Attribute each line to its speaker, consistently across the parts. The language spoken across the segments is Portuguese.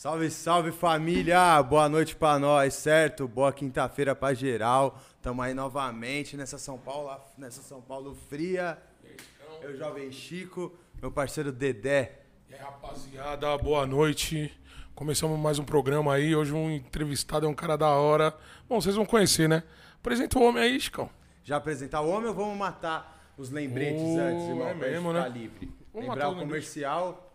Speaker 1: Salve, salve família! Boa noite pra nós, certo? Boa quinta-feira pra geral. Tamo aí novamente nessa São Paulo, nessa São Paulo fria. Eu, jovem Chico, meu parceiro Dedé.
Speaker 2: E aí, rapaziada, boa noite. Começamos mais um programa aí. Hoje um entrevistado é um cara da hora. Bom, vocês vão conhecer, né? Apresenta o homem aí, Chicão.
Speaker 1: Já apresentar o homem ou vamos matar os lembretes
Speaker 2: Oh,
Speaker 1: antes, irmão?
Speaker 2: é mesmo,
Speaker 1: ficar
Speaker 2: né?
Speaker 1: livre.
Speaker 2: Vamos
Speaker 1: Lembrar o comercial.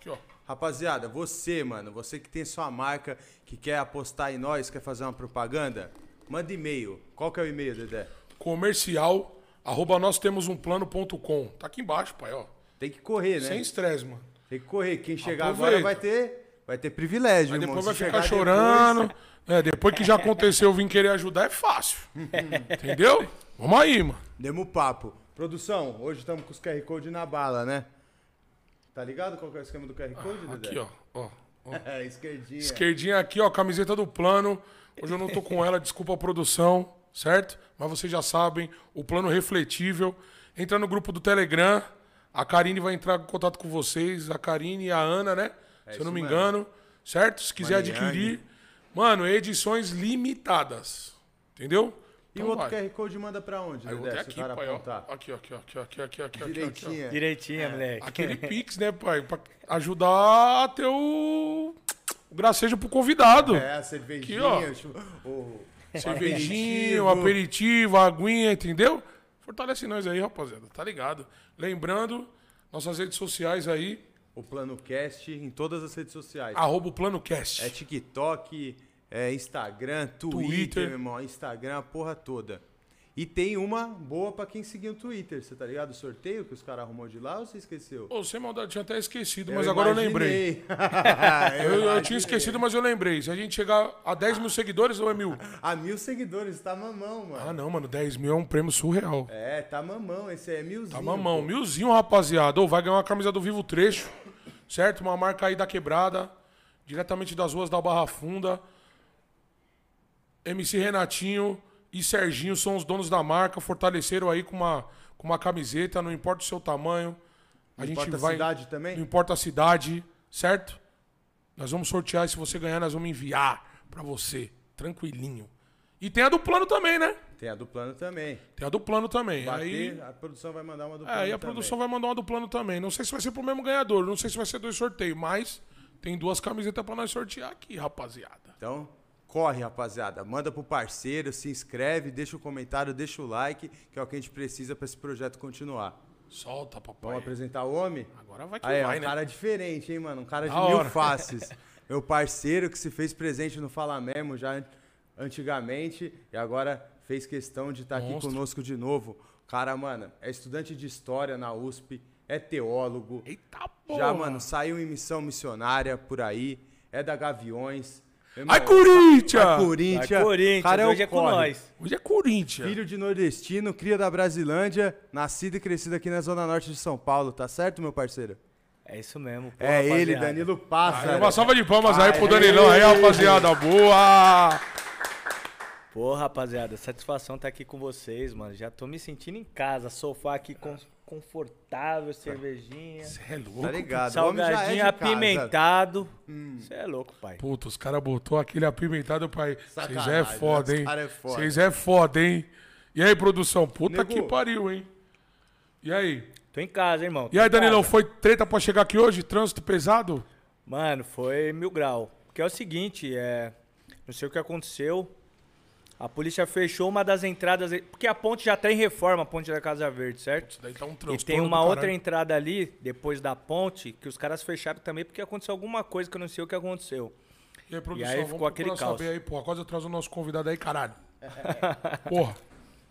Speaker 1: Rapaziada, você, mano, você que tem sua marca, que quer apostar em nós, quer fazer uma propaganda, manda e-mail. Qual que é o e-mail, Dedé?
Speaker 2: Comercial, arroba nós temos um plano.com. Tá aqui embaixo, pai, ó.
Speaker 1: Tem que correr, né?
Speaker 2: Sem estresse, mano.
Speaker 1: Tem que correr. Quem chegar
Speaker 2: Aproveita.
Speaker 1: agora vai ter, vai ter privilégio,
Speaker 2: Aí
Speaker 1: irmão.
Speaker 2: depois vai
Speaker 1: Se
Speaker 2: ficar chorando.
Speaker 1: depois-
Speaker 2: É, depois que já aconteceu, eu vim querer ajudar, é fácil. Entendeu? Vamos aí, mano.
Speaker 1: Demos papo. Produção, hoje estamos com os QR Code na bala, né? Tá ligado qual que é o esquema do QR Code, Dedé?
Speaker 2: Aqui, ó. ó. ó.
Speaker 1: É, esquerdinha.
Speaker 2: Esquerdinha aqui, ó, camiseta do plano. Hoje eu não tô com ela, desculpa a produção, certo? Mas vocês já sabem, o plano refletível. Entra no grupo do Telegram. A Karine vai entrar em contato com vocês. A Karine e a Ana, né? Se eu não me
Speaker 1: mesmo.
Speaker 2: engano. Certo? Se quiser
Speaker 1: Mariane.
Speaker 2: adquirir. Mano, edições limitadas. Entendeu?
Speaker 1: E
Speaker 2: Então
Speaker 1: o outro
Speaker 2: vai.
Speaker 1: QR Code manda pra onde,
Speaker 2: Aí eu vou
Speaker 1: Dedé? o
Speaker 2: aqui, pai, ó.
Speaker 1: apontar.
Speaker 2: Aqui, ó, aqui, ó, aqui, ó, aqui, aqui, aqui, aqui, aqui, ó.
Speaker 1: Direitinho.
Speaker 3: Direitinho, moleque.
Speaker 2: Aquele Pix, né, pai? Pra ajudar a ter o, o gracejo pro convidado.
Speaker 1: É, a cervejinha,
Speaker 2: Aqui, ó.
Speaker 1: o chu- o...
Speaker 2: Cervejinho,
Speaker 1: aperitivo.
Speaker 2: aperitivo, aguinha, entendeu? Fortalece nós aí, rapaziada, tá ligado? Lembrando, nossas redes sociais aí,
Speaker 1: O Plano Cast em todas as redes sociais.
Speaker 2: arroba o PlanoCast.
Speaker 1: É TikTok, é Instagram, Twitter,
Speaker 2: Twitter.
Speaker 1: meu irmão. Instagram, a porra toda. E tem uma boa pra quem seguir o Twitter, você tá ligado? O sorteio que os caras arrumou de lá ou você esqueceu?
Speaker 2: Ô, sem maldade, tinha até esquecido, mas agora eu lembrei. Eu, eu tinha esquecido, mas eu lembrei. Se a gente chegar a 10 mil seguidores ou é mil?
Speaker 1: A mil seguidores, tá mamão, mano.
Speaker 2: Ah, não, mano, 10 mil é um prêmio surreal.
Speaker 1: É, tá mamão, esse aí é milzinho.
Speaker 2: Tá mamão,
Speaker 1: pô.
Speaker 2: milzinho, rapaziada. Ou vai ganhar uma camisa do Vivo Trecho, certo? Uma marca aí da quebrada, diretamente das ruas da Barra Funda. MC Renatinho e Serginho são os donos da marca, fortaleceram aí com uma, com uma camiseta, não importa o seu tamanho. A
Speaker 1: Não
Speaker 2: gente
Speaker 1: importa a
Speaker 2: vai.
Speaker 1: cidade também?
Speaker 2: Não importa a cidade, certo? Nós vamos sortear e se você ganhar, nós vamos enviar pra você, tranquilinho. E tem a do plano também, né?
Speaker 1: Tem a do plano também.
Speaker 2: Tem a do plano também.
Speaker 1: Bater,
Speaker 2: Aí,
Speaker 1: a produção vai mandar uma do plano
Speaker 2: é, e a
Speaker 1: também.
Speaker 2: produção vai mandar uma do plano também. Não sei se vai ser pro mesmo ganhador, não sei se vai ser dois sorteios, mas tem duas camisetas pra nós sortear aqui, rapaziada.
Speaker 1: Então, corre, rapaziada. Manda pro parceiro, se inscreve, deixa o comentário, deixa o like, que é o que a gente precisa pra esse projeto continuar.
Speaker 2: Solta, papai.
Speaker 1: Vamos apresentar o homem?
Speaker 2: Agora vai que
Speaker 1: Aí, é
Speaker 2: vai,
Speaker 1: um
Speaker 2: né?
Speaker 1: cara diferente, hein, mano? Um cara de
Speaker 2: Da
Speaker 1: mil
Speaker 2: hora.
Speaker 1: faces. Meu parceiro que se fez presente no Fala Mesmo já an- antigamente e agora fez questão de estar aqui
Speaker 2: Monstro.
Speaker 1: conosco de novo. O Cara, mano, é estudante de história na USP, é teólogo.
Speaker 2: Eita porra.
Speaker 1: Já, mano, saiu em missão missionária por aí, é da Gaviões.
Speaker 2: Ai, Corinthians!
Speaker 1: Vai, Corinthians!
Speaker 3: Corinthians,
Speaker 1: Cara, é
Speaker 3: hoje é com nós.
Speaker 2: Hoje é Corinthians.
Speaker 1: Filho de nordestino, cria da Brasilândia, nascido e crescido aqui na Zona Norte de São Paulo, tá certo, meu parceiro?
Speaker 3: É isso mesmo. pô,
Speaker 1: é ele,
Speaker 3: rapaziada.
Speaker 1: Danilo
Speaker 2: Aí,
Speaker 1: Pássaro.
Speaker 2: uma salva de palmas aí pro! Danilão aí, rapaziada. Boa!
Speaker 3: Pô, rapaziada, satisfação estar aqui com vocês, mano. Já tô me sentindo em casa. Sofá aqui con- confortável, cervejinha.
Speaker 2: Você é louco.
Speaker 1: Tá ligado? é de
Speaker 3: Salgadinho
Speaker 1: casa.
Speaker 3: apimentado. Você é louco, pai.
Speaker 2: Puta, os caras botou aquele apimentado, pai. Vocês é
Speaker 1: né?
Speaker 2: foda, hein?
Speaker 1: é.
Speaker 2: Vocês é foda, hein? E aí, produção? Puta
Speaker 1: Nego.
Speaker 2: que pariu, hein? E aí?
Speaker 3: Tô em casa, irmão. tô
Speaker 2: E aí, Danilão,
Speaker 3: casa.
Speaker 2: foi treta pra chegar aqui hoje? Trânsito pesado?
Speaker 3: Mano, foi mil grau. Porque é o seguinte, é. Não sei o que aconteceu. A polícia fechou uma das entradas. Porque a ponte já tá em reforma, a ponte da Casa Verde, certo?
Speaker 2: Isso daí tá um
Speaker 3: E tem uma outra entrada ali, depois da ponte, que os caras fecharam também porque aconteceu alguma coisa que eu não sei o que aconteceu.
Speaker 2: E aí, produção,
Speaker 3: aí
Speaker 2: vamos
Speaker 3: ficou aquele caos.
Speaker 2: saber aí, porra. Quase atrás o nosso convidado aí, caralho. porra.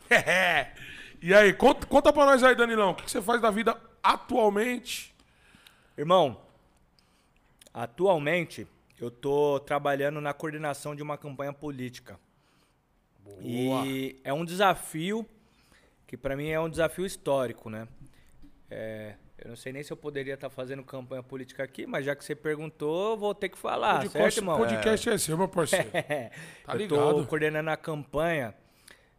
Speaker 2: e aí, conta, conta pra nós aí, Danilão. O que você faz da vida atualmente?
Speaker 3: Irmão, atualmente eu tô trabalhando na coordenação de uma campanha política. E é um desafio que pra mim é um desafio histórico, né? É, eu não sei nem se eu poderia estar fazendo campanha política aqui, mas já que você perguntou, vou ter que falar,
Speaker 2: podcast,
Speaker 3: certo, irmão?
Speaker 2: podcast é seu, meu parceiro. Tá
Speaker 3: eu tô
Speaker 2: ligado?
Speaker 3: coordenando a campanha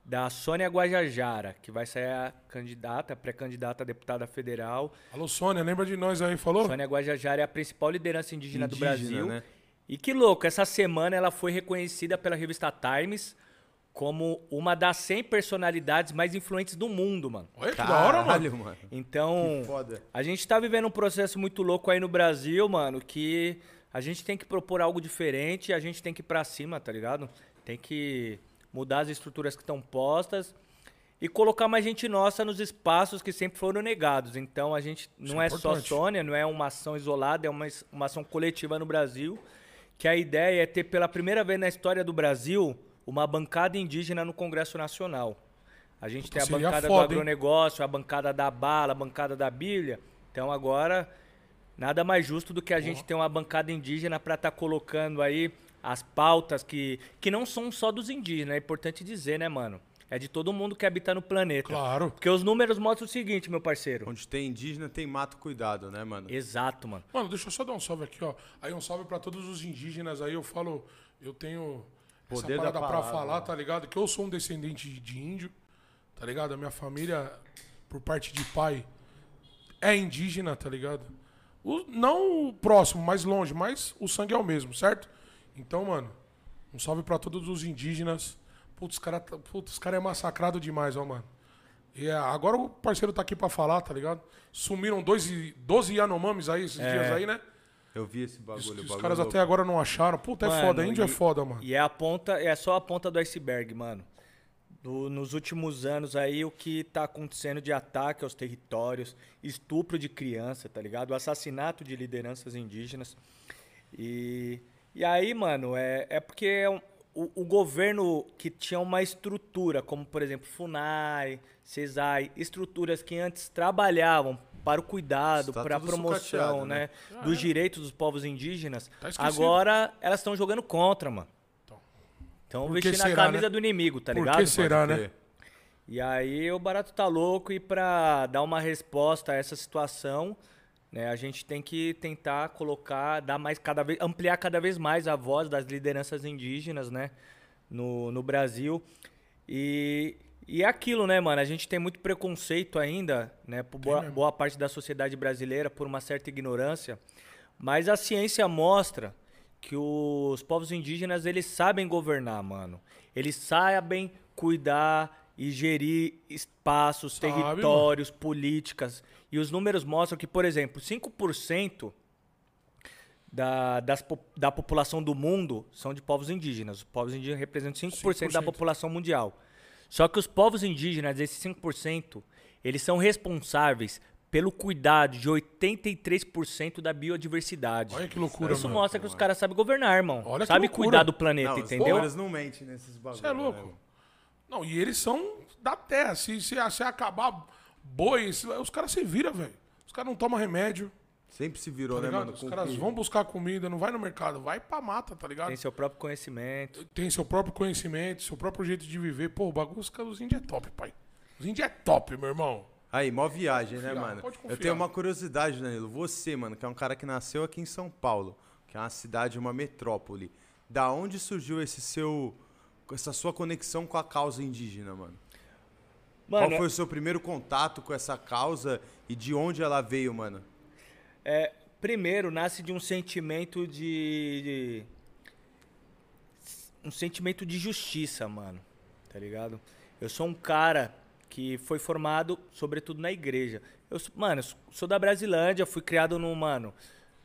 Speaker 3: da Sônia Guajajara, que vai sair a candidata, pré-candidata a deputada federal.
Speaker 2: Alô, Sônia, lembra de nós aí, falou?
Speaker 3: Sônia Guajajara é a principal liderança indígena, do
Speaker 1: Indígena,
Speaker 3: Brasil.
Speaker 1: né?
Speaker 3: E que louco, essa semana ela foi reconhecida pela revista Times como uma das 100 personalidades mais influentes do mundo, mano.
Speaker 2: Olha que da hora, mano.
Speaker 1: Caralho, mano.
Speaker 3: Então, a gente tá vivendo um processo muito louco aí no Brasil, mano, que a gente tem que propor algo diferente, a gente tem que ir pra cima, tá ligado? Tem que mudar as estruturas que estão postas e colocar mais gente nossa nos espaços que sempre foram negados. Então, a gente não
Speaker 2: é
Speaker 3: é, só. Sônia, não é uma ação isolada, é uma, uma ação coletiva no Brasil, que a ideia é ter pela primeira vez na história do Brasil uma bancada indígena no Congresso Nacional. A gente tem a bancada
Speaker 2: foda,
Speaker 3: do
Speaker 2: hein?
Speaker 3: agronegócio, a bancada da bala, a bancada da Bíblia. Então agora, nada mais justo do que a gente ter uma bancada indígena para estar colocando aí as pautas que, que não são só dos indígenas, é importante dizer, né, mano? É de todo mundo que habita no planeta.
Speaker 2: Claro.
Speaker 3: Porque os números mostram o seguinte, meu parceiro.
Speaker 1: Onde tem indígena, tem mato cuidado, né, mano?
Speaker 3: Exato, mano.
Speaker 2: Mano, deixa eu só dar um salve aqui, ó. Aí um salve pra todos os indígenas aí. Eu falo, eu tenho
Speaker 1: Poder
Speaker 2: essa
Speaker 1: da
Speaker 2: parada pra
Speaker 1: palavra,
Speaker 2: falar,
Speaker 1: né?
Speaker 2: tá ligado? Que eu sou um descendente de, índio, tá ligado? A minha família, por parte de pai, é indígena, tá ligado? O- não o próximo, mais longe, mas o sangue é o mesmo, certo? Então, mano, um salve pra todos os indígenas. Putz, os cara, tá- putz, os cara é massacrado demais, ó, mano. E é, agora o parceiro tá aqui pra falar, tá ligado? Sumiram dois, e- 12 Yanomamis aí esses dias aí, né?
Speaker 1: Eu vi esse
Speaker 2: Os,
Speaker 1: bagulho.
Speaker 2: os
Speaker 1: bagulho
Speaker 2: caras
Speaker 1: louco.
Speaker 2: até agora não acharam. Puta, é
Speaker 3: Mano,
Speaker 2: foda. Índio é
Speaker 3: e-
Speaker 2: foda, mano.
Speaker 3: E é a ponta, é só a ponta do iceberg, mano. Do- nos últimos anos aí, o que tá acontecendo de ataque aos territórios, estupro de criança, tá ligado? O assassinato de lideranças indígenas. E, e aí, mano, é, é porque é um- o, o governo que tinha uma estrutura, como por exemplo FUNAI, CESAI, estruturas que antes trabalhavam para o cuidado,
Speaker 1: Está
Speaker 3: para a promoção, né,
Speaker 1: né?
Speaker 3: dos direitos dos povos indígenas,
Speaker 2: Tá
Speaker 3: agora elas estão jogando contra, mano. Estão
Speaker 2: Por
Speaker 3: vestindo a
Speaker 2: será,
Speaker 3: camisa
Speaker 2: né?
Speaker 3: do inimigo, tá
Speaker 2: Por
Speaker 3: ligado?
Speaker 2: que será, né?
Speaker 3: E aí o barato tá louco e pra dar uma resposta a essa situação, né, a gente tem que tentar colocar, dar mais cada vez, ampliar cada vez mais a voz das lideranças indígenas, né, no, no Brasil. E, e é aquilo, né, mano? A gente tem muito preconceito ainda, né, por boa, boa parte da sociedade brasileira, por uma certa ignorância. Mas a ciência mostra que os povos indígenas, eles sabem governar, mano. Eles sabem cuidar e gerir espaços,
Speaker 2: Sabe,
Speaker 3: territórios, políticas. E os números mostram que, por exemplo, 5% da, das da população do mundo são de povos indígenas. Os povos indígenas representam 5%, da
Speaker 2: 5%.
Speaker 3: população mundial. Só que os povos indígenas, esses 5%, eles são responsáveis pelo cuidado de 83% da biodiversidade.
Speaker 2: Olha que loucura,
Speaker 3: Isso
Speaker 2: mano.
Speaker 3: mostra que os caras sabem governar, irmão.
Speaker 2: Olha que
Speaker 3: Sabe
Speaker 2: loucura.
Speaker 3: cuidar do planeta,
Speaker 1: Não, os
Speaker 3: entendeu?
Speaker 1: números não mentem nesses bagulhos.
Speaker 2: Você é louco. Não, e eles são da terra. Se, se, se acabar boi, se- os caras se viram, velho. Os caras não tomam remédio,
Speaker 1: Sempre se virou,
Speaker 2: tá
Speaker 1: né, mano?
Speaker 2: Os
Speaker 1: Com
Speaker 2: caras
Speaker 1: que-
Speaker 2: vão buscar comida, não vai no mercado, vai pra mata, tá ligado?
Speaker 3: Tem seu próprio conhecimento.
Speaker 2: Tem seu próprio conhecimento, seu próprio jeito de viver. Pô, o bagulho, os caras- os índios é top, pai. Os índios é top, meu irmão.
Speaker 1: Aí, mó viagem, né,
Speaker 2: Confiar,
Speaker 1: mano?
Speaker 2: pode
Speaker 1: Eu tenho uma curiosidade, Danilo. Você, mano, que é um cara que nasceu aqui em São Paulo, que é uma cidade, uma metrópole. Da onde surgiu esse seu. essa sua conexão com a causa indígena, mano?
Speaker 3: Mano,
Speaker 1: Qual foi o seu primeiro contato com essa causa e de onde ela veio, mano?
Speaker 3: É, primeiro, nasce de um sentimento de, de- Um sentimento de justiça, mano. Tá ligado? Eu sou um cara que foi formado, sobretudo, na igreja. Eu, mano, eu sou- da Brasilândia, fui criado num, mano.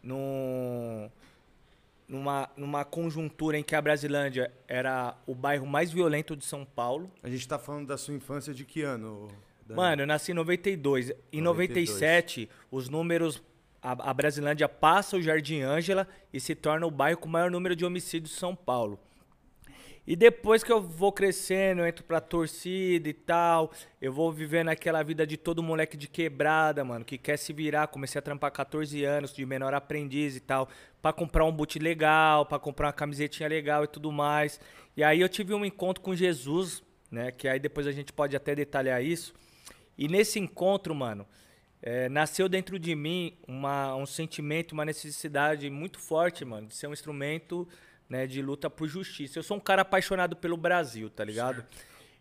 Speaker 3: Num. Numa, numa conjuntura em que a Brasilândia era o bairro mais violento de São Paulo.
Speaker 1: A gente tá falando da sua infância de que ano?
Speaker 3: Mano, eu nasci em 92. Em
Speaker 1: 92.
Speaker 3: 97, os números. A, a Brasilândia passa o Jardim Ângela e se torna o bairro com o maior número de homicídios de São Paulo. E depois que eu vou crescendo, eu entro pra torcida e tal, eu vou vivendo aquela vida de todo moleque de quebrada, mano, que quer se virar. Comecei a trampar 14 anos, de menor aprendiz e tal, pra comprar um boot legal, pra comprar uma camisetinha legal e tudo mais. E aí eu tive um encontro com Jesus, né, que aí depois a gente pode até detalhar isso. E nesse encontro, mano, é, nasceu dentro de mim uma, um sentimento, uma necessidade muito forte, mano, de ser um instrumento né, de luta por justiça. Eu sou um cara apaixonado pelo Brasil, tá ligado?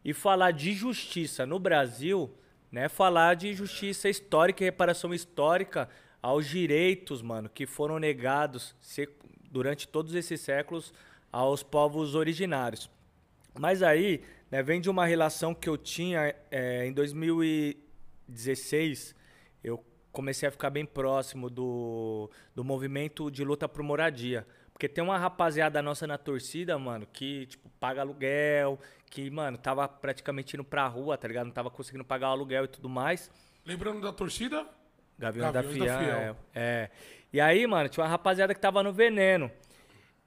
Speaker 3: E falar de justiça no Brasil, né, falar de justiça histórica e reparação histórica aos direitos, mano, que foram negados durante todos esses séculos aos povos originários. Mas aí, né, vem de uma relação que eu tinha é, em 2016, eu comecei a ficar bem próximo do, do movimento de luta por moradia. Porque tem uma rapaziada nossa na torcida, mano, que, tipo, paga aluguel, que, mano, tava praticamente indo pra rua, tá ligado? Não tava conseguindo pagar o aluguel e tudo mais.
Speaker 2: Lembrando da torcida?
Speaker 3: Gaviões, da Fiel. Da Fiel. É, é. E aí, mano, tinha uma rapaziada que tava no veneno.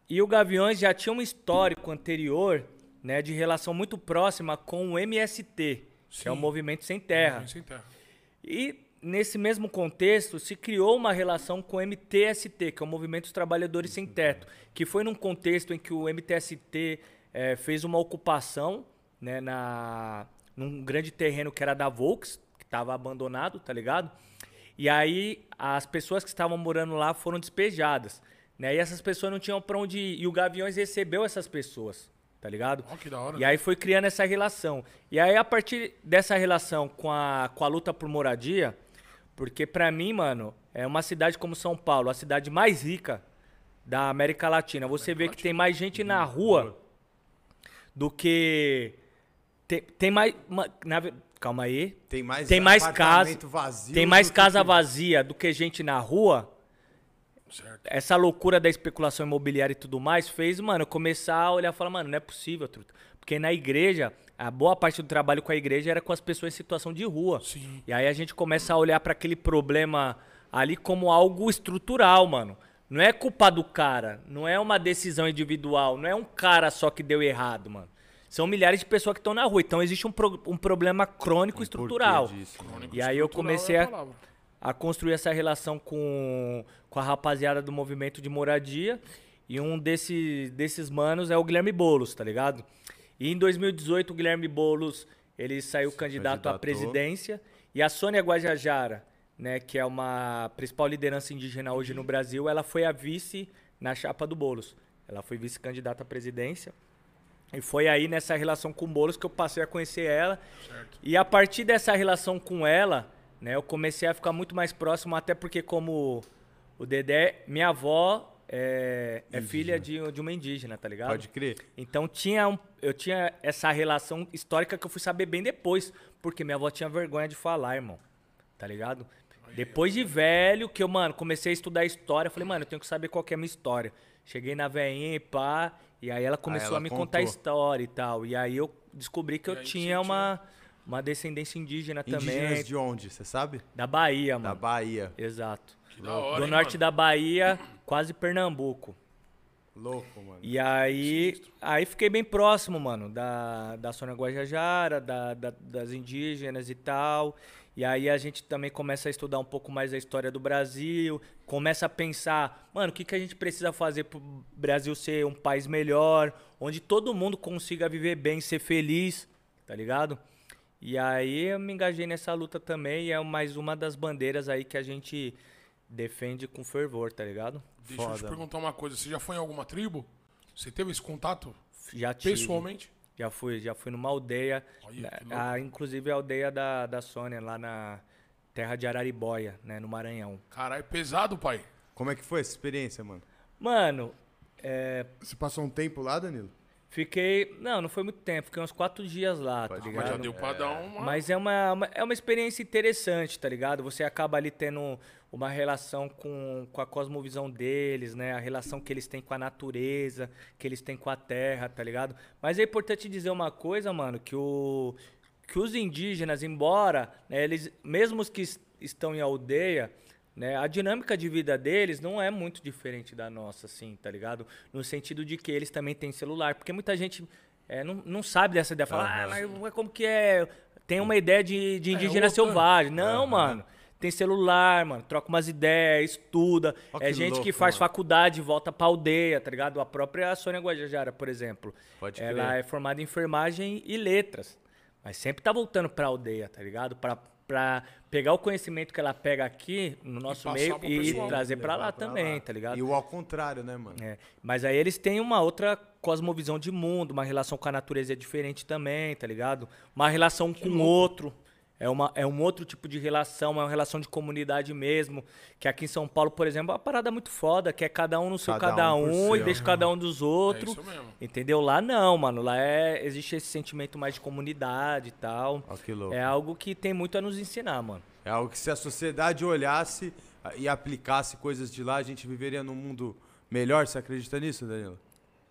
Speaker 3: E o Gaviões já tinha um histórico anterior, né, de relação muito próxima com o MST, Sim. que é o Movimento Sem Terra. Movimento Sem Terra. E nesse mesmo contexto, se criou uma relação com o MTST, que é o Movimento dos Trabalhadores Sem Teto, que foi num contexto em que o MTST é, fez uma ocupação né, na, num grande terreno que era da Volks, que estava abandonado, tá ligado? E aí as pessoas que estavam morando lá foram despejadas. Né? E essas pessoas não tinham para onde ir. E o Gaviões recebeu essas pessoas, tá ligado?
Speaker 2: Oh, que da hora.
Speaker 3: E aí foi criando essa relação. E aí, a partir dessa relação com a, com a luta por moradia, porque para mim, mano, é uma cidade como São Paulo, a cidade mais rica da América Latina. Você América vê que tem mais gente na rua do que tem, tem mais na, calma aí.
Speaker 1: Tem mais
Speaker 3: tem mais casa vazio Tem mais casa que... vazia do que gente na rua. Certo. Essa loucura da especulação imobiliária e tudo mais fez, mano, começar a olhar e falar, mano, não é possível, truta. Porque na igreja a boa parte do trabalho com a igreja era com as pessoas em situação de rua. Sim. E aí a gente começa a olhar para aquele problema ali como algo estrutural, mano. Não é culpa do cara, não é uma decisão individual, não é um cara só que deu errado, mano. São milhares de pessoas que estão na rua. Então existe um, pro, um problema crônico um estrutural. Disso, crônico e aí eu comecei é a, a, construir essa relação com, com a rapaziada do movimento de moradia. E um desse, desses manos é o Guilherme Bolos, tá ligado? E em 2018, o Guilherme Boulos ele saiu candidato à presidência. E a Sônia Guajajara, né, que é uma principal liderança indígena hoje no Brasil, ela foi a vice na chapa do Boulos. Ela foi vice-candidata à presidência. E foi aí nessa relação com o Boulos que eu passei a conhecer ela. Certo. E a partir dessa relação com ela, né, eu comecei a ficar muito mais próximo, até porque como o Dedé, minha avó é, é filha de, de uma indígena, tá ligado?
Speaker 1: Pode crer.
Speaker 3: Então tinha um, eu tinha essa relação histórica que eu fui saber bem depois, porque minha avó tinha vergonha de falar, irmão. Tá ligado? Depois de velho, que eu, mano, comecei a estudar história, falei, mano, eu tenho que saber qual que é a minha história. Cheguei na veinha e pá, e aí ela começou aí ela a me contou. contar a história e tal. E aí eu descobri que e eu tinha uma, uma descendência indígena Indígenas também. Indígenas
Speaker 1: de onde, você sabe?
Speaker 3: Da Bahia, mano.
Speaker 1: Da Bahia.
Speaker 3: Exato.
Speaker 2: Que da hora,
Speaker 3: Do hein, norte mano? da Bahia, quase Pernambuco.
Speaker 1: Louco, mano.
Speaker 3: E aí, aí fiquei bem próximo, mano, da, da Sônia Guajajara, da, da, das indígenas e tal. E aí a gente também começa a estudar um pouco mais a história do Brasil, começa a pensar, mano, o que, que a gente precisa fazer pro Brasil ser um país melhor, onde todo mundo consiga viver bem, ser feliz, tá ligado? E aí eu me engajei nessa luta também e é mais uma das bandeiras aí que a gente defende com fervor, tá ligado?
Speaker 2: Deixa Foda. eu te perguntar uma coisa. Você já foi em alguma tribo? Você teve esse contato?
Speaker 3: Já tive.
Speaker 2: Pessoalmente?
Speaker 3: Já fui, já fui numa aldeia. Olha, a, inclusive a aldeia da, da Sônia, lá na terra de Araribóia, né? No Maranhão.
Speaker 2: Caralho, pesado, pai.
Speaker 1: Como é que foi essa experiência, mano?
Speaker 3: Mano, é...
Speaker 1: Você passou um tempo lá, Danilo?
Speaker 3: Fiquei. Não, não foi muito tempo, fiquei uns quatro dias lá, tá ligado? Mas
Speaker 2: já deu pra é... dar uma.
Speaker 3: Mas é uma, uma, é uma experiência interessante, tá ligado? Você acaba ali tendo uma relação com, com a cosmovisão deles, né? A relação que eles têm com a natureza, que eles têm com a terra, tá ligado? Mas é importante dizer uma coisa, mano, que, o, que os indígenas, embora, né, eles, mesmo os que estão em aldeia, né? A dinâmica de vida deles não é muito diferente da nossa, assim, tá ligado? No sentido de que eles também têm celular. Porque muita gente é, não, não sabe dessa ideia. Fala, ah, mas como que é? Tem uma ideia de, de é, indígena é, selvagem. Não, mano. Tem celular, mano. Troca umas ideias, estuda. Oh, é gente louco, que faz mano. faculdade, volta pra aldeia, tá ligado? A própria Sônia Guajajara, por exemplo. Pode ela crer. é formada em enfermagem e letras. Mas sempre tá voltando pra aldeia, tá ligado? Pra para pegar o conhecimento que ela pega aqui no nosso e meio e pessoal, trazer para lá pra também, lá. tá ligado?
Speaker 1: E o ao contrário, né, mano?
Speaker 3: É. Mas aí eles têm uma outra cosmovisão de mundo, uma relação com a natureza é diferente também, tá ligado? Uma relação que com o outro É, uma, é um outro tipo de relação, é uma relação de comunidade mesmo. Que aqui em São Paulo, por exemplo, é uma parada muito foda, que é cada um no seu
Speaker 1: Cada
Speaker 3: cada,
Speaker 1: um
Speaker 3: um, e deixa cada um dos outros.
Speaker 2: isso mesmo.
Speaker 3: Entendeu? Lá não, mano. Lá é, existe esse sentimento mais de comunidade e tal.
Speaker 1: Ó, que louco.
Speaker 3: É algo que tem muito a nos ensinar, mano.
Speaker 1: É algo que se a sociedade olhasse e aplicasse coisas de lá, a gente viveria num mundo melhor. Você acredita nisso, Danilo?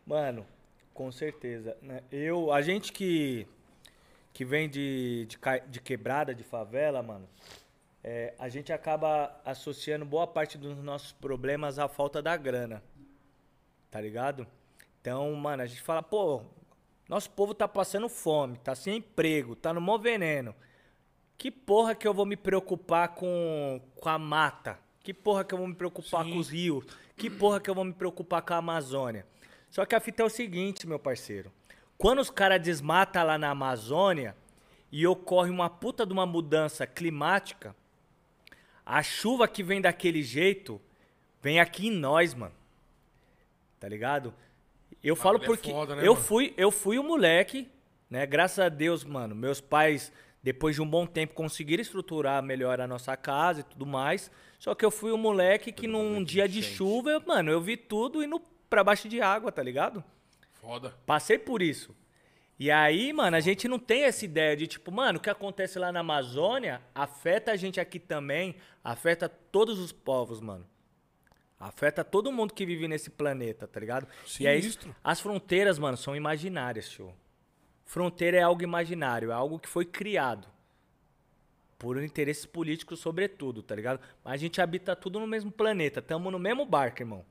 Speaker 3: Mano, com certeza. né? Eu, a gente que, que vem de, de, de quebrada, de favela, mano, é, a gente acaba associando boa parte dos nossos problemas à falta da grana. Tá ligado? Então, mano, a gente fala, pô, nosso povo tá passando fome, tá sem emprego, tá no mó veneno. Que porra que eu vou me preocupar com, com a mata? Que porra que eu vou me preocupar
Speaker 2: Sim.
Speaker 3: com os rios? Que porra que eu vou me preocupar com a Amazônia? Só que a fita é o seguinte, meu parceiro. Quando os caras desmatam lá na Amazônia e ocorre uma puta de uma mudança climática, a chuva que vem daquele jeito vem aqui em nós, mano. Tá ligado? Eu falo
Speaker 2: é
Speaker 3: porque
Speaker 2: foda, né,
Speaker 3: eu
Speaker 2: mano?
Speaker 3: fui, eu fui o moleque, né? Graças a Deus, mano, meus pais depois de um bom tempo conseguiram estruturar melhor a nossa casa e tudo mais. Só que eu fui o moleque que num dia de chuva, mano, eu vi tudo indo pra baixo de água, tá ligado?
Speaker 2: Foda.
Speaker 3: Passei por isso. E aí, mano, a gente não tem essa ideia de tipo, mano, o que acontece lá na Amazônia afeta a gente aqui também, afeta todos os povos, mano. Afeta todo mundo que vive nesse planeta, tá ligado? E aí,
Speaker 2: Sinistro.
Speaker 3: as fronteiras, mano, são imaginárias, tio. Fronteira é algo imaginário, é algo que foi criado. Por interesses políticos, sobretudo, tá ligado? Mas a gente habita tudo no mesmo planeta, tamo no mesmo barco, irmão.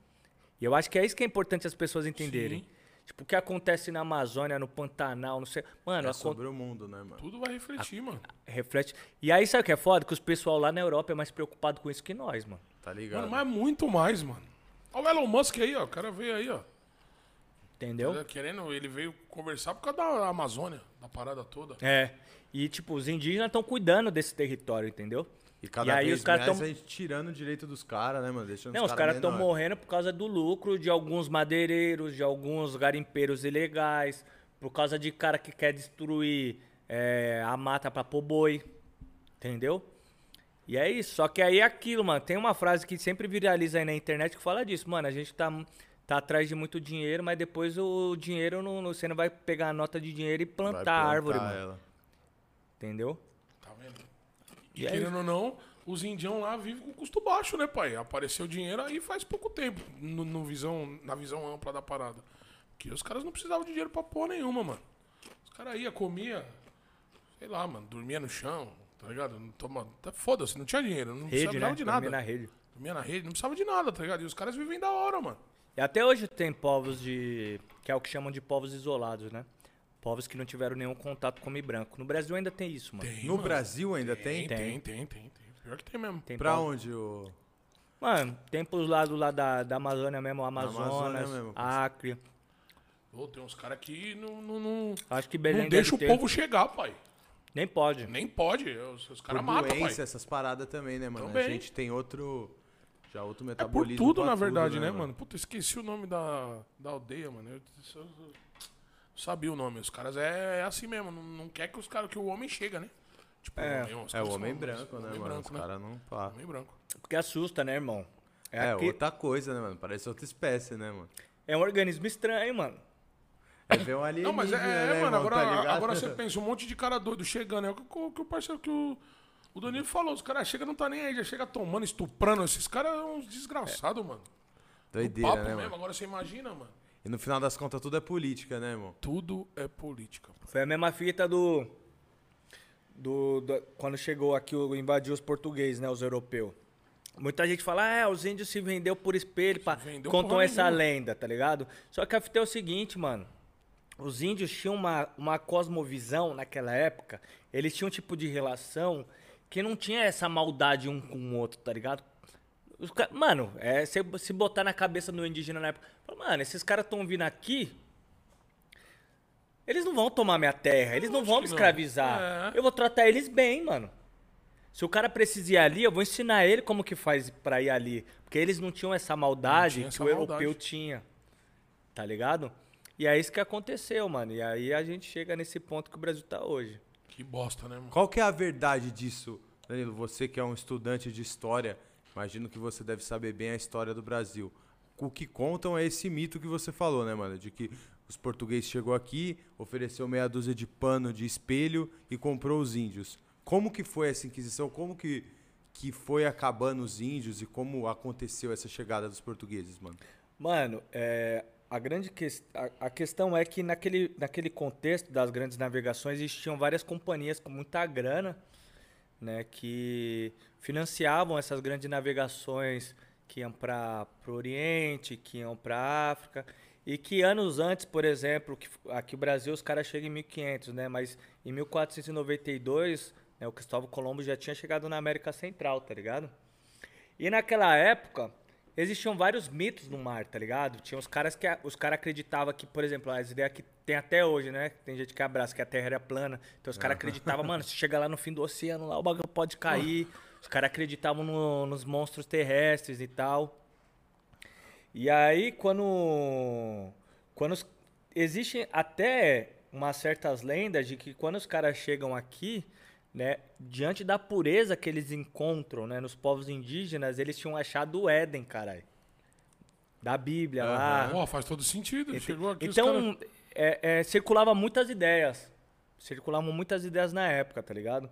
Speaker 3: E eu acho que é isso que é importante as pessoas entenderem.
Speaker 2: Sim.
Speaker 3: Tipo, o que acontece na Amazônia, no Pantanal, não sei. Mano,
Speaker 1: É sobre o mundo, né, mano?
Speaker 2: Tudo vai refletir, mano.
Speaker 3: reflete. E aí, sabe o que é foda? Que os pessoal lá na Europa é mais preocupado com isso que nós, mano.
Speaker 1: Tá ligado?
Speaker 2: Mano, mas é muito mais, mano. Olha o Elon Musk aí, ó. O cara veio aí, ó.
Speaker 3: Entendeu?
Speaker 2: Tá Querendo, ele veio conversar por causa da Amazônia, da parada toda.
Speaker 3: É. E, tipo, os indígenas estão cuidando desse território, entendeu?
Speaker 1: E cada
Speaker 3: E aí
Speaker 1: vez
Speaker 3: os caras
Speaker 1: mais
Speaker 3: tão-
Speaker 1: tirando o direito dos caras, né, mano? Deixando
Speaker 3: Não, os caras estão
Speaker 1: menor.
Speaker 3: morrendo por causa do lucro de alguns madeireiros, de alguns garimpeiros ilegais, por causa de cara que quer destruir é, a mata pra pôr boi. Entendeu? E é isso. Só que aí é aquilo, mano. Tem uma frase que sempre viraliza aí na internet que fala disso. Mano, a gente tá, tá atrás de muito dinheiro, mas depois o dinheiro não, você não vai pegar a nota de dinheiro e
Speaker 1: Vai
Speaker 3: plantar a árvore,
Speaker 1: plantar
Speaker 3: mano.
Speaker 1: ela.
Speaker 3: Entendeu?
Speaker 2: E,
Speaker 3: aí?
Speaker 2: querendo ou não, os indião lá vivem com custo baixo, né, pai? Apareceu dinheiro aí faz pouco tempo, no, no visão, na visão ampla da parada. Que os caras não precisavam de dinheiro pra porra nenhuma, mano. Os caras iam, comia, sei lá, mano, dormia no chão, tá ligado? Não Toma, tá, Foda-se, não tinha dinheiro, não
Speaker 3: Rede,
Speaker 2: precisava
Speaker 3: né?
Speaker 2: de nada.
Speaker 3: na rede.
Speaker 2: Dormia na rede, não precisava de nada, tá ligado? E os caras vivem da hora, mano.
Speaker 3: E até hoje tem povos de. que é o que chamam de povos isolados, né? Povos que não tiveram nenhum contato com o homem branco. No Brasil ainda tem isso, mano.
Speaker 2: Tem,
Speaker 1: No
Speaker 2: mano.
Speaker 1: Brasil ainda tem?
Speaker 2: Tem, tem, tem, tem, tem. Pior que tem mesmo.
Speaker 3: Tem
Speaker 1: Pra onde o.
Speaker 3: Mano, tem pros lados lá da, da Amazônia mesmo, Amazonas,
Speaker 1: Amazônia mesmo.
Speaker 3: Acre.
Speaker 2: Ô, tem uns caras que não, não, não,
Speaker 3: Acho que Belém
Speaker 2: não deixa o
Speaker 3: ter.
Speaker 2: povo chegar, pai.
Speaker 3: Nem pode.
Speaker 2: Nem pode. Os, os
Speaker 1: Por
Speaker 2: caras matam, pai.
Speaker 1: doença, essas paradas também, né, mano? A
Speaker 2: Também.
Speaker 1: gente tem outro. Já outro
Speaker 2: É por
Speaker 1: metabolismo.
Speaker 2: tudo, na verdade,
Speaker 1: tudo,
Speaker 2: né, mano? Puta, esqueci o nome da, da aldeia, mano. Eu, eu- eu sabia o nome. Os caras é, é assim mesmo. Não, não quer que os caras que o homem chega, né? Tipo,
Speaker 3: É.
Speaker 2: homem, os
Speaker 1: É o homem
Speaker 2: são-
Speaker 1: branco, né,
Speaker 2: homem
Speaker 1: mano?
Speaker 2: branco,
Speaker 1: Os
Speaker 2: né?
Speaker 1: caras não. Pá.
Speaker 2: Homem branco.
Speaker 3: Porque assusta, né, irmão? É,
Speaker 1: É,
Speaker 3: aqui-
Speaker 1: outra coisa, né, mano? Parece outra espécie, né, mano?
Speaker 3: é um organismo estranho, mano.
Speaker 1: É ver um alienígena,
Speaker 2: Não, mas é, é,
Speaker 1: né,
Speaker 2: mano,
Speaker 1: irmão?
Speaker 2: agora,
Speaker 1: tá
Speaker 2: agora você pensa, um monte de cara doido chegando. É o que, o que o parceiro que o, o Danilo falou. Os caras chegam não tá nem aí, já chega tomando, estuprando. Esses caras são uns desgraçados, mano. No
Speaker 1: Doideira,
Speaker 2: papo
Speaker 1: né,
Speaker 2: mesmo,
Speaker 1: mano?
Speaker 2: agora você imagina, mano.
Speaker 1: E no final das contas, tudo é política, né, irmão?
Speaker 2: Tudo é política. pô.
Speaker 3: Foi a mesma fita do. Do, do- quando chegou aqui, o- invadiu os portugueses, né? Os europeus. Muita gente fala, ah, os índios se vendeu por espelho, pá.
Speaker 2: vendeu
Speaker 3: Contam essa
Speaker 2: nenhuma.
Speaker 3: lenda, tá ligado? Só que a fita é o seguinte, mano. Os índios tinham uma, uma cosmovisão naquela época. Eles tinham um tipo de relação que não tinha essa maldade um com o outro, tá ligado? Os ca- mano, é, se, se botar na cabeça do indígena na época, mano, esses caras estão vindo aqui, eles não vão tomar minha terra, eles não vão me
Speaker 2: que
Speaker 3: escravizar.
Speaker 2: É.
Speaker 3: Eu vou tratar eles bem, mano. Se o cara precisa ir ali, eu vou ensinar ele como que faz pra ir ali. Porque eles não tinham essa maldade
Speaker 2: tinha
Speaker 3: que
Speaker 2: essa
Speaker 3: o europeu
Speaker 2: maldade.
Speaker 3: tinha. Tá ligado? E é isso que aconteceu, mano. E aí a gente chega nesse ponto que o Brasil tá hoje.
Speaker 2: Que bosta, né, mano?
Speaker 1: Qual que é a verdade disso, Danilo? Você que é um estudante de história, imagino que você deve saber bem a história do Brasil. O que contam é esse mito que você falou, né, mano? De que os portugueses chegou aqui, ofereceu meia dúzia de pano de espelho e comprou os índios. Como que foi essa inquisição? Como que, que foi acabando os índios e como aconteceu essa chegada dos portugueses, mano?
Speaker 3: Mano, é, a grande que, a, a, questão é que naquele, naquele contexto das grandes navegações existiam várias companhias com muita grana, né, que financiavam essas grandes navegações que iam para o Oriente, que iam para a África, e que anos antes, por exemplo, que aqui no Brasil os caras chegam em 1500, né? Mas em 1492, né, o Cristóvão Colombo já tinha chegado na América Central, tá ligado? E naquela época, existiam vários mitos no mar, tá ligado? Tinha os caras que os caras acreditavam que, por exemplo, as ideias que tem até hoje, né? Tem gente que abraça que a Terra era plana. Então os caras acreditavam, mano, se chegar lá no fim do oceano, lá o bagulho pode cair. Os caras acreditavam no, nos monstros terrestres e tal. E aí, quando. quando os, existem até umas certas lendas de que quando os caras chegam aqui, né, diante da pureza que eles encontram né, nos povos indígenas, eles tinham achado o Éden, caralho. Da Bíblia lá.
Speaker 2: Oh, faz todo sentido. Então, Chegou aqui,
Speaker 3: então cara... é, é, circulava muitas ideias. Circulavam muitas ideias na época, tá ligado?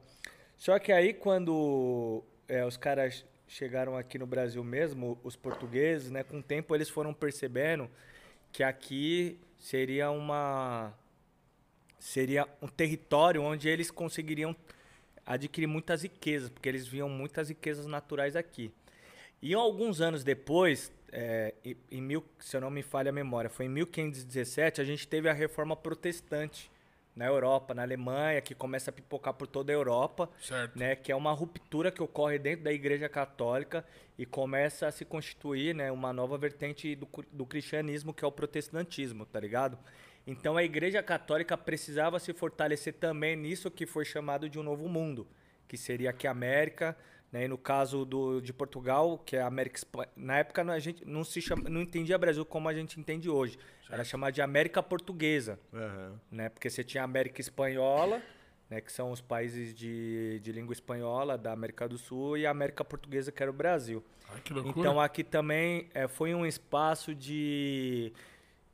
Speaker 3: Só que aí quando é, os caras chegaram aqui no Brasil mesmo, os portugueses, né, com o tempo eles foram percebendo que aqui seria uma seria um território onde eles conseguiriam adquirir muitas riquezas, porque eles viam muitas riquezas naturais aqui. E alguns anos depois, é, em mil, se eu não me falha a memória, foi em 1517, a gente teve a reforma protestante na Europa, na Alemanha, que começa a pipocar por toda a Europa,
Speaker 2: certo.
Speaker 3: né, que é uma ruptura que ocorre dentro da Igreja Católica e começa a se constituir, né, uma nova vertente do, do cristianismo, que é o protestantismo, tá ligado? Então a Igreja Católica precisava se fortalecer também nisso que foi chamado de um novo mundo, que seria aqui a América, né? E no caso do, de Portugal, que é a América na época a gente não se chama, não entendia Brasil como a gente entende hoje. Certo. Era chamado de América Portuguesa, uhum. né? Porque você tinha a América Espanhola, né? Que são os países de, de língua espanhola da América do Sul e a América Portuguesa que era o Brasil.
Speaker 2: Ai, que loucura.
Speaker 3: Então aqui também é, foi um espaço de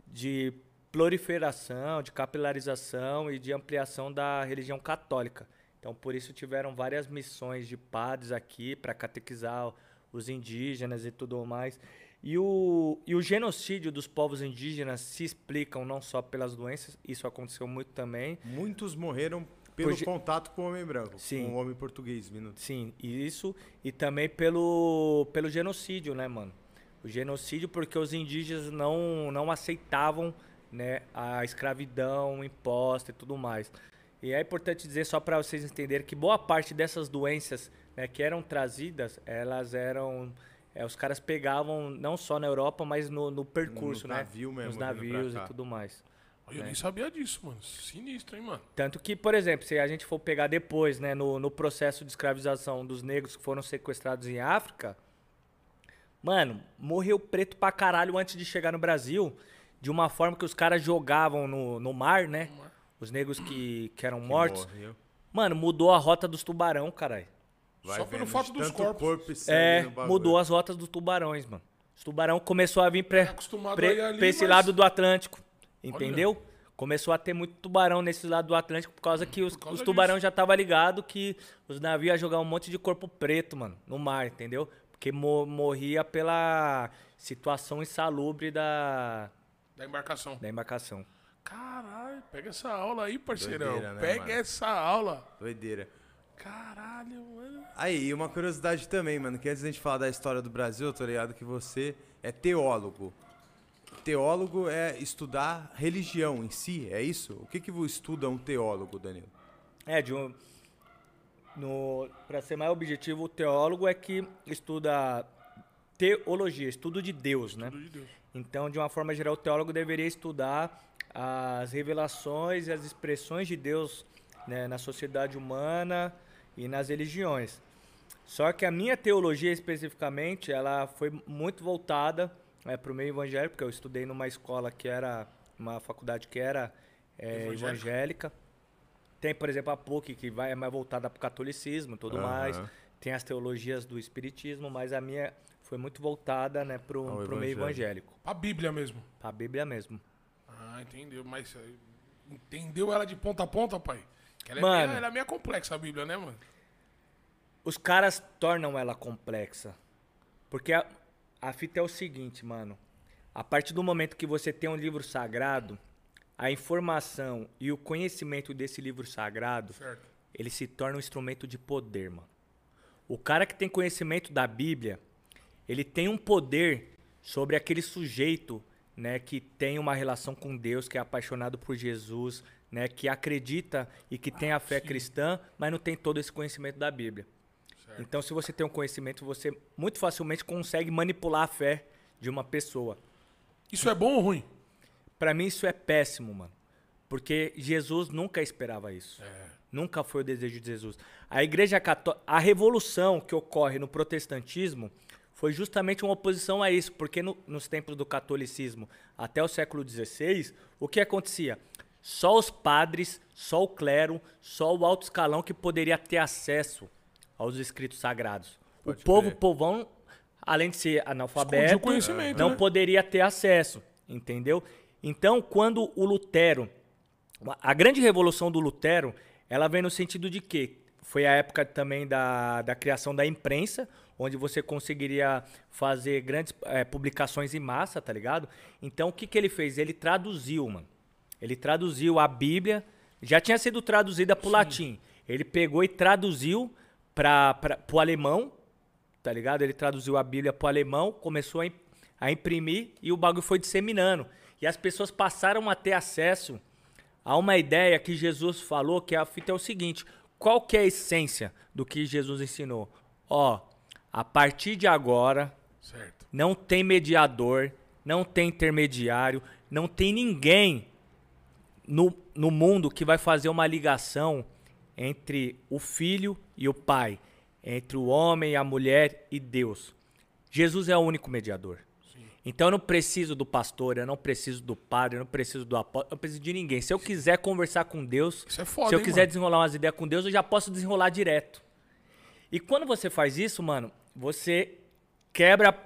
Speaker 3: de proliferação, de capilarização e de ampliação da religião católica. Então, por isso tiveram várias missões de padres aqui para catequizar os indígenas e tudo mais. E o, e o genocídio dos povos indígenas se explicam não só pelas doenças, isso aconteceu muito também.
Speaker 1: Muitos morreram pelo Por, contato com o homem branco, sim, com o homem português. Minuto.
Speaker 3: Sim, isso e também pelo, pelo genocídio, né, mano? O genocídio porque os indígenas não, não aceitavam né, a escravidão imposta e tudo mais. E é importante dizer só para vocês entenderem que boa parte dessas doenças né, que eram trazidas, elas eram é, os caras pegavam não só na Europa, mas no, no percurso, no, no
Speaker 1: né? Navio mesmo,
Speaker 3: Nos navios e tudo mais.
Speaker 2: Eu né? nem sabia disso, mano. Sinistro, hein, mano?
Speaker 3: Tanto que, por exemplo, se a gente for pegar depois, né, no, no processo de escravização dos negros que foram sequestrados em África, mano, morreu preto pra caralho antes de chegar no Brasil, de uma forma que os caras jogavam no, no mar, né? No mar os negros que, que eram que mortos. Morreu. Mano, mudou a rota dos tubarão, caralho.
Speaker 2: Só pelo fato dos corpos. Corpo
Speaker 3: é, mudou as rotas dos tubarões, mano. Os tubarão começou a vir pra, é pra, ali, pra esse mas... lado do Atlântico. Entendeu? Olha. Começou a ter muito tubarão nesse lado do Atlântico por causa que os, causa os tubarão disso. já tava ligado que os navios iam jogar um monte de corpo preto, mano, no mar, entendeu? Porque mo morria pela situação insalubre da...
Speaker 2: Da embarcação.
Speaker 3: Da embarcação.
Speaker 2: Caralho, pega essa aula aí, parceirão. Doideira, né, pega mano? essa aula.
Speaker 1: Doideira.
Speaker 2: Caralho, mano.
Speaker 1: Aí, e uma curiosidade também, mano, que antes da gente falar da história do Brasil, eu tô ligado que você é teólogo. Teólogo é estudar religião em si, é isso? O que que estuda um teólogo, Danilo?
Speaker 3: É, de um... No, para ser mais objetivo, o teólogo é que estuda teologia, estudo de Deus, né?
Speaker 2: De Deus.
Speaker 3: Então, de uma forma geral, o teólogo deveria estudar as revelações e as expressões de Deus né, na sociedade humana e nas religiões. Só que a minha teologia especificamente, ela foi muito voltada é, para o meio evangélico, porque eu estudei numa escola que era uma faculdade que era é, evangélica. Tem, por exemplo, a PUC, que vai, é mais voltada para o catolicismo e tudo
Speaker 1: Aham.
Speaker 3: mais. Tem as teologias do espiritismo, mas a minha foi muito voltada né, para o meio evangélico.
Speaker 2: A Bíblia mesmo.
Speaker 3: Para a Bíblia mesmo.
Speaker 2: Ah, entendeu. Mas eh, entendeu ela de ponta a ponta, pai? Ela, é
Speaker 3: Mano.
Speaker 2: meio, ela é meio complexa, a Bíblia, né, mano?
Speaker 3: Os caras tornam ela complexa. Porque a, a fita é o seguinte, mano. A partir do momento que você tem um livro sagrado, a informação e o conhecimento desse livro sagrado,
Speaker 2: Certo.
Speaker 3: ele se torna um instrumento de poder, mano. O cara que tem conhecimento da Bíblia, ele tem um poder sobre aquele sujeito, né, que tem uma relação com Deus, que é apaixonado por Jesus, né, que acredita e que tem a fé cristã, mas não tem todo esse conhecimento da Bíblia.
Speaker 2: Certo.
Speaker 3: Então, se você tem um conhecimento, você muito facilmente consegue manipular a fé de uma pessoa.
Speaker 2: Isso é bom ou ruim?
Speaker 3: Pra mim isso é péssimo, mano. Porque Jesus nunca esperava isso.
Speaker 2: É.
Speaker 3: Nunca foi o desejo de Jesus. A Igreja Católica, a revolução que ocorre no protestantismo foi justamente uma oposição a isso, porque no- nos tempos do catolicismo até o século XVI, o que acontecia? Só os padres, só o clero, só o alto escalão que poderia ter acesso aos escritos sagrados.
Speaker 1: Pode
Speaker 3: o povo,
Speaker 1: crer.
Speaker 3: povão, além de ser analfabeto,
Speaker 2: o
Speaker 3: não
Speaker 2: né?
Speaker 3: poderia ter acesso, entendeu? Então, quando o Lutero, a grande revolução do Lutero, ela vem no sentido de que foi a época também da, da criação da imprensa, onde você conseguiria fazer grandes eh, publicações em massa, tá ligado? Então, o que, que ele fez? Ele traduziu, mano. Ele traduziu a Bíblia, já tinha sido traduzida para o latim. Ele pegou e traduziu para o alemão, tá ligado? Ele traduziu a Bíblia para o alemão, começou a, a imprimir e o bagulho foi disseminando. E as pessoas passaram a ter acesso a uma ideia que Jesus falou, que a fita é o seguinte: qual que é a essência do que Jesus ensinou? Ó, a partir de agora,
Speaker 2: Certo.
Speaker 3: não tem mediador, não tem intermediário, não tem ninguém no, no mundo que vai fazer uma ligação entre o filho e o pai, entre o homem, a mulher e Deus. Jesus é o único mediador. Então eu não preciso do pastor, eu não preciso do padre, eu não preciso do apóstolo, eu não preciso de ninguém. Se eu quiser conversar com Deus,
Speaker 2: é foda,
Speaker 3: se eu
Speaker 2: hein,
Speaker 3: quiser
Speaker 2: mano?
Speaker 3: desenrolar umas ideias com Deus, eu já posso desenrolar direto. E quando você faz isso, mano, você quebra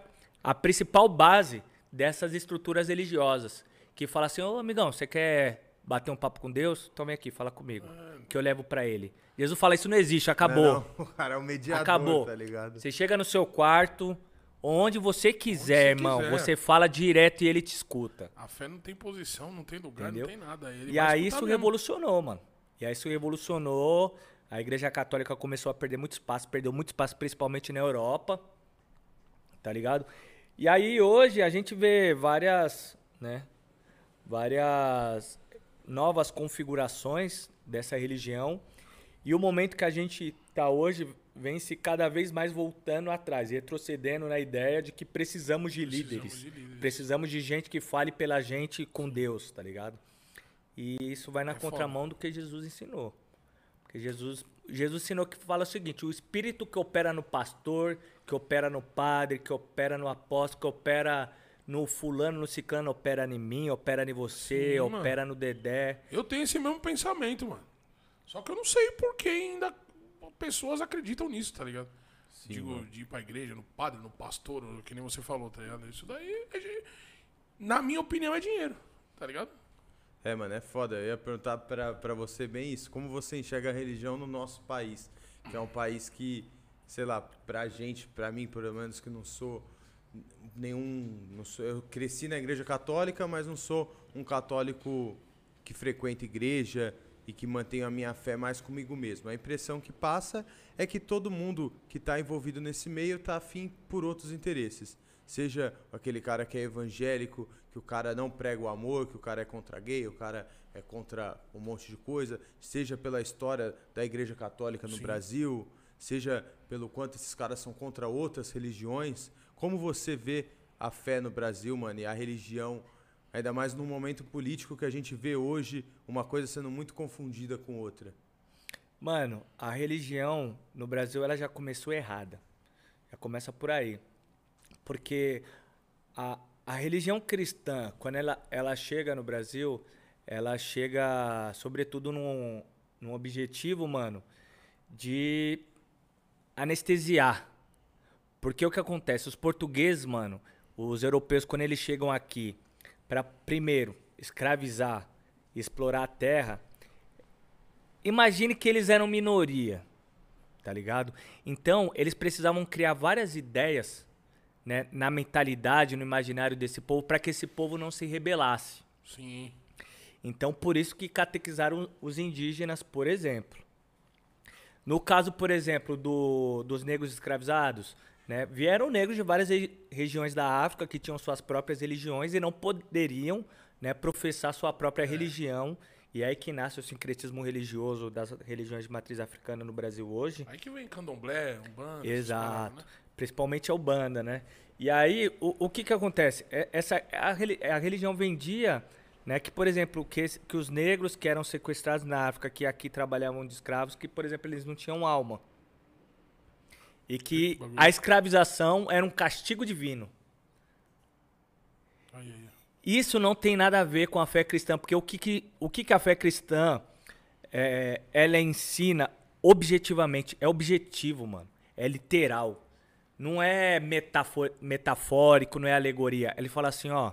Speaker 3: a principal base dessas estruturas religiosas. Que fala assim, ô amigão, você quer bater um papo com Deus? Então vem aqui, fala comigo. Que eu levo pra ele. Jesus fala, isso não existe, acabou.
Speaker 1: Não, não, o cara é o mediador,
Speaker 3: Acabou.
Speaker 1: tá ligado?
Speaker 3: Você chega no seu quarto, onde você quiser,
Speaker 2: você
Speaker 3: irmão.
Speaker 2: quiser.
Speaker 3: Você fala direto e ele te escuta.
Speaker 2: A fé não tem posição, não tem lugar,
Speaker 3: Entendeu?
Speaker 2: não tem nada. Ele
Speaker 3: E aí isso
Speaker 2: mesmo.
Speaker 3: revolucionou, mano. E aí isso revolucionou. A Igreja Católica começou a perder muito espaço, perdeu muito espaço, principalmente na Europa. Tá ligado? E aí hoje a gente vê várias, né? Várias novas configurações dessa religião. E o momento que a gente tá hoje vem se cada vez mais voltando atrás, retrocedendo na ideia de que precisamos de
Speaker 2: Precisamos
Speaker 3: líderes.
Speaker 2: de líderes.
Speaker 3: Precisamos de gente que fale pela gente com Deus, tá ligado? E isso vai na
Speaker 2: É foda.
Speaker 3: contramão do que Jesus ensinou. Jesus, Jesus ensinou que fala o seguinte: o espírito que opera no pastor, que opera no padre, que opera no apóstolo, que opera no fulano, no ciclano, opera em mim, opera em você,
Speaker 2: Sim, mano.
Speaker 3: opera no Dedé.
Speaker 2: Eu tenho esse mesmo pensamento, mano. Só que eu não sei por que ainda pessoas acreditam nisso, tá ligado? Digo, de ir pra igreja, no padre, no pastor, que nem você falou, tá ligado? Isso daí, é de- na minha opinião, é dinheiro, tá ligado?
Speaker 1: É, mano, é foda. Eu ia perguntar pra você bem isso. Como você enxerga a religião no nosso país? Que é um país que, sei lá, pra gente, pra mim, pelo menos, que não sou nenhum. Não sou, eu cresci na igreja católica, mas não sou um católico que frequenta igreja e que mantenho a minha fé mais comigo mesmo. A impressão que passa é que todo mundo que está envolvido nesse meio está afim por outros interesses. Seja aquele cara que é evangélico, que o cara não prega o amor, que o cara é contra gay, o cara é contra um monte de coisa, seja pela história da Igreja Católica no
Speaker 2: Sim.
Speaker 1: Brasil, seja pelo quanto esses caras são contra outras religiões. Como você vê a fé no Brasil, mano, e a religião, ainda mais num momento político que a gente vê hoje uma coisa sendo muito confundida com outra?
Speaker 3: Mano, a religião no Brasil ela já começou errada. Já começa por aí. Porque a, a religião cristã, quando ela, ela chega no Brasil, ela chega, sobretudo, num, num objetivo, mano, de anestesiar. Porque o que acontece? Os portugueses, mano, os europeus, quando eles chegam aqui para primeiro escravizar, explorar a terra, imagine que eles eram minoria, tá ligado? Então, eles precisavam criar várias ideias né, na mentalidade, no imaginário desse povo, para que esse povo não se rebelasse.
Speaker 2: Sim.
Speaker 3: Então, por isso que catequizaram os indígenas, por exemplo. No caso, por exemplo, do, dos negros escravizados, né, vieram negros de várias regiões da África que tinham suas próprias religiões e não poderiam né, professar sua própria é. religião. E é aí que nasce o sincretismo religioso das religiões de matriz africana no Brasil hoje.
Speaker 2: Aí que vem candomblé, umbanda.
Speaker 3: Exato. Né? Principalmente a Ubanda, né? E aí, o, o que que acontece? É, essa, a, a religião vendia né, que, por exemplo, que, que os negros que eram sequestrados na África, que aqui trabalhavam de escravos, que, por exemplo, eles não tinham alma. E que a escravização era um castigo divino. Isso não tem nada a ver com a fé cristã, porque o que, que o que, que a fé cristã é, ela ensina objetivamente, é objetivo, mano. É literal. Não é metafor, metafórico, não é alegoria. Ele fala assim, ó.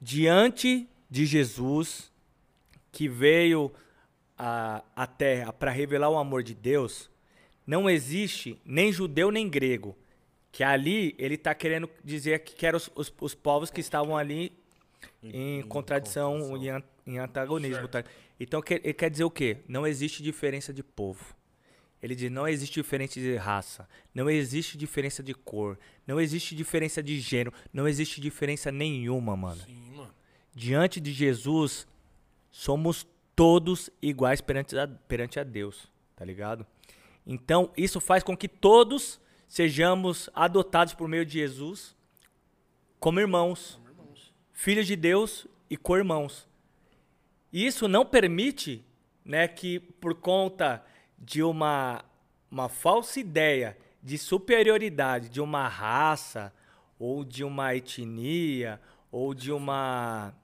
Speaker 3: Diante de Jesus, que veio à, à terra para revelar o amor de Deus, não existe nem judeu nem grego. Que ali ele está querendo dizer que eram os, os, os, povos que estavam ali em, em contradição, em, em antagonismo. Tá? Então ele quer dizer o quê? Não existe diferença de povo. Ele diz: não existe diferença de raça, não existe diferença de cor, não existe diferença de gênero, não existe diferença nenhuma, mano. Sim, mano. Diante de Jesus, somos todos iguais perante a, perante a Deus, tá ligado? Então, isso faz com que todos sejamos adotados por meio de Jesus como irmãos, como irmãos. filhos de Deus e co-irmãos. Isso não permite né, que, por conta de uma, uma falsa ideia de superioridade de uma raça, ou de uma etnia, ou de uma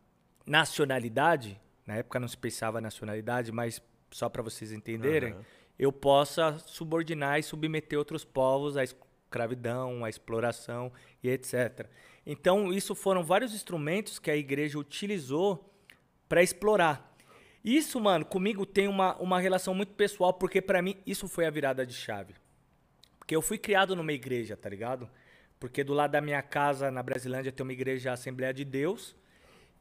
Speaker 3: nacionalidade, na época não se pensava nacionalidade, mas só para vocês entenderem, uhum eu possa subordinar e submeter outros povos à escravidão, à exploração e etc. Então, isso foram vários instrumentos que a igreja utilizou para explorar. Isso, mano, comigo tem uma, uma relação muito pessoal, porque para mim isso foi a virada de chave. Porque eu fui criado numa igreja, tá ligado? Porque do lado da minha casa, na Brasilândia, tem uma igreja Assembleia de Deus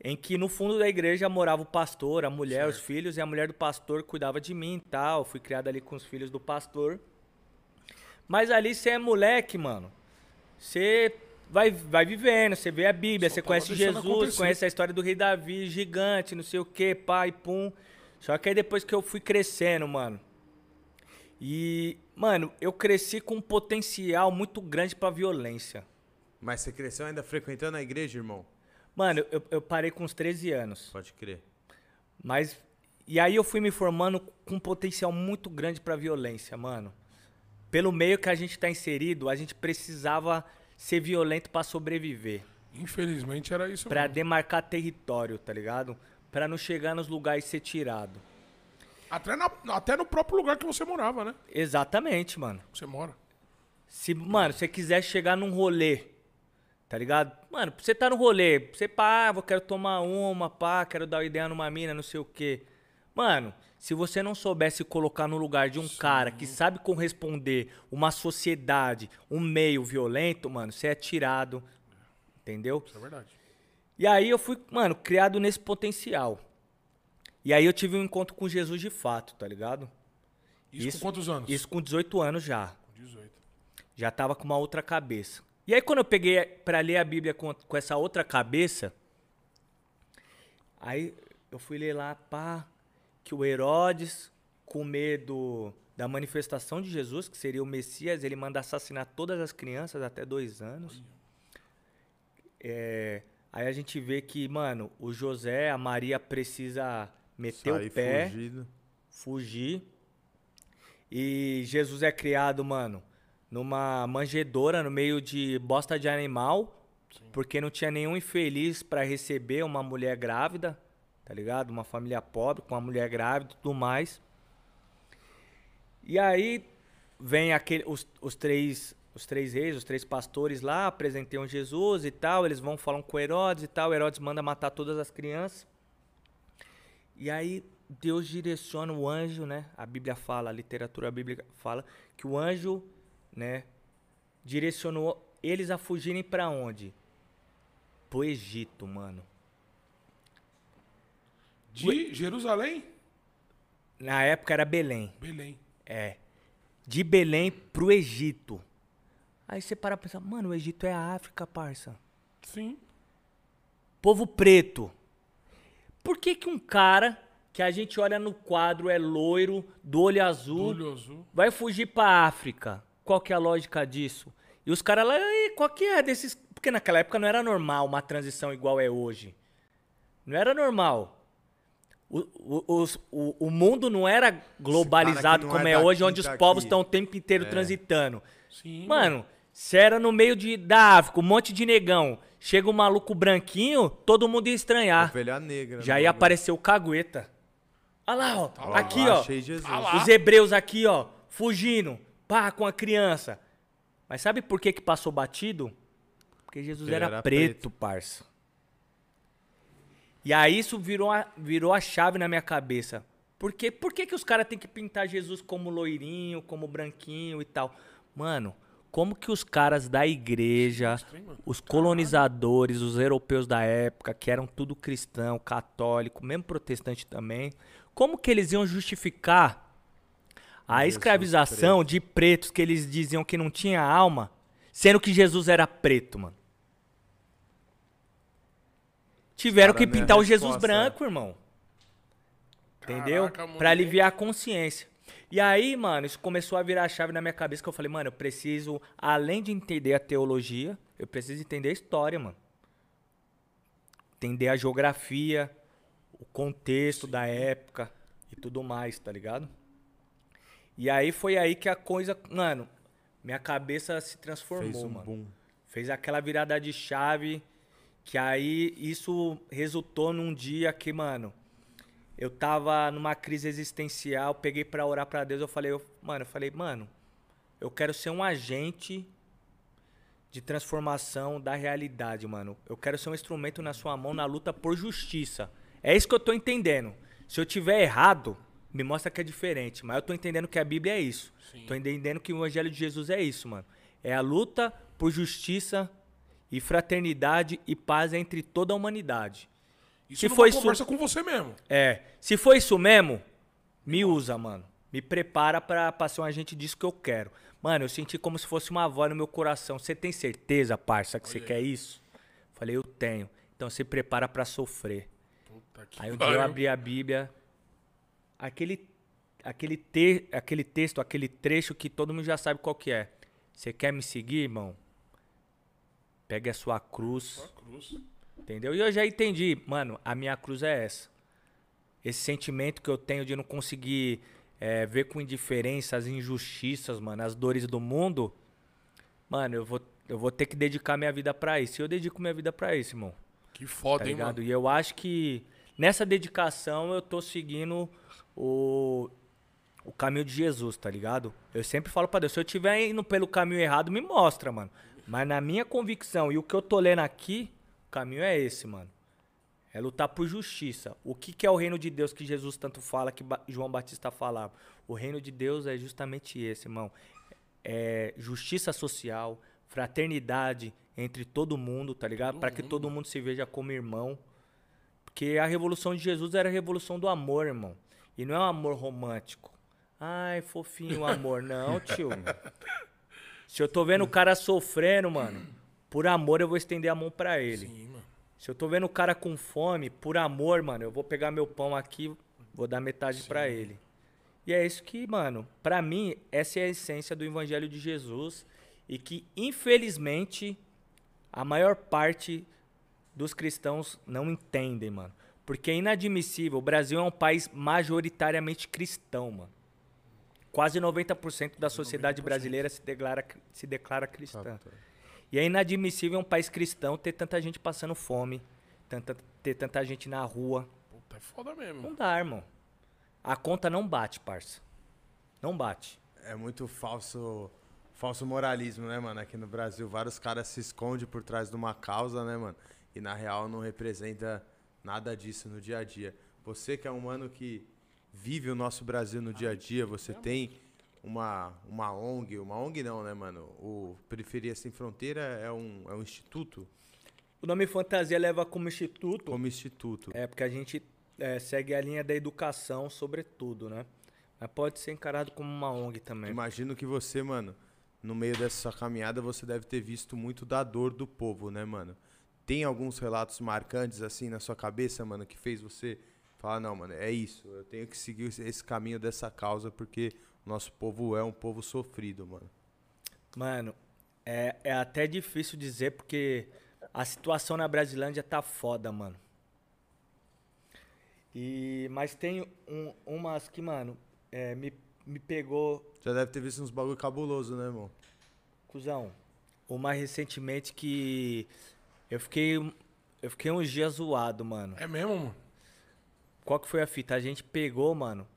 Speaker 3: em que no fundo da igreja morava o pastor, a mulher, certo. os filhos, e a mulher do pastor cuidava de mim e tal. Fui criado ali com os filhos do pastor. Mas ali você é moleque, mano. Você vai, vai vivendo, você vê a Bíblia, você conhece Jesus, conhece a história do rei Davi, gigante, não sei o que, pai, pum. Só que aí depois que eu fui crescendo, mano. E, mano, eu cresci com um potencial muito grande pra violência.
Speaker 1: Mas você cresceu ainda frequentando a igreja, irmão?
Speaker 3: Mano, eu, eu parei com uns 13 anos.
Speaker 1: Pode crer.
Speaker 3: Mas. E aí eu fui me formando com um potencial muito grande pra violência, mano. Pelo meio que a gente tá inserido, a gente precisava ser violento para sobreviver.
Speaker 2: Infelizmente era isso
Speaker 3: Pra mesmo. demarcar território, tá ligado? Pra não chegar nos lugares e ser tirado.
Speaker 2: Até, na, até no próprio lugar que você morava, né?
Speaker 3: Exatamente, mano.
Speaker 2: Você mora.
Speaker 3: Se, mano, você quiser chegar num rolê Tá ligado? Mano, você tá no rolê, você pá, eu quero tomar uma, pá, quero dar ideia numa mina, não sei o quê. Mano, se você não soubesse colocar no lugar de um Sim. cara que sabe corresponder uma sociedade, um meio violento, mano, você é tirado. Entendeu?
Speaker 2: Isso é verdade.
Speaker 3: E aí eu fui, mano, criado nesse potencial. E aí eu tive um encontro com Jesus de fato, tá ligado?
Speaker 2: Isso, isso com quantos anos?
Speaker 3: Isso com 18 anos já.
Speaker 2: Com 18.
Speaker 3: Já tava com uma outra cabeça. E aí quando eu peguei para ler a Bíblia com, com essa outra cabeça, aí eu fui ler lá, pá, que o Herodes, com medo da manifestação de Jesus, que seria o Messias, ele manda assassinar todas as crianças até dois anos. É, aí a gente vê que, mano, o José, a Maria precisa meter Sai o pé, fugido. fugir. E Jesus é criado, mano, numa manjedora no meio de bosta de animal, Sim. porque não tinha nenhum infeliz para receber uma mulher grávida, tá ligado? Uma família pobre, com uma mulher grávida e tudo mais. E aí vem aquele, os, os três os três reis, os três pastores lá, apresenteiam Jesus e tal, eles vão falam com Herodes e tal, Herodes manda matar todas as crianças. E aí Deus direciona o anjo, né? A Bíblia fala, a literatura bíblica fala que o anjo, né, direcionou eles a fugirem para onde? Pro Egito, mano.
Speaker 2: De Jerusalém?
Speaker 3: Na época era Belém.
Speaker 2: Belém.
Speaker 3: É. De Belém pro Egito. Aí você para pra pensar, mano, o Egito é a África, parça.
Speaker 2: Sim.
Speaker 3: Povo preto. Por que que um cara que a gente olha no quadro é loiro, do olho azul,
Speaker 2: Olho azul.
Speaker 3: vai fugir pra África? Qual que é a lógica disso? E os caras lá, "Ei, qual que é desses... Porque naquela época não era normal uma transição igual é hoje. Não era normal. O, o, o, o mundo não era globalizado
Speaker 1: não
Speaker 3: como
Speaker 1: é
Speaker 3: é hoje,
Speaker 1: daqui,
Speaker 3: onde os povos estão o tempo inteiro transitando.
Speaker 2: Sim.
Speaker 3: Mano, se era no meio de, da África, um monte de negão, chega um maluco branquinho, todo mundo ia estranhar.
Speaker 1: Ovelha negra.
Speaker 3: Já
Speaker 1: né,
Speaker 3: ia aparecer o cagueta. Olha lá, ó.
Speaker 2: lá,
Speaker 3: aqui,
Speaker 1: lá,
Speaker 3: ó.
Speaker 1: achei Jesus.
Speaker 3: Os hebreus aqui, ó, fugindo. Pá, com a criança. Mas sabe por que que passou batido? Porque Jesus era,
Speaker 1: era
Speaker 3: preto,
Speaker 1: preto.
Speaker 3: parça. E aí isso virou a, virou a chave na minha cabeça. Por, quê? Por que, que os caras têm que pintar Jesus como loirinho, como branquinho e tal? Mano, como que os caras da igreja,
Speaker 2: mano?
Speaker 3: os colonizadores, os europeus da época, que eram tudo cristão, católico, mesmo protestante também, como que eles iam justificar a escravização de pretos que eles diziam que não tinha alma, sendo que Jesus era preto, mano? Tiveram
Speaker 1: Cara,
Speaker 3: que pintar o Jesus
Speaker 1: resposta é-
Speaker 3: branco, irmão. Entendeu? Pra aliviar a consciência. E aí, mano, isso começou a virar a chave na minha cabeça que eu falei, mano, eu preciso, além de entender a teologia, eu preciso entender a história, mano. Entender a geografia, o contexto da época e tudo mais, tá ligado? E aí foi aí que a coisa, mano, minha cabeça se transformou,
Speaker 1: Fez um
Speaker 3: mano.
Speaker 1: boom.
Speaker 3: Fez aquela virada de chave que aí isso resultou num dia que, mano, eu tava numa crise existencial, peguei pra orar pra Deus, eu falei, eu- mano, eu falei, mano, eu quero ser um agente de transformação da realidade, mano. Eu quero ser um instrumento na sua mão na luta por justiça. É isso que eu tô entendendo. Se eu tiver errado, me mostra que é diferente, mas eu tô entendendo que a Bíblia é isso. Tô entendendo que o evangelho de Jesus é isso, mano. É a luta por justiça e fraternidade e paz entre toda a humanidade.
Speaker 2: Isso
Speaker 3: se foi isso-
Speaker 2: conversa com você mesmo.
Speaker 3: É, se for isso mesmo, me usa, mano. Me prepara pra, pra ser um agente disso que eu quero. Mano, eu senti como se fosse uma voz no meu coração. Você tem certeza, parça, que você quer isso? Falei, eu tenho. Então se prepara pra sofrer.
Speaker 2: Puta que
Speaker 3: Aí um dia eu abri a Bíblia, aquele, aquele, te, aquele texto, aquele trecho que todo mundo já sabe qual que é. Você quer me seguir, irmão? Pegue a sua cruz.
Speaker 2: Cruz.
Speaker 3: Entendeu? E eu já entendi, mano, a minha cruz é essa. Esse sentimento que eu tenho de não conseguir é, ver com indiferença as injustiças, mano, as dores do mundo. Mano, eu vou, eu vou ter que dedicar minha vida pra isso. E eu dedico minha vida pra isso, irmão.
Speaker 2: Que foda,
Speaker 3: Tá
Speaker 2: hein, mano?
Speaker 3: E eu acho que nessa dedicação eu tô seguindo o, o caminho de Jesus, tá ligado? Eu sempre falo pra Deus, se eu estiver indo pelo caminho errado, me mostra, mano. Mas na minha convicção e o que eu tô lendo aqui, o caminho é esse, mano. É lutar por justiça. O que, que é o reino de Deus que Jesus tanto fala, que Ba- João Batista falava? O reino de Deus é justamente esse, irmão. É justiça social, fraternidade entre todo mundo, tá ligado? Para que todo mundo se veja como irmão. Porque a revolução de Jesus era a revolução do amor, irmão. E não é um amor romântico. Ai, fofinho o amor. Não, tio. Se eu tô vendo o cara sofrendo, mano, por amor eu vou estender a mão pra ele.
Speaker 2: Sim, mano.
Speaker 3: Se eu tô vendo o cara com fome, por amor, mano, eu vou pegar meu pão aqui, vou dar metade pra ele. E é isso que, mano, pra mim, essa é a essência do evangelho de Jesus e que, infelizmente, a maior parte dos cristãos não entendem, mano. Porque é inadmissível. O Brasil é um país majoritariamente cristão, mano. Quase 90% da sociedade brasileira se declara, se declara cristã. E é inadmissível um país cristão ter tanta gente passando fome, tanta, ter tanta gente na rua,
Speaker 2: Puta, é foda mesmo.
Speaker 3: Não dá, irmão. A conta não bate, parça. Não bate.
Speaker 1: É muito falso, falso moralismo, né, mano? Aqui no Brasil, vários caras se escondem por trás de uma causa, né, mano? E na real não representa nada disso no dia a dia. Você que é um mano que vive o nosso Brasil no dia a dia, você tem uma, uma ONG, uma ONG não, né, mano? O Periferia Sem Fronteira é um, é um instituto?
Speaker 3: O nome fantasia leva como instituto.
Speaker 1: Como instituto.
Speaker 3: É, porque a gente é, segue a linha da educação, sobretudo, né? Mas pode ser encarado como uma ONG também.
Speaker 1: Imagino que você, mano, no meio dessa caminhada, você deve ter visto muito da dor do povo, né, mano? Tem alguns relatos marcantes, assim, na sua cabeça, mano, que fez você falar, não, mano, é isso, eu tenho que seguir esse caminho dessa causa, porque o nosso povo é um povo sofrido, mano.
Speaker 3: Mano, é, é até difícil dizer, porque a situação na Brasilândia tá foda, mano. E, mas tem um, umas que, mano, é, me, me pegou.
Speaker 1: Já deve ter visto uns bagulho cabuloso, né, irmão?
Speaker 3: Cusão, uma recentemente que eu fiquei. Eu fiquei uns dias zoado, mano.
Speaker 2: É mesmo, mano?
Speaker 3: Qual que foi a fita? A gente pegou, mano.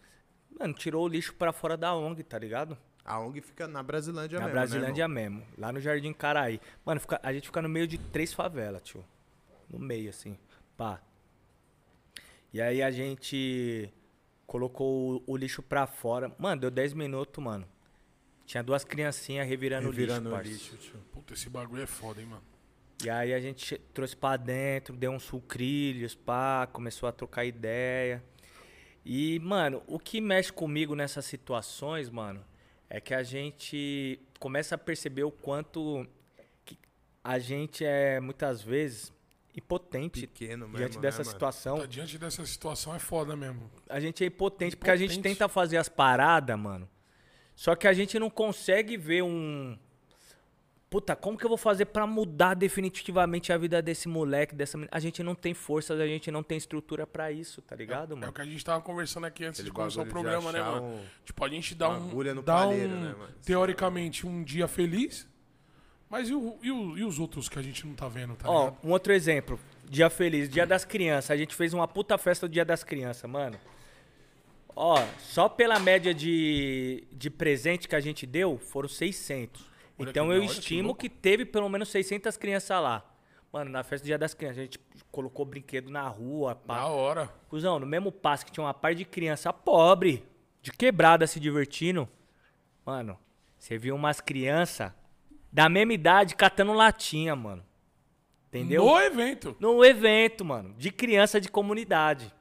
Speaker 3: Mano, tirou o lixo pra fora da ONG, tá ligado?
Speaker 1: A ONG fica na Brasilândia
Speaker 3: na
Speaker 1: mesmo. Na
Speaker 3: Brasilândia né, mesmo. Lá no Jardim Caraí. Mano, fica, a gente fica no meio de três favelas, tio. No meio, assim. Pá. E aí a gente colocou o, o lixo pra fora. Mano, deu 10 minutos, mano. Tinha duas criancinhas revirando,
Speaker 1: revirando
Speaker 3: o
Speaker 1: lixo, lixo tio.
Speaker 2: Puta, esse bagulho é foda, hein, mano.
Speaker 3: E aí a gente trouxe pra dentro, deu uns sucrilhos, pá, começou a trocar ideia. E, mano, o que mexe comigo nessas situações, mano, é que a gente começa a perceber o quanto a gente é, muitas vezes, impotente
Speaker 1: Pequeno mesmo,
Speaker 3: diante dessa
Speaker 1: né,
Speaker 3: situação.
Speaker 2: Tá, diante dessa situação é foda mesmo.
Speaker 3: A gente é impotente, impotente, porque a gente tenta fazer as paradas, mano. Só que a gente não consegue ver um. Puta, como que eu vou fazer para mudar definitivamente a vida desse moleque, dessa A gente não tem forças, a gente não tem estrutura para isso, tá ligado,
Speaker 2: é,
Speaker 3: mano?
Speaker 2: É o que a gente tava conversando aqui antes
Speaker 1: Aquele
Speaker 2: de começar o programa, né, mano?
Speaker 1: Um...
Speaker 2: Tipo, a gente dá um.
Speaker 1: Agulha no
Speaker 2: dá
Speaker 1: palheiro,
Speaker 2: um,
Speaker 1: né, mano?
Speaker 2: Teoricamente, um dia feliz. Mas e, o, e, o, e, os outros que a gente não tá vendo, tá
Speaker 3: Ó,
Speaker 2: ligado?
Speaker 3: um outro exemplo. Dia feliz, dia das crianças. A gente fez uma puta festa do dia das crianças, mano. Ó, só pela média de, de presente que a gente deu, foram 600. Olha então eu estimo que, que, teve pelo menos 600 crianças lá. Mano, na festa do dia das crianças, a gente colocou brinquedo na rua. Pá.
Speaker 2: Da hora.
Speaker 3: Cusão, no mesmo passo que tinha uma par de criança pobre, de quebrada se divertindo. Mano, você viu umas crianças da mesma idade catando latinha, mano. Entendeu?
Speaker 2: No evento.
Speaker 3: No evento, mano. De criança de comunidade.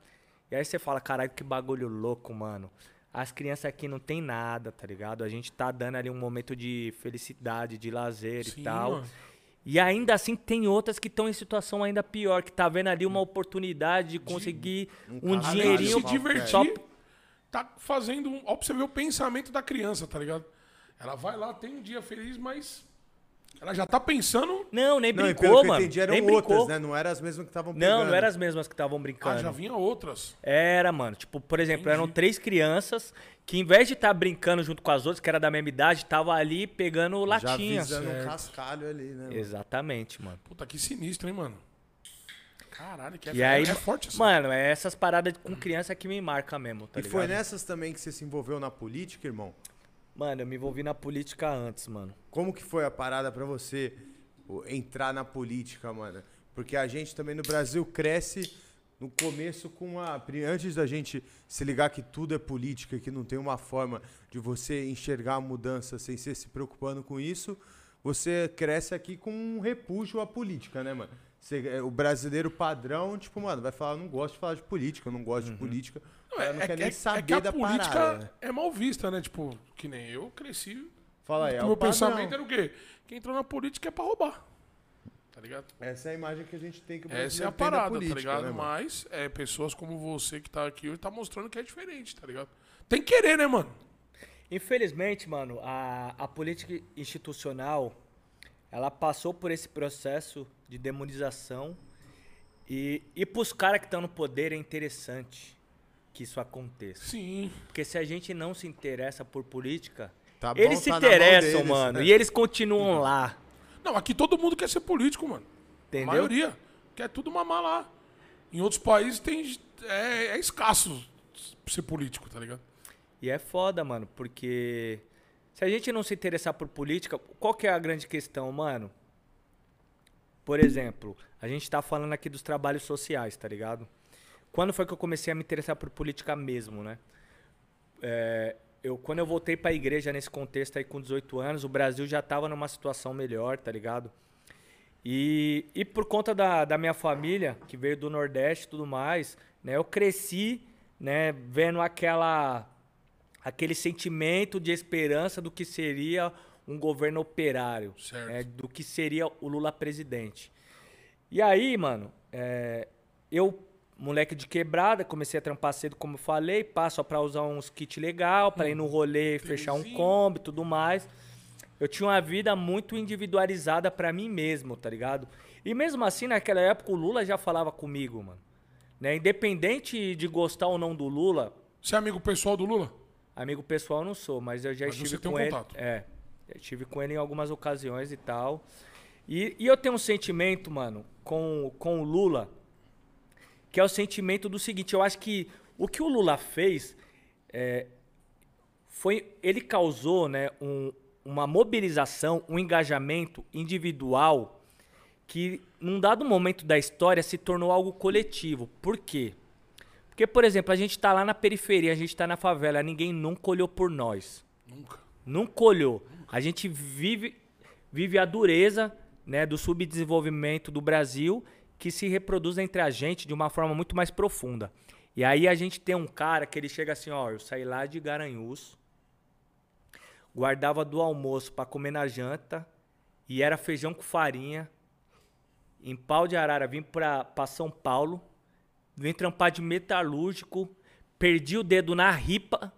Speaker 3: E aí você fala, caralho, que bagulho louco, mano. As crianças aqui não tem nada, tá ligado? A gente tá dando ali um momento de felicidade, de lazer
Speaker 2: Sim,
Speaker 3: e tal.
Speaker 2: Mano.
Speaker 3: E ainda assim tem outras que estão em situação ainda pior, que tá vendo ali uma oportunidade de conseguir
Speaker 1: de
Speaker 3: um, um dinheirinho.
Speaker 2: se divertir, só... tá fazendo um... Ó, pra você ver o pensamento da criança, tá ligado? Ela vai lá, tem um dia feliz, mas ela já tá pensando.
Speaker 3: Não, nem
Speaker 1: não,
Speaker 3: brincou,
Speaker 1: que
Speaker 3: mano.
Speaker 1: Eu entendi, eram
Speaker 3: nem
Speaker 1: outras,
Speaker 3: brincou.
Speaker 1: né? Não eram as mesmas que estavam
Speaker 3: Não, não eram as mesmas que estavam brincando.
Speaker 2: Ah, já vinha outras.
Speaker 3: Era, mano. Tipo, por exemplo,
Speaker 2: Entendi.
Speaker 3: eram três crianças que, em vez de estar tá brincando junto com as outras, que era da mesma idade, tava ali pegando latinha.
Speaker 1: Já um cascalho ali, né? Mano?
Speaker 3: Exatamente, mano.
Speaker 2: Puta, que sinistro, hein, mano? Caralho, que é,
Speaker 3: E aí,
Speaker 2: é forte assim.
Speaker 3: mano, é essas paradas com criança que me marca mesmo, tá
Speaker 1: e
Speaker 3: ligado?
Speaker 1: foi nessas também que você se envolveu na política, irmão?
Speaker 3: Mano, eu me envolvi na política antes, mano.
Speaker 1: Como que foi a parada pra você entrar na política, mano? Porque a gente também no Brasil cresce no começo com a. Antes da gente se ligar que tudo é política, que não tem uma forma de você enxergar a mudança sem ser se preocupando com isso, você cresce aqui com um repúdio à política, né, mano? Você, o brasileiro padrão, tipo, mano, vai falar, não gosto de falar de política, eu não gosto de política.
Speaker 2: Não,
Speaker 1: Ela não quer nem
Speaker 2: é,
Speaker 1: saber
Speaker 2: é que a
Speaker 1: da
Speaker 2: política
Speaker 1: parada. né?
Speaker 2: é mal vista, né? Tipo, que nem eu cresci.
Speaker 1: Fala aí, é
Speaker 2: o meu pensamento era o quê? Quem entrou na política é pra roubar. Tá ligado?
Speaker 1: Essa é a imagem que a gente tem que o
Speaker 2: Essa é a
Speaker 1: tem da
Speaker 2: parada,
Speaker 1: política,
Speaker 2: tá ligado?
Speaker 1: né?
Speaker 2: Mas é, pessoas como você que tá aqui hoje tá mostrando que é diferente, tá ligado? Tem que querer, né, mano?
Speaker 3: Infelizmente, mano, a, a política institucional, ela passou por esse processo de demonização e, e pros caras que estão no poder é interessante que isso aconteça.
Speaker 2: Sim.
Speaker 3: Porque se a gente não se interessa por política,
Speaker 1: Tá bom,
Speaker 3: eles se
Speaker 1: tá mão
Speaker 3: interessam,
Speaker 1: deles,
Speaker 3: mano,
Speaker 1: né?
Speaker 3: e eles continuam lá,
Speaker 2: Não, aqui todo mundo quer ser político, mano. A
Speaker 3: entendeu?
Speaker 2: maioria. Quer tudo mamar lá. Em outros países tem. É, é escasso ser político, tá ligado?
Speaker 3: E é foda, mano, porque se a gente não se interessar por política, qual que é a grande questão, mano? Por exemplo, a gente tá falando aqui dos trabalhos sociais, tá ligado? Quando foi que eu comecei a me interessar por política mesmo, né? É, eu, quando eu voltei pra igreja nesse contexto aí com 18 anos, o Brasil já tava numa situação melhor, tá ligado? E, e por conta da, da minha família, que veio do Nordeste e tudo mais, né? Eu cresci, né, vendo aquela aquele sentimento de esperança do que seria um governo operário, né, do que seria o Lula presidente. E aí, mano, é, eu, moleque de quebrada, comecei a trampar cedo, como eu falei, passo pra usar uns kits legal, pra ir no rolê, fechar um combo e tudo mais. Eu tinha uma vida muito individualizada pra mim mesmo, tá ligado? E mesmo assim, naquela época, o Lula já falava comigo, mano. Né? Independente de gostar ou não do Lula,
Speaker 2: Você é amigo pessoal do Lula?
Speaker 3: Amigo pessoal eu não sou, mas eu já
Speaker 2: Mas
Speaker 3: estive
Speaker 2: você tem
Speaker 3: com
Speaker 2: um
Speaker 3: ele.
Speaker 2: contato.
Speaker 3: É. Eu estive com ele em algumas ocasiões e tal. E, e eu tenho um sentimento, mano, com, com o Lula, que é o sentimento do seguinte: eu acho que o que o Lula fez é, foi. Ele causou né, um- uma mobilização, um engajamento individual que, num dado momento da história, se tornou algo coletivo. Por quê? Porque, por exemplo, a gente tá lá na periferia, a gente tá na favela, ninguém nunca olhou por nós.
Speaker 2: Nunca.
Speaker 3: Nunca olhou. A gente vive, vive a dureza né, do subdesenvolvimento do Brasil que se reproduz entre a gente de uma forma muito mais profunda. E aí a gente tem um cara que ele chega assim, ó, eu saí lá de Garanhuns, guardava do almoço para comer na janta e era feijão com farinha. Em pau de arara vim pra São Paulo, vim trampar de metalúrgico, perdi o dedo na ripa,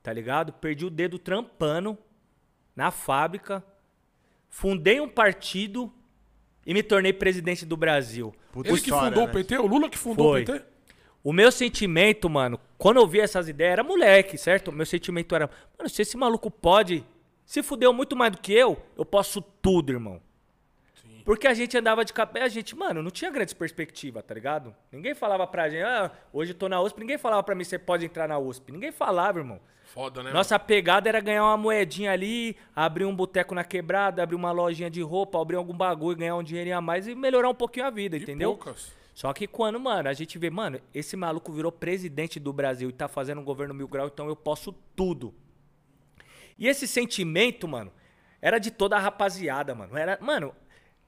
Speaker 3: tá ligado? Perdi o dedo trampando na fábrica, fundei um partido e me tornei presidente do Brasil.
Speaker 1: Puta
Speaker 2: Ele que
Speaker 1: história,
Speaker 2: fundou
Speaker 1: né?
Speaker 2: o PT? O Lula que fundou
Speaker 3: Foi.
Speaker 2: o PT?
Speaker 3: O meu sentimento, mano, quando eu vi essas ideias, era moleque, certo? O meu sentimento era, mano, se esse maluco pode, se fudeu muito mais do que eu, eu posso tudo, irmão. Porque a gente andava de cabelo, a gente, mano, não tinha grandes perspectivas, tá ligado? Ninguém falava pra gente, ah, hoje eu tô na USP, ninguém falava pra mim, você pode entrar na USP. Ninguém falava, irmão.
Speaker 2: Foda, né?
Speaker 3: Nossa pegada era ganhar uma moedinha ali, abrir um boteco na quebrada, abrir uma lojinha de roupa, abrir algum bagulho, ganhar um dinheirinho a mais e melhorar um pouquinho a vida,
Speaker 2: mano?
Speaker 3: Entendeu?
Speaker 2: poucas.
Speaker 3: Só que quando, mano, a gente vê, mano, esse maluco virou presidente do Brasil e tá fazendo um governo mil grau, então eu posso tudo. E esse sentimento, mano, era de toda a rapaziada, mano. Era, mano,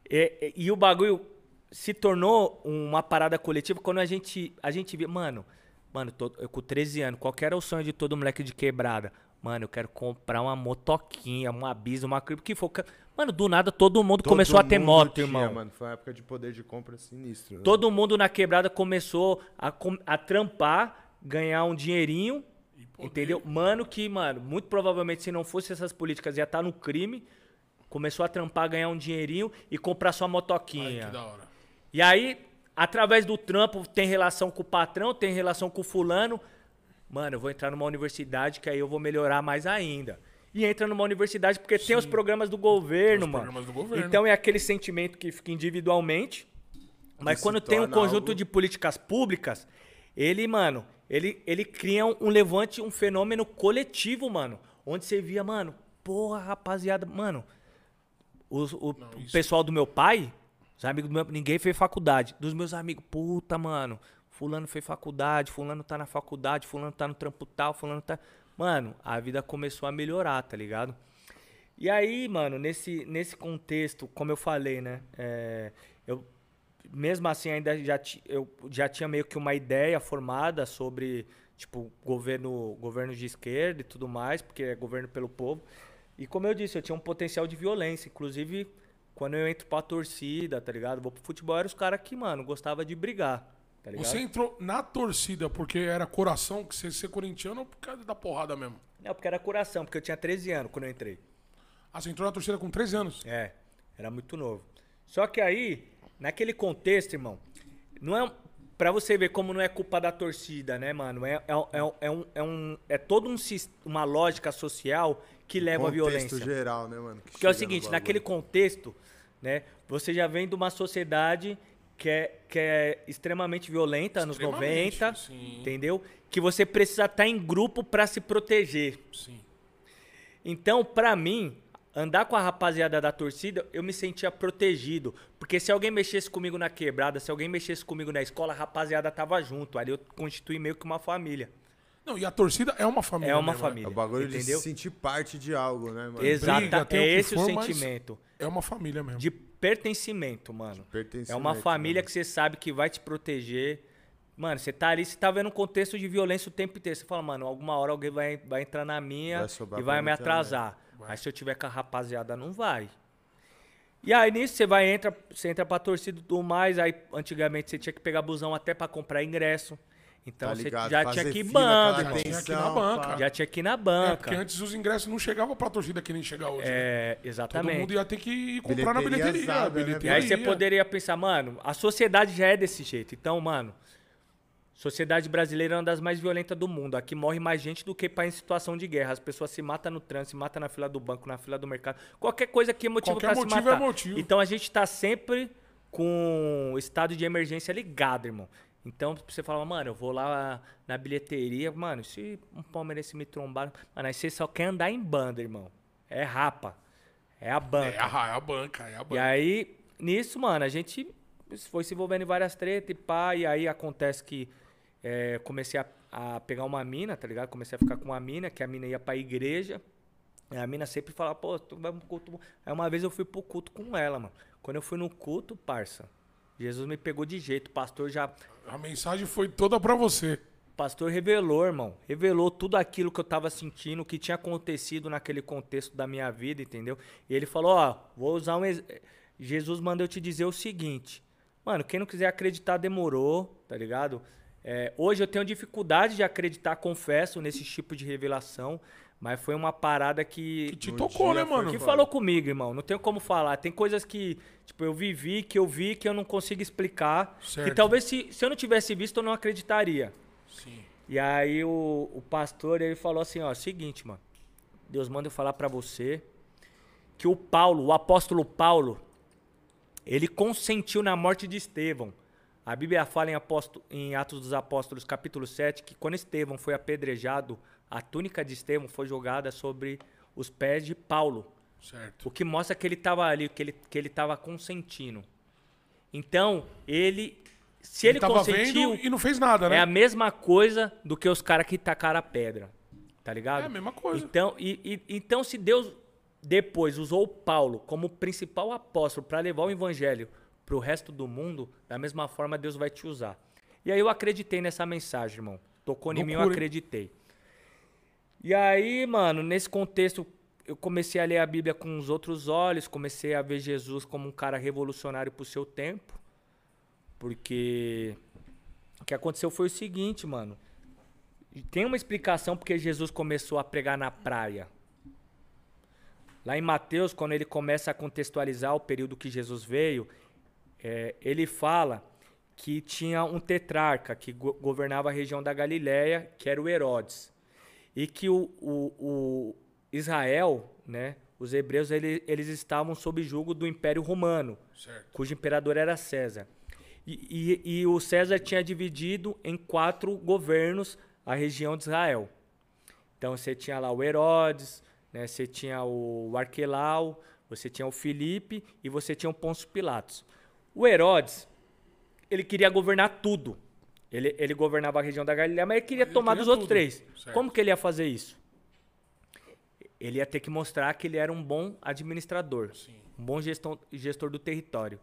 Speaker 3: é- é- e o bagulho se tornou uma parada coletiva quando a gente, a gente vê, mano, mano, tô- eu com 13 anos, qual que era o sonho de todo moleque de quebrada? Mano, eu quero comprar uma motoquinha, uma bis, uma cripto, que for. Mano, do nada todo mundo
Speaker 1: Todo
Speaker 3: começou a ter
Speaker 1: mundo
Speaker 3: moto,
Speaker 1: tinha,
Speaker 3: irmão.
Speaker 1: Mano. Foi uma época de poder de compra sinistro. né?
Speaker 3: Todo mundo na quebrada começou a, com- a trampar, ganhar um dinheirinho, entendeu? Mano, que, mano, muito provavelmente se não fosse essas políticas ia estar no crime. Começou a trampar, ganhar um dinheirinho e comprar sua
Speaker 2: Ai,
Speaker 3: motoquinha.
Speaker 2: que da hora.
Speaker 3: E aí, através do trampo, tem relação com o patrão, tem relação com o fulano. Mano, eu vou entrar numa universidade que aí eu vou melhorar mais ainda. E entra numa universidade porque tem os programas do governo,
Speaker 2: Tem os
Speaker 3: mano.
Speaker 2: programas do governo.
Speaker 3: Então é aquele sentimento que fica individualmente. Mas quando tem um conjunto
Speaker 1: algo-
Speaker 3: de políticas públicas, ele, mano, ele, ele cria um, um levante, um fenômeno coletivo, mano. Onde você via, mano, porra, rapaziada, mano, o, o
Speaker 2: isso-
Speaker 3: pessoal do meu pai, os amigos do meu ninguém fez faculdade. Dos meus amigos, puta, mano, fulano fez faculdade, fulano tá na faculdade, fulano tá no trampo tal, fulano tá... Mano, a vida começou a melhorar, tá ligado? E aí, mano, nesse, nesse contexto, como eu falei, né? é, eu, mesmo assim, ainda já, eu já tinha meio que uma ideia formada sobre, tipo, governo, governo de esquerda e tudo mais, porque é governo pelo povo. E como eu disse, eu tinha um potencial de violência. Inclusive, quando eu entro pra torcida, tá ligado? Vou pro futebol, eram os caras que, mano, gostava de brigar, tá ligado?
Speaker 2: Você entrou na torcida porque era coração que você ser corintiano ou por causa da porrada mesmo?
Speaker 3: Não, porque era coração, porque eu tinha 13 anos quando eu entrei.
Speaker 2: Ah, você entrou na torcida com 13 anos.
Speaker 3: É, era muito novo. Só que aí, naquele contexto, irmão, não é. Pra você ver como não é culpa da torcida, né, mano? É, é, é, é um, é, um, é todo um, uma lógica social que leva à
Speaker 1: Contexto
Speaker 3: violência.
Speaker 1: geral, né, mano? que
Speaker 3: Porque é o seguinte, naquele contexto, né, você já vem de uma sociedade que é, que é extremamente violenta, anos
Speaker 2: Extremamente,
Speaker 3: 90,
Speaker 2: sim.
Speaker 3: entendeu? Que você precisa estar em grupo pra se proteger.
Speaker 2: Sim.
Speaker 3: Então, pra mim, andar com a rapaziada da torcida, eu me sentia protegido. Porque se alguém mexesse comigo na quebrada, se alguém mexesse comigo na escola, a rapaziada tava junto. Ali eu constituí meio que uma família.
Speaker 2: Não, e a torcida é uma família.
Speaker 3: É uma
Speaker 2: mesmo, né?
Speaker 3: família.
Speaker 1: É o bagulho
Speaker 3: entendeu?
Speaker 1: de se sentir parte de algo, né, mano?
Speaker 3: Exata,
Speaker 2: briga, o
Speaker 3: é esse
Speaker 2: for,
Speaker 3: o
Speaker 2: mas-
Speaker 3: sentimento.
Speaker 2: É uma família mesmo.
Speaker 3: De pertencimento, mano.
Speaker 1: pertencimento,
Speaker 3: É uma família
Speaker 1: né?
Speaker 3: que você sabe que vai te proteger. Mano, você tá ali, você tá vendo um contexto de violência o tempo inteiro. Você fala, mano, alguma hora alguém vai, vai entrar na minha
Speaker 1: Vai
Speaker 3: e vai me atrasar.
Speaker 2: Vai.
Speaker 3: Aí se eu tiver com a rapaziada, não vai. E aí nisso você vai, entra, você entra pra torcida e tudo mais. Aí antigamente você tinha que pegar busão até pra comprar ingresso. Então
Speaker 1: Tá
Speaker 3: você
Speaker 1: ligado?
Speaker 3: já
Speaker 1: Fazer
Speaker 3: tinha que ir
Speaker 2: Já tinha que ir na banca.
Speaker 1: pá.
Speaker 3: Já tinha que ir na
Speaker 2: É,
Speaker 3: banca.
Speaker 2: porque antes os ingressos não chegavam pra torcida que nem chega hoje. né?
Speaker 3: É,
Speaker 2: Todo
Speaker 3: exatamente.
Speaker 2: mundo ia ter que ir comprar na
Speaker 1: Bilheteria
Speaker 2: bilheteria.
Speaker 1: né,
Speaker 3: E
Speaker 2: bilheteria.
Speaker 3: aí você poderia pensar, mano, a sociedade já é desse jeito. Então, mano, sociedade brasileira é uma das mais violentas do mundo. Aqui morre mais gente do que para em situação de guerra. As pessoas se matam no trânsito, se matam na fila do banco, na fila do mercado. Qualquer coisa que é motivo
Speaker 2: Qualquer
Speaker 3: para se
Speaker 2: motivo é
Speaker 3: matar.
Speaker 2: motivo.
Speaker 3: Então a gente tá sempre com o estado de emergência ligado, irmão. Então você fala, mano, eu vou lá na bilheteria, mano, se um palmeirense me trombar, mano, aí você só quer andar em banda, irmão. É rapa. É a banca.
Speaker 2: É a, é a banca, é a
Speaker 3: E
Speaker 2: banca.
Speaker 3: aí, nisso, mano, a gente foi se envolvendo em várias tretas e pá. E aí acontece que é, comecei a, a pegar uma mina, tá ligado? Comecei a ficar com uma mina, que a mina ia pra igreja. E a mina sempre falava, pô, tu vai pro culto. Aí uma vez eu fui pro culto com ela, mano. Quando eu fui no culto, parça, Jesus me pegou de jeito. O pastor já.
Speaker 2: A mensagem foi toda pra você.
Speaker 3: O pastor revelou, irmão. Revelou tudo aquilo que eu tava sentindo, o que tinha acontecido naquele contexto da minha vida, entendeu? E ele falou, ó, vou usar um... ex- Jesus manda eu te dizer o seguinte. Mano, quem não quiser acreditar, demorou, tá ligado? É, hoje eu tenho dificuldade de acreditar, confesso, nesse tipo de revelação. Mas foi uma parada que...
Speaker 2: Que te
Speaker 1: No
Speaker 2: tocou,
Speaker 1: dia
Speaker 2: né, mano?
Speaker 3: Que falou comigo, irmão. Não tenho como falar. Tem coisas que, tipo, eu vivi, que eu vi, que eu não consigo explicar.
Speaker 2: Certo.
Speaker 3: Que talvez se, se eu não tivesse visto, eu não acreditaria.
Speaker 2: Sim.
Speaker 3: E aí o, o pastor, ele falou assim, ó, seguinte, mano. Deus manda eu falar pra você que o Paulo, o apóstolo Paulo, ele consentiu na morte de Estevão. A Bíblia fala em, apóstolo, em Atos dos Apóstolos, capítulo 7, que quando Estevão foi apedrejado, a túnica de Estevão foi jogada sobre os pés de Paulo.
Speaker 2: Certo.
Speaker 3: O que mostra que ele estava ali, que ele que ele estava consentindo. Então, ele se ele,
Speaker 2: tava
Speaker 3: consentiu,
Speaker 2: e não fez nada, né?
Speaker 3: é a mesma coisa do que os caras que tacaram a pedra. Tá ligado?
Speaker 2: É a mesma coisa.
Speaker 3: Então, e, e- então se Deus depois usou Paulo como principal apóstolo para levar o evangelho pro resto do mundo, da mesma forma Deus vai te usar. E aí eu acreditei nessa mensagem, irmão. Tocou em mim, eu
Speaker 2: Loucura, hein?
Speaker 3: E aí, mano, nesse contexto, eu comecei a ler a Bíblia com os outros olhos, comecei a ver Jesus como um cara revolucionário pro seu tempo. Porque o que aconteceu foi o seguinte, mano. Tem uma explicação porque Jesus começou a pregar na praia. Lá em Mateus, quando ele começa a contextualizar o período que Jesus veio, é, ele fala que tinha um tetrarca que go- governava a região da Galiléia, que era o Herodes. E que o, o- o Israel, né, os hebreus, ele- eles estavam sob julgo do Império Romano
Speaker 2: Certo.
Speaker 3: cujo imperador era César. E, e- e o César tinha dividido em quatro governos a região de Israel. Então você tinha lá o Herodes, né, você tinha o Arquelau, você tinha o Filipe e você tinha o Pôncio Pilatos. O Herodes, ele queria governar tudo. Ele, ele governava a região da Galileia, mas ele queria
Speaker 2: Ele
Speaker 3: tomar
Speaker 2: queria
Speaker 3: dos outros três.
Speaker 2: certo.
Speaker 3: Como que ele ia fazer isso? Ele ia ter que mostrar que ele era um bom administrador, um bom gestor, gestor do território.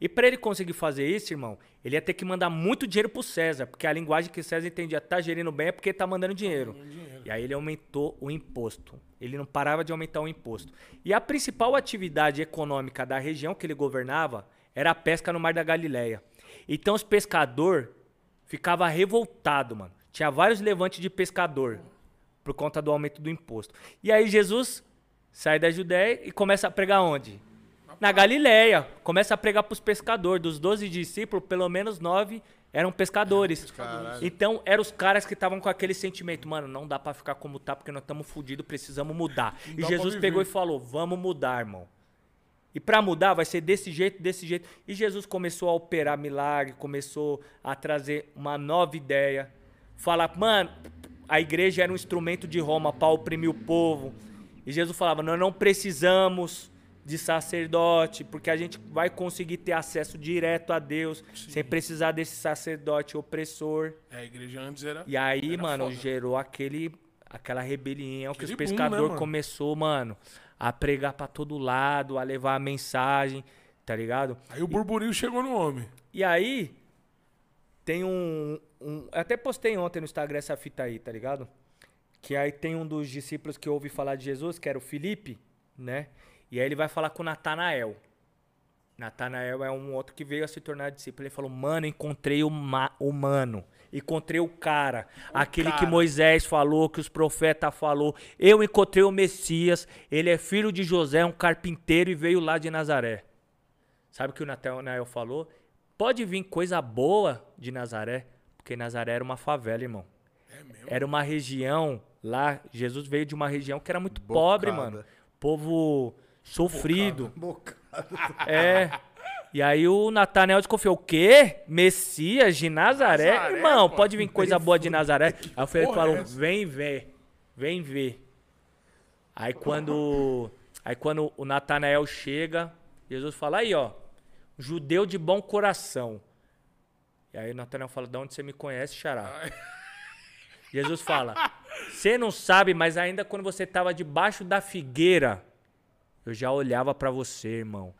Speaker 3: E para ele conseguir fazer isso, irmão, ele ia ter que mandar muito dinheiro pro César, porque a linguagem que César entendia, tá gerindo bem é porque tá mandando dinheiro. E aí ele aumentou o imposto. Ele não parava de aumentar o imposto. E a principal atividade econômica da região que ele governava era a pesca no Mar da Galileia. Então os pescadores ficava revoltado, mano. Tinha vários levantes de pescador por conta do aumento do imposto. E aí Jesus sai da Judéia e começa a pregar onde? Na Galileia. Começa a pregar para os pescadores. Dos 12 discípulos, pelo menos nove eram pescadores.
Speaker 1: Caralho.
Speaker 3: Então, eram os caras que estavam com aquele sentimento, mano, não dá pra ficar como tá, porque nós estamos fudidos, precisamos mudar.
Speaker 2: Não
Speaker 3: E Jesus pegou e falou, vamos mudar, irmão. E para mudar vai ser desse jeito, desse jeito. E Jesus começou a operar milagre, começou a trazer uma nova ideia. Falar, mano, a igreja era um instrumento de Roma para oprimir o povo. E Jesus falava: Nós não precisamos de sacerdote, porque a gente vai conseguir ter acesso direto a Deus,
Speaker 2: Sim.
Speaker 3: sem precisar desse sacerdote opressor.
Speaker 2: É, a igreja antes era.
Speaker 3: E aí,
Speaker 2: era
Speaker 3: mano,
Speaker 2: foda.
Speaker 3: gerou aquele aquela rebelião que
Speaker 2: Aquele
Speaker 3: os
Speaker 2: boom, né,
Speaker 3: pescadores
Speaker 2: mano?
Speaker 3: começou, mano, a pregar pra todo lado, a levar a mensagem, tá ligado?
Speaker 2: Aí o burburinho chegou no homem.
Speaker 3: E aí tem um, um eu até postei ontem no Instagram essa fita aí, tá ligado? Que aí tem um dos discípulos que ouve falar de Jesus, que era o Felipe, né? E aí ele vai falar com o Natanael. Natanael é um outro que veio a se tornar discípulo. Ele falou: Mano, encontrei o, ma o mano. Encontrei o cara. aquele que
Speaker 2: cara.
Speaker 3: Moisés falou, que os profetas falou. Eu encontrei o Messias. Ele é filho de José, um carpinteiro e veio lá de Nazaré. Sabe o que o Natanael falou? Pode vir coisa boa de Nazaré, porque Nazaré era uma favela, irmão.
Speaker 2: É mesmo.
Speaker 3: Era uma região lá. Jesus veio de uma região que era muito
Speaker 1: Bocada.
Speaker 3: pobre, mano. Povo sofrido.
Speaker 1: Bocado.
Speaker 3: É. E aí o Natanael desconfiou. O quê? Messias de Nazaré?
Speaker 2: Nazaré,
Speaker 3: Irmão,
Speaker 2: pô.
Speaker 3: pode vir coisa boa de Nazaré. Aí o Felipe
Speaker 2: é
Speaker 3: falou,
Speaker 2: essa?
Speaker 3: vem ver. Vem ver. Aí quando, aí quando o Natanael chega, Jesus fala, aí ó, judeu de bom coração. E aí o Natanael fala, de onde você me conhece, xará?
Speaker 2: Ai.
Speaker 3: Jesus fala, você não sabe, mas ainda quando você estava debaixo da figueira, eu já olhava para você, irmão.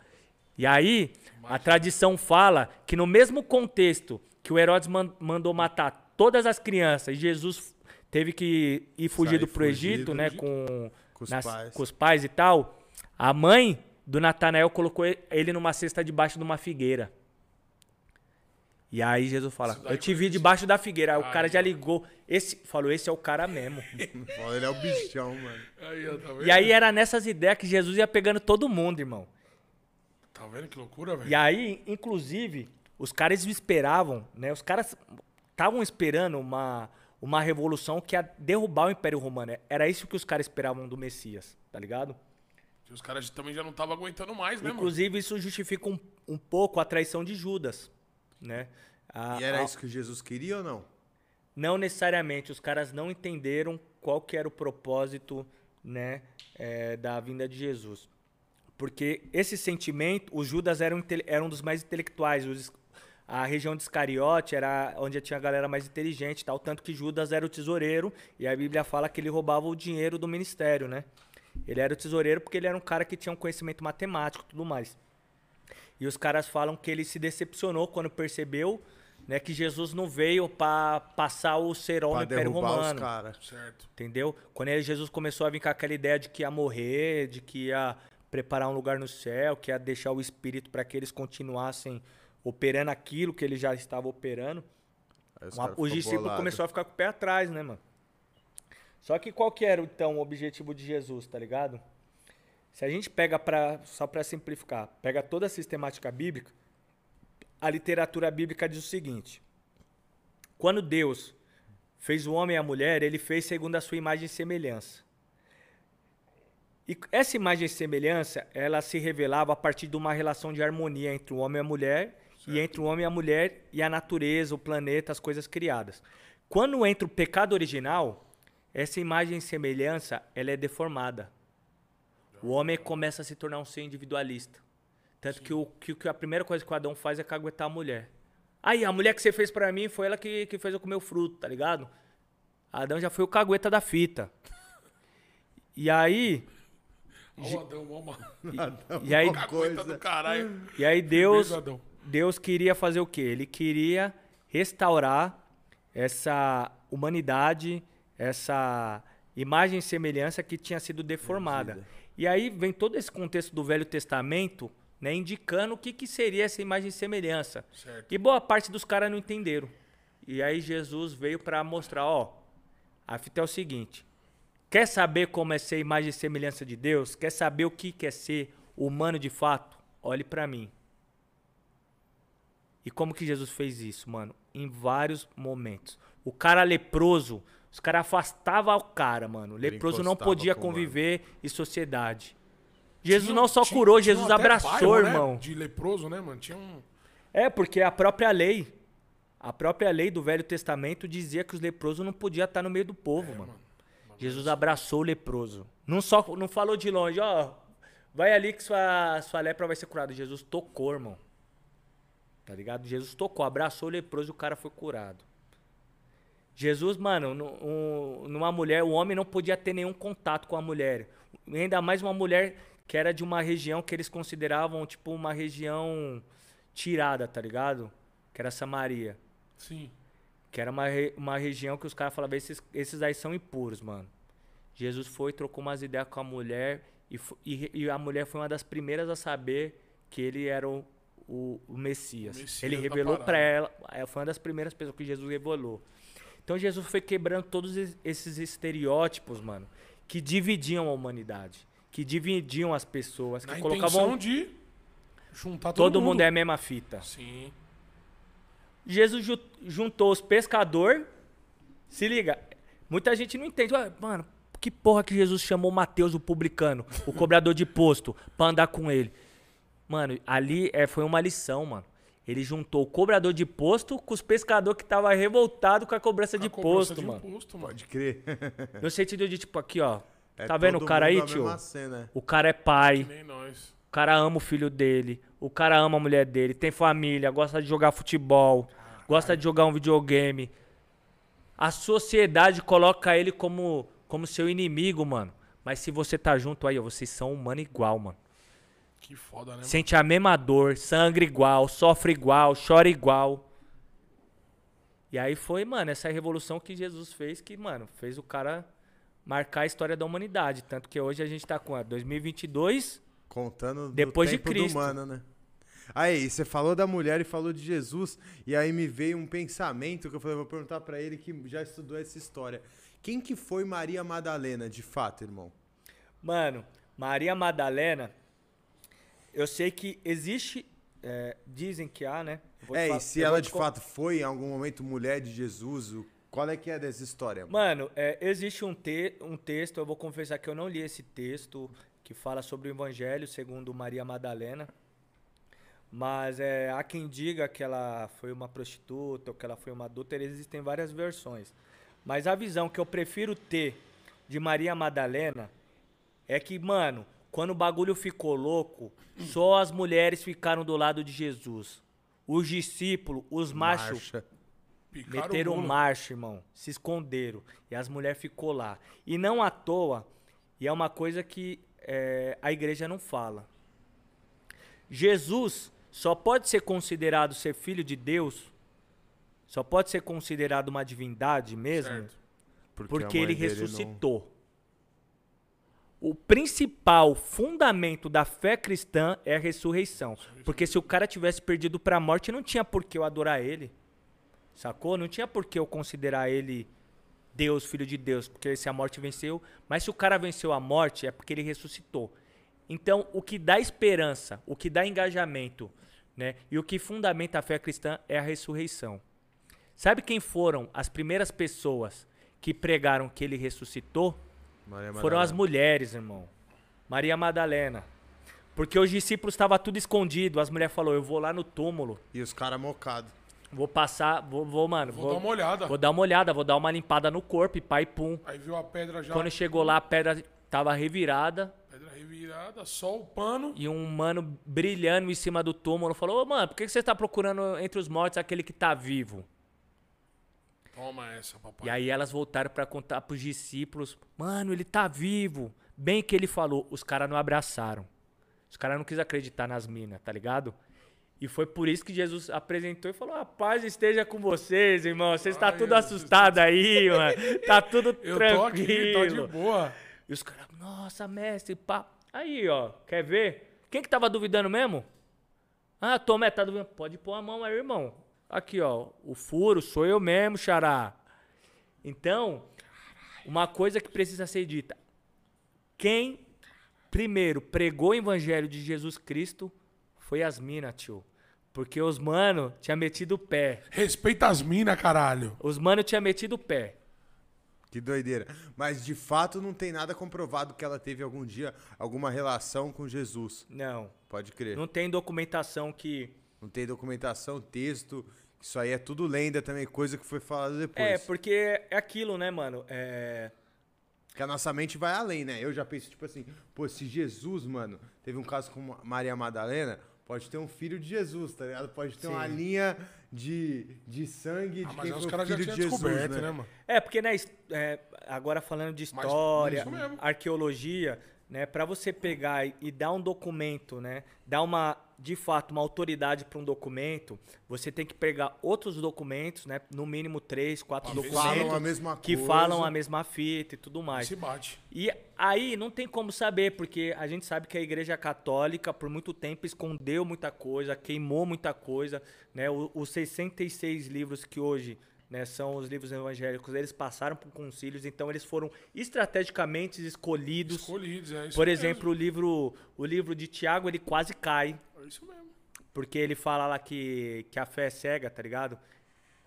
Speaker 3: E aí, a tradição fala que no mesmo contexto que o Herodes man- mandou matar todas as crianças e Jesus teve que ir fugido
Speaker 1: Sair
Speaker 3: pro Egito, né, com,
Speaker 1: Com os
Speaker 3: nas-
Speaker 1: pais.
Speaker 3: com os pais e tal, a mãe do Natanael colocou ele numa cesta debaixo de uma figueira. E aí Jesus fala, eu te vi debaixo da figueira. Aí o cara já ligou, esse falou, esse é o cara mesmo.
Speaker 1: Ele é o bichão, mano.
Speaker 2: Aí, tá
Speaker 3: e aí era nessas ideias que Jesus ia pegando todo mundo, irmão.
Speaker 2: Tá vendo que loucura, velho?
Speaker 3: E aí, inclusive, os caras esperavam, né? Os caras estavam esperando uma, uma revolução que ia derrubar o Império Romano. Era isso que os caras esperavam do Messias, tá ligado?
Speaker 2: Que os caras também já não estavam aguentando mais, né, mano?
Speaker 3: Inclusive, isso justifica um, um pouco a traição de Judas, né? A-
Speaker 1: E era
Speaker 3: a-
Speaker 1: isso que Jesus queria ou não?
Speaker 3: Não necessariamente, os caras não entenderam qual que era o propósito, né, é, da vinda de Jesus. Porque esse sentimento, os Judas eram, eram dos mais intelectuais, os- a região de Iscariote era onde tinha a galera mais inteligente e tal, tanto que Judas era o tesoureiro, e a Bíblia fala que ele roubava o dinheiro do ministério, né? Ele era o tesoureiro porque ele era um cara que tinha um conhecimento matemático e tudo mais. E os caras falam que ele se decepcionou quando percebeu né, que Jesus não veio para passar o serol no Império
Speaker 1: derrubar os
Speaker 3: Romano.
Speaker 1: caras.
Speaker 2: Certo.
Speaker 3: Entendeu? Quando ele, Jesus começou a vir com aquela ideia de que ia morrer, de que ia preparar um lugar no céu, que ia deixar o Espírito para que eles continuassem operando aquilo que ele já estava operando,
Speaker 1: os
Speaker 3: uma-
Speaker 1: caras
Speaker 3: o
Speaker 1: ficam
Speaker 3: discípulo
Speaker 1: bolados.
Speaker 3: começou a ficar com o pé atrás, né, mano? Só que qual que era, então, o objetivo de Jesus, tá ligado? Se a gente pega para só para simplificar, pega toda a sistemática bíblica, a literatura bíblica diz o seguinte: quando Deus fez o homem e a mulher, ele fez segundo a sua imagem e semelhança. E essa imagem e semelhança, ela se revelava a partir de uma relação de harmonia entre o homem e a mulher, e entre o homem e a mulher e a natureza, o planeta, as coisas criadas. Quando entra o pecado original, essa imagem e semelhança, ela é deformada. O homem começa a se tornar um ser individualista. Tanto que, o, que, que a primeira coisa que o Adão faz é caguetar a mulher. Aí, a mulher que você fez pra mim foi ela que, que fez eu comer o fruto, tá ligado? Adão já foi o cagueta da fita. E aí,
Speaker 2: o Adão, ó, mano.
Speaker 3: e aí,
Speaker 1: Uma
Speaker 2: Coisa
Speaker 1: coisa.
Speaker 2: do caralho.
Speaker 3: e aí Deus,
Speaker 2: Beijo, Adão.
Speaker 3: Deus queria fazer o quê? Ele queria restaurar essa humanidade, essa imagem e semelhança que tinha sido deformada. E aí vem todo esse contexto do Velho Testamento, né, indicando o que, que seria essa imagem e semelhança.
Speaker 2: Certo.
Speaker 3: E boa parte dos caras não entenderam. E aí Jesus veio para mostrar, ó, a fita é o seguinte: quer saber como é ser imagem e semelhança de Deus? Quer saber o que que é ser humano de fato? Olhe para mim. E como que Jesus fez isso, mano? Em vários momentos. O cara leproso, os caras afastavam o cara, mano. O leproso não podia
Speaker 1: mano.
Speaker 3: conviver em sociedade. Jesus
Speaker 2: Tinha-
Speaker 3: não só
Speaker 2: tinha-
Speaker 3: curou,
Speaker 2: tinha
Speaker 3: Jesus abraçou,
Speaker 2: bairro, né,
Speaker 3: irmão.
Speaker 2: De leproso, né, mano? Tinha um.
Speaker 3: É, porque a própria lei, a própria lei do Velho Testamento dizia que os leprosos não podiam estar no meio do povo,
Speaker 2: É,
Speaker 3: mano. Jesus abraçou o leproso. Não só não falou de longe, ó, vai ali que sua, sua lepra vai ser curada. Jesus tocou, irmão. Tá ligado? Jesus tocou, abraçou o leproso e o cara foi curado. Jesus, mano, nu- um- numa mulher, o homem não podia ter nenhum contato com a mulher. Ainda mais uma mulher que era de uma região que eles consideravam, tipo, uma região tirada, tá ligado? Que era Samaria.
Speaker 2: Sim.
Speaker 3: Que era uma, re- uma região que os caras falavam, esses, esses aí são impuros, mano. Jesus foi, trocou umas ideias com a mulher e, e, e a mulher foi uma das primeiras a saber que ele era o, o, o Messias.
Speaker 2: O Messias
Speaker 3: ele revelou pra ela, ela foi uma das primeiras pessoas que Jesus revelou. Então Jesus foi quebrando todos es- esses estereótipos, mano, que dividiam a humanidade, que dividiam as pessoas, que
Speaker 2: Na
Speaker 3: colocavam
Speaker 2: intenção de juntar todo,
Speaker 3: todo mundo é a mesma fita.
Speaker 2: Sim.
Speaker 3: Jesus ju- juntou os pescador. Se liga, muita gente não entende. Mano, que porra que Jesus chamou Mateus, o publicano, o cobrador de posto, pra andar com ele? Mano, ali é, foi uma lição, mano. Ele juntou o cobrador de posto com os pescadores que tava revoltado com a cobrança de
Speaker 2: A cobrança
Speaker 3: posto,
Speaker 2: de
Speaker 3: mano.
Speaker 2: imposto, mano.
Speaker 1: Pode crer.
Speaker 3: No sentido de, tipo, aqui, ó.
Speaker 1: É
Speaker 3: tá vendo o cara aí, tio?
Speaker 1: cena.
Speaker 3: O cara é pai.
Speaker 2: Nem nós.
Speaker 3: O cara ama o filho dele, o cara ama a mulher dele, tem família, gosta de jogar futebol, gosta de jogar um videogame. A sociedade coloca ele como, como seu inimigo, mano. Mas se você tá junto aí, vocês são humano igual, mano.
Speaker 2: Que foda, né? mano?
Speaker 3: Sente a mesma dor, sangra igual, sofre igual, chora igual. E aí foi, mano, essa revolução que Jesus fez que, mano, fez o cara marcar a história da humanidade. Tanto que hoje a gente tá com a 2022.
Speaker 1: Contando do
Speaker 3: Depois de
Speaker 1: tempo
Speaker 3: Cristo.
Speaker 1: do humano, né? Aí, você falou da mulher e falou de Jesus, e aí me veio um pensamento que eu falei, vou perguntar pra ele que já estudou essa história. Quem que foi Maria Madalena, de fato, irmão?
Speaker 3: Mano, Maria Madalena, eu sei que existe, é, dizem que há, né?
Speaker 1: É, e se ela de fato foi em algum momento mulher de Jesus, o- qual é que é dessa história?
Speaker 3: Mano, é, existe um, te um texto, eu vou confessar que eu não li esse texto, que fala sobre o Evangelho segundo Maria Madalena. Mas é, há quem diga que ela foi uma prostituta ou que ela foi uma adúltera, existem várias versões. Mas a visão que eu prefiro ter de Maria Madalena é que, mano, quando o bagulho ficou louco, só as mulheres ficaram do lado de Jesus. Os discípulos, os machos, Meteram marcha, irmão. Se esconderam. E as mulheres ficou lá. E não à toa, e é uma coisa que é, a igreja não fala. Jesus só pode ser considerado ser filho de Deus, só pode ser considerado uma divindade mesmo,
Speaker 2: Certo.
Speaker 3: porque
Speaker 1: a
Speaker 3: ele ressuscitou. O principal fundamento da fé cristã é a ressurreição. Porque se o cara tivesse perdido para a morte, não tinha por que eu adorar ele. Sacou? Não tinha por que eu considerar ele Deus, filho de Deus, porque se a morte venceu. Mas se o cara venceu a morte, é porque ele ressuscitou. Então, o que dá esperança, o que dá engajamento, né? E o que fundamenta a fé cristã é a ressurreição. Sabe quem foram as primeiras pessoas que pregaram que ele ressuscitou? Foram as mulheres, irmão. Maria Madalena. Porque os discípulos estavam tudo escondido. As mulheres falaram: Eu vou lá no túmulo,
Speaker 1: E os caras mocados.
Speaker 3: Vou passar, vou, vou mano,
Speaker 2: Vou dar uma olhada.
Speaker 3: Vou dar uma olhada, vou dar uma limpada no corpo e pai pum.
Speaker 2: Aí viu a pedra já.
Speaker 3: Quando chegou lá, a pedra tava revirada
Speaker 2: Pedra revirada, só o pano.
Speaker 3: e um mano brilhando em cima do túmulo falou: Ô, mano, por que você tá procurando entre os mortos aquele que tá vivo?
Speaker 2: Toma essa, papai.
Speaker 3: E aí elas voltaram pra contar pros discípulos: Mano, ele tá vivo. Bem que ele falou, os caras não abraçaram. Os caras não quis acreditar nas minas, tá ligado? E foi por isso que Jesus apresentou e falou: A paz esteja com vocês, irmão. Vocês tá
Speaker 2: Ai,
Speaker 3: tudo assustado aí, mano. Tá tudo
Speaker 2: Eu tô aqui, tá
Speaker 3: tranquilo.
Speaker 2: de boa.
Speaker 3: E os caras, nossa, mestre, pá. Aí, ó, quer ver? Quem que tava duvidando mesmo? Ah, Tomé, tá duvidando. Pode pôr a mão aí, irmão. Aqui, ó, o furo sou eu mesmo, xará. Então, uma coisa que precisa ser dita. Quem primeiro pregou o evangelho de Jesus Cristo foi as minas, tio. Porque os mano tinha metido o pé.
Speaker 2: Respeita as minas, caralho.
Speaker 3: Os mano tinha metido o pé.
Speaker 1: Que doideira. Mas de fato não tem nada comprovado que ela teve algum dia alguma relação com Jesus.
Speaker 3: Não.
Speaker 1: Pode crer.
Speaker 3: Não tem documentação que.
Speaker 1: Não tem documentação, texto. Isso aí é tudo lenda também, coisa que foi falada depois.
Speaker 3: É, porque é aquilo, né, mano? É.
Speaker 1: Que a nossa mente vai além, né? Eu já penso, tipo assim, pô, se Jesus, mano, teve um caso com Maria Madalena, pode ter um filho de Jesus, tá ligado? Pode ter
Speaker 3: Sim.
Speaker 1: uma linha de, de sangue de
Speaker 2: Ah, mas
Speaker 1: quem foi o
Speaker 2: caras já
Speaker 1: filho de
Speaker 2: tinham
Speaker 1: Jesus,
Speaker 2: descoberto,
Speaker 1: né?
Speaker 2: né, mano?
Speaker 3: É, porque né, é, agora falando de
Speaker 2: Mas
Speaker 3: história,
Speaker 2: mesmo.
Speaker 3: arqueologia, né, para você pegar e, e dar um documento, né, dar uma de fato uma autoridade para um documento, você tem que pegar outros documentos, né, no mínimo três, quatro
Speaker 2: se
Speaker 3: documentos
Speaker 1: falam a mesma
Speaker 3: que
Speaker 1: coisa.
Speaker 3: falam a mesma fita e tudo mais.
Speaker 2: Se bate.
Speaker 3: E aí não tem como saber, porque a gente sabe que a Igreja Católica, por muito tempo, escondeu muita coisa, queimou muita coisa. Né? Os 66 livros que hoje né, são os livros evangélicos, eles passaram por concílios, então eles foram estrategicamente escolhidos.
Speaker 2: Escolhidos, é isso
Speaker 3: Por
Speaker 2: mesmo.
Speaker 3: exemplo, o livro, o livro de Tiago, ele quase cai,
Speaker 2: É isso mesmo.
Speaker 3: porque ele fala lá que, que a fé é cega, tá ligado?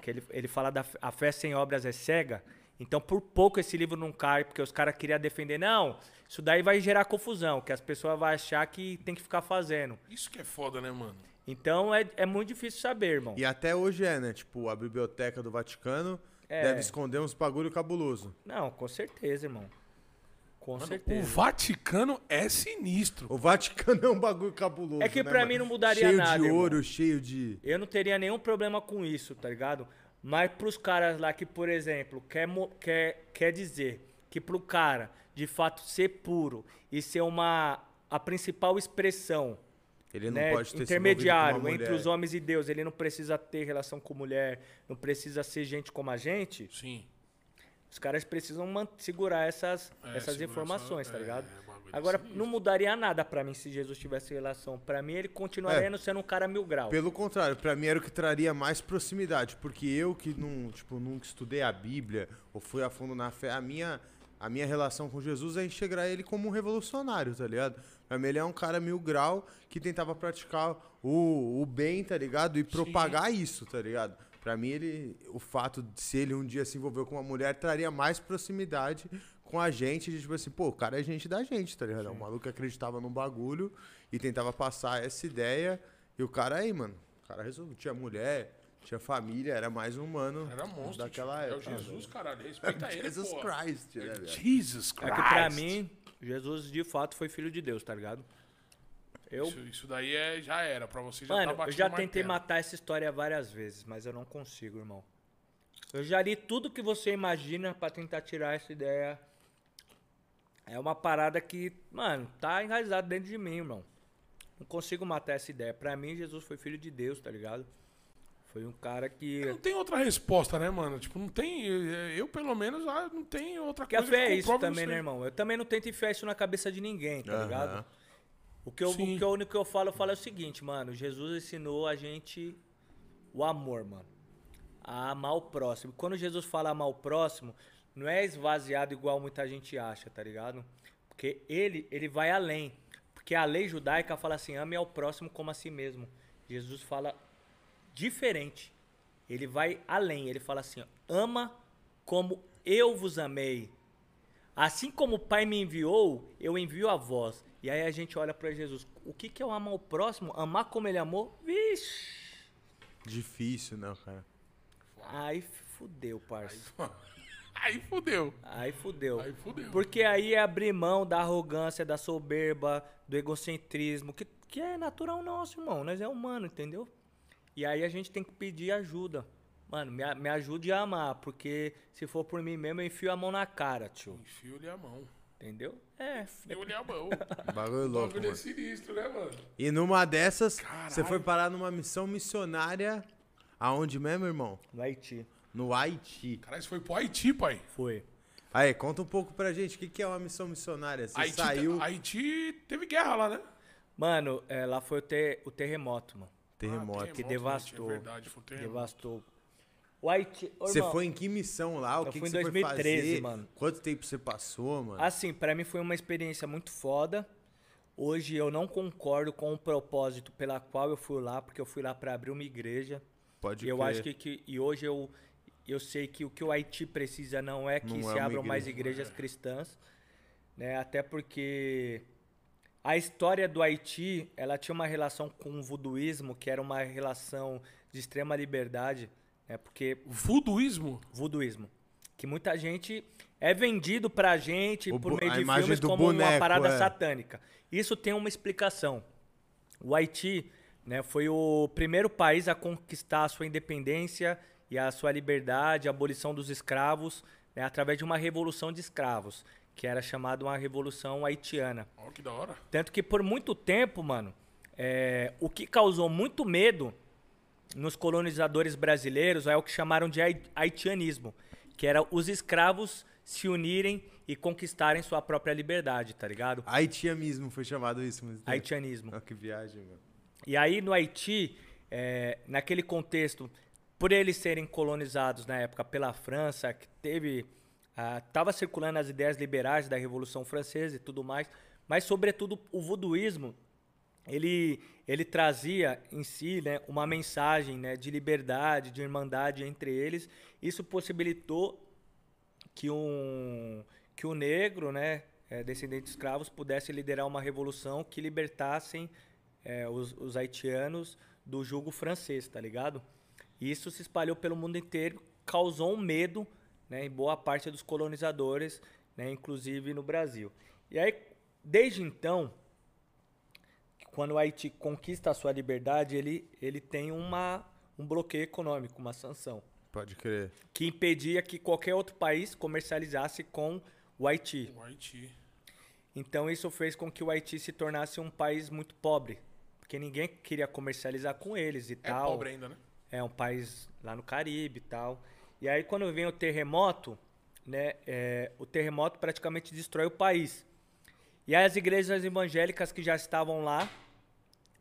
Speaker 3: Que ele, ele fala da a fé sem obras é cega. Então, por pouco esse livro não cai, porque os caras queriam defender. Não, isso daí vai gerar confusão, que as pessoas vão achar que tem que ficar fazendo.
Speaker 2: Isso que é foda, né, mano?
Speaker 3: Então, é, é muito difícil saber, irmão.
Speaker 1: E até hoje é, né? Tipo, a biblioteca do Vaticano
Speaker 3: É.
Speaker 1: deve esconder uns bagulho cabuloso.
Speaker 3: Não, com certeza, irmão. Com
Speaker 2: Mano, o
Speaker 3: certeza.
Speaker 2: Vaticano é sinistro.
Speaker 1: O Vaticano é um bagulho cabuloso.
Speaker 3: É que
Speaker 1: né,
Speaker 3: pra
Speaker 1: mano?
Speaker 3: mim não mudaria
Speaker 1: cheio
Speaker 3: nada,
Speaker 1: de
Speaker 3: irmão.
Speaker 1: ouro, cheio de.
Speaker 3: Eu não teria nenhum problema com isso, tá ligado? Mas pros caras lá que, por exemplo, quer, quer, quer dizer que pro cara, de fato, ser puro e ser uma a principal expressão,
Speaker 1: Ele não
Speaker 3: né,
Speaker 1: pode ter
Speaker 3: intermediário
Speaker 1: envolvido com uma
Speaker 3: entre os homens e Deus, ele não precisa ter relação com mulher, não precisa ser gente como a gente,
Speaker 2: Sim.
Speaker 3: Os caras precisam segurar essas,
Speaker 2: É,
Speaker 3: essas
Speaker 2: segurar
Speaker 3: informações, tá
Speaker 2: é,
Speaker 3: ligado?
Speaker 2: é,
Speaker 3: Agora,
Speaker 2: sinistro.
Speaker 3: não mudaria nada pra mim se Jesus tivesse relação. Pra mim, ele continuaria
Speaker 1: É.
Speaker 3: não sendo um cara mil grau.
Speaker 1: Pelo contrário, pra mim era o que traria mais proximidade, porque eu que não, tipo, nunca estudei a Bíblia ou fui a fundo na fé, a minha a minha relação com Jesus é enxergar ele como um revolucionário, tá ligado? Pra mim ele é um cara mil grau que tentava praticar o, o bem, tá ligado? E propagar isso, tá ligado? Pra mim ele o fato de se ele um dia se envolveu com uma mulher traria mais proximidade com a gente, de tipo assim, pô, o cara é gente da gente, tá ligado? É um maluco que acreditava num bagulho e tentava passar essa ideia. E o cara aí, mano, o cara resolveu. Tinha mulher, tinha família, era mais um humano
Speaker 2: Era monstro.
Speaker 1: daquela
Speaker 2: tio.
Speaker 1: época.
Speaker 2: É o Jesus, caralho. Respeita ele,
Speaker 1: Jesus
Speaker 2: pô.
Speaker 1: Christ, né, velho?
Speaker 2: Jesus
Speaker 3: É
Speaker 2: Christ.
Speaker 3: que pra mim, Jesus de fato foi filho de Deus, tá ligado? Eu,
Speaker 2: Isso, isso daí é, já era. Pra você já
Speaker 3: mano,
Speaker 2: tá
Speaker 3: eu já tentei
Speaker 2: martelo.
Speaker 3: matar essa história várias vezes, mas eu não consigo, irmão. Eu já li tudo que você imagina pra tentar tirar essa ideia. É uma parada que, mano, tá enraizado dentro de mim, irmão. Não consigo matar essa ideia. Pra mim, Jesus foi filho de Deus, tá ligado? Foi um cara que.
Speaker 2: Não tem outra resposta, né, mano? Tipo, não tem. Eu, pelo menos, ah, não tem outra
Speaker 3: a
Speaker 2: coisa
Speaker 3: fé é
Speaker 2: que
Speaker 3: isso também, né, irmão? Eu também não tento enfiar isso na cabeça de ninguém, tá
Speaker 1: Aham.
Speaker 3: ligado? O que, eu, o, que eu, o único que eu falo, eu falo é o seguinte, mano. Jesus ensinou a gente o amor, mano. A amar o próximo. Quando Jesus fala amar o próximo, não é esvaziado igual muita gente acha, tá ligado? Porque ele, ele vai além. Porque a lei judaica fala assim, ame ao próximo como a si mesmo. Jesus fala diferente. Ele vai além. Ele fala assim, ama como eu vos amei. Assim como o Pai me enviou, eu envio a vós. E aí a gente olha pra Jesus. O que, que é o amar o próximo? Amar como ele amou? Vixe!
Speaker 1: Difícil, né, cara?
Speaker 3: Aí fudeu, parça.
Speaker 2: Aí fudeu.
Speaker 3: Aí fudeu.
Speaker 2: Aí fudeu.
Speaker 3: Porque aí é abrir mão da arrogância, da soberba, do egocentrismo, que, que é natural nosso, irmão. Nós é humano, entendeu? E aí a gente tem que pedir ajuda. Mano, me, me ajude a amar, porque se for por mim mesmo, eu enfio a mão na cara, tio.
Speaker 2: Enfio-lhe a mão.
Speaker 3: Entendeu? É.
Speaker 2: Enfio-lhe a mão.
Speaker 1: Bagulho louco,
Speaker 2: bagulho é
Speaker 1: mano.
Speaker 2: sinistro, né, mano?
Speaker 1: E numa dessas, você foi parar numa missão missionária. Aonde mesmo, irmão?
Speaker 3: No Haiti.
Speaker 1: No Haiti.
Speaker 2: Caralho, você foi pro Haiti, pai.
Speaker 3: Foi.
Speaker 1: Aí, conta um pouco pra gente, o que, que é uma missão missionária? Você
Speaker 2: Haiti,
Speaker 1: saiu.
Speaker 2: Haiti teve guerra lá, né?
Speaker 3: Mano, é, lá foi o, ter, o terremoto, mano.
Speaker 1: Terremoto.
Speaker 2: Ah,
Speaker 3: Que
Speaker 2: terremoto,
Speaker 3: devastou.
Speaker 2: gente, É verdade, foi um terremoto.
Speaker 3: Devastou. Haiti. Ô,
Speaker 1: Você
Speaker 3: irmão,
Speaker 1: foi em que missão lá? O
Speaker 3: Eu
Speaker 1: que,
Speaker 3: fui
Speaker 1: que
Speaker 3: em
Speaker 1: você
Speaker 3: 2013,
Speaker 1: foi fazer?
Speaker 3: mano.
Speaker 1: Quanto tempo você passou, mano?
Speaker 3: Assim, pra mim foi uma experiência muito foda. Hoje eu não concordo com o propósito pela qual eu fui lá, porque eu fui lá pra abrir uma igreja.
Speaker 1: Pode
Speaker 3: E eu
Speaker 1: crer.
Speaker 3: acho que, que- e hoje eu eu sei que o que o Haiti precisa não é que
Speaker 1: Não é
Speaker 3: se
Speaker 1: uma
Speaker 3: abram mais
Speaker 1: igreja.
Speaker 3: igrejas cristãs, né? Até porque a história do Haiti, ela tinha uma relação com o voduísmo, que era uma relação de extrema liberdade, né? Porque
Speaker 2: Voodooísmo?
Speaker 3: voduísmo, que muita gente é vendido pra gente
Speaker 1: O
Speaker 3: por meio de filmes como uma
Speaker 1: boneco,
Speaker 3: parada
Speaker 1: é.
Speaker 3: satânica. Isso tem uma explicação. O Haiti né, foi o primeiro país a conquistar a sua independência e a sua liberdade, a abolição dos escravos, né, através de uma revolução de escravos, que era chamada uma revolução haitiana.
Speaker 2: Ó, que da hora.
Speaker 3: Tanto que por muito tempo, mano, é, o que causou muito medo nos colonizadores brasileiros é o que chamaram de hai- haitianismo, que era os escravos se unirem e conquistarem sua própria liberdade, tá ligado?
Speaker 1: Haiti mesmo foi chamado isso. Mas...
Speaker 3: Haitianismo.
Speaker 1: Ah, que viagem, mano.
Speaker 3: E aí no Haiti, é, naquele contexto, por eles serem colonizados na época pela França, que teve. Estava circulando as ideias liberais da Revolução Francesa e tudo mais, mas sobretudo o voduísmo, ele, ele trazia em si né, uma mensagem né, de liberdade, de irmandade entre eles. Isso possibilitou que um, que o negro, né, é, descendente de escravos, pudesse liderar uma revolução que libertassem é, os, os haitianos do jugo francês, tá ligado? Isso se espalhou pelo mundo inteiro, causou um medo né, em boa parte dos colonizadores, né, inclusive no Brasil. E aí, desde então, quando o Haiti conquista a sua liberdade, ele, ele tem uma, um bloqueio econômico, uma sanção
Speaker 1: Pode crer.
Speaker 3: que impedia que qualquer outro país comercializasse com o Haiti.
Speaker 2: O Haiti.
Speaker 3: Então isso fez com que o Haiti se tornasse um país muito pobre, porque ninguém queria comercializar com eles e
Speaker 2: É
Speaker 3: tal.
Speaker 2: pobre ainda, né?
Speaker 3: É um país lá no Caribe e tal. E aí quando vem o terremoto, né, é, o terremoto praticamente destrói o país. E aí as igrejas evangélicas que já estavam lá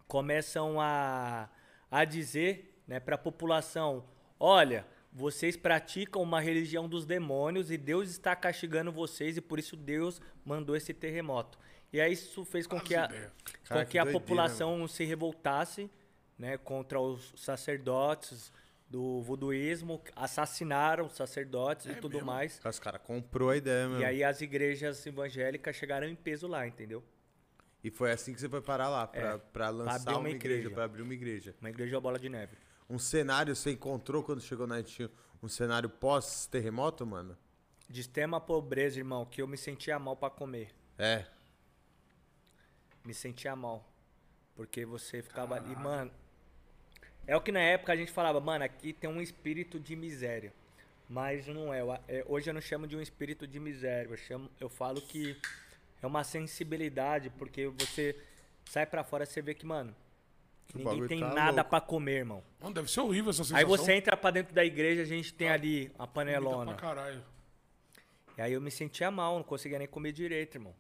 Speaker 3: começam a, a dizer né, para a população: olha, vocês praticam uma religião dos demônios e Deus está castigando vocês e por isso Deus mandou esse terremoto. E aí isso fez com que a,
Speaker 2: ideias.
Speaker 3: com
Speaker 1: Cara,
Speaker 3: que
Speaker 1: que
Speaker 3: a
Speaker 1: doideira,
Speaker 3: população se revoltasse né, contra os sacerdotes do voduísmo, assassinaram os sacerdotes e tudo
Speaker 2: mesmo?
Speaker 3: mais.
Speaker 1: Os caras comprou a ideia, mesmo.
Speaker 3: E aí as igrejas evangélicas chegaram em peso lá, entendeu?
Speaker 1: E foi assim que você foi parar lá, pra,
Speaker 3: É,
Speaker 1: pra lançar
Speaker 3: abrir
Speaker 1: uma,
Speaker 3: uma
Speaker 1: igreja,
Speaker 3: igreja.
Speaker 1: pra abrir uma igreja.
Speaker 3: Uma igreja bola de neve.
Speaker 1: Um cenário, você encontrou quando chegou na Haiti, um cenário pós-terremoto, mano?
Speaker 3: De extrema pobreza, irmão, que eu me sentia mal pra comer.
Speaker 1: É.
Speaker 3: Me sentia mal. Porque você ficava ali, mano. É o que na época a gente falava, mano, aqui tem um espírito de miséria. Mas não é. eu- é, Hoje eu não chamo de um espírito de miséria. Eu, chamo, eu falo que é uma sensibilidade, porque você sai pra fora e você vê que, mano,
Speaker 1: Que
Speaker 3: ninguém tem
Speaker 1: tá
Speaker 3: nada pra comer, irmão.
Speaker 2: Mano, deve ser horrível essa sensação.
Speaker 3: Aí você entra pra dentro da igreja, a gente tem
Speaker 2: Ah,
Speaker 3: ali a panelona.
Speaker 2: Pra caralho.
Speaker 3: E aí eu me sentia mal, não conseguia nem comer direito, irmão.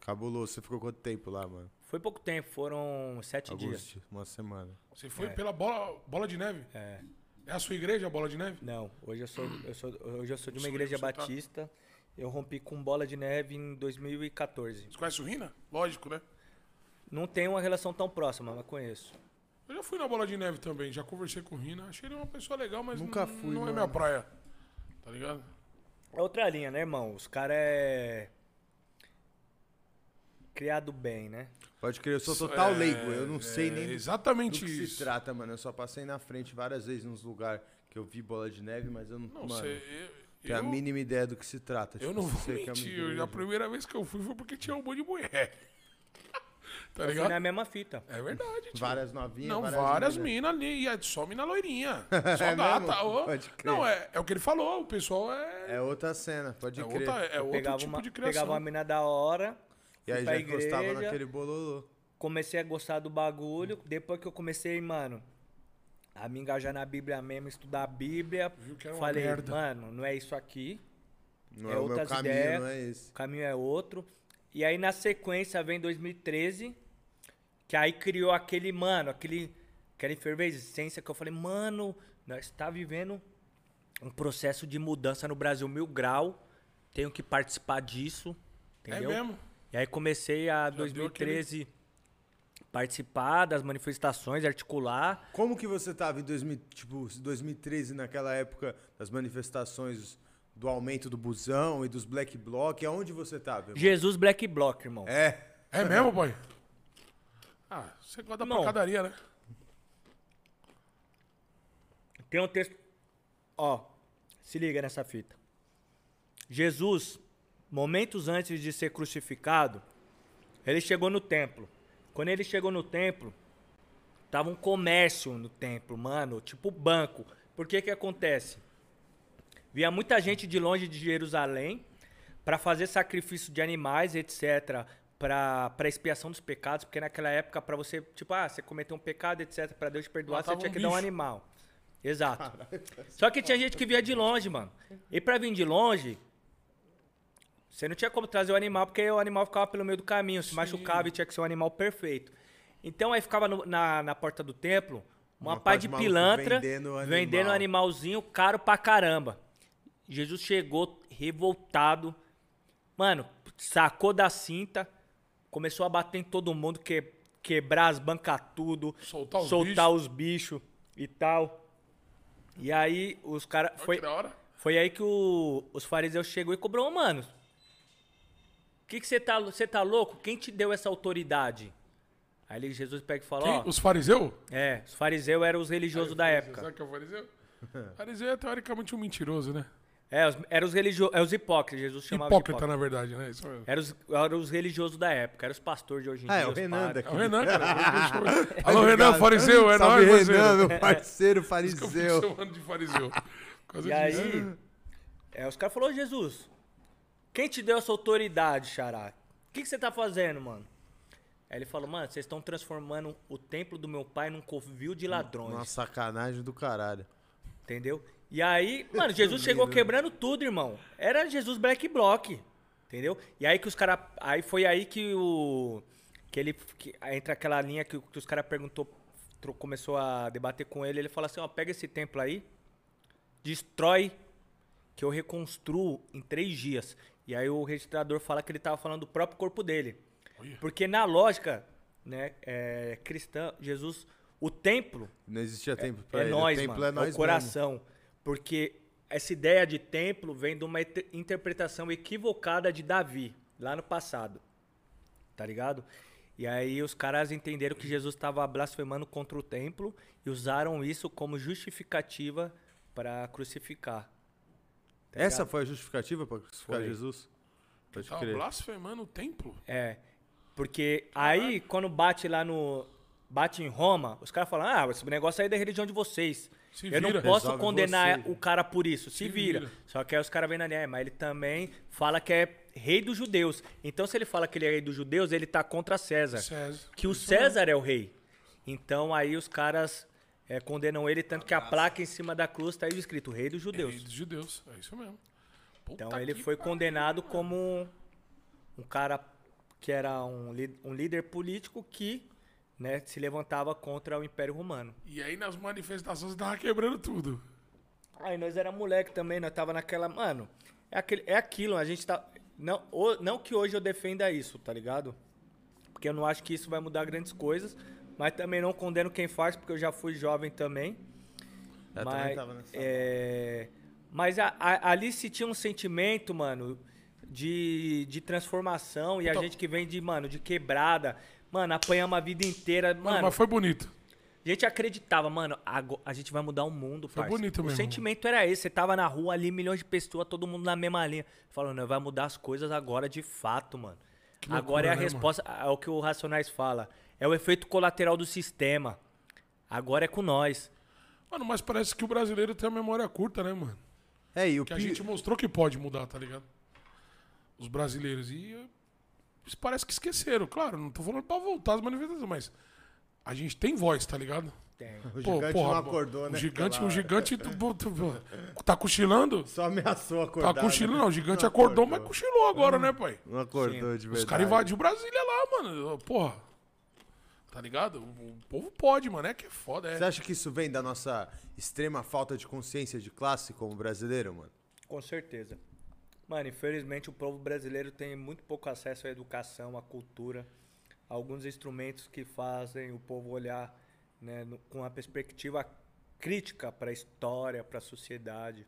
Speaker 1: Cabuloso. Você ficou quanto tempo lá, mano?
Speaker 3: Foi pouco tempo, foram sete dias.
Speaker 1: Augusto, uma semana.
Speaker 2: Você foi pela bola, bola de neve?
Speaker 3: É.
Speaker 2: É a sua igreja, a bola de neve?
Speaker 3: Não, hoje eu sou, eu sou, hoje eu sou de uma igreja
Speaker 2: tá-
Speaker 3: batista. Eu rompi com bola de neve em 2014.
Speaker 2: Você conhece o Rina? Lógico, né?
Speaker 3: Não tenho uma relação tão próxima, mas conheço.
Speaker 2: Eu já fui na bola de neve também, já conversei com o Rina. Achei ele uma pessoa legal, mas
Speaker 1: Nunca
Speaker 2: não,
Speaker 1: fui,
Speaker 2: não é
Speaker 1: mano.
Speaker 2: minha praia. Tá ligado?
Speaker 3: É outra linha, né, irmão? Os caras é. Criado bem, né?
Speaker 1: Pode crer, eu sou total
Speaker 2: É,
Speaker 1: leigo. Eu não sei
Speaker 2: é
Speaker 1: nem do, do
Speaker 2: Exatamente
Speaker 1: que
Speaker 2: isso.
Speaker 1: se trata, mano. Eu só passei na frente várias vezes nos lugares que eu vi bola de neve, mas eu não,
Speaker 2: Não,
Speaker 1: mano,
Speaker 2: você. Eu,
Speaker 1: tenho a
Speaker 2: eu-
Speaker 1: mínima ideia do que se trata.
Speaker 2: eu
Speaker 1: Tipo,
Speaker 2: não vou
Speaker 1: sei que é
Speaker 2: mentir.
Speaker 1: igreja.
Speaker 2: A primeira vez que eu fui foi porque tinha um monte de mulher. tá
Speaker 3: Eu fui
Speaker 2: ligado?
Speaker 3: na mesma fita.
Speaker 2: É verdade, tio.
Speaker 1: Várias novinhas,
Speaker 2: Não,
Speaker 1: várias,
Speaker 2: várias
Speaker 1: minas.
Speaker 2: ali. E é só mina loirinha. Só
Speaker 1: É
Speaker 2: gata.
Speaker 1: mesmo?
Speaker 2: ô.
Speaker 1: Pode crer.
Speaker 2: Não, é, é o que ele falou. O pessoal é.
Speaker 1: É outra cena, pode
Speaker 2: É,
Speaker 1: crer.
Speaker 2: outra, é outro
Speaker 3: Pegava
Speaker 2: tipo
Speaker 3: uma,
Speaker 2: de criação.
Speaker 3: pegava uma mina da hora.
Speaker 1: E
Speaker 3: fui
Speaker 1: aí já encostava
Speaker 3: igreja,
Speaker 1: naquele bololô.
Speaker 3: Comecei a gostar do bagulho. Depois que eu comecei, mano, a me engajar na Bíblia mesmo, estudar a Bíblia.
Speaker 2: Viu que era uma
Speaker 3: falei,
Speaker 2: merda.
Speaker 3: mano, não é isso aqui.
Speaker 1: Não
Speaker 3: É
Speaker 1: é, o meu
Speaker 3: outras
Speaker 1: caminho,
Speaker 3: ideias.
Speaker 1: não é esse.
Speaker 3: O caminho é outro. E aí na sequência vem 2013, que aí criou aquele, mano, aquele, aquela efervescência que eu falei, mano, nós tá vivendo um processo de mudança no Brasil mil grau, tenho que participar disso,
Speaker 2: É
Speaker 3: entendeu?
Speaker 2: mesmo?
Speaker 3: E aí comecei a
Speaker 2: deu
Speaker 3: 2013 participar das manifestações, articular.
Speaker 1: Como que você tava em 2000, tipo, 2013, naquela época das manifestações do aumento do busão e dos black bloc? Aonde você tava? irmão?
Speaker 3: Jesus Black Bloc, irmão.
Speaker 1: É.
Speaker 2: É mesmo, pai? Ah, você gosta da pancadaria, né?
Speaker 3: Tem um texto. Ó, se liga nessa fita. Jesus, momentos antes de ser crucificado, ele chegou no templo. Quando ele chegou no templo, tava um comércio no templo, mano, tipo banco. Por que que acontece? Via muita gente de longe de Jerusalém para fazer sacrifício de animais, etc, para para expiação dos pecados, porque naquela época para você, tipo, ah, você cometeu um pecado, etc, para Deus te perdoar,
Speaker 2: Matava
Speaker 3: você tinha
Speaker 2: um
Speaker 3: que dar um
Speaker 2: bicho.
Speaker 3: animal. Exato. Só que tinha gente que via de longe, mano. E pra vir de longe, você não tinha como trazer o animal, porque o animal ficava pelo meio do caminho, se machucava e tinha que ser um animal perfeito. Então aí ficava no- na, na porta do templo uma,
Speaker 1: Uma
Speaker 3: pá de pilantra
Speaker 1: vendendo animal.
Speaker 3: vendendo animalzinho caro pra caramba. Jesus chegou revoltado, mano, sacou da cinta, começou a bater em todo mundo, que, quebrar as bancas tudo,
Speaker 2: Soltar os
Speaker 3: soltar os bichos e tal. E aí os caras. Foi, foi aí que o- os fariseus chegou e cobrou, mano. O que que você tá, você tá louco? Quem te deu essa autoridade? Aí Jesus pega e fala,
Speaker 2: Quem?
Speaker 3: ó,
Speaker 2: Os fariseus?
Speaker 3: é, os fariseus eram os religiosos da época.
Speaker 2: Sabe o que é o fariseu? fariseu é teoricamente um mentiroso, né?
Speaker 3: É, os, eram os religiosos, é os hipócritas, Jesus chamava
Speaker 2: Hipócrita,
Speaker 3: de
Speaker 2: na verdade, né? Isso mesmo.
Speaker 3: Eram os, eram os religiosos da época, eram os pastores de hoje em
Speaker 1: Ah,
Speaker 3: dia.
Speaker 1: é o Renan
Speaker 3: padres.
Speaker 2: É
Speaker 1: daqui.
Speaker 2: o Renan, cara. Alô, Renan, fariseu, é
Speaker 1: Salve,
Speaker 2: nóis,
Speaker 1: Renan,
Speaker 2: parceiro.
Speaker 1: meu parceiro
Speaker 2: Eu fico
Speaker 1: fariseu.
Speaker 2: chamando de fariseu. Por causa
Speaker 3: E aí, é, os caras falaram, Jesus, quem te deu essa autoridade, Xará? O que, que você tá fazendo, mano? Aí ele falou, mano, vocês estão transformando o templo do meu pai num covil de ladrões.
Speaker 1: Uma sacanagem do caralho.
Speaker 3: Entendeu? E aí, mano, Jesus chegou quebrando tudo, irmão. Era Jesus Black Block. Entendeu? E aí que os caras. Aí foi aí que o. Que ele. Que, entra aquela linha que, que os caras perguntou. Começou a debater com ele. Ele falou assim: ó, pega esse templo aí, destrói, que eu reconstruo em três dias. E aí o registrador fala que ele tava falando do próprio corpo dele.
Speaker 2: Olha.
Speaker 3: Porque na lógica, né, é, cristã, Jesus, o templo
Speaker 1: Não existia tempo pra
Speaker 3: é
Speaker 1: ele.
Speaker 3: nós,
Speaker 1: o templo
Speaker 3: mano.
Speaker 1: é
Speaker 3: É,
Speaker 1: nós
Speaker 3: o coração. Porque essa ideia de templo vem de uma inter- interpretação equivocada de Davi, lá no passado. Tá ligado? E aí os caras entenderam que Jesus estava blasfemando contra o templo e usaram isso como justificativa para crucificar.
Speaker 1: Mesmo. Essa foi a justificativa pra crucificar
Speaker 3: Foi.
Speaker 1: Jesus? Pode
Speaker 2: Tava
Speaker 1: crer.
Speaker 2: blasfemando o templo.
Speaker 3: É. Porque aí, quando bate lá no. Bate em Roma, os caras falam: ah, esse negócio aí é da religião de vocês.
Speaker 2: Se
Speaker 3: Eu não posso
Speaker 1: Resolve
Speaker 3: condenar
Speaker 1: você.
Speaker 3: o cara por isso. Se,
Speaker 2: Se
Speaker 3: vira.
Speaker 2: vira.
Speaker 3: Só que aí os caras vêm na linha, "É, mas ele também fala que é rei dos judeus. Então, se ele fala que ele é rei dos judeus, ele tá contra César.
Speaker 2: César.
Speaker 3: Que o César é o rei. Então, aí os caras é, condenam ele, tanto que a placa em cima da cruz tá aí escrito rei dos
Speaker 2: mesmo.
Speaker 3: judeus.
Speaker 2: Rei dos judeus. É isso mesmo. Puta
Speaker 3: Então ele foi
Speaker 2: pariu.
Speaker 3: condenado como um, um cara que era um, um líder político que né, se levantava contra o Império Romano.
Speaker 2: E aí nas manifestações tava quebrando tudo.
Speaker 3: Aí nós era moleque também, nós tava naquela. Mano, é, aquele, é aquilo, a gente tá. Não, o- não que hoje eu defenda isso, tá ligado? Porque eu não acho que isso vai mudar grandes coisas. Mas também não condeno quem faz, porque eu já fui jovem também.
Speaker 1: Eu
Speaker 3: mas,
Speaker 1: também tava nessa.
Speaker 3: é, mas a- a- ali se tinha um sentimento, mano, de, de transformação. E a
Speaker 2: Puta-
Speaker 3: gente que vem de, mano, de quebrada. Mano, apanhamos a vida inteira.
Speaker 2: Mano,
Speaker 3: Mano,
Speaker 2: mas foi bonito.
Speaker 3: a gente acreditava, mano, ago- a gente vai mudar o mundo,
Speaker 2: Foi
Speaker 3: parça.
Speaker 2: bonito
Speaker 3: O
Speaker 2: mesmo.
Speaker 3: sentimento era esse. Você tava na rua ali, milhões de pessoas, todo mundo na mesma linha. Falando, vai mudar as coisas agora de fato, mano.
Speaker 2: loucura,
Speaker 3: agora é a
Speaker 2: né,
Speaker 3: resposta, é o que o Racionais fala. É o efeito colateral do sistema. Agora é com nós.
Speaker 2: Mano, mas parece que o brasileiro tem a memória curta, né, mano?
Speaker 1: É, e o
Speaker 2: Que a gente mostrou que pode mudar, tá ligado? Os brasileiros. E eh, parece que esqueceram. Claro, não tô falando pra voltar as manifestações, mas a gente tem voz, tá ligado?
Speaker 3: Tem.
Speaker 1: o
Speaker 2: Pô,
Speaker 1: gigante
Speaker 2: porra,
Speaker 1: não acordou,
Speaker 2: o
Speaker 1: né?
Speaker 2: Gigante, o gigante tá cochilando?
Speaker 1: Só ameaçou acordar.
Speaker 2: Tá cochilando,
Speaker 1: né?
Speaker 2: não. O gigante
Speaker 1: Não
Speaker 2: acordou,
Speaker 1: acordou.
Speaker 2: mas cochilou agora, né, pai?
Speaker 1: Não acordou de verdade.
Speaker 2: Os caras invadiram Brasília lá, mano. Porra. Tá ligado? O povo pode, mano. É que é foda, é.
Speaker 1: Você acha que isso vem da nossa extrema falta de consciência de classe como brasileiro, mano?
Speaker 3: Com certeza. Mano, infelizmente o povo brasileiro tem muito pouco acesso à educação, à cultura. alguns instrumentos que fazem o povo olhar né, no, com uma perspectiva crítica para a história, para a sociedade.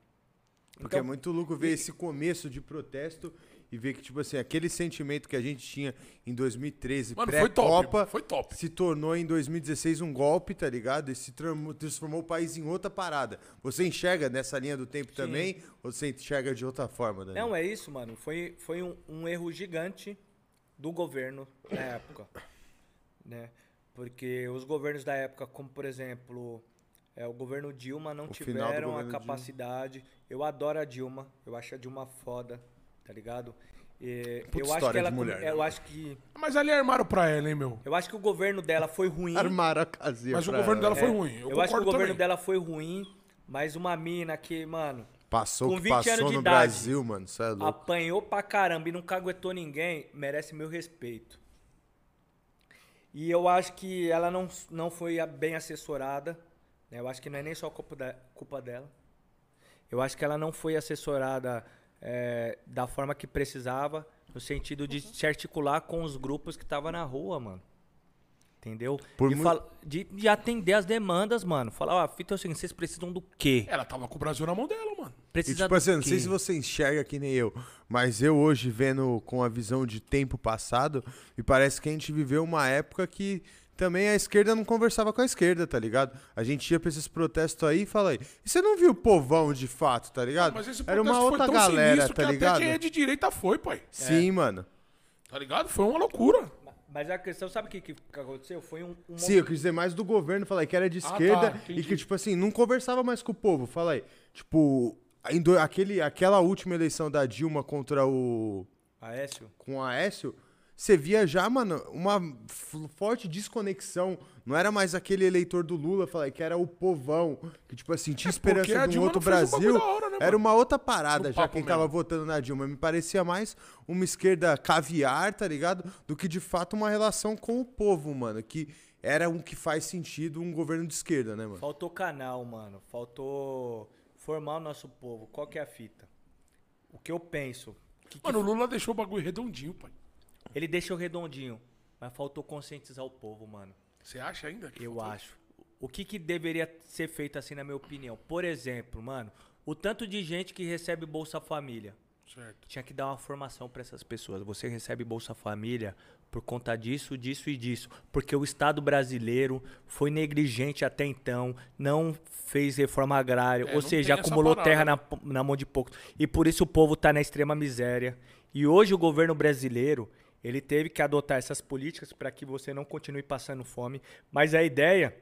Speaker 1: Porque é muito louco ver esse começo de protesto e ver que, tipo assim, aquele sentimento que a gente tinha em 2013,
Speaker 2: Mano, foi top,
Speaker 1: pré-Copa,
Speaker 2: foi top.
Speaker 1: se tornou em 2016 um golpe, tá ligado? E se transformou o país em outra parada. Você enxerga nessa linha do tempo também? Ou você enxerga de outra forma, Daniel?
Speaker 3: Não, é isso, mano. Foi, foi um, um erro gigante do governo na época. Né? Porque os governos da época, como por exemplo, é, o governo Dilma, não
Speaker 1: O
Speaker 3: tiveram a
Speaker 1: governo Dilma.
Speaker 3: capacidade. Eu adoro a Dilma, eu acho a Dilma foda, tá ligado? E
Speaker 1: Puta
Speaker 3: eu acho
Speaker 1: história
Speaker 3: que ela.
Speaker 1: de mulher,
Speaker 3: come-
Speaker 1: né,
Speaker 3: eu acho que.
Speaker 2: Mas ali armaram pra ela, hein, meu?
Speaker 3: Eu acho que o governo dela foi ruim.
Speaker 1: Armaram a casinha
Speaker 2: Mas o
Speaker 1: pra
Speaker 2: governo
Speaker 1: ela.
Speaker 2: dela foi
Speaker 3: É,
Speaker 2: ruim. Eu,
Speaker 3: Eu, acho que o governo
Speaker 2: também.
Speaker 3: dela foi ruim, mas uma mina que, mano,
Speaker 1: Passou
Speaker 3: com
Speaker 1: o que
Speaker 3: 20
Speaker 1: passou
Speaker 3: anos de
Speaker 1: no
Speaker 3: idade,
Speaker 1: Brasil, mano. É louco.
Speaker 3: apanhou pra caramba e não caguetou ninguém, merece meu respeito. E eu acho que ela não, não foi a- bem assessorada. né? Eu acho que não é nem só culpa, da, culpa dela. Eu acho que ela não foi assessorada é, da forma que precisava, no sentido de se articular com os grupos que estavam na rua, mano. Entendeu?
Speaker 1: Por
Speaker 3: de,
Speaker 1: mui-
Speaker 3: fal- de, de atender as demandas, mano. Falar, ó, a fita é o seguinte, vocês precisam do quê?
Speaker 2: Ela tava com o Brasil na mão dela, mano.
Speaker 1: E
Speaker 3: Precisa
Speaker 1: tipo
Speaker 3: do
Speaker 1: assim, não sei se você enxerga que nem eu, mas eu hoje vendo com a visão de tempo passado, me parece que a gente viveu uma época que também a esquerda não conversava com a esquerda, tá ligado? A gente ia pra esses protestos aí e fala aí, e você não viu o povão de fato, tá ligado?
Speaker 2: Mas esse
Speaker 1: Era uma outra galera,
Speaker 2: sinistro
Speaker 1: tá
Speaker 2: que
Speaker 1: ligado?
Speaker 2: até quem é de direita foi, pai.
Speaker 1: Sim, mano.
Speaker 2: Tá ligado? Foi uma loucura.
Speaker 3: Mas a questão, sabe o que, que aconteceu? Foi um, um
Speaker 1: Sim, eu quis dizer mais do governo, falei que era de
Speaker 2: Ah,
Speaker 1: esquerda
Speaker 2: tá,
Speaker 1: e que, tipo assim, não conversava mais com o povo. Fala aí, tipo, em do- aquele, aquela última eleição da Dilma contra o.
Speaker 3: Aécio?
Speaker 1: com o Aécio, você via já, mano, uma forte desconexão. Não era mais aquele eleitor do Lula, falei, que era o povão, que, tipo assim, tinha
Speaker 2: É,
Speaker 1: esperança de um outro
Speaker 2: um
Speaker 1: Brasil.
Speaker 2: hora, né,
Speaker 1: era uma outra parada,
Speaker 2: No
Speaker 1: já
Speaker 2: papo
Speaker 1: quem
Speaker 2: mesmo.
Speaker 1: tava votando na Dilma. Me parecia mais uma esquerda caviar, tá ligado? Do que, de fato, uma relação com o povo, mano. Que era um que faz sentido um governo de esquerda, né, mano?
Speaker 3: Faltou canal, mano. Faltou formar o nosso povo. Qual que é a fita? O que eu penso? que que
Speaker 2: Mano, o Lula deixou o bagulho redondinho, pai.
Speaker 3: Ele deixou redondinho, mas faltou conscientizar o povo, mano.
Speaker 2: Você acha ainda? que
Speaker 3: Eu
Speaker 2: faltou?
Speaker 3: acho. O que, que deveria ser feito assim, na minha opinião? Por exemplo, mano, o tanto de gente que recebe Bolsa Família.
Speaker 2: Certo.
Speaker 3: Tinha que dar uma formação para essas pessoas. Você recebe Bolsa Família por conta disso, disso e disso. Porque o Estado brasileiro foi negligente até então, não fez reforma agrária,
Speaker 2: É,
Speaker 3: ou seja, acumulou terra na, na mão de poucos. E por isso o povo está na extrema miséria. E hoje o governo brasileiro, ele teve que adotar essas políticas para que você não continue passando fome. Mas a ideia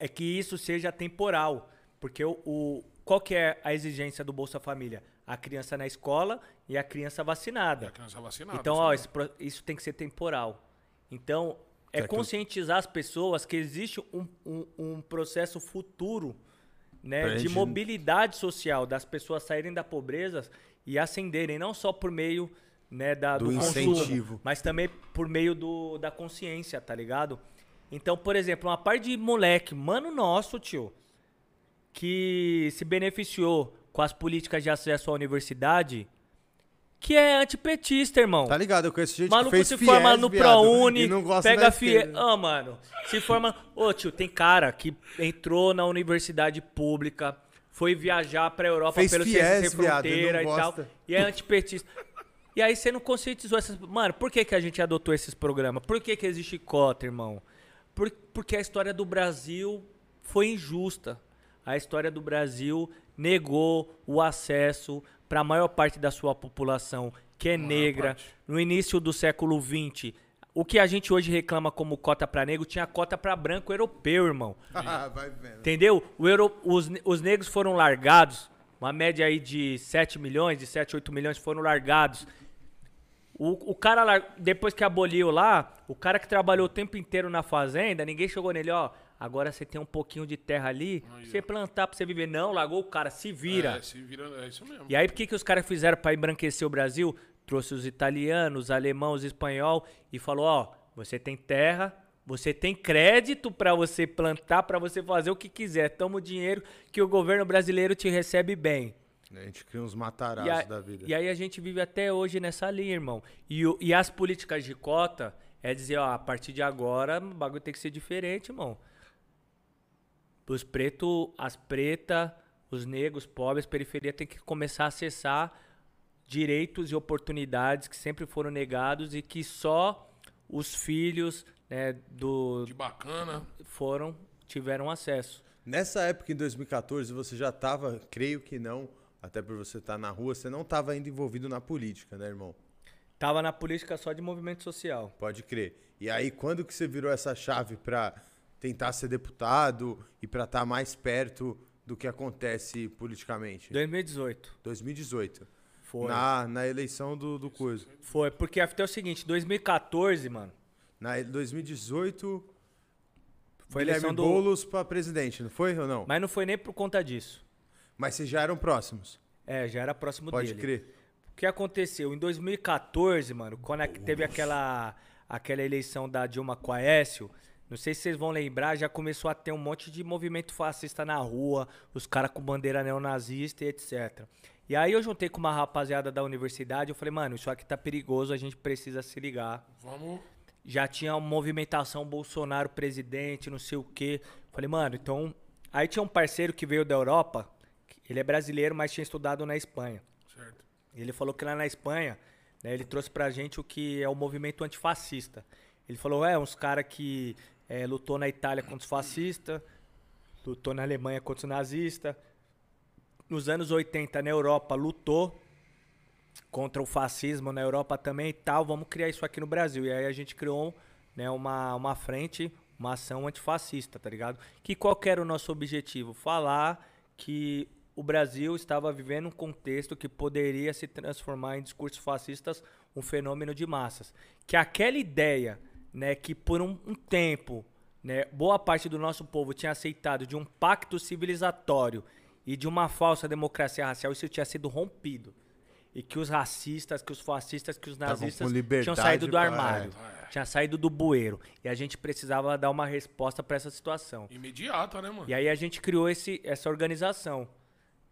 Speaker 3: é que isso seja temporal. Porque o, o- qual que é a exigência do Bolsa Família? A criança na escola e a criança vacinada.
Speaker 2: a criança vacinada.
Speaker 3: Então,
Speaker 2: isso
Speaker 3: ó, pro- isso tem que ser temporal. Então, é
Speaker 1: é
Speaker 3: conscientizar as pessoas que existe um, um- um processo futuro né, de mobilidade social, das pessoas saírem da pobreza e ascenderem, não só por meio né, da,
Speaker 1: Do
Speaker 3: do, consumo,
Speaker 1: incentivo.
Speaker 3: mas também por meio do, da consciência, tá ligado? Então, por exemplo, uma parte de moleque, mano nosso, tio, que se beneficiou com as políticas de acesso à universidade, que é antipetista, irmão.
Speaker 1: Tá ligado? Eu conheço gente
Speaker 3: Maluco
Speaker 1: que fez
Speaker 3: se forma no
Speaker 1: viado,
Speaker 3: ProUni, pega FIE. Ah, mano, se forma. Ô, tio, tem cara que entrou na universidade pública, foi viajar pra Europa
Speaker 1: Fez
Speaker 3: pelo Ciência Sem
Speaker 1: viado, e
Speaker 3: Fronteira e, tal. E é antipetista. E aí você não conscientizou essas. Mano, por que, que a gente adotou esses programas? Por que, que existe cota, irmão? Por- porque a história do Brasil foi injusta. A história do Brasil negou o acesso para a maior parte da sua população, que é negra.
Speaker 2: parte.
Speaker 3: No início do século XX, o que a gente hoje reclama como cota para negro, tinha cota para branco europeu, irmão.
Speaker 1: Ah, vai vendo.
Speaker 3: Entendeu? O euro, os, os negros foram largados, uma média aí de 7 milhões, de 7, 8 milhões foram largados. O, o cara, lar- depois que aboliu lá, o cara que trabalhou o tempo inteiro na fazenda, ninguém chegou nele, ó, agora você tem um pouquinho de terra ali, pra
Speaker 2: Aí,
Speaker 3: você
Speaker 2: ó.
Speaker 3: plantar pra você viver. Não, largou o cara, se vira.
Speaker 2: É, se vira, é isso mesmo.
Speaker 3: E aí, o que, que os caras fizeram para embranquecer o Brasil? Trouxe os italianos, os alemãos, os espanhol e falou: ó, você tem terra, você tem crédito para você plantar, para você fazer o que quiser. Toma o dinheiro que o governo brasileiro te recebe bem.
Speaker 1: A gente cria uns matarazos
Speaker 3: a-
Speaker 1: da vida.
Speaker 3: e aí a gente vive até hoje nessa linha, irmão. E, e as políticas de cota, é dizer, ó, a partir de agora o bagulho tem que ser diferente, irmão. Os pretos, as pretas, os negros, pobres, periferia tem que começar a acessar direitos e oportunidades que sempre foram negados e que só os filhos né, do
Speaker 2: De bacana.
Speaker 3: foram tiveram acesso.
Speaker 1: Nessa época, em 2014, você já estava, creio que não, até por você estar na rua, você não estava ainda envolvido na política, né, irmão?
Speaker 3: Tava na política só de movimento social.
Speaker 1: Pode crer. E aí, quando que você virou essa chave para tentar ser deputado e para estar mais perto do que acontece politicamente?
Speaker 3: 2018.
Speaker 1: 2018.
Speaker 3: Foi.
Speaker 1: Na, na eleição do, do coisa.
Speaker 3: Foi, porque a fita é o seguinte, 2014, mano,
Speaker 1: Na e- 2018,
Speaker 3: foi
Speaker 1: Guilherme
Speaker 3: eleição do...
Speaker 1: Boulos para presidente, não foi ou não?
Speaker 3: Mas não foi nem por conta disso.
Speaker 1: Mas vocês já eram próximos.
Speaker 3: É, já era próximo
Speaker 1: Pode
Speaker 3: dele.
Speaker 1: crer.
Speaker 3: O que aconteceu? Em 2014, mano, quando a- teve aquela, aquela eleição da Dilma com a Aécio, não sei se vocês vão lembrar, já começou a ter um monte de movimento fascista na rua, os caras com bandeira neonazista e etc. E aí eu juntei com uma rapaziada da universidade, eu falei, mano, isso aqui tá perigoso, a gente precisa se ligar.
Speaker 2: Vamos.
Speaker 3: Já tinha uma movimentação Bolsonaro presidente, não sei o quê. Falei, mano, então. Aí tinha um parceiro que veio da Europa, ele é brasileiro, mas tinha estudado na Espanha.
Speaker 2: Certo.
Speaker 3: Ele falou que lá na Espanha, né, ele trouxe pra gente o que é o movimento antifascista. Ele falou, é, uns caras que é, lutou na Itália contra os fascistas, lutou na Alemanha contra os nazistas. Nos anos 80, na Europa, lutou contra o fascismo na Europa também e tal. Vamos criar isso aqui no Brasil. E aí a gente criou né, uma, uma frente, uma ação antifascista, tá ligado? Que qual que era o nosso objetivo? Falar que o Brasil estava vivendo um contexto que poderia se transformar em discursos fascistas um fenômeno de massas. Que aquela ideia, né, que por um, um tempo, né, boa parte do nosso povo tinha aceitado de um pacto civilizatório e de uma falsa democracia racial, isso tinha sido rompido. E que os racistas, que os fascistas, que os nazistas tinham saído do armário,
Speaker 2: é.
Speaker 3: tinha saído do bueiro. E a gente precisava dar uma resposta para essa situação.
Speaker 2: Imediata, né, mano?
Speaker 3: E aí a gente criou esse, essa organização,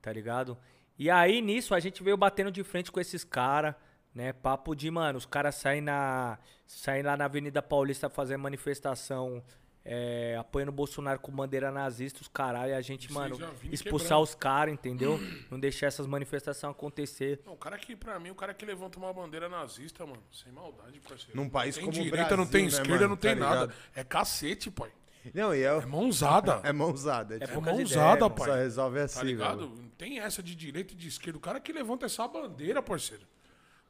Speaker 3: tá ligado? E aí nisso a gente veio batendo de frente com esses caras, né? Papo de, mano, os caras saem, na, saem lá na Avenida Paulista fazer manifestação é, apoiando o Bolsonaro com bandeira nazista, os caralho, e a gente,
Speaker 2: Vocês
Speaker 3: mano, expulsar
Speaker 2: quebrando.
Speaker 3: os caras, entendeu? Não deixar essas manifestações acontecer.
Speaker 2: Não, o cara que, pra mim, o cara que levanta uma bandeira nazista, mano, sem maldade, parceiro.
Speaker 1: Num país como o
Speaker 2: direita,
Speaker 1: Brasil,
Speaker 2: não tem
Speaker 1: né,
Speaker 2: esquerda,
Speaker 1: mano?
Speaker 2: não tem
Speaker 1: Tá
Speaker 2: nada.
Speaker 1: ligado?
Speaker 2: É cacete, pai.
Speaker 1: Não, e é,
Speaker 2: É mãozada.
Speaker 1: é mãozada. É,
Speaker 3: É
Speaker 1: tipo,
Speaker 2: É
Speaker 3: poucas
Speaker 2: mãozada,
Speaker 3: ideias,
Speaker 2: pai.
Speaker 1: só resolve assim,
Speaker 2: Tá ligado?
Speaker 1: velho.
Speaker 2: Não tem essa de direita e de esquerda. O cara que levanta essa bandeira, parceiro.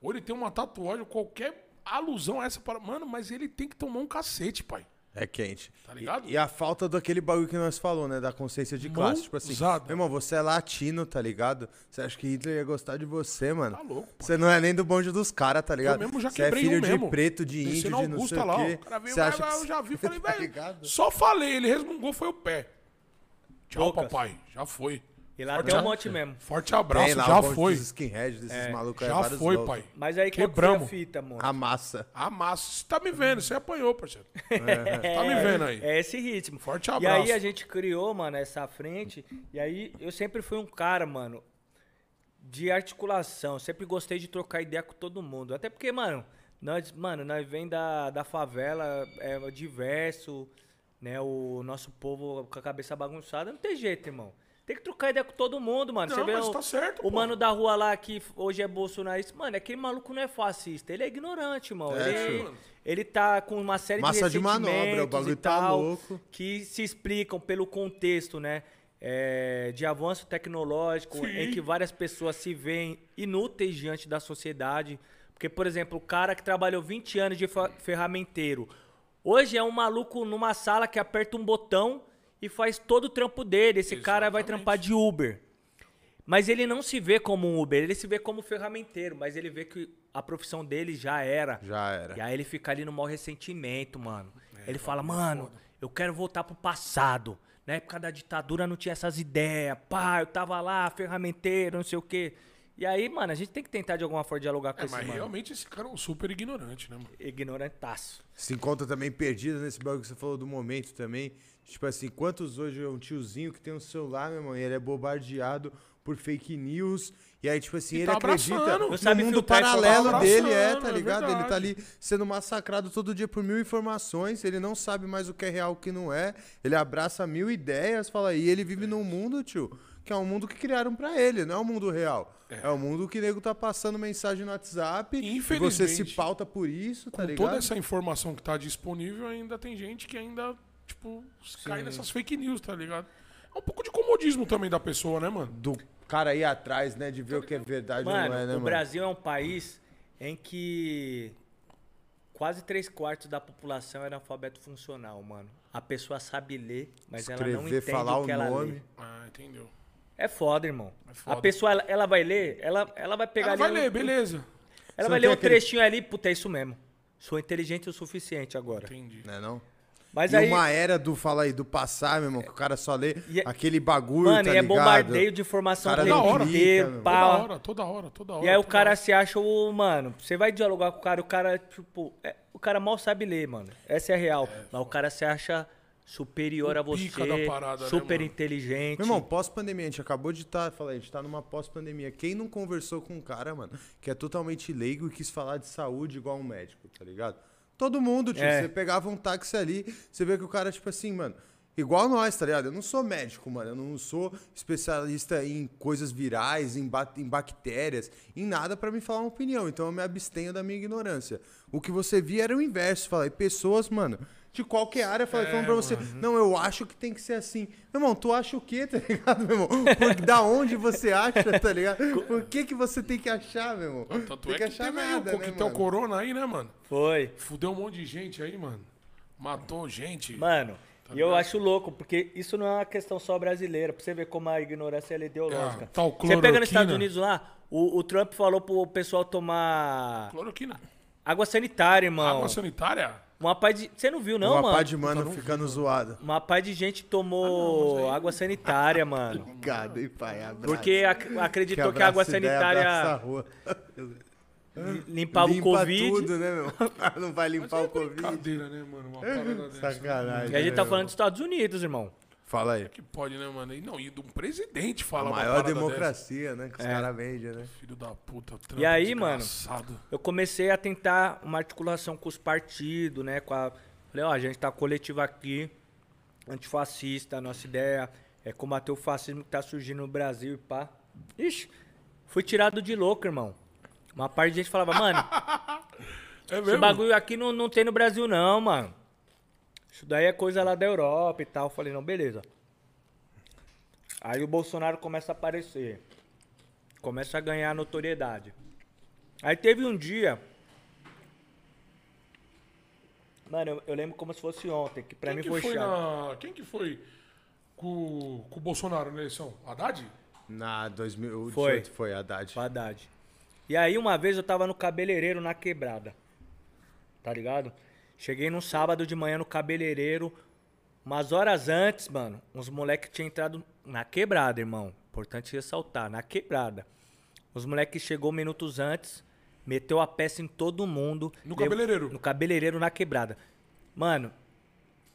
Speaker 2: Ou ele tem uma tatuagem, qualquer alusão a essa para. Mano, mas ele tem que tomar um cacete, pai.
Speaker 1: É quente.
Speaker 2: Tá ligado?
Speaker 1: E, e a falta daquele bagulho que nós falou, né? Da consciência de classe. Tipo assim, meu irmão, você é latino, tá ligado? Você acha que Hitler ia gostar de você, mano?
Speaker 2: Tá louco.
Speaker 1: Você não é nem do bonde dos caras, tá ligado?
Speaker 2: Eu mesmo já
Speaker 1: você é
Speaker 2: quebrei
Speaker 1: filho
Speaker 2: um
Speaker 1: de
Speaker 2: mesmo.
Speaker 1: preto, de índio, de não
Speaker 2: Augusta
Speaker 1: sei
Speaker 2: lá,
Speaker 1: o quê.
Speaker 2: o cara veio,
Speaker 1: Você acha
Speaker 2: mas
Speaker 1: que...
Speaker 2: eu já vi, falei,
Speaker 1: Tá
Speaker 2: velho,
Speaker 1: ligado?
Speaker 2: só falei, ele resmungou, foi o pé. Tchau,
Speaker 3: Poucas.
Speaker 2: papai, já foi.
Speaker 3: E lá
Speaker 2: Forte
Speaker 3: tem um
Speaker 2: a-
Speaker 3: monte mesmo.
Speaker 2: Forte abraço,
Speaker 1: lá
Speaker 2: já
Speaker 1: bonde
Speaker 2: foi.
Speaker 1: skinheads, desses
Speaker 3: É,
Speaker 1: malucos aí,
Speaker 2: Já foi,
Speaker 1: loucos.
Speaker 2: pai.
Speaker 3: Mas aí qual que foi a
Speaker 2: Quebramos.
Speaker 3: fita, mano?
Speaker 1: A massa.
Speaker 2: A massa. Você tá me vendo, você apanhou, parceiro. Tá me vendo aí.
Speaker 3: É esse ritmo.
Speaker 2: Forte
Speaker 3: E
Speaker 2: abraço.
Speaker 3: aí a gente criou, mano, essa frente. E aí eu sempre fui um cara, mano, de articulação. Sempre gostei de trocar ideia com todo mundo. Até porque, mano, nós, mano, nós vem da, da favela, é diverso, né? O nosso povo com a cabeça bagunçada. Não tem jeito, irmão. Tem que trocar ideia com todo mundo, mano.
Speaker 2: Não,
Speaker 3: Você vê
Speaker 2: mas
Speaker 3: o,
Speaker 2: tá certo,
Speaker 3: o mano da rua lá que hoje é bolsonarista. Mano, aquele maluco não é fascista. Ele é ignorante, irmão.
Speaker 1: É,
Speaker 3: ele,
Speaker 2: tio.
Speaker 3: ele tá com uma série
Speaker 1: Massa
Speaker 3: de
Speaker 1: de manobra, o
Speaker 3: ressentimentos
Speaker 1: bagulho
Speaker 3: e
Speaker 1: tá
Speaker 3: tal,
Speaker 1: louco.
Speaker 3: que se explicam pelo contexto, né? é, de avanço tecnológico,
Speaker 2: Sim.
Speaker 3: em que várias pessoas se veem inúteis diante da sociedade. Porque, por exemplo, o cara que trabalhou 20 anos de ferramenteiro, hoje é um maluco numa sala que aperta um botão e faz todo o trampo dele. Esse cara vai
Speaker 2: Exatamente.
Speaker 3: trampar de Uber. Mas ele não se vê como um Uber, ele se vê como ferramenteiro, mas ele vê que a profissão dele já era.
Speaker 1: Já era.
Speaker 3: E aí ele fica ali no maior ressentimento, mano. ele fala, mano, eu quero voltar pro passado. Na época da ditadura não tinha essas ideias. Pá, eu tava lá, ferramenteiro, não sei o quê. E aí, mano, a gente tem que tentar de alguma forma dialogar com
Speaker 2: É,
Speaker 3: esse
Speaker 2: mas
Speaker 3: mano.
Speaker 2: realmente esse cara é um super ignorante, né, mano?
Speaker 3: Ignorantaço.
Speaker 1: Se encontra também perdido nesse bagulho que você falou do momento também. Tipo assim, quantos hoje é um tiozinho que tem um celular, meu irmão, e ele é bombardeado por fake news. E aí, tipo assim,
Speaker 2: E
Speaker 1: ele
Speaker 2: tá
Speaker 1: acredita no
Speaker 3: sabe
Speaker 1: mundo paralelo dele, é, tá
Speaker 2: é
Speaker 1: ligado? ele tá ali sendo massacrado todo dia por mil informações, ele não sabe mais o que é real e o que não é. Ele abraça mil ideias, fala, e ele vive num mundo, tio, que é um mundo que criaram pra ele, não é o mundo real. É, o mundo que o nego tá passando mensagem no WhatsApp e você se
Speaker 2: Infelizmente,
Speaker 1: pauta por isso, tá
Speaker 2: Com
Speaker 1: ligado?
Speaker 2: toda essa informação que tá disponível, ainda tem gente que ainda, tipo, cai nessas fake news, tá ligado? É um pouco de comodismo também da pessoa, né, mano?
Speaker 1: Do cara ir atrás, né, de ver o que é verdade ou não é, né,
Speaker 3: o
Speaker 1: mano?
Speaker 3: Brasil é um país em que quase três quartos da população é analfabeto funcional, mano. A pessoa sabe ler, mas ela não
Speaker 1: Escrever,
Speaker 3: entende
Speaker 1: falar
Speaker 3: o que
Speaker 1: o
Speaker 3: ela
Speaker 1: nome.
Speaker 3: lê.
Speaker 2: Ah, entendeu.
Speaker 3: É foda, irmão.
Speaker 2: foda.
Speaker 3: A pessoa, ela, ela vai ler, ela, ela vai pegar
Speaker 2: Ela
Speaker 3: ali
Speaker 2: vai
Speaker 3: um-
Speaker 2: ler, beleza.
Speaker 3: Ela
Speaker 1: Você
Speaker 3: vai
Speaker 1: não
Speaker 3: ler um
Speaker 1: aquele-
Speaker 3: trechinho ali, puta, é isso mesmo. Sou inteligente o suficiente agora.
Speaker 2: Entendi.
Speaker 1: Né, não?
Speaker 3: Mas
Speaker 1: e
Speaker 3: aí,
Speaker 1: uma era do, fala aí, do passar, meu irmão, que o cara só lê
Speaker 3: E é-
Speaker 1: aquele bagulho,
Speaker 3: mano,
Speaker 1: tá
Speaker 3: e é bombardeio de informação
Speaker 1: Cara
Speaker 3: o tempo
Speaker 2: clica,
Speaker 3: inteiro, pá.
Speaker 2: Toda hora, toda hora, toda hora.
Speaker 3: E aí o
Speaker 2: toda
Speaker 3: cara
Speaker 2: hora.
Speaker 3: se acha o. Mano, você vai dialogar com o cara, o cara, tipo. é, o cara mal sabe ler, mano. Essa é a real. Mas o cara se acha superior
Speaker 2: O
Speaker 3: a você.
Speaker 2: pica da parada, né,
Speaker 3: super
Speaker 2: mano?
Speaker 3: inteligente.
Speaker 1: Meu irmão, pós-pandemia, a gente acabou de estar, tá, falei, a gente tá numa pós-pandemia. Quem não conversou com um cara, mano, que é totalmente leigo e quis falar de saúde igual um médico, tá ligado? Todo mundo, tio,
Speaker 3: É.
Speaker 1: você pegava um táxi ali, você vê que o cara, tipo assim, mano, igual nós, tá ligado? Eu não sou médico, mano, eu não sou especialista em coisas virais, em, ba- em bactérias, em nada pra me falar uma opinião, então eu me abstenho da minha ignorância. O que você via era o inverso, falei, pessoas, mano, de qualquer área, falei, falando pra você, não, eu acho que tem que ser assim. Meu irmão, tu acha o quê, tá ligado, meu irmão? Por, da onde você acha, tá ligado? Por que que você tem que achar, meu irmão?
Speaker 2: Tanto
Speaker 1: tem
Speaker 2: é que teve aí o
Speaker 1: né,
Speaker 2: coquetel
Speaker 1: mano?
Speaker 2: corona aí, né, mano?
Speaker 3: Foi.
Speaker 2: Fudeu um monte de gente aí, mano. Matou gente.
Speaker 3: Mano,
Speaker 2: Tá
Speaker 3: e eu acho louco, porque isso não é uma questão só brasileira, pra você ver como a ignorância é ideológica.
Speaker 2: É, tal
Speaker 3: você pega nos Estados. Unidos lá, o, o Trump falou pro pessoal tomar
Speaker 2: Cloroquina.
Speaker 3: água sanitária, irmão.
Speaker 2: Água sanitária?
Speaker 3: Uma paz de. Você não viu, não,
Speaker 1: Uma
Speaker 3: mano?
Speaker 1: pá de mano ficando zoado.
Speaker 3: Uma paz de gente tomou água sanitária, mano.
Speaker 1: Obrigado, hein, pai? Abraço.
Speaker 3: Porque ac- acreditou que, a
Speaker 1: abraça
Speaker 3: água
Speaker 1: ideia, a
Speaker 3: sanitária
Speaker 1: rua.
Speaker 3: limpava
Speaker 1: Limpa
Speaker 3: o Covid.
Speaker 1: tudo, né, meu? não vai limpar
Speaker 2: É
Speaker 1: o Covid.
Speaker 2: brincadeira, né, mano? Uma parada dessa.
Speaker 1: Sacanagem.
Speaker 3: E a gente
Speaker 1: né,
Speaker 3: tá
Speaker 1: meu?
Speaker 3: falando dos Estados Unidos, irmão.
Speaker 1: Fala aí.
Speaker 2: Que pode, né, mano? E não, e de um presidente
Speaker 1: A
Speaker 2: fala uma
Speaker 1: maior democracia, né? Que os
Speaker 3: É.
Speaker 1: caras vendem, né?
Speaker 2: dessa. Filho da puta, Trump,
Speaker 3: E aí, mano?
Speaker 2: desgraçado.
Speaker 3: Eu comecei a tentar uma articulação com os partidos, né? Com a... Falei, ó, a gente tá coletivo aqui, antifascista, a nossa ideia é combater o fascismo que tá surgindo no Brasil e pá. Ixi, fui tirado de louco, irmão. Uma parte de gente falava, mano,
Speaker 2: É
Speaker 3: esse
Speaker 2: mesmo?
Speaker 3: bagulho aqui não, não tem no Brasil não, mano. Isso daí é coisa lá da Europa e tal. Eu falei, não, beleza. Aí o Bolsonaro começa a aparecer. Começa a ganhar notoriedade. Aí teve um dia. Mano, eu, eu lembro como se fosse ontem, que pra
Speaker 2: Quem
Speaker 3: mim
Speaker 2: que
Speaker 3: foi,
Speaker 2: foi
Speaker 3: chato.
Speaker 2: na... Quem que foi com, com o Bolsonaro na eleição? Haddad?
Speaker 1: Na 2018
Speaker 3: Foi.
Speaker 1: foi, Haddad.
Speaker 3: Haddad. E aí uma vez eu tava no cabeleireiro na quebrada. Tá ligado? Cheguei num sábado de manhã no cabeleireiro. Umas horas antes, mano, uns moleques tinham entrado na quebrada, irmão. Importante ressaltar, na quebrada. Os moleques chegou minutos antes, meteu a peça em todo mundo.
Speaker 2: No
Speaker 3: lev-
Speaker 2: cabeleireiro?
Speaker 3: No cabeleireiro na quebrada. Mano,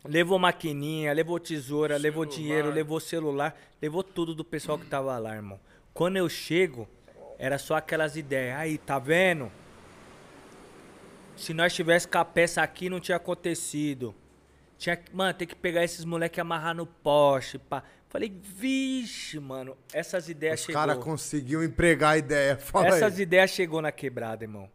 Speaker 3: levou maquininha, levou tesoura, levou
Speaker 2: Celular.
Speaker 3: dinheiro, levou celular, levou tudo do pessoal que tava lá, irmão. Quando eu chego, era só aquelas ideias. Aí, tá vendo? Se nós tivesse com a peça aqui, não tinha acontecido. Tinha, que- mano, tem que pegar esses moleque e amarrar no poste, pá. Falei, vixe, mano, essas ideias
Speaker 1: Os
Speaker 3: chegou.
Speaker 1: caras conseguiu empregar a ideia. Fala
Speaker 3: Essas
Speaker 1: aí.
Speaker 3: ideias chegou na quebrada, irmão.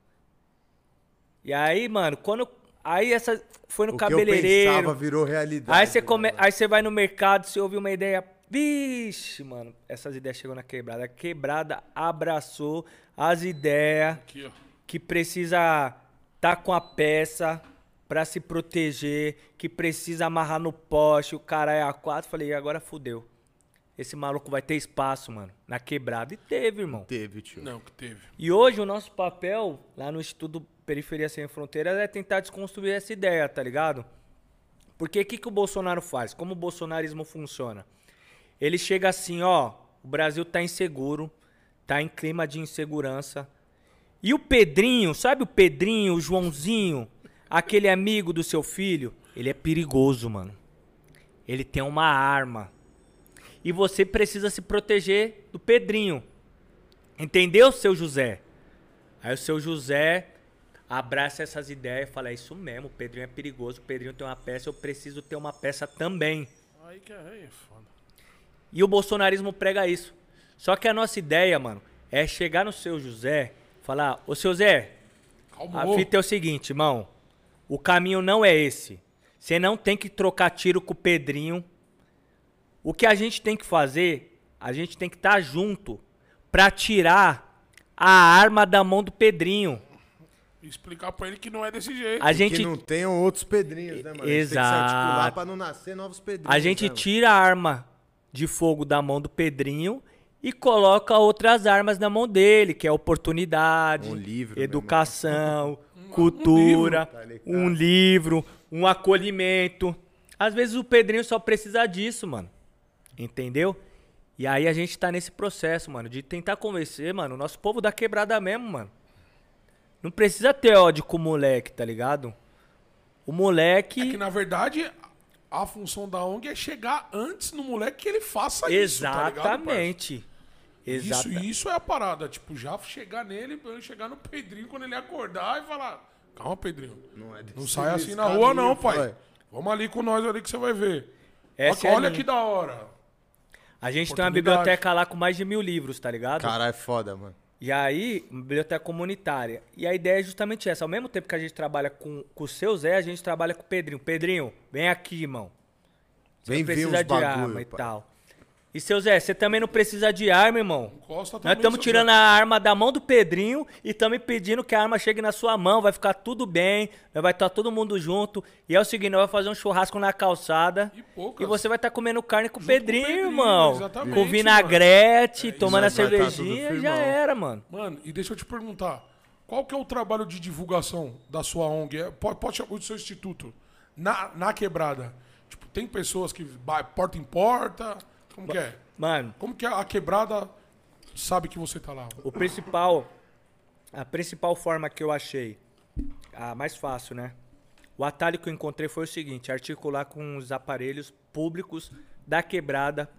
Speaker 3: E aí, mano, quando aí essa foi no
Speaker 1: O que eu
Speaker 3: cabeleireiro.
Speaker 1: pensava virou realidade.
Speaker 3: Aí você come... aí você vai no mercado, você ouve uma ideia, vixe, mano, essas ideias chegou na quebrada. A quebrada abraçou as ideias
Speaker 2: Aqui, ó.
Speaker 3: que precisa tá com a peça pra se proteger, que precisa amarrar no poste, o cara é a quatro. Falei, agora fudeu. Esse maluco vai ter espaço, mano, na quebrada. E teve, irmão.
Speaker 1: Teve, tio.
Speaker 2: Não, que teve.
Speaker 3: E hoje o nosso papel lá no Instituto Periferia Sem Fronteiras é tentar desconstruir essa ideia, tá ligado? Porque o que, que o Bolsonaro faz? Como o bolsonarismo funciona? Ele chega assim, ó, o Brasil tá inseguro, tá em clima de insegurança. E o Pedrinho, sabe o Pedrinho, o Joãozinho, aquele amigo do seu filho? Ele é perigoso, mano. Ele tem uma arma. E você precisa se proteger do Pedrinho. Entendeu, seu José? Aí o seu José abraça essas ideias e fala: é isso mesmo, o Pedrinho é perigoso, o Pedrinho tem uma peça, eu preciso ter uma peça também.
Speaker 2: Aí que é, aí é foda.
Speaker 3: E o bolsonarismo prega isso. Só que a nossa ideia, mano, é chegar no seu José, falar: Ô seu Zé, a
Speaker 2: Calmou.
Speaker 3: fita é o seguinte, irmão. O caminho não é esse. Você não tem que trocar tiro com o Pedrinho. O que a gente tem que fazer, a gente tem que estar junto pra tirar a arma da mão do Pedrinho.
Speaker 2: Explicar pra ele que não é desse jeito.
Speaker 3: A gente
Speaker 1: Que não tenham outros pedrinhos, né, mano? A gente Tem que se
Speaker 3: Exato.
Speaker 1: pra não nascer novos pedrinhos.
Speaker 3: A gente
Speaker 1: né,
Speaker 3: tira a arma de fogo da mão do Pedrinho e coloca outras armas na mão dele, que é oportunidade,
Speaker 1: Um livro,
Speaker 3: educação,
Speaker 2: um
Speaker 3: cultura,
Speaker 1: livro, tá
Speaker 3: um livro, um acolhimento. Às vezes o Pedrinho só precisa disso, mano. Entendeu? E aí a gente tá nesse processo, mano, de tentar convencer, mano, o nosso povo da quebrada mesmo, mano. Não precisa ter ódio com o moleque, tá ligado? O moleque.
Speaker 2: É que, na verdade, a função da ONG é chegar antes no moleque que ele faça isso, tá
Speaker 3: Exatamente.
Speaker 2: Isso, isso é a parada. Tipo, já chegar nele, pra ele chegar no Pedrinho quando ele acordar e falar: Calma, Pedrinho.
Speaker 1: Não, é desse-
Speaker 2: Não sai assim na rua, não, pai. Vamos ali com nós ali que você vai ver.
Speaker 3: Essa
Speaker 2: olha
Speaker 3: é
Speaker 2: olha que da hora.
Speaker 3: A gente tem uma biblioteca lá com mais de mil livros, tá ligado?
Speaker 1: Caralho, é foda, mano.
Speaker 3: E aí, uma biblioteca comunitária. E a ideia é justamente essa. Ao mesmo tempo que a gente trabalha com, com o seu Zé, a gente trabalha com o Pedrinho. Pedrinho, vem aqui, irmão. Você
Speaker 1: Vem ver uns
Speaker 3: de
Speaker 1: bagulho,
Speaker 3: arma e
Speaker 1: pai.
Speaker 3: tal. E seu Zé, você também não precisa de arma, irmão.
Speaker 2: Costa
Speaker 3: Nós
Speaker 2: também,
Speaker 3: estamos
Speaker 2: seu
Speaker 3: tirando
Speaker 2: Zé.
Speaker 3: a arma da mão do Pedrinho e estamos pedindo que a arma chegue na sua mão. Vai ficar tudo bem, nós vai estar todo mundo junto. E é o seguinte, nós vamos fazer um churrasco na calçada.
Speaker 2: E poucas.
Speaker 3: E você vai estar comendo carne com o
Speaker 2: o
Speaker 3: Pedrinho,
Speaker 2: Pedrinho,
Speaker 3: irmão.
Speaker 2: exatamente,
Speaker 3: Com vinagrete.
Speaker 2: É,
Speaker 3: tomando a
Speaker 1: tá
Speaker 3: cervejinha, já era, mano.
Speaker 2: Mano, e deixa eu te perguntar. Qual que é o trabalho de divulgação da sua ONG? É, Pode, pode chamar do seu instituto. Na, na quebrada. Tipo, tem pessoas que vai porta em porta. Como que é?
Speaker 3: Mano,
Speaker 2: Como que a quebrada sabe que você tá lá?
Speaker 3: o principal. A principal forma que eu achei, a mais fácil, né? O atalho que eu encontrei foi o seguinte: articular com os aparelhos públicos da quebrada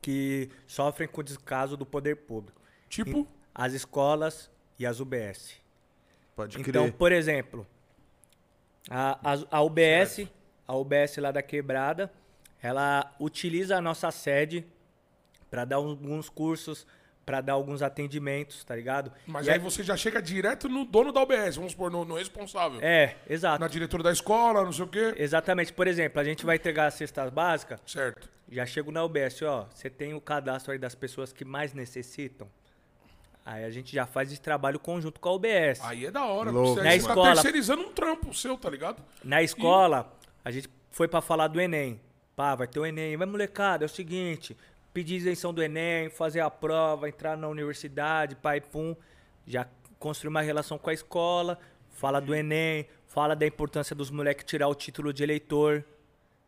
Speaker 3: que sofrem com o descaso do poder público.
Speaker 2: Tipo,
Speaker 3: As escolas e as UBS.
Speaker 1: Pode
Speaker 3: Então,
Speaker 1: crer.
Speaker 3: por exemplo, a, a, a UBS, a UBS lá da Quebrada, ela utiliza a nossa sede para dar alguns cursos, para dar alguns atendimentos, tá ligado?
Speaker 2: mas
Speaker 3: E
Speaker 2: aí
Speaker 3: é-
Speaker 2: você já chega direto no dono da UBS, vamos supor, no, no responsável.
Speaker 3: É, exato.
Speaker 2: Na diretora da escola, não sei o quê.
Speaker 3: Exatamente. Por exemplo, a gente vai entregar as cestas básicas,
Speaker 2: Certo.
Speaker 3: já chego na UBS, ó, você tem o cadastro aí das pessoas que mais necessitam? Aí a gente já faz esse trabalho conjunto com a UBS.
Speaker 2: Aí é da hora.
Speaker 1: Louco,
Speaker 2: Você,
Speaker 3: Na
Speaker 2: você
Speaker 3: escola-
Speaker 2: tá terceirizando um trampo seu, tá ligado?
Speaker 3: Na escola, a gente foi pra falar do Enem. Pá, vai ter o Enem. Vai, molecada, é o seguinte: pedir isenção do Enem, fazer a prova, entrar na universidade, pai, pum. Já construir uma relação com a escola, fala do Enem, fala da importância dos moleques tirar o título de eleitor.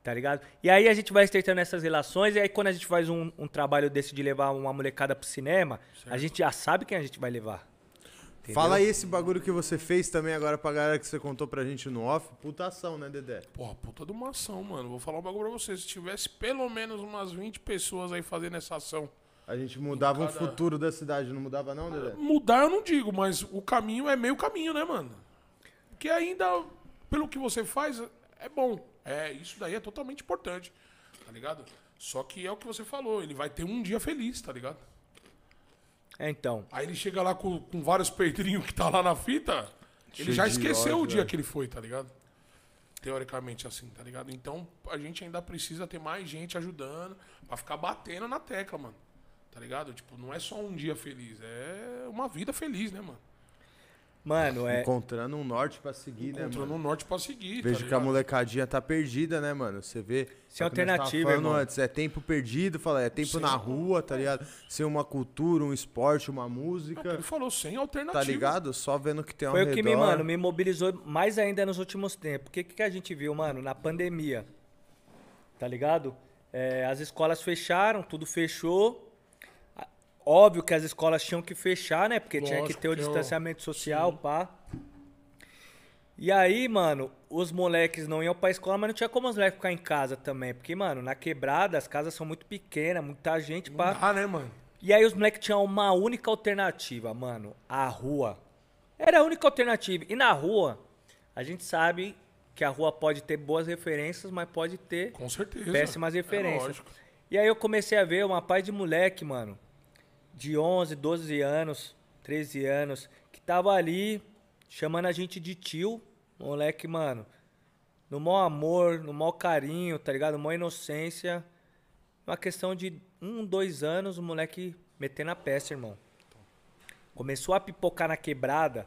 Speaker 3: Tá ligado? E aí a gente vai estreitando essas relações, e aí quando a gente faz um, um trabalho desse de levar uma molecada pro cinema, a gente já sabe quem a gente vai levar.
Speaker 1: Fala aí esse bagulho que você fez também agora pra galera que você contou pra gente no off. Putação, né, Dedé?
Speaker 2: Porra, puta de uma ação, mano. Vou falar um bagulho pra você. Se tivesse pelo menos umas 20 pessoas aí fazendo essa ação.
Speaker 1: A gente mudava
Speaker 2: cada-
Speaker 1: futuro da cidade, não mudava não, Dedé?
Speaker 2: Mudar eu não digo, mas o caminho é meio caminho, né, mano? Porque ainda, pelo que você faz, é bom. É, isso daí é totalmente importante, tá ligado? Só que é o que você falou, ele vai ter um dia feliz, tá ligado?
Speaker 3: É, então.
Speaker 2: Aí ele chega lá com, com vários pedrinhos que tá lá na fita, ele
Speaker 1: Cheio
Speaker 2: já
Speaker 1: de
Speaker 2: esqueceu
Speaker 1: ódio,
Speaker 2: o dia
Speaker 1: é.
Speaker 2: que ele foi, tá ligado? Teoricamente assim, tá ligado? Então a gente ainda precisa ter mais gente ajudando pra ficar batendo na tecla, mano. Tá ligado? Tipo, não é só um dia feliz, é uma vida feliz, né, mano?
Speaker 3: Mano, é.
Speaker 1: Encontrando um norte pra seguir, né,
Speaker 2: Encontrando
Speaker 1: mano?
Speaker 2: um norte pra seguir,
Speaker 1: Vejo
Speaker 2: tá
Speaker 1: que a molecadinha tá perdida, né, mano? Você vê.
Speaker 3: Sem
Speaker 1: é
Speaker 3: alternativa,
Speaker 1: falando
Speaker 3: irmão.
Speaker 1: antes, é tempo perdido, fala, é tempo
Speaker 2: Sem-
Speaker 1: na rua, tá ligado? Sem uma cultura, um esporte, uma
Speaker 2: É que
Speaker 1: música,
Speaker 2: Ele falou, sem alternativa.
Speaker 1: tá ligado? Só vendo que tem ao
Speaker 3: Foi o
Speaker 1: redor.
Speaker 3: que me, mano, me mobilizou mais ainda nos últimos tempos. O que, que a gente viu, mano, na pandemia? Tá ligado? É, as escolas fecharam, tudo fechou. Óbvio que as escolas tinham que fechar, né? Porque tinha que
Speaker 2: Lógico,
Speaker 3: ter o
Speaker 2: é
Speaker 3: distanciamento social, pá. E aí, mano, os moleques não iam pra escola, mas não tinha como os moleques ficar em casa também. Porque, mano, na quebrada as casas são muito pequenas, muita gente
Speaker 2: Não
Speaker 3: pra.
Speaker 2: dá, né, mano?
Speaker 3: E aí os moleques tinham uma única alternativa, mano. A rua. Era a única alternativa. E na rua, a gente sabe que a rua pode ter boas referências, mas pode ter
Speaker 2: Com certeza.
Speaker 3: péssimas
Speaker 2: É
Speaker 3: referências.
Speaker 2: lógico.
Speaker 3: e aí eu comecei a ver uma paz de moleque, mano, de 11, 12 anos, 13 anos, que tava ali chamando a gente de tio. Moleque, mano, no maior amor, no maior carinho, tá ligado? Maior inocência. Uma questão de um, dois anos, o moleque metendo a peça, irmão. Começou a pipocar na quebrada.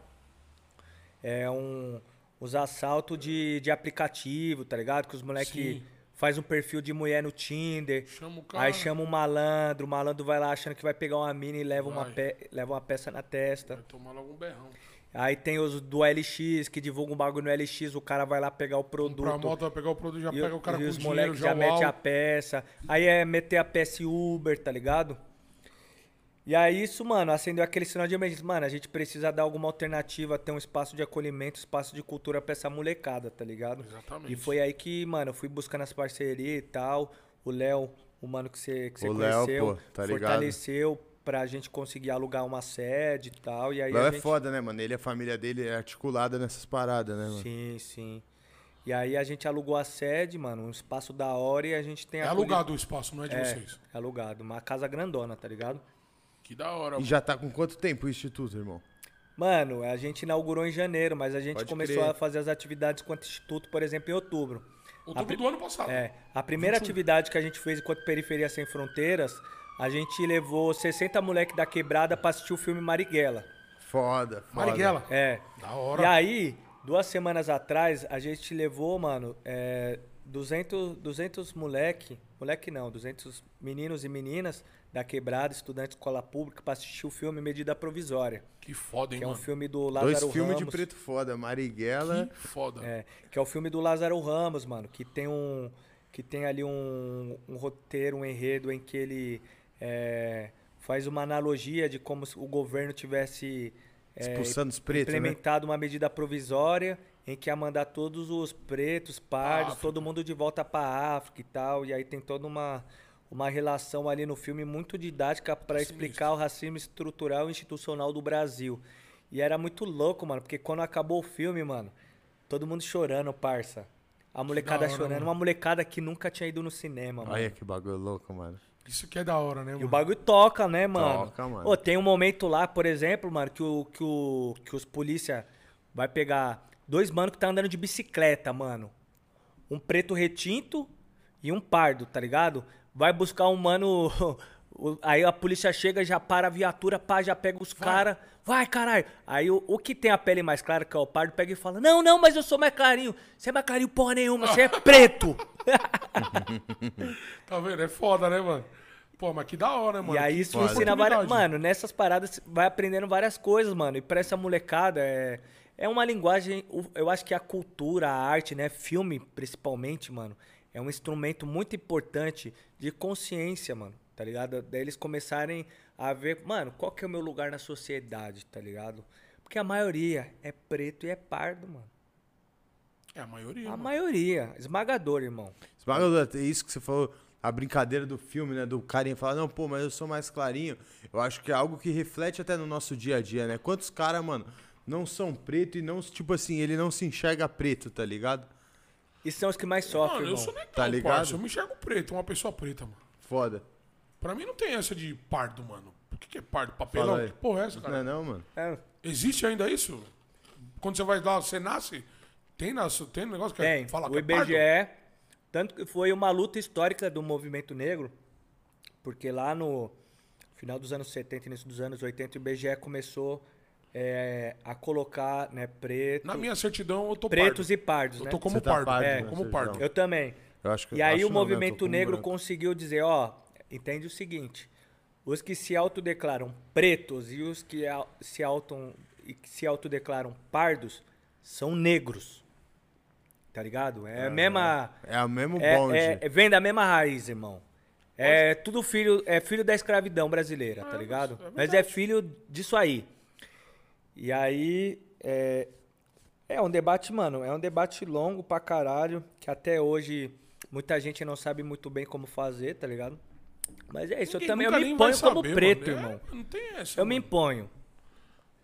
Speaker 3: É um. Os assaltos de, de aplicativo, tá ligado? Que os moleque
Speaker 2: Sim.
Speaker 3: Faz um perfil de mulher no Tinder.
Speaker 2: Chama o cara.
Speaker 3: Aí chama um malandro, o malandro vai lá achando que vai pegar uma mina e leva, uma, pe- leva uma peça na testa.
Speaker 2: Vai tomar logo um berrão.
Speaker 3: Aí tem os do LX, que divulgam um bagulho no LX, o cara vai lá pegar o produto.
Speaker 2: Pra moto, vai pegar o produto, já
Speaker 3: E,
Speaker 2: pega o cara
Speaker 3: e
Speaker 2: com
Speaker 3: os
Speaker 2: dinheiro,
Speaker 3: moleques
Speaker 2: já
Speaker 3: já metem a peça. Aí é meter a peça em Uber, tá ligado? E aí isso, mano, acendeu aquele sinal de emergência. Mano, a gente precisa dar alguma alternativa, ter um espaço de acolhimento, espaço de cultura pra essa molecada, tá ligado?
Speaker 2: Exatamente.
Speaker 3: E foi aí que, mano, eu fui buscando as parcerias e tal. O Léo, o mano que você, que você
Speaker 1: O Léo,
Speaker 3: conheceu,
Speaker 1: pô, tá ligado?
Speaker 3: fortaleceu pra gente conseguir alugar uma sede e tal. E aí
Speaker 1: Léo é
Speaker 3: gente...
Speaker 1: foda, né, mano? Ele e a família dele é articulada nessas paradas, né, mano?
Speaker 3: Sim, sim. E aí a gente alugou a sede, mano, um espaço da hora e a gente tem
Speaker 2: É
Speaker 3: acolhido-
Speaker 2: alugado o espaço, não é de
Speaker 3: É,
Speaker 2: vocês.
Speaker 3: é alugado. Uma casa grandona, tá ligado?
Speaker 2: Que da hora,
Speaker 1: E
Speaker 2: mano.
Speaker 1: já tá com quanto tempo o instituto, irmão?
Speaker 3: Mano, a gente inaugurou em janeiro, mas a gente
Speaker 1: Pode
Speaker 3: começou
Speaker 1: crer.
Speaker 3: a fazer as atividades enquanto instituto, por exemplo, em outubro.
Speaker 2: Outubro do ano passado.
Speaker 3: É, a primeira
Speaker 2: 21.
Speaker 3: atividade que a gente fez enquanto Periferia Sem Fronteiras, a gente levou 60 moleques da quebrada pra assistir o filme Marighella.
Speaker 1: Foda, foda.
Speaker 2: Marighella.
Speaker 3: É.
Speaker 2: Da hora.
Speaker 3: E aí, duas semanas atrás, a gente levou, mano, é, 200, 200 moleque, moleque não, 200 meninos e meninas da quebrada, estudantes de escola pública, pra assistir o filme Medida Provisória,
Speaker 2: Que foda, hein,
Speaker 3: que é um
Speaker 2: mano.
Speaker 3: filme do Lázaro
Speaker 1: Dois filmes de
Speaker 3: Ramos.
Speaker 1: preto foda. Marighella.
Speaker 2: Que foda.
Speaker 3: É, que é o filme do Lázaro Ramos, mano, que tem um que tem ali um, um roteiro, um enredo em que ele é, faz uma analogia de como se o governo tivesse é,
Speaker 1: Expulsando os pretos, né?
Speaker 3: implementado uma medida provisória em que ia mandar todos os pretos, pardos, todo mundo de volta pra África e tal, e aí tem toda uma uma relação ali no filme muito didática para explicar o racismo estrutural e institucional do Brasil. E era muito louco, mano, porque quando acabou o filme, mano, todo mundo chorando, parça. A molecada
Speaker 2: hora,
Speaker 3: chorando,
Speaker 2: mano.
Speaker 3: uma molecada que nunca tinha ido no cinema, mano.
Speaker 1: Olha que bagulho louco, mano.
Speaker 2: Isso que é da hora, né,
Speaker 3: E o
Speaker 2: mano?
Speaker 3: bagulho toca, né, mano?
Speaker 1: Toca, mano.
Speaker 3: Ô, tem um momento lá, por exemplo, mano, que, o, que, o, que os polícia vai pegar dois manos que tá andando de bicicleta, mano. Um preto retinto e um pardo, tá ligado? Vai buscar um mano. Aí a polícia chega, já para a viatura, pá, já pega os caras. Vai, caralho. Aí o, o que tem a pele mais clara, que é o pardo, pega e fala: Não, não, mas eu sou mais clarinho. Você é mais clarinho porra nenhuma, você é preto.
Speaker 2: Tá vendo? É foda, né, mano? Pô, mas que da hora, mano.
Speaker 3: E aí isso ensina várias. Mano, nessas paradas você vai aprendendo várias coisas, mano. E pra essa molecada é, é uma linguagem. Eu acho que a cultura, a arte, né? Filme, principalmente, mano, é um instrumento muito importante de consciência, mano. Tá ligado? Daí eles começarem a ver, mano, qual que é o meu lugar na sociedade, tá ligado? Porque a maioria é preto e é pardo, mano.
Speaker 2: É a maioria.
Speaker 3: A
Speaker 2: mano.
Speaker 3: maioria. Esmagador, irmão.
Speaker 1: Esmagador, é isso que você falou, a brincadeira do filme, né? Do carinha falar, não, pô, mas eu sou mais clarinho. Eu acho que é algo que reflete até no nosso dia a dia, né? Quantos caras, mano, não são preto e não, tipo assim, ele não se enxerga preto, tá ligado?
Speaker 3: E são os que mais sofrem,
Speaker 2: Mano, eu
Speaker 3: irmão.
Speaker 2: sou negão,
Speaker 1: Tá ligado?
Speaker 2: parça. Eu me enxergo preto, uma pessoa preta, mano.
Speaker 1: Foda.
Speaker 2: Pra mim não tem essa de pardo, mano. O que, que é pardo? Papelão?
Speaker 1: Fala aí.
Speaker 2: Que porra é essa,
Speaker 1: Não
Speaker 2: cara?
Speaker 1: é não, mano?
Speaker 3: É,
Speaker 2: Existe ainda isso? Quando você vai lá, você nasce, tem, nas, tem um negócio que é-
Speaker 3: Tem.
Speaker 2: fala
Speaker 3: o
Speaker 2: que é pardo?
Speaker 3: IBGE, tanto que foi uma luta histórica do movimento negro, porque lá no final dos anos 70, início dos anos 80, o IBGE começou é, a colocar né, preto,
Speaker 2: Na minha certidão eu tô
Speaker 3: pretos
Speaker 2: pardo.
Speaker 3: e pardos,
Speaker 2: Eu
Speaker 3: né?
Speaker 2: tô como
Speaker 1: tá
Speaker 2: pardo.
Speaker 1: pardo,
Speaker 2: é, como
Speaker 1: certidão.
Speaker 2: pardo.
Speaker 3: Eu também.
Speaker 1: Eu acho que
Speaker 3: E aí
Speaker 1: acho
Speaker 3: o
Speaker 1: não, né? Eu
Speaker 3: movimento negro
Speaker 1: branco.
Speaker 3: conseguiu dizer, ó, entende o seguinte, os que se autodeclaram pretos e os que se, auto, e que se autodeclaram pardos são negros. Tá ligado? É a mesma...
Speaker 1: É o mesmo
Speaker 3: É,
Speaker 1: bonde.
Speaker 3: é- é- vem da mesma raiz, irmão. É tudo filho, é filho da escravidão brasileira, tá
Speaker 2: Ah,
Speaker 3: ligado?
Speaker 2: é
Speaker 3: mas é filho disso aí. E aí, é, É um debate, mano, é um debate longo pra caralho, que até hoje muita gente não sabe muito bem como fazer, tá ligado? Mas é isso, eu
Speaker 2: Ninguém
Speaker 3: também eu me imponho
Speaker 2: vai
Speaker 3: como
Speaker 2: saber,
Speaker 3: preto,
Speaker 2: mano. É,
Speaker 3: irmão.
Speaker 2: não tem essa.
Speaker 3: Eu me
Speaker 2: mano.
Speaker 3: imponho.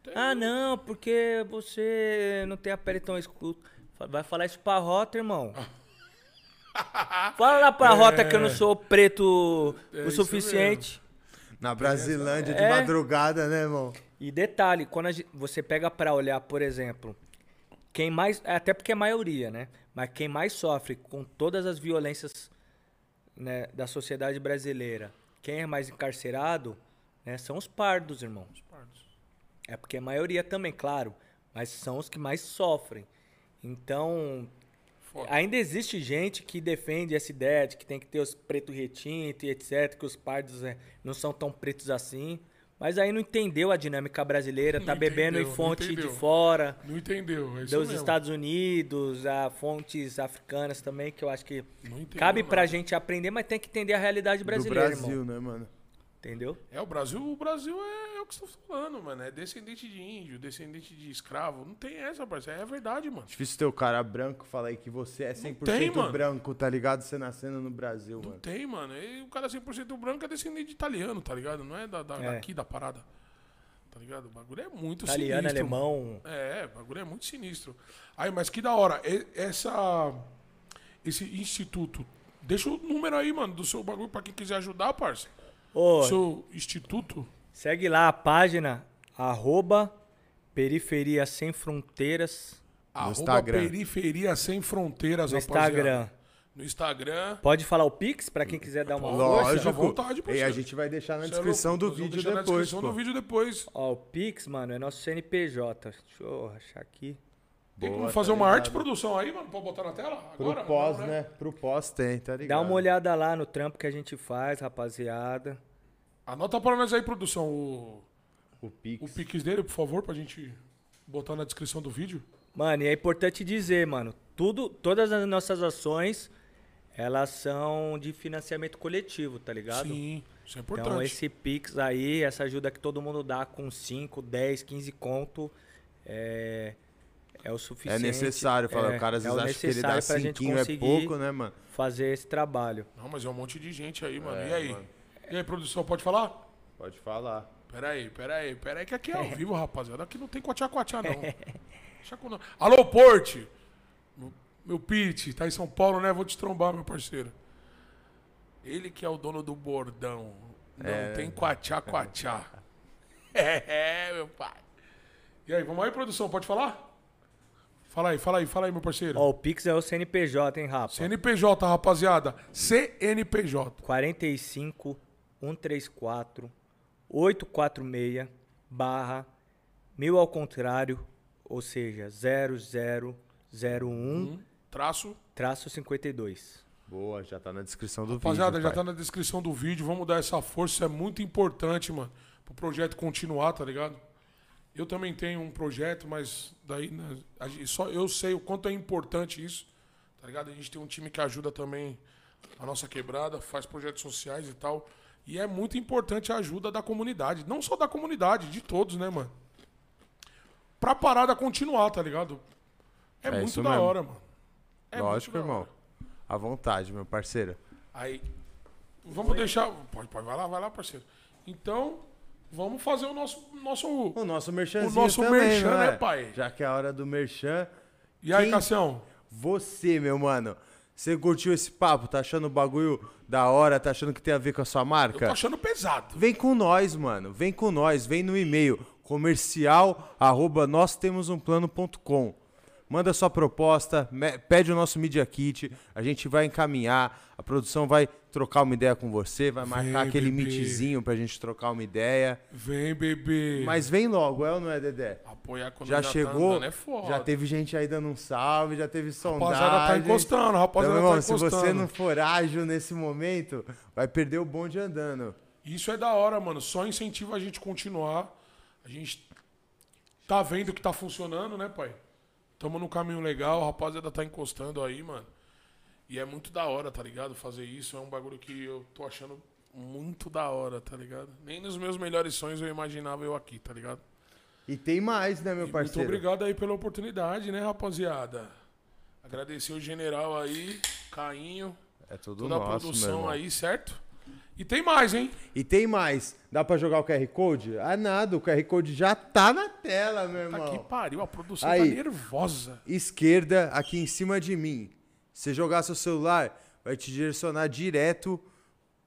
Speaker 2: Tem-
Speaker 3: Ah, não, porque você não tem a pele tão escura. Vai falar isso pra Rota, irmão. Fala lá pra Rota que eu não sou preto
Speaker 2: É
Speaker 3: o suficiente.
Speaker 1: Na Brasilândia de
Speaker 3: É.
Speaker 1: madrugada, né, irmão?
Speaker 3: E detalhe, quando a gen- você pega pra olhar, por exemplo, quem mais. Até porque é maioria, né? Mas quem mais sofre com todas as violências né, da sociedade brasileira, quem é mais encarcerado, né, são os pardos, irmão. É porque é maioria também, claro. Mas são os que mais sofrem. Então,
Speaker 2: Foda.
Speaker 3: ainda existe gente que defende essa ideia de que tem que ter os pretos retintos e etc, que os pardos é, não são tão pretos assim. Mas aí não entendeu a dinâmica brasileira, tá
Speaker 2: Não
Speaker 3: bebendo em
Speaker 2: entendeu, não
Speaker 3: fonte de fora,
Speaker 2: Não entendeu. É isso
Speaker 3: dos
Speaker 2: mesmo.
Speaker 3: Estados Unidos, a fontes africanas também, que eu acho que cabe pra gente aprender, mas tem que entender a realidade brasileira,
Speaker 1: Do Brasil,
Speaker 3: irmão.
Speaker 1: né, mano?
Speaker 3: Entendeu?
Speaker 2: É, o Brasil, o Brasil é, é o que você tá falando, mano. É descendente de índio, descendente de escravo. Não tem essa, parceiro. É verdade, mano.
Speaker 1: Difícil ter o cara branco falar aí que você é 100%
Speaker 2: tem,
Speaker 1: branco, tá ligado? Você nascendo no Brasil,
Speaker 2: Não
Speaker 1: mano.
Speaker 2: tem, mano. E o cara 100% branco é descendente de italiano, tá ligado? Não é, da, da-
Speaker 3: É.
Speaker 2: daqui da parada. Tá ligado? O bagulho é muito
Speaker 3: Italiano,
Speaker 2: sinistro. mano.
Speaker 3: alemão.
Speaker 2: É, o bagulho é muito sinistro. Aí, mas que da hora. E- Essa. Esse instituto. Deixa o número aí, mano, do seu bagulho pra quem quiser ajudar, parça.
Speaker 3: Ô,
Speaker 2: Seu instituto.
Speaker 3: Segue lá a página arroba Periferia Sem Fronteiras
Speaker 2: arroba
Speaker 1: Instagram.
Speaker 2: Periferia Sem Fronteiras,
Speaker 3: no
Speaker 2: rapaziada.
Speaker 3: Instagram.
Speaker 2: No Instagram.
Speaker 3: Pode falar o Pix pra quem quiser dar uma força?
Speaker 1: Lógico.
Speaker 2: à vontade,
Speaker 1: e a gente vai deixar na
Speaker 2: Cê é
Speaker 1: descrição
Speaker 2: louco,
Speaker 1: do
Speaker 2: nós vamos
Speaker 1: vídeo
Speaker 2: deixar na
Speaker 1: depois,
Speaker 2: descrição
Speaker 1: pô.
Speaker 2: do vídeo depois.
Speaker 3: Ó, o Pix, mano, é nosso CNPJ. Deixa eu achar aqui.
Speaker 2: Tem como
Speaker 1: Boa,
Speaker 2: fazer
Speaker 1: tá
Speaker 2: uma
Speaker 1: ligado.
Speaker 2: arte de produção aí, mano, pra botar na tela?
Speaker 1: Pro
Speaker 2: Agora?
Speaker 1: pós,
Speaker 2: Não,
Speaker 1: né? Pro pós tem, tá ligado?
Speaker 3: Dá uma olhada lá no trampo que a gente faz, rapaziada.
Speaker 2: Anota pra nós aí, produção, o,
Speaker 1: O Pix.
Speaker 2: o Pix dele, por favor, pra gente botar na descrição do vídeo.
Speaker 3: Mano, e é importante dizer, mano, tudo, todas as nossas ações, elas são de financiamento coletivo, tá ligado?
Speaker 2: Sim, isso é importante.
Speaker 3: Então esse Pix aí, essa ajuda que todo mundo dá com 5, 10, 15 conto, é, é o
Speaker 1: É
Speaker 3: suficiente.
Speaker 1: necessário, fala.
Speaker 3: é,
Speaker 1: o cara às
Speaker 3: é
Speaker 1: vezes
Speaker 3: o
Speaker 1: acha que ele dá cinquinho é pouco, né, mano?
Speaker 3: fazer esse trabalho.
Speaker 2: Não, mas é um monte de gente aí, mano.
Speaker 1: É,
Speaker 2: e aí?
Speaker 1: mano.
Speaker 2: E aí, produção, pode falar?
Speaker 1: Pode falar.
Speaker 2: Pera aí, pera aí, pera aí, que aqui é ao vivo, rapaziada. Aqui não tem quatiá-quatiá, não. Deixa com- Alô, Porte! Meu, Pete, tá em São Paulo, né? Vou te trombar, meu parceiro. Ele que é o dono do bordão. Não
Speaker 1: É.
Speaker 2: tem quatiá-quatiá. É, meu pai. E aí, vamos aí, produção, pode falar? Fala aí, fala aí, fala aí, meu parceiro.
Speaker 3: Ó, o Pix é o CNPJ, hein, rapa?
Speaker 2: CNPJ, rapaziada. CNPJ.
Speaker 3: 45 134 846 barra mil ao contrário, ou seja, 0001
Speaker 2: Traço.
Speaker 3: traço 52.
Speaker 1: Boa, já tá na descrição do
Speaker 2: Rapaziada,
Speaker 1: vídeo.
Speaker 2: já
Speaker 1: pai.
Speaker 2: tá na descrição do vídeo. Vamos dar essa força. Isso é muito importante, mano. Pro projeto continuar, tá ligado? Eu também tenho um projeto, mas daí né, só eu sei o quanto é importante isso, tá ligado? A gente tem um time que ajuda também a nossa quebrada, faz projetos sociais e tal. E é muito importante a ajuda da comunidade. Não só da comunidade, de todos, né, mano? Pra parada continuar, tá ligado? É,
Speaker 1: É
Speaker 2: muito da
Speaker 1: mesmo.
Speaker 2: hora, mano. É
Speaker 1: Lógico, irmão. À vontade, meu parceiro.
Speaker 2: Aí, vamos deixar. Pode, pode, vai lá, vai lá, parceiro. Então, vamos fazer o nosso. nosso...
Speaker 1: O nosso merchanzinho
Speaker 2: O nosso
Speaker 1: também,
Speaker 2: merchan,
Speaker 1: não é?
Speaker 2: né, pai?
Speaker 1: Já que é a hora do merchan.
Speaker 2: E aí,
Speaker 1: Quem-
Speaker 2: Cassião?
Speaker 1: Você, meu mano, você curtiu esse papo? Tá achando o bagulho da hora? Tá achando que tem a ver com a sua
Speaker 2: Eu
Speaker 1: marca?
Speaker 2: tô achando pesado.
Speaker 1: Vem com nós, mano. Vem com nós. Vem no e-mail comercial arroba nós temos um plano.com. Manda sua proposta, pede o nosso Media Kit, a gente vai encaminhar, a produção vai trocar uma ideia com você, vai marcar
Speaker 2: Vem,
Speaker 1: aquele
Speaker 2: bebê.
Speaker 1: meetzinho pra gente trocar uma ideia.
Speaker 2: Vem, bebê.
Speaker 1: Mas vem logo, é ou não é, Dedé?
Speaker 2: Apoiar quando
Speaker 1: Já
Speaker 2: tá
Speaker 1: chegou,
Speaker 2: andando é foda.
Speaker 1: já teve gente aí dando um salve, já teve sondagem.
Speaker 2: Rapaziada tá encostando, rapaziada
Speaker 1: Então, irmão,
Speaker 2: tá
Speaker 1: se
Speaker 2: encostando.
Speaker 1: você não for ágil nesse momento, vai perder o bonde andando.
Speaker 2: Isso é da hora, mano. Só incentiva a gente continuar. A gente tá vendo que tá funcionando, né, pai? Tamo no caminho legal, a rapaziada tá encostando aí, mano. E é muito da hora, tá ligado? Fazer isso é um bagulho que eu tô achando muito da hora, tá ligado? Nem nos meus melhores sonhos eu imaginava eu aqui, tá ligado?
Speaker 1: E tem mais, né, meu
Speaker 2: E
Speaker 1: parceiro?
Speaker 2: Muito obrigado aí pela oportunidade, né, rapaziada? Agradecer o general aí, Cainho,
Speaker 1: É tudo
Speaker 2: toda a
Speaker 1: nosso, meu
Speaker 2: produção aí, certo? E tem mais, hein?
Speaker 1: E tem mais. Dá pra jogar o QR Code? Ah, nada. O QR Code já tá na tela, meu
Speaker 2: Tá
Speaker 1: irmão.
Speaker 2: que pariu, a produção
Speaker 1: Aí.
Speaker 2: tá nervosa.
Speaker 1: Esquerda, aqui em cima de mim. Se jogar seu celular, vai te direcionar direto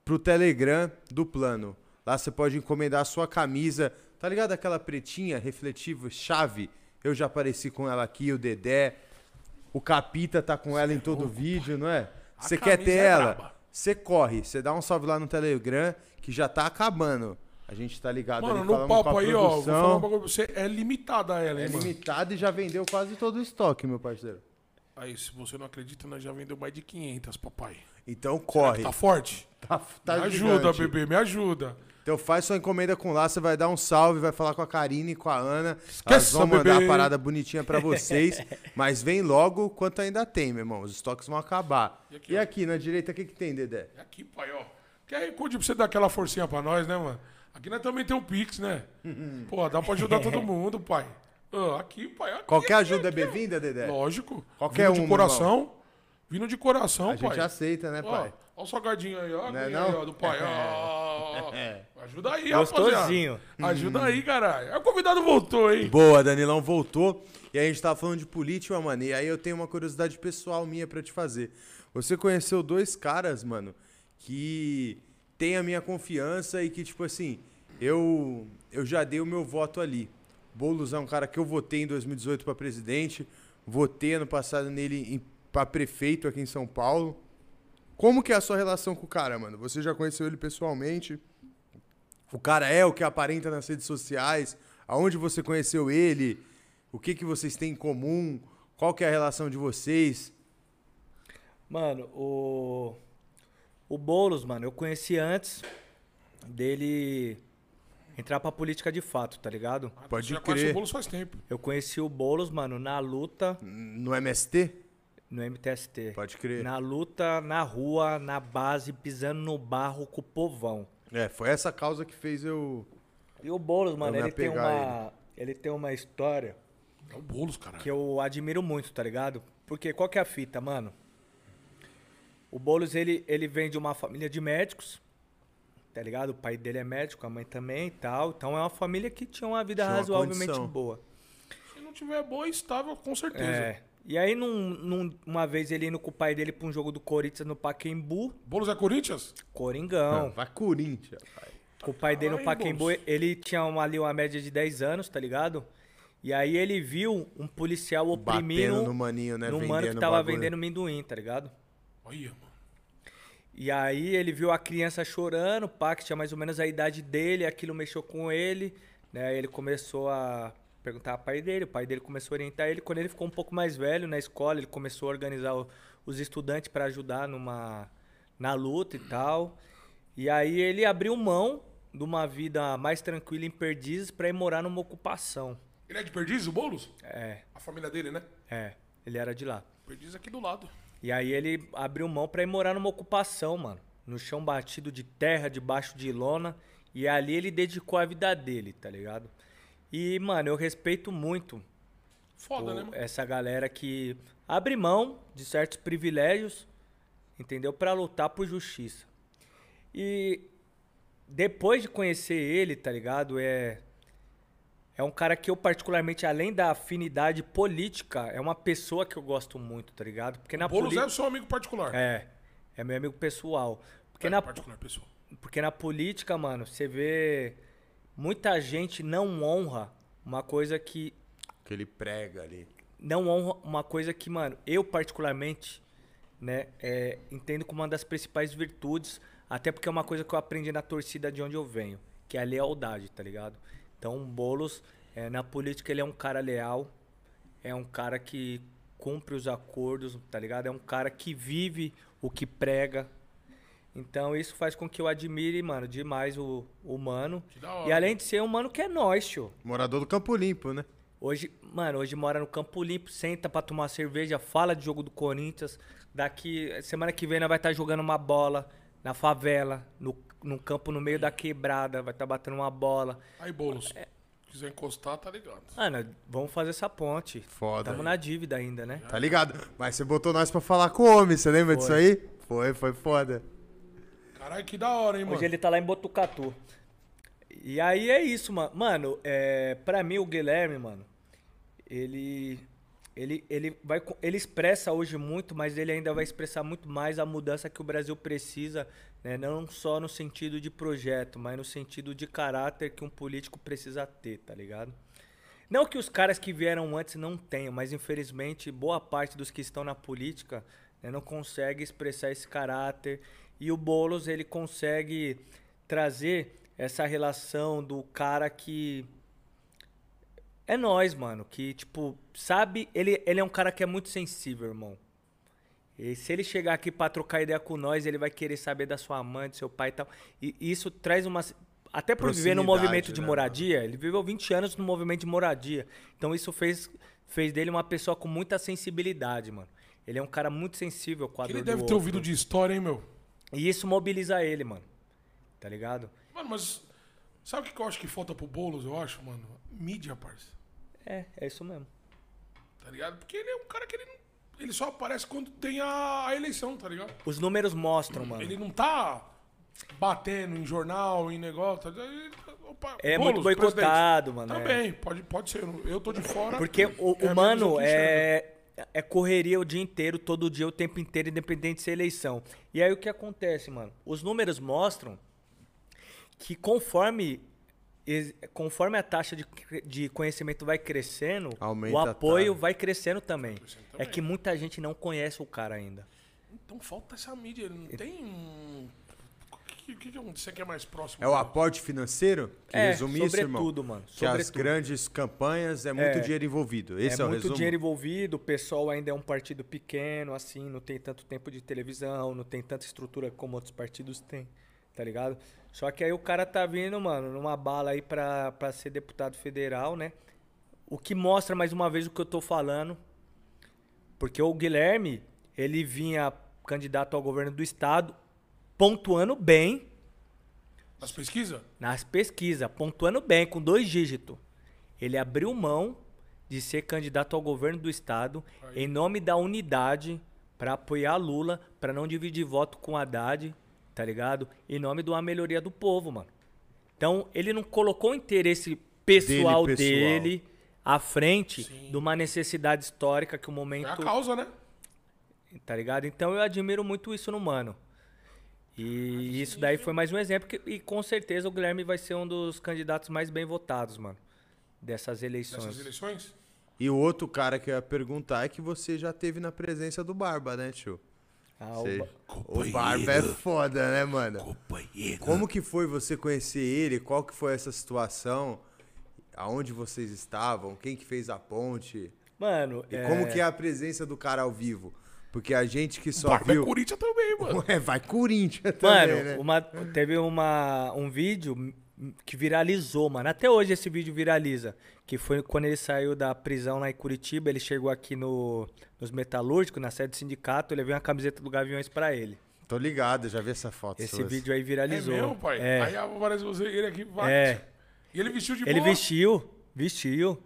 Speaker 1: pro Telegram do plano. Lá você pode encomendar a sua camisa. Tá ligado aquela pretinha, refletiva, chave? Eu já apareci com ela aqui, o Dedé. O Capita tá com ela em todo o vídeo, não é? Você quer ter
Speaker 2: é
Speaker 1: ela?
Speaker 2: braba.
Speaker 1: Você corre, você dá um salve lá no Telegram, que já tá acabando. A gente tá ligado
Speaker 2: Mano,
Speaker 1: ali
Speaker 2: no papo
Speaker 1: a
Speaker 2: aí, ó, vou falar um bagulho pra você. É limitada ela,
Speaker 1: É
Speaker 2: hein, mano?
Speaker 1: limitado e já vendeu quase todo o estoque, meu parceiro.
Speaker 2: Aí, se você não acredita, nós já vendeu mais de 500, papai.
Speaker 1: Então corre.
Speaker 2: Tá forte?
Speaker 1: Tá, tá
Speaker 2: me ajuda,
Speaker 1: gigante.
Speaker 2: bebê, me ajuda.
Speaker 1: Então faz sua encomenda com lá, você vai dar um salve, vai falar com a Karine e com a Ana. Elas
Speaker 2: Esqueça,
Speaker 1: vão mandar
Speaker 2: bebê.
Speaker 1: a parada bonitinha pra vocês. mas vem logo quanto ainda tem, meu irmão. Os estoques vão acabar.
Speaker 2: E
Speaker 1: E
Speaker 2: aqui,
Speaker 1: aqui,
Speaker 2: ó?
Speaker 1: na direita, o que, que tem, Dedé?
Speaker 2: É aqui, pai, ó. QR Code pra você dar aquela forcinha pra nós, né, mano? Aqui nós também tem um Pix, né? Pô, dá pra ajudar todo mundo, pai. Ah, aqui, pai. Aqui,
Speaker 1: Qualquer
Speaker 2: aqui,
Speaker 1: ajuda é
Speaker 2: aqui, ó.
Speaker 1: bem-vinda, Dedé?
Speaker 2: Lógico.
Speaker 1: Qualquer
Speaker 2: Vindo
Speaker 1: um,
Speaker 2: de coração. Vindo de coração,
Speaker 1: A
Speaker 2: pai.
Speaker 1: gente aceita, né, pai?
Speaker 2: ó o salgadinho aí, ó.
Speaker 1: Não é
Speaker 2: Aí,
Speaker 1: não?
Speaker 2: ó, do pai. Ó. Ajuda aí,
Speaker 3: Gostosinho.
Speaker 2: rapaziada. Ajuda aí, caralho. Aí o convidado voltou, hein?
Speaker 1: Boa, Danilão voltou. E a gente tava falando de política, mano. E aí eu tenho uma curiosidade pessoal minha pra te fazer. Você conheceu dois caras, mano, que tem a minha confiança e que, tipo assim, eu, eu já dei o meu voto ali. Boulos é um cara que eu votei em 2018 pra presidente, votei ano passado nele pra prefeito aqui em São Paulo. Como que é a sua relação com o cara, mano? Você já conheceu ele pessoalmente? O cara é o que aparenta nas redes sociais? Aonde você conheceu ele? O que que vocês têm em comum? Qual que é a relação de vocês?
Speaker 3: Mano, o. O Boulos, mano, eu conheci antes dele entrar pra política de fato, tá ligado?
Speaker 2: Ah,
Speaker 1: Pode
Speaker 2: já
Speaker 1: crer.
Speaker 2: o Boulos faz tempo.
Speaker 3: Eu conheci o Boulos, mano, na luta
Speaker 1: No MST?
Speaker 3: No MTST.
Speaker 1: Pode crer.
Speaker 3: Na luta, na rua, na base, pisando no barro com o povão.
Speaker 1: É, foi essa causa que fez eu.
Speaker 3: E o Boulos, mano, ele tem uma. Ele tem uma história
Speaker 2: É o Boulos, caralho.
Speaker 3: que eu admiro muito, tá ligado? Porque qual que é a fita, mano? O Boulos, ele, ele vem de uma família de médicos, tá ligado? O pai dele é médico, a mãe também e tal. Então é uma família que tinha uma vida
Speaker 1: Tinha uma
Speaker 3: razoavelmente
Speaker 1: condição.
Speaker 3: boa.
Speaker 2: Se não tiver boa, estável, com certeza.
Speaker 3: É. E aí, num, num- uma vez ele indo com o pai dele pra um jogo do Corinthians no Pacaembu,
Speaker 2: Boulos é Corinthians?
Speaker 3: Coringão.
Speaker 1: Vai Corinthians, pai.
Speaker 3: Com o pai dele no
Speaker 2: Ai,
Speaker 3: Pacaembu,
Speaker 2: moço.
Speaker 3: ele tinha uma, ali uma média de 10 anos, tá ligado? E aí ele viu um policial oprimindo
Speaker 1: Batendo no maninho, né?
Speaker 3: no mano que tava
Speaker 1: bagulho.
Speaker 3: vendendo amendoim, tá ligado?
Speaker 2: Olha, mano.
Speaker 3: E aí ele viu a criança chorando, pá, que tinha mais ou menos a idade dele, aquilo mexeu com ele, né? Aí ele começou a perguntar ao pai dele, o pai dele começou a orientar ele. Quando ele ficou um pouco mais velho na escola, ele começou a organizar o- os estudantes para ajudar numa na luta e tal. E aí ele abriu mão de uma vida mais tranquila em Perdizes para ir morar numa ocupação.
Speaker 2: Ele é de Perdizes, o Boulos?
Speaker 3: É,
Speaker 2: A família dele, né?
Speaker 3: é, ele era de lá.
Speaker 2: Perdizes aqui do lado.
Speaker 3: E aí ele abriu mão pra ir morar numa ocupação, mano. No chão batido de terra, debaixo de lona. E ali ele dedicou a vida dele, tá ligado? E, mano, eu respeito muito
Speaker 2: Foda,
Speaker 3: o-
Speaker 2: né, mano?
Speaker 3: essa galera que abre mão de certos privilégios, entendeu? Pra lutar por justiça. E depois de conhecer ele, tá ligado? É é um cara que eu particularmente, além da afinidade política, é uma pessoa que eu gosto muito, tá ligado? Porque na poli-
Speaker 2: é o seu amigo particular.
Speaker 3: é, é meu amigo pessoal. Porque,
Speaker 2: É,
Speaker 3: na,
Speaker 2: particular, pessoal.
Speaker 3: porque na política, mano, você vê muita gente não honra uma coisa que
Speaker 1: Que ele prega ali.
Speaker 3: não honra uma coisa que, mano, eu particularmente, né, é, entendo como uma das principais virtudes, até porque é uma coisa que eu aprendi na torcida de onde eu venho, que é a lealdade, tá ligado? Então, o Boulos, é, na política, ele é um cara leal, é um cara que cumpre os acordos, tá ligado? É um cara que vive o que prega. Então, isso faz com que eu admire, mano, demais o, o mano.
Speaker 2: Que da hora.
Speaker 3: E além de ser um mano que é nós, tio.
Speaker 1: Morador do Campo Limpo, né?
Speaker 3: Hoje, mano, hoje mora no Campo Limpo, senta pra tomar cerveja, fala de jogo do Corinthians. Daqui, semana que vem, nós vai estar jogando uma bola na favela, no, num campo no meio da quebrada, vai estar batendo uma bola.
Speaker 2: Aí, Boulos.
Speaker 3: É.
Speaker 2: quiser encostar, tá ligado.
Speaker 3: Mano, vamos fazer essa ponte.
Speaker 1: Foda.
Speaker 3: Tamo na dívida ainda, né?
Speaker 1: Tá ligado? Mas você botou nós pra falar com o homem, você lembra disso aí? Foi, foi foda.
Speaker 2: Caralho, que da hora, hein, mano.
Speaker 3: Hoje ele tá lá em Botucatu. E aí é isso, mano. Mano, é, pra mim o Guilherme, mano, ele. Ele, ele, vai, ele expressa hoje muito, mas ele ainda vai expressar muito mais a mudança que o Brasil precisa, né? não só no sentido de projeto, mas no sentido de caráter que um político precisa ter, tá ligado? Não que os caras que vieram antes não tenham, mas infelizmente boa parte dos que estão na política né, não consegue expressar esse caráter. E o Boulos ele consegue trazer essa relação do cara que é nós, mano, que tipo, sabe, ele, ele é um cara que é muito sensível, irmão. E se ele chegar aqui pra trocar ideia com nós, ele vai querer saber da sua mãe, do seu pai e tal. E isso traz uma. Até por viver no movimento de
Speaker 1: né,
Speaker 3: moradia, ele viveu 20 anos no movimento de moradia. Então isso fez, fez dele uma pessoa com muita sensibilidade, mano. Ele é um cara muito sensível com a
Speaker 2: Que
Speaker 3: dor
Speaker 2: ele
Speaker 3: do
Speaker 2: deve ter
Speaker 3: outro.
Speaker 2: ouvido de história, hein, meu?
Speaker 3: E isso mobiliza ele, mano. Tá ligado?
Speaker 2: Mano, mas sabe o que eu acho que falta pro Boulos, eu acho, mano? Mídia, parça.
Speaker 3: É, é isso mesmo.
Speaker 2: Tá ligado? Porque ele é um cara que ele, não- ele só aparece quando tem a, eleição, tá ligado?
Speaker 3: Os números mostram, mano.
Speaker 2: Ele não tá batendo em jornal, em negócio. Tá? Ele- opa,
Speaker 3: É
Speaker 2: Boulos,
Speaker 3: muito boicotado,
Speaker 2: presidente.
Speaker 3: mano. é.
Speaker 2: Também, pode, pode ser. Eu tô de fora.
Speaker 3: Porque o,
Speaker 2: é
Speaker 3: é, é correria o dia inteiro, todo dia, o tempo inteiro, independente de ser eleição. E aí o que acontece, mano? Os números mostram que conforme, conforme a taxa de, de conhecimento vai crescendo,
Speaker 1: Aumenta
Speaker 3: o apoio vai crescendo também. É que muita gente não conhece o cara ainda.
Speaker 2: Então falta essa mídia. Não tem. um- que, que, que você quer mais próximo?
Speaker 1: É o aporte financeiro? Que
Speaker 3: É,
Speaker 1: resume isso, irmão?
Speaker 3: sobretudo, mano,
Speaker 1: Que as
Speaker 3: sobretudo.
Speaker 1: grandes campanhas é muito
Speaker 3: É.
Speaker 1: dinheiro envolvido. Esse é,
Speaker 3: é
Speaker 1: o
Speaker 3: muito
Speaker 1: resumo?
Speaker 3: dinheiro envolvido, o pessoal ainda é um partido pequeno, assim, não tem tanto tempo de televisão, não tem tanta estrutura como outros partidos têm, tá ligado? Só que aí o cara tá vindo, mano, numa bala aí pra, pra ser deputado federal, né? O que mostra mais uma vez o que eu tô falando. Porque o Guilherme, ele vinha candidato ao governo do estado, pontuando bem
Speaker 2: Nas pesquisas?
Speaker 3: nas pesquisas, pontuando bem, com dois dígitos. Ele abriu mão de ser candidato ao governo do estado em nome da unidade para apoiar Lula, para não dividir voto com Haddad, tá ligado? Em nome de uma melhoria do povo, mano. Então, ele não colocou o interesse pessoal
Speaker 1: Dele,
Speaker 3: dele,
Speaker 1: pessoal.
Speaker 3: à frente
Speaker 2: Sim.
Speaker 3: de uma necessidade histórica que o
Speaker 2: É a
Speaker 3: momento
Speaker 2: causa, né?
Speaker 3: tá ligado? Então eu admiro muito isso no mano. E isso daí foi mais um exemplo que, e com certeza o Guilherme vai ser um dos candidatos mais bem votados, mano, dessas eleições.
Speaker 2: Nessas eleições.
Speaker 1: E o outro cara que eu ia perguntar é que você já teve na presença do Barba, né, tio?
Speaker 3: Ah,
Speaker 1: Você-
Speaker 3: o Ba-
Speaker 1: O Barba é foda, né, mano? Como que foi você conhecer ele? Qual que foi essa situação? Aonde vocês estavam? Quem que fez a ponte?
Speaker 3: Mano,
Speaker 1: E
Speaker 3: é,
Speaker 1: como que é a presença do cara ao vivo? Porque a gente que só
Speaker 2: é
Speaker 1: viu...
Speaker 2: Corinthians também, mano.
Speaker 1: É, vai Corinthians
Speaker 3: Mano,
Speaker 1: também, né?
Speaker 3: uma- teve uma, um vídeo que viralizou, mano. Até hoje esse vídeo viraliza. Que foi quando ele saiu da prisão lá em Curitiba. Ele chegou aqui no, nos Metalúrgicos, na sede do sindicato. Eu levei uma camiseta do Gaviões pra ele.
Speaker 1: Tô ligado, já vi essa foto.
Speaker 3: Esse
Speaker 1: sua.
Speaker 3: vídeo aí
Speaker 2: É
Speaker 3: viralizou.
Speaker 2: mesmo, pai?
Speaker 3: É.
Speaker 2: Aí aparece você ele aqui, vai.
Speaker 3: É.
Speaker 2: E ele vestiu de
Speaker 3: Ele
Speaker 2: boa.
Speaker 3: vestiu, vestiu.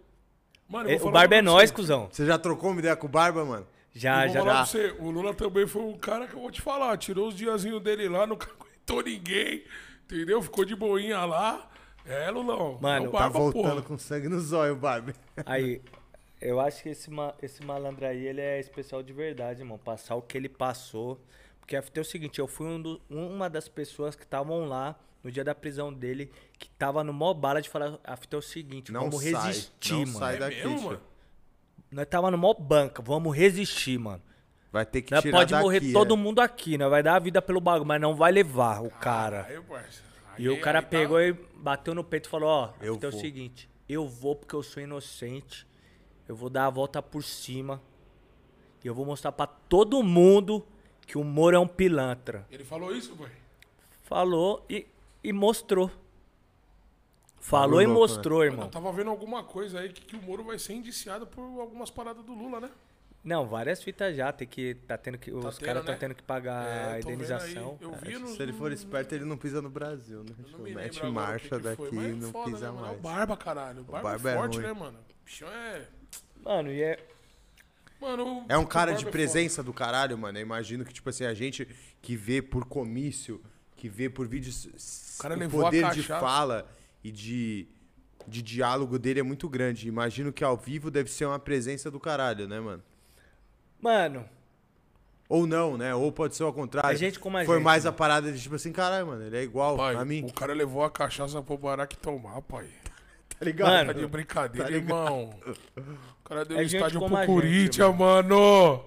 Speaker 2: Mano, eu
Speaker 3: É, O Barba é nós,
Speaker 2: você.
Speaker 3: cuzão.
Speaker 1: Você já trocou uma ideia com o Barba, mano?
Speaker 3: Já, já.
Speaker 1: já.
Speaker 2: você, o Lula também foi um cara que eu vou te falar. Tirou os diazinhos dele lá, não aguentou ninguém. Entendeu? Ficou de boinha lá. É, Lulão.
Speaker 3: Mano,
Speaker 2: é o
Speaker 1: Tá
Speaker 2: Barba,
Speaker 1: voltando
Speaker 2: porra.
Speaker 1: com sangue no zóio, Barba.
Speaker 3: Aí, eu acho que esse, ma- esse malandro aí, ele é especial de verdade, irmão. Passar o que ele passou. Porque é o seguinte, eu fui um do- uma das pessoas que estavam lá no dia da prisão dele, que tava no mó bala de falar, a fita é o seguinte,
Speaker 1: Não
Speaker 3: vamos
Speaker 1: sai,
Speaker 3: resistir,
Speaker 1: não
Speaker 3: mano.
Speaker 1: sai
Speaker 2: É
Speaker 1: daqui,
Speaker 2: mesmo,
Speaker 1: tio.
Speaker 2: mano?
Speaker 3: Nós tava no mó banca, vamos resistir, mano.
Speaker 1: Vai ter que
Speaker 3: Nós
Speaker 1: tirar
Speaker 3: pode
Speaker 1: daqui,
Speaker 3: morrer todo
Speaker 1: é.
Speaker 3: mundo aqui, nós vai dar a vida pelo bagulho, mas não vai levar o cara.
Speaker 2: Aí.
Speaker 3: E o cara
Speaker 2: aí tá-
Speaker 3: pegou e bateu no peito e falou, ó,
Speaker 1: Eu
Speaker 3: então é o seguinte, eu vou porque eu sou inocente, eu vou dar a volta por cima e eu vou mostrar pra todo mundo que o Moro é um pilantra.
Speaker 2: Ele falou isso, pai?
Speaker 3: Falou e, e mostrou. Falou
Speaker 1: Bagulho
Speaker 3: e mostrou,
Speaker 2: Eu
Speaker 3: irmão.
Speaker 2: tava vendo alguma coisa aí que, que o Moro vai ser indiciado por algumas paradas do Lula, né?
Speaker 3: Não, várias fitas já, tem que. Tá tendo que. Os
Speaker 2: tendo,
Speaker 3: caras estão
Speaker 2: né?
Speaker 3: tendo que pagar
Speaker 2: É,
Speaker 3: a indenização.
Speaker 2: aí. Eu no,
Speaker 1: se ele for esperto, ele não pisa no Brasil, né?
Speaker 2: Eu
Speaker 1: Tipo, mete
Speaker 2: o
Speaker 1: marcha
Speaker 2: que que
Speaker 1: daqui e
Speaker 2: é
Speaker 1: não
Speaker 2: foda,
Speaker 1: pisa
Speaker 2: né, mano? É
Speaker 1: mais.
Speaker 2: o Barba, caralho. O Barba,
Speaker 1: Barba
Speaker 2: é
Speaker 1: é
Speaker 2: forte,
Speaker 1: ruim.
Speaker 2: né, mano? O bichão é...
Speaker 3: Mano, e é.
Speaker 2: Mano,
Speaker 1: É um
Speaker 2: o
Speaker 1: cara de
Speaker 2: foda.
Speaker 1: presença do caralho, mano. Eu imagino que, tipo assim, a gente que vê por comício, que vê por vídeos.
Speaker 2: O cara
Speaker 1: o
Speaker 2: levou a
Speaker 1: poder de fala e de, de diálogo dele é muito grande. Imagino que ao vivo deve ser uma presença do caralho, né, mano?
Speaker 3: Mano,
Speaker 1: Ou não, né? Ou pode ser ao contrário.
Speaker 3: A gente como a
Speaker 1: Foi
Speaker 3: gente,
Speaker 1: mais a parada de tipo assim, caralho, mano, ele é igual
Speaker 2: Pai,
Speaker 1: a mim.
Speaker 2: o cara levou a cachaça pro Barack tomar, pai.
Speaker 1: Tá ligado?
Speaker 3: Mano,
Speaker 2: Tá de brincadeira,
Speaker 1: Tá ligado.
Speaker 2: irmão. O cara deu
Speaker 3: É
Speaker 2: um estádio pro Corinthians, mano.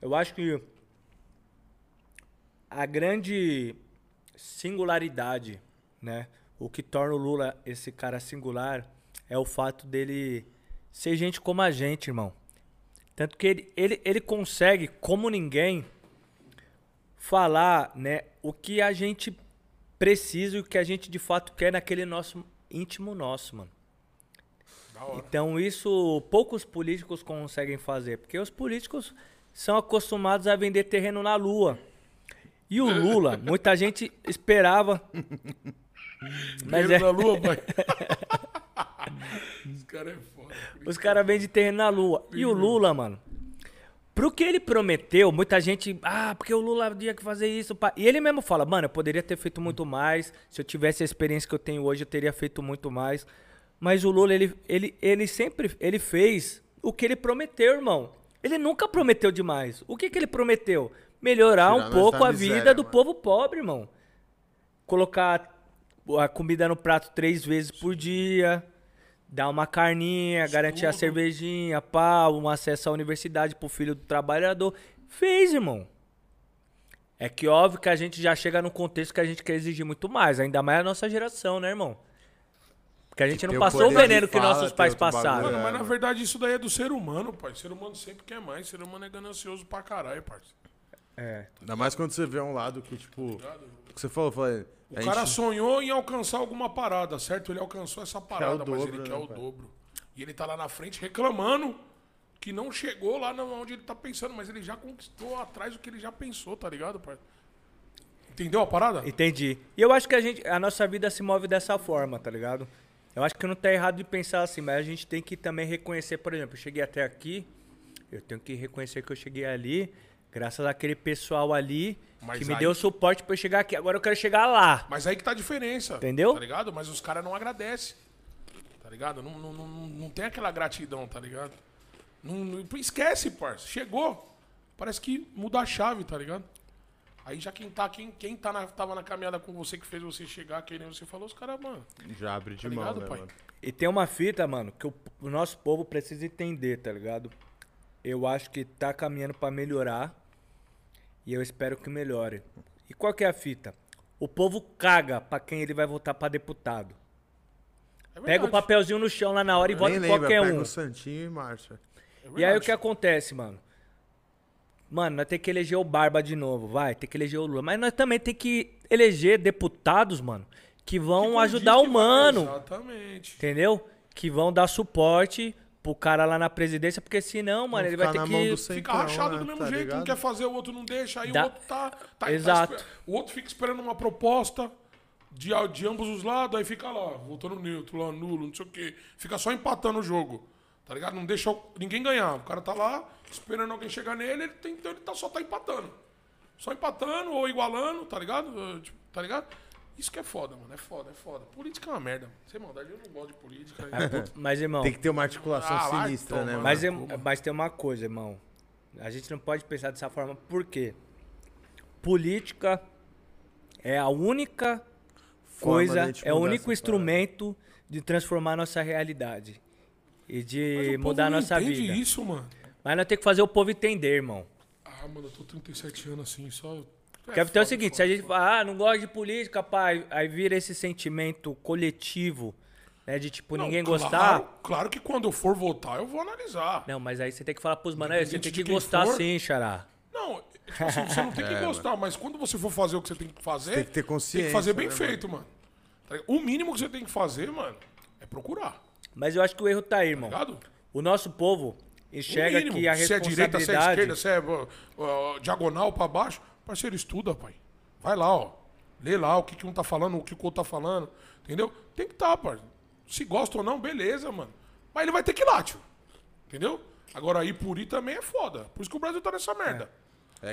Speaker 3: eu acho que. A grande singularidade, né? O que torna o Lula esse cara singular é o fato dele ser gente como a gente, irmão. Tanto que ele, ele, ele consegue, como ninguém, falar né, o que a gente precisa e o que a gente de fato quer naquele nosso íntimo nosso, mano. Então isso poucos políticos conseguem fazer, porque os políticos são acostumados a vender terreno na lua. E o Lula, muita gente esperava. Mas
Speaker 2: Dinheiro
Speaker 3: é,
Speaker 2: na lua, pai. Esse cara é foda.
Speaker 3: os caras vendem terreno na lua. E o Lula, mano, pro que ele prometeu, muita gente, ah, porque o Lula tinha que fazer isso. pá." E ele mesmo fala, mano, eu poderia ter feito muito mais. Se eu tivesse a experiência que eu tenho hoje, eu teria feito muito mais. Mas o Lula, ele, ele, ele sempre ele fez o que ele prometeu, irmão. Ele nunca prometeu demais. O que, que ele prometeu? Melhorar
Speaker 1: Tirar
Speaker 3: um pouco a
Speaker 1: miséria,
Speaker 3: vida do
Speaker 1: mano.
Speaker 3: povo pobre, irmão. Colocar a comida no prato três vezes por dia, dar uma carninha, garantir a
Speaker 2: Estudo.
Speaker 3: cervejinha, pá, um acesso à universidade pro filho do trabalhador. Fez, irmão. É que óbvio que a gente já chega num contexto que a gente quer exigir muito mais, ainda mais a nossa geração, né, irmão? Porque a gente
Speaker 1: Que
Speaker 3: não passou o veneno que
Speaker 1: fala,
Speaker 3: nossos pais passaram.
Speaker 2: Mano,
Speaker 1: É,
Speaker 2: mas na
Speaker 1: mano.
Speaker 2: verdade isso daí é do ser humano, pai. O ser humano sempre quer mais. O ser humano é ganancioso pra caralho, parceiro.
Speaker 3: É.
Speaker 1: Ainda mais quando você vê um lado que, tipo. O que você falou, foi.
Speaker 2: O cara sonhou em alcançar alguma parada, certo? Ele alcançou essa parada, mas ele
Speaker 1: dobro,
Speaker 2: quer
Speaker 1: né,
Speaker 2: o
Speaker 1: pai?
Speaker 2: dobro. E ele tá lá na frente reclamando que não chegou lá onde ele tá pensando, mas ele já conquistou atrás do que ele já pensou, tá ligado, pai? Entendeu a parada?
Speaker 3: Entendi. E eu acho que a gente, a nossa vida se move dessa forma, tá ligado? Eu acho que não tá errado de pensar assim, mas a gente tem que também reconhecer, por exemplo, eu cheguei até aqui, eu tenho que reconhecer que eu cheguei ali, graças àquele pessoal ali
Speaker 2: Mas
Speaker 3: que me
Speaker 2: aí-
Speaker 3: deu suporte pra eu chegar aqui. Agora eu quero chegar lá.
Speaker 2: Mas aí que tá a diferença.
Speaker 3: Entendeu?
Speaker 2: Tá ligado? Mas os caras não agradecem. Tá ligado? Não, não, não, não tem aquela gratidão, tá ligado? Não, não- esquece, parça. Chegou. Parece que muda a chave, tá ligado? Aí já quem tá, quem, quem tá na, tava na caminhada com você, que fez você chegar, que nem você falou, os caras, mano.
Speaker 1: Já abre de
Speaker 2: Tá
Speaker 1: mão,
Speaker 2: ligado,
Speaker 1: né,
Speaker 2: pai?
Speaker 1: mano?
Speaker 3: E tem uma fita, mano, que o, o nosso povo precisa entender, tá ligado? Eu acho que tá caminhando pra melhorar e eu espero que melhore. E qual que é a fita? O povo caga pra quem ele vai votar pra deputado.
Speaker 2: É
Speaker 3: Pega o papelzinho no chão lá na hora e vota em
Speaker 1: lembra,
Speaker 3: qualquer
Speaker 1: pega
Speaker 3: um.
Speaker 1: o Santinho e marcha.
Speaker 2: É
Speaker 3: E aí o que acontece, mano? Mano, nós temos que eleger o Barba de novo, vai, tem que eleger o Lula. Mas nós também tem que eleger deputados, mano, que vão
Speaker 2: Que
Speaker 3: ajudar o mano,
Speaker 2: Exatamente.
Speaker 3: entendeu? Que vão dar suporte pro cara lá na presidência, porque senão, mano, ele vai
Speaker 1: ficar
Speaker 3: ter que...
Speaker 2: Fica rachado
Speaker 1: né,
Speaker 2: do mesmo
Speaker 1: tá
Speaker 2: jeito, um
Speaker 1: ligado?
Speaker 2: quer fazer, o outro não deixa, aí
Speaker 3: Dá-
Speaker 2: o outro tá. tá- tá
Speaker 3: Exato.
Speaker 2: esper- o outro fica esperando uma proposta de, de ambos os lados, aí fica lá, voltando neutro, lá, nulo, não sei o quê. Fica só empatando o jogo. Tá ligado? Não deixa ninguém ganhar. O cara tá lá esperando alguém chegar nele, ele, tem, então ele tá, só tá empatando. Só empatando ou igualando, tá ligado? Eh, tipo, Tá ligado? Isso que é foda, mano. É foda, é foda. Política é uma merda. Sem maldade, eu não gosto de política.
Speaker 3: Mas, irmão,
Speaker 1: Tem que ter uma articulação
Speaker 2: Ah,
Speaker 1: sinistra, né, mano?
Speaker 3: mas, é- tem uma coisa, irmão. A gente não pode pensar dessa forma, por quê? Política é a única
Speaker 1: Forma
Speaker 3: coisa, é o único instrumento de transformar a nossa realidade. E de mudar a nossa vida.
Speaker 2: isso, mano.
Speaker 3: Mas nós temos que fazer o povo entender, irmão.
Speaker 2: Ah, mano, eu tô 37 anos assim, só. É
Speaker 3: Quer ter o
Speaker 2: foda,
Speaker 3: seguinte, se
Speaker 2: foda,
Speaker 3: a gente fala, ah, não gosta de política, pai, aí vira esse sentimento coletivo, né, de tipo,
Speaker 2: Não,
Speaker 3: ninguém
Speaker 2: claro,
Speaker 3: gostar.
Speaker 2: Claro que quando eu for votar, eu vou analisar.
Speaker 3: Não, mas aí você tem que falar pros "Aí, você tem que gostar
Speaker 2: for.
Speaker 3: sim, xará.
Speaker 2: Não, tipo assim, você não tem que
Speaker 1: É,
Speaker 2: gostar, mas quando você for fazer o que você tem que fazer,
Speaker 1: Tem que ter
Speaker 2: tem
Speaker 1: consciência,
Speaker 2: que fazer bem
Speaker 1: né,
Speaker 2: feito, mano. Tá ligado? O mínimo que você tem que fazer, mano, é procurar.
Speaker 3: Mas eu acho que o erro tá aí, irmão.
Speaker 2: Tá?
Speaker 3: O nosso povo enxerga
Speaker 2: mínimo.
Speaker 3: que a
Speaker 2: Se é
Speaker 3: responsabilidade...
Speaker 2: direita, se é esquerda, se é ó, diagonal pra baixo, parceiro, estuda, pai. Vai lá, ó. Lê lá o que, que um tá falando, o que, que o outro tá falando. Entendeu? Tem que estar, tá, pai. Se gosta ou não, beleza, mano. Mas ele vai ter que ir lá, tio. Entendeu? Agora, ir por ir também é foda. Por isso que o Brasil tá nessa merda.
Speaker 1: É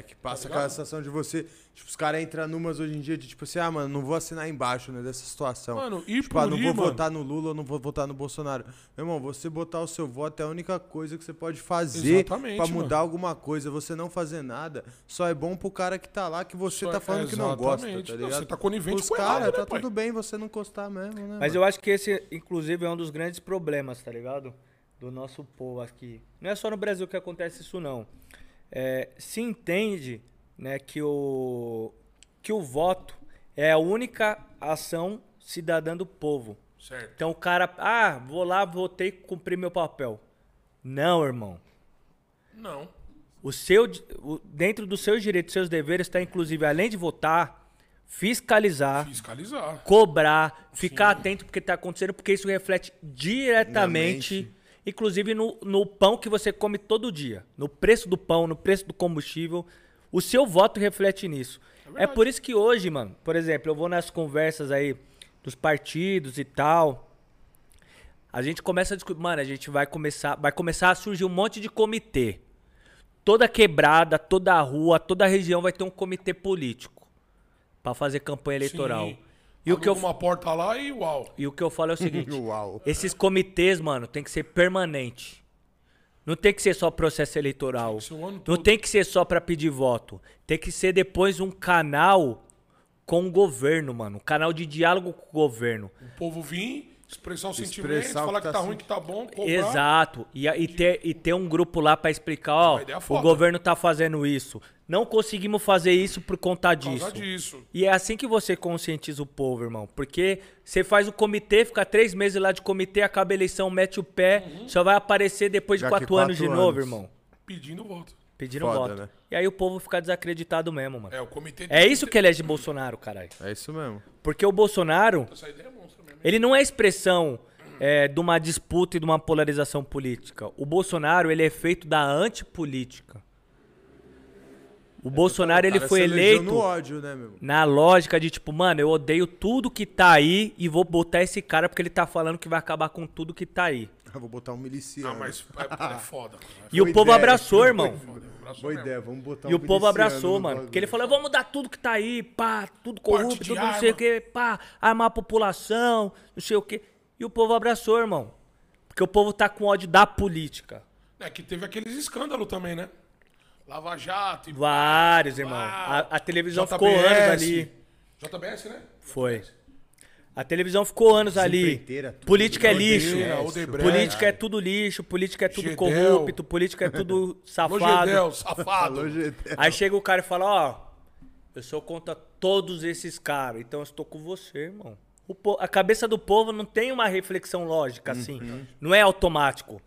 Speaker 1: que passa
Speaker 2: Tá
Speaker 1: aquela
Speaker 2: ligado?
Speaker 1: sensação de você. Tipo, os caras entram numas hoje em dia de tipo assim, ah, mano, não vou assinar embaixo, né? Dessa situação.
Speaker 2: Mano, ir
Speaker 1: tipo, ah,
Speaker 2: por
Speaker 1: não
Speaker 2: ir,
Speaker 1: vou
Speaker 2: mano.
Speaker 1: votar no Lula, não vou votar no Bolsonaro. Meu irmão, você botar o seu voto é a única coisa que você pode fazer
Speaker 2: Exatamente,
Speaker 1: pra mudar
Speaker 2: mano.
Speaker 1: alguma coisa. Você não fazer nada só é bom pro cara que tá lá que você
Speaker 2: Só
Speaker 1: tá
Speaker 2: é-
Speaker 1: falando que não gosta, tá
Speaker 2: exatamente. Não,
Speaker 1: ligado?
Speaker 2: você tá conivente
Speaker 1: Os
Speaker 2: com o errado,
Speaker 1: caras,
Speaker 2: né,
Speaker 1: tá
Speaker 2: pai?
Speaker 1: tudo bem você não gostar mesmo, né?
Speaker 3: Mas
Speaker 1: mano?
Speaker 3: eu acho que esse, inclusive, é um dos grandes problemas, tá ligado? Do nosso povo aqui. Não é só no Brasil que acontece isso, não. É, se entende né, que, o, que o voto é a única ação cidadã do povo.
Speaker 2: Certo.
Speaker 3: Então o cara, ah, vou lá, votei, cumpri meu papel. Não, irmão.
Speaker 2: Não.
Speaker 3: O seu, o- dentro dos seus direitos, seus deveres, está inclusive, além de votar, fiscalizar,
Speaker 2: Fiscalizar.
Speaker 3: cobrar, ficar atento porque está acontecendo, porque isso reflete diretamente, inclusive no, no pão que você come todo dia, no preço do pão, no preço do combustível. O seu voto reflete nisso. É,
Speaker 2: verdade.
Speaker 3: por isso que hoje, mano, por exemplo, eu vou nas conversas aí dos partidos e tal. A gente começa a discutir, mano, a gente vai começar, vai começar a surgir um monte de comitê. Toda quebrada, toda rua, toda região vai ter um comitê político para fazer campanha eleitoral.
Speaker 2: Sim.
Speaker 3: E o que eu
Speaker 2: uma porta lá e uau.
Speaker 3: e o que eu falo é o seguinte:
Speaker 1: Uau.
Speaker 3: esses comitês, mano, tem que ser permanente. Não tem que ser só processo eleitoral.
Speaker 2: Tem
Speaker 3: Não
Speaker 2: todo.
Speaker 3: tem que ser só pra pedir voto. Tem que ser depois um canal com o governo, mano. Um canal de diálogo com o governo.
Speaker 2: O povo vir, expressar o sentimento,
Speaker 1: Expressar
Speaker 2: falar
Speaker 1: que
Speaker 2: que
Speaker 1: tá
Speaker 2: tá ruim, que tá bom, cobrar.
Speaker 3: Exato. E, e, ter, e ter um grupo lá pra explicar, ó, o governo tá fazendo isso. Não conseguimos fazer isso por conta
Speaker 2: Por
Speaker 3: disso.
Speaker 2: causa disso.
Speaker 3: E é assim que você conscientiza o povo, irmão. Porque você faz o comitê, fica três meses lá de comitê, acaba a eleição, mete o pé,
Speaker 2: Uhum.
Speaker 3: só vai aparecer depois de
Speaker 1: Daqui
Speaker 3: quatro, anos de
Speaker 1: quatro
Speaker 3: novo,
Speaker 1: anos.
Speaker 3: irmão.
Speaker 2: Pedindo voto.
Speaker 3: Pedindo
Speaker 1: Foda,
Speaker 3: voto.
Speaker 1: né?
Speaker 3: E aí o povo fica desacreditado mesmo, mano.
Speaker 2: É, o comitê...
Speaker 3: É isso que elege Bolsonaro, caralho.
Speaker 1: É isso mesmo.
Speaker 3: Porque o Bolsonaro,
Speaker 2: Essa ideia é.
Speaker 3: Ele não é expressão é, de uma disputa e de uma polarização política. O Bolsonaro, ele é feito da antipolítica. O Bolsonaro,
Speaker 1: O
Speaker 3: ele foi eleito...
Speaker 1: no ódio, né, meu?
Speaker 3: Na lógica de tipo, mano, eu odeio tudo que tá aí e vou botar esse cara porque ele tá falando que vai acabar com tudo que tá aí.
Speaker 1: Eu vou botar um miliciano.
Speaker 2: Não, mas é, é foda. cara.
Speaker 3: E o povo
Speaker 1: ideia.
Speaker 3: abraçou, irmão.
Speaker 2: Abraço
Speaker 1: Boa
Speaker 2: mesmo.
Speaker 1: ideia, vamos botar
Speaker 3: E o
Speaker 1: um
Speaker 3: povo
Speaker 1: miliciano
Speaker 3: abraçou,
Speaker 1: no
Speaker 3: mano.
Speaker 1: bagulho.
Speaker 3: Porque ele falou, vamos mudar tudo que tá aí, pá, tudo corrupto, tudo não sei o que, pá, armar a população, não sei o que. E o povo abraçou, irmão. Porque o povo tá com ódio da política.
Speaker 2: É que teve aqueles escândalos também, né? Lava Jato e
Speaker 3: Vários, irmão. A, a televisão
Speaker 2: JBS.
Speaker 3: ficou anos ali.
Speaker 2: JBS, né?
Speaker 3: Foi. A televisão ficou anos ali.
Speaker 1: Tudo.
Speaker 3: Política é lixo.
Speaker 2: Odebrecht.
Speaker 3: Política é tudo lixo, política é tudo
Speaker 2: Gedel.
Speaker 3: corrupto, política é tudo safado.
Speaker 2: Logedel, safado.
Speaker 3: Aí chega o cara e fala, ó, eu sou contra todos esses caras, então eu estou com você, irmão. O po- a cabeça do povo não tem uma reflexão lógica, assim. Não é automático.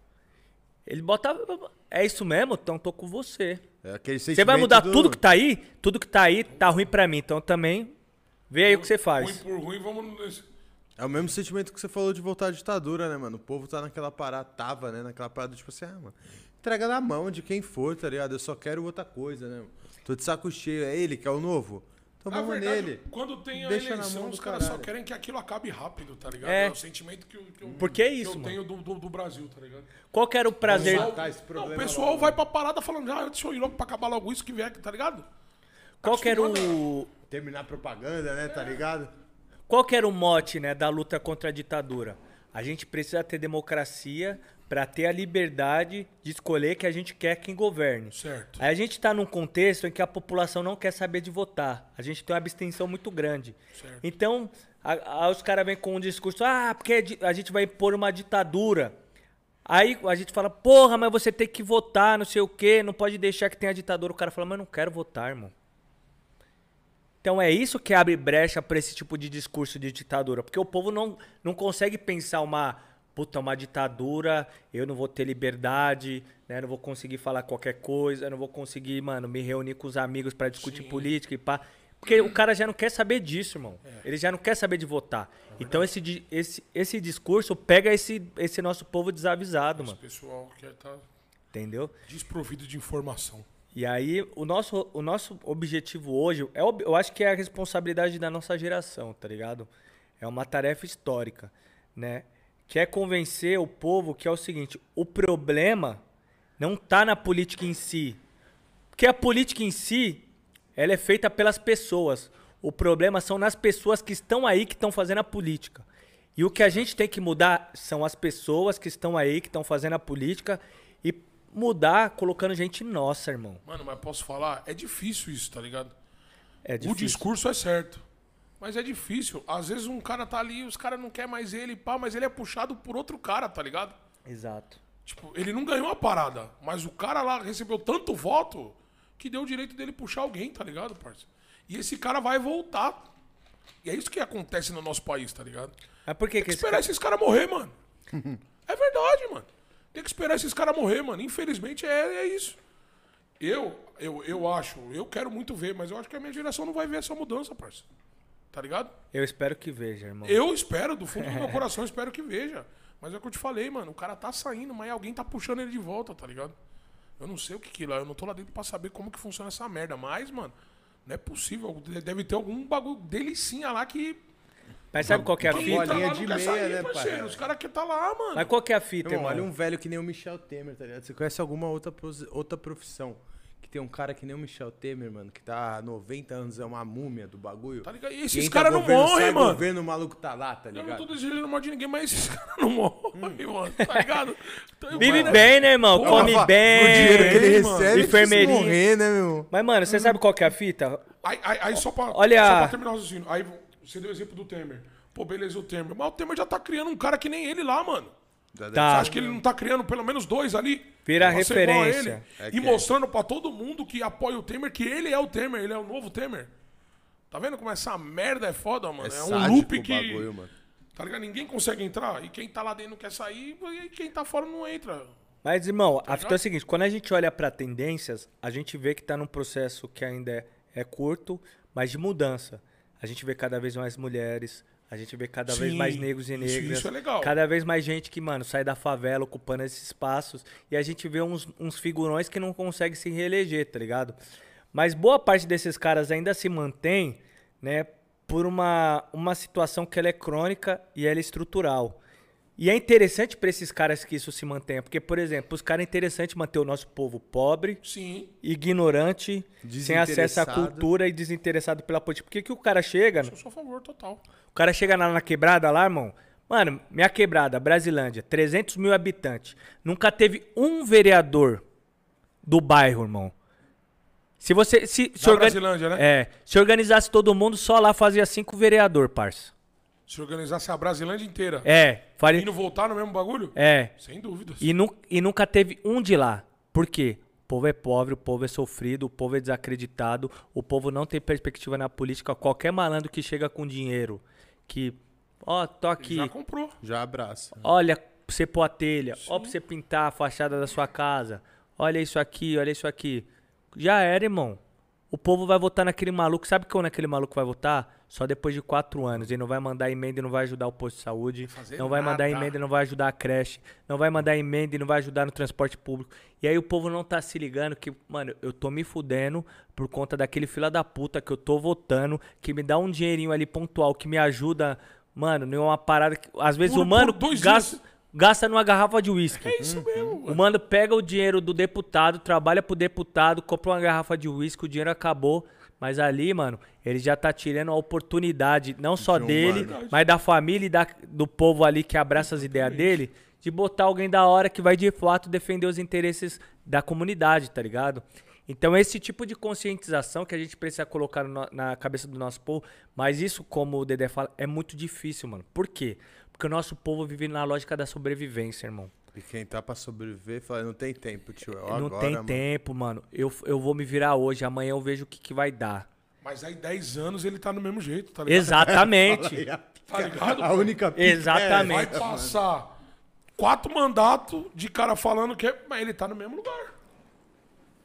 Speaker 3: Ele bota. É isso mesmo? Então tô com você.
Speaker 1: É
Speaker 3: Você vai mudar
Speaker 1: do-
Speaker 3: tudo que tá aí? Tudo que tá aí tá ruim pra mim. Então também. Vê aí o que você
Speaker 2: Ruim
Speaker 3: faz.
Speaker 2: por ruim, vamos... nesse-
Speaker 1: É o mesmo sentimento que você falou de voltar à ditadura, né, mano? O povo tá naquela parada, tava, né? Naquela parada, tipo assim, ah, mano, entrega na mão de quem for, tá ligado? Eu só quero outra coisa, né? Tô de saco cheio, é ele que é o novo? Então
Speaker 2: Na
Speaker 1: vamos
Speaker 2: verdade,
Speaker 1: nele.
Speaker 2: quando tem a
Speaker 1: Deixa na
Speaker 2: eleição, os caras só querem que aquilo acabe rápido, tá ligado?
Speaker 3: É.
Speaker 2: É, o sentimento que, eu- que eu,
Speaker 3: Porque é
Speaker 2: que
Speaker 3: isso,
Speaker 2: eu
Speaker 3: mano.
Speaker 2: tenho do, do, do Brasil, tá ligado?
Speaker 3: Qual que era o prazer.
Speaker 1: Vamos matar esse
Speaker 2: Não, o pessoal
Speaker 1: logo.
Speaker 2: vai pra parada falando, ah, deixa eu ir logo pra acabar logo isso que vier, tá ligado?
Speaker 3: Qual que era o.
Speaker 1: Terminar a propaganda, né? Tá ligado?
Speaker 3: Qual que era o mote, né, da luta contra a ditadura? A gente precisa ter democracia para ter a liberdade de escolher que a gente quer quem governe.
Speaker 2: Certo.
Speaker 3: Aí a gente está num contexto em que a população não quer saber de votar. A gente tem uma abstenção muito grande.
Speaker 2: Certo.
Speaker 3: Então, a- a- os caras vêm com um discurso, ah, porque a di- a gente vai impor uma ditadura. Aí a gente fala, porra, mas você tem que votar, não sei o quê, não pode deixar que tenha ditadura. O cara fala, mas eu não quero votar, irmão. Então é isso que abre brecha para esse tipo de discurso de ditadura, porque o povo não, não consegue pensar uma puta uma ditadura, eu não vou ter liberdade, né, não vou conseguir falar qualquer coisa, não vou conseguir, mano, me reunir com os amigos para discutir política e pá. Porque o cara já não quer saber disso, irmão. Ele já não quer saber de votar. então esse, esse, esse discurso pega esse, esse nosso povo desavisado,
Speaker 2: Esse
Speaker 3: mano.
Speaker 2: pessoal quer tá...
Speaker 3: Entendeu?
Speaker 2: Desprovido de informação.
Speaker 3: E aí, o nosso, o nosso objetivo hoje, é, eu acho que é a responsabilidade da nossa geração, tá ligado? É uma tarefa histórica, né? Que é convencer o povo que é o seguinte: o problema não tá na política em si. Porque a política em si, ela é feita pelas pessoas. O problema são nas pessoas que estão aí que estão fazendo a política. E o que a gente tem que mudar são as pessoas que estão aí que estão fazendo a política mudar colocando gente nossa, irmão.
Speaker 2: Mano, mas posso falar? É difícil isso, tá ligado?
Speaker 3: É
Speaker 2: O
Speaker 3: difícil.
Speaker 2: discurso é certo. Mas é difícil. Às vezes um cara tá ali, os caras não querem mais ele, pá, mas ele é puxado por outro cara, tá ligado?
Speaker 3: Exato.
Speaker 2: Tipo, ele não ganhou a parada, mas o cara lá recebeu tanto voto que deu o direito dele puxar alguém, tá ligado, parça? E esse cara vai voltar. E é isso que acontece no nosso país, tá ligado?
Speaker 3: Mas por que,
Speaker 2: Tem
Speaker 3: que
Speaker 2: que
Speaker 3: esse
Speaker 2: esperar
Speaker 3: cara...
Speaker 2: esses caras morrer, mano. é verdade, mano. Tem que esperar esses caras morrer, mano. Infelizmente é, é isso. Eu, eu, eu acho, eu quero muito ver, mas eu acho que a minha geração não vai ver essa mudança, parça. Tá ligado?
Speaker 3: Eu espero que veja, irmão.
Speaker 2: Eu espero, do fundo do meu coração, espero que veja. Mas é o que eu te falei, mano. O cara tá saindo, mas alguém tá puxando ele de volta, tá ligado? Eu não sei o que que é lá. Eu não tô lá dentro pra saber como que funciona essa merda. Mas, mano, não é possível. Deve ter algum bagulho delicinha lá que.
Speaker 3: Mas sabe qual que é a fita?
Speaker 1: bolinha de meia,
Speaker 2: sair,
Speaker 1: né,
Speaker 2: parceiro.
Speaker 1: pai?
Speaker 2: Os caras que tá lá, mano.
Speaker 3: Mas qual que é a fita,
Speaker 1: Irmão, olha um velho que nem o Michel Temer, tá ligado? Você conhece alguma outra, outra profissão que tem um cara que nem o Michel Temer, mano, que tá há 90 anos, é uma múmia do bagulho?
Speaker 2: Tá ligado? E esses caras não morrem, mano.
Speaker 1: governo, o maluco tá lá, tá
Speaker 2: Eu não
Speaker 1: ligado?
Speaker 2: tô desejando mal de ninguém, mas esses caras não morrem, mano. Tá ligado? Então,
Speaker 3: Vive
Speaker 2: mano,
Speaker 3: bem, né, irmão? Come
Speaker 1: Rafa,
Speaker 3: bem.
Speaker 1: O dinheiro que ele
Speaker 2: mano.
Speaker 1: recebe,
Speaker 3: Enfermeirinho.
Speaker 1: precisa morrer, né, meu?
Speaker 3: Mas, mano, você sabe qual que é a fita?
Speaker 2: Aí, aí, aí só, pra,
Speaker 3: Olha-
Speaker 2: só pra terminar o raciocínio. Aí você deu o exemplo do Temer. Pô, beleza, o Temer. Mas o Temer já tá criando um cara que nem ele lá, mano. Você
Speaker 3: Tá.
Speaker 2: acha que ele não tá criando pelo menos dois ali?
Speaker 3: Vira referência.
Speaker 2: ele?
Speaker 1: É
Speaker 2: e
Speaker 1: é.
Speaker 2: mostrando pra todo mundo que apoia o Temer que ele é o Temer, ele é o novo Temer. Tá vendo como essa merda é foda, mano? É, um
Speaker 1: sádico
Speaker 2: loop que.
Speaker 1: bagulho, mano.
Speaker 2: Tá ligado? Ninguém consegue entrar. E quem tá lá dentro não quer sair, e quem tá fora não entra.
Speaker 3: Mas, irmão, a fita é o seguinte: quando a gente olha pra tendências, a gente vê que tá num processo que ainda é, é curto, mas de mudança. A gente vê cada vez mais mulheres, a gente vê cada vez
Speaker 2: Sim,
Speaker 3: mais negros e
Speaker 2: isso-
Speaker 3: negras.
Speaker 2: isso é legal.
Speaker 3: Cada vez mais gente que, mano, sai da favela ocupando esses espaços. E a gente vê uns, uns figurões que não conseguem se reeleger, tá ligado? Mas boa parte desses caras ainda se mantém, né, por uma, uma situação que ela é crônica e ela é estrutural. E é interessante pra esses caras que isso se mantenha, porque, por exemplo, os caras é interessante manter o nosso povo pobre,
Speaker 2: Sim.
Speaker 3: ignorante, sem acesso à cultura e desinteressado pela política. Porque que o cara chega,
Speaker 2: Eu sou a favor total.
Speaker 3: o cara chega lá na quebrada lá, irmão. Mano, minha quebrada, Brasilândia, 300 mil habitantes. Nunca teve um vereador do bairro, irmão. Se você. Se, se
Speaker 2: né?
Speaker 3: É. Se organizasse todo mundo, só lá fazia cinco vereador, parça.
Speaker 2: Se organizasse a Brasilândia inteira.
Speaker 3: É. Faria,
Speaker 2: E não voltar no mesmo bagulho?
Speaker 3: é.
Speaker 2: Sem dúvidas.
Speaker 3: E, nu, e nunca teve um de lá. Por quê? O povo é pobre, o povo é sofrido, o povo é desacreditado, o povo não tem perspectiva na política. Qualquer malandro que chega com dinheiro, que, ó, tô aqui,
Speaker 2: Já comprou.
Speaker 1: Já abraça.
Speaker 3: olha pra você pôr a telha, ó pra você pintar a fachada da sua casa, olha isso aqui, olha isso aqui. Já era, irmão. O povo vai votar naquele maluco. Sabe quando aquele maluco vai votar? Só depois de quatro anos. Ele não vai mandar emenda e não vai ajudar o posto de saúde.
Speaker 2: fazer
Speaker 3: Não vai mandar
Speaker 2: nada.
Speaker 3: emenda e não vai ajudar a creche. Não vai mandar emenda e não vai ajudar no transporte público. E aí o povo não tá se ligando que, mano, eu tô me fudendo por conta daquele fila da puta que eu tô votando, que me dá um dinheirinho ali pontual, que me ajuda, mano, em uma parada que. Às vezes
Speaker 2: Por-
Speaker 3: o mano gasta,
Speaker 2: dias.
Speaker 3: Gasta numa garrafa de uísque.
Speaker 2: É isso mesmo.
Speaker 3: O mano pega o dinheiro do deputado, trabalha pro deputado, compra uma garrafa de uísque, o dinheiro acabou. Mas ali, mano, ele já tá tirando a oportunidade, não só
Speaker 1: De
Speaker 3: dele,
Speaker 1: mano.
Speaker 3: mas da família e da- do povo ali que abraça as ideias dele, de botar alguém da hora que vai de fato defender os interesses da comunidade, tá ligado? Então, esse tipo de conscientização que a gente precisa colocar no- na cabeça do nosso povo, mas isso, como o Dedé fala, é muito difícil, mano. Por quê? Porque o nosso povo vive na lógica da sobrevivência, irmão.
Speaker 1: E quem tá pra sobreviver fala, não tem tempo, tio. É
Speaker 3: Não
Speaker 1: agora,
Speaker 3: tem
Speaker 1: mano.
Speaker 3: tempo, mano. Eu, eu vou me virar hoje, amanhã eu vejo o que, que vai dar.
Speaker 2: Mas aí 10 anos ele tá no mesmo jeito, tá ligado?
Speaker 3: Exatamente.
Speaker 2: Tá ligado?
Speaker 1: A única pica
Speaker 3: Exatamente.
Speaker 2: Vai passar quatro mandatos de cara falando que é. Mas ele tá no mesmo lugar.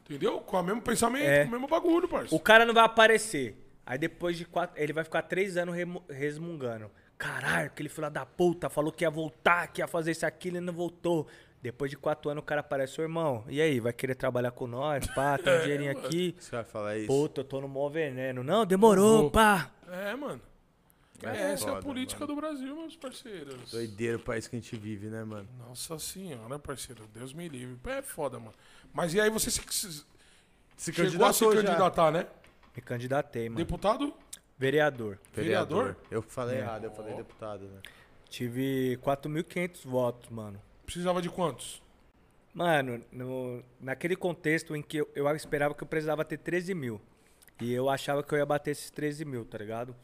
Speaker 2: Entendeu? Com o mesmo pensamento,
Speaker 3: É.
Speaker 2: com o mesmo bagulho, parceiro.
Speaker 3: O cara não vai aparecer. Aí depois de quatro. Ele vai ficar três anos resmungando. Caralho, aquele filho da puta falou que ia voltar, que ia fazer isso aquilo e não voltou. Depois de quatro anos o cara aparece, irmão, e aí, vai querer trabalhar com nós? Pá, tem um dinheirinho aqui.
Speaker 1: Você vai falar isso?
Speaker 3: Puta, eu tô no maior veneno. Não, demorou,
Speaker 2: Vou.
Speaker 3: pá.
Speaker 2: É, mano.
Speaker 1: Mas
Speaker 2: Essa é a
Speaker 1: foda,
Speaker 2: política
Speaker 1: mano.
Speaker 2: do Brasil, meus parceiros.
Speaker 1: Doideira o país que a gente vive, né, mano?
Speaker 2: Nossa senhora, parceiro. Deus me livre. É foda, mano. Mas e aí você se, se-
Speaker 1: Se
Speaker 2: chegou a se
Speaker 1: candidatou já.
Speaker 2: candidatar, né?
Speaker 3: Me candidatei, mano.
Speaker 2: Deputado?
Speaker 3: Vereador.
Speaker 2: Vereador?
Speaker 1: Eu falei
Speaker 3: É.
Speaker 1: errado, eu falei deputado, né?
Speaker 3: Tive 4.500 votos, mano.
Speaker 2: Precisava de quantos?
Speaker 3: Mano, no, naquele contexto em que eu, eu esperava que eu precisava ter 13 mil. E eu achava que eu ia bater esses 13 mil, tá ligado?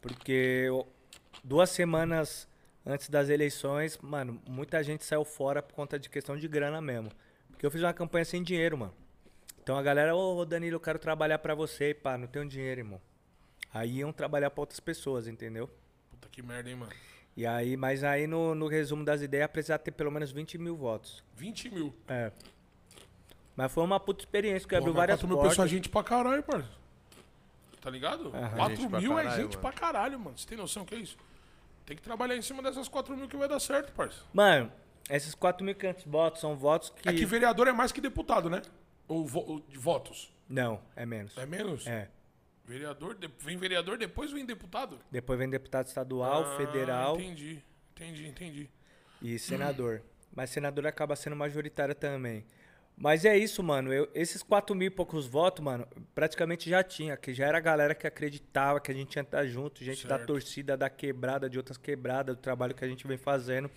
Speaker 3: Porque eu- duas semanas antes das eleições, mano, muita gente saiu fora por conta de questão de grana mesmo. Porque eu fiz uma campanha sem dinheiro, mano. Então a galera, ô Danilo, eu quero trabalhar pra você, e pá, não tenho dinheiro, irmão. Aí iam trabalhar pra outras pessoas, entendeu?
Speaker 2: Puta que merda, hein, mano?
Speaker 3: E aí, mas aí no, no resumo das ideias precisava ter pelo menos 20 mil votos.
Speaker 2: 20 mil.
Speaker 3: É. Mas foi uma puta experiência que
Speaker 2: Pô,
Speaker 3: abriu várias
Speaker 2: 4 mil
Speaker 3: portas.
Speaker 2: pessoas é gente pra caralho, parça. Tá ligado?
Speaker 3: Aham.
Speaker 2: 4
Speaker 1: Gente pra
Speaker 2: mil é
Speaker 1: caralho,
Speaker 2: gente
Speaker 1: mano.
Speaker 2: pra caralho, mano. Você tem noção que é isso? Tem que trabalhar em cima dessas 4 mil que vai dar certo, parça.
Speaker 3: Mano, esses 4.500 votos são votos que...
Speaker 2: É que vereador é mais que deputado, né? Ou vo- ou de votos.
Speaker 3: Não, é menos.
Speaker 2: É menos?
Speaker 3: É.
Speaker 2: Vereador, de- vem vereador, depois vem deputado?
Speaker 3: Depois vem deputado estadual,
Speaker 2: Ah,
Speaker 3: federal
Speaker 2: Entendi, entendi, entendi.
Speaker 3: e senador. Mas senador acaba sendo majoritário também. Mas é isso, mano. Eu, esses 4 mil e poucos votos, mano, praticamente já tinha. Que já era a galera que acreditava que a gente ia estar junto. Gente da
Speaker 2: Certo.
Speaker 3: torcida, da quebrada, de outras quebradas, do trabalho que a gente vem fazendo.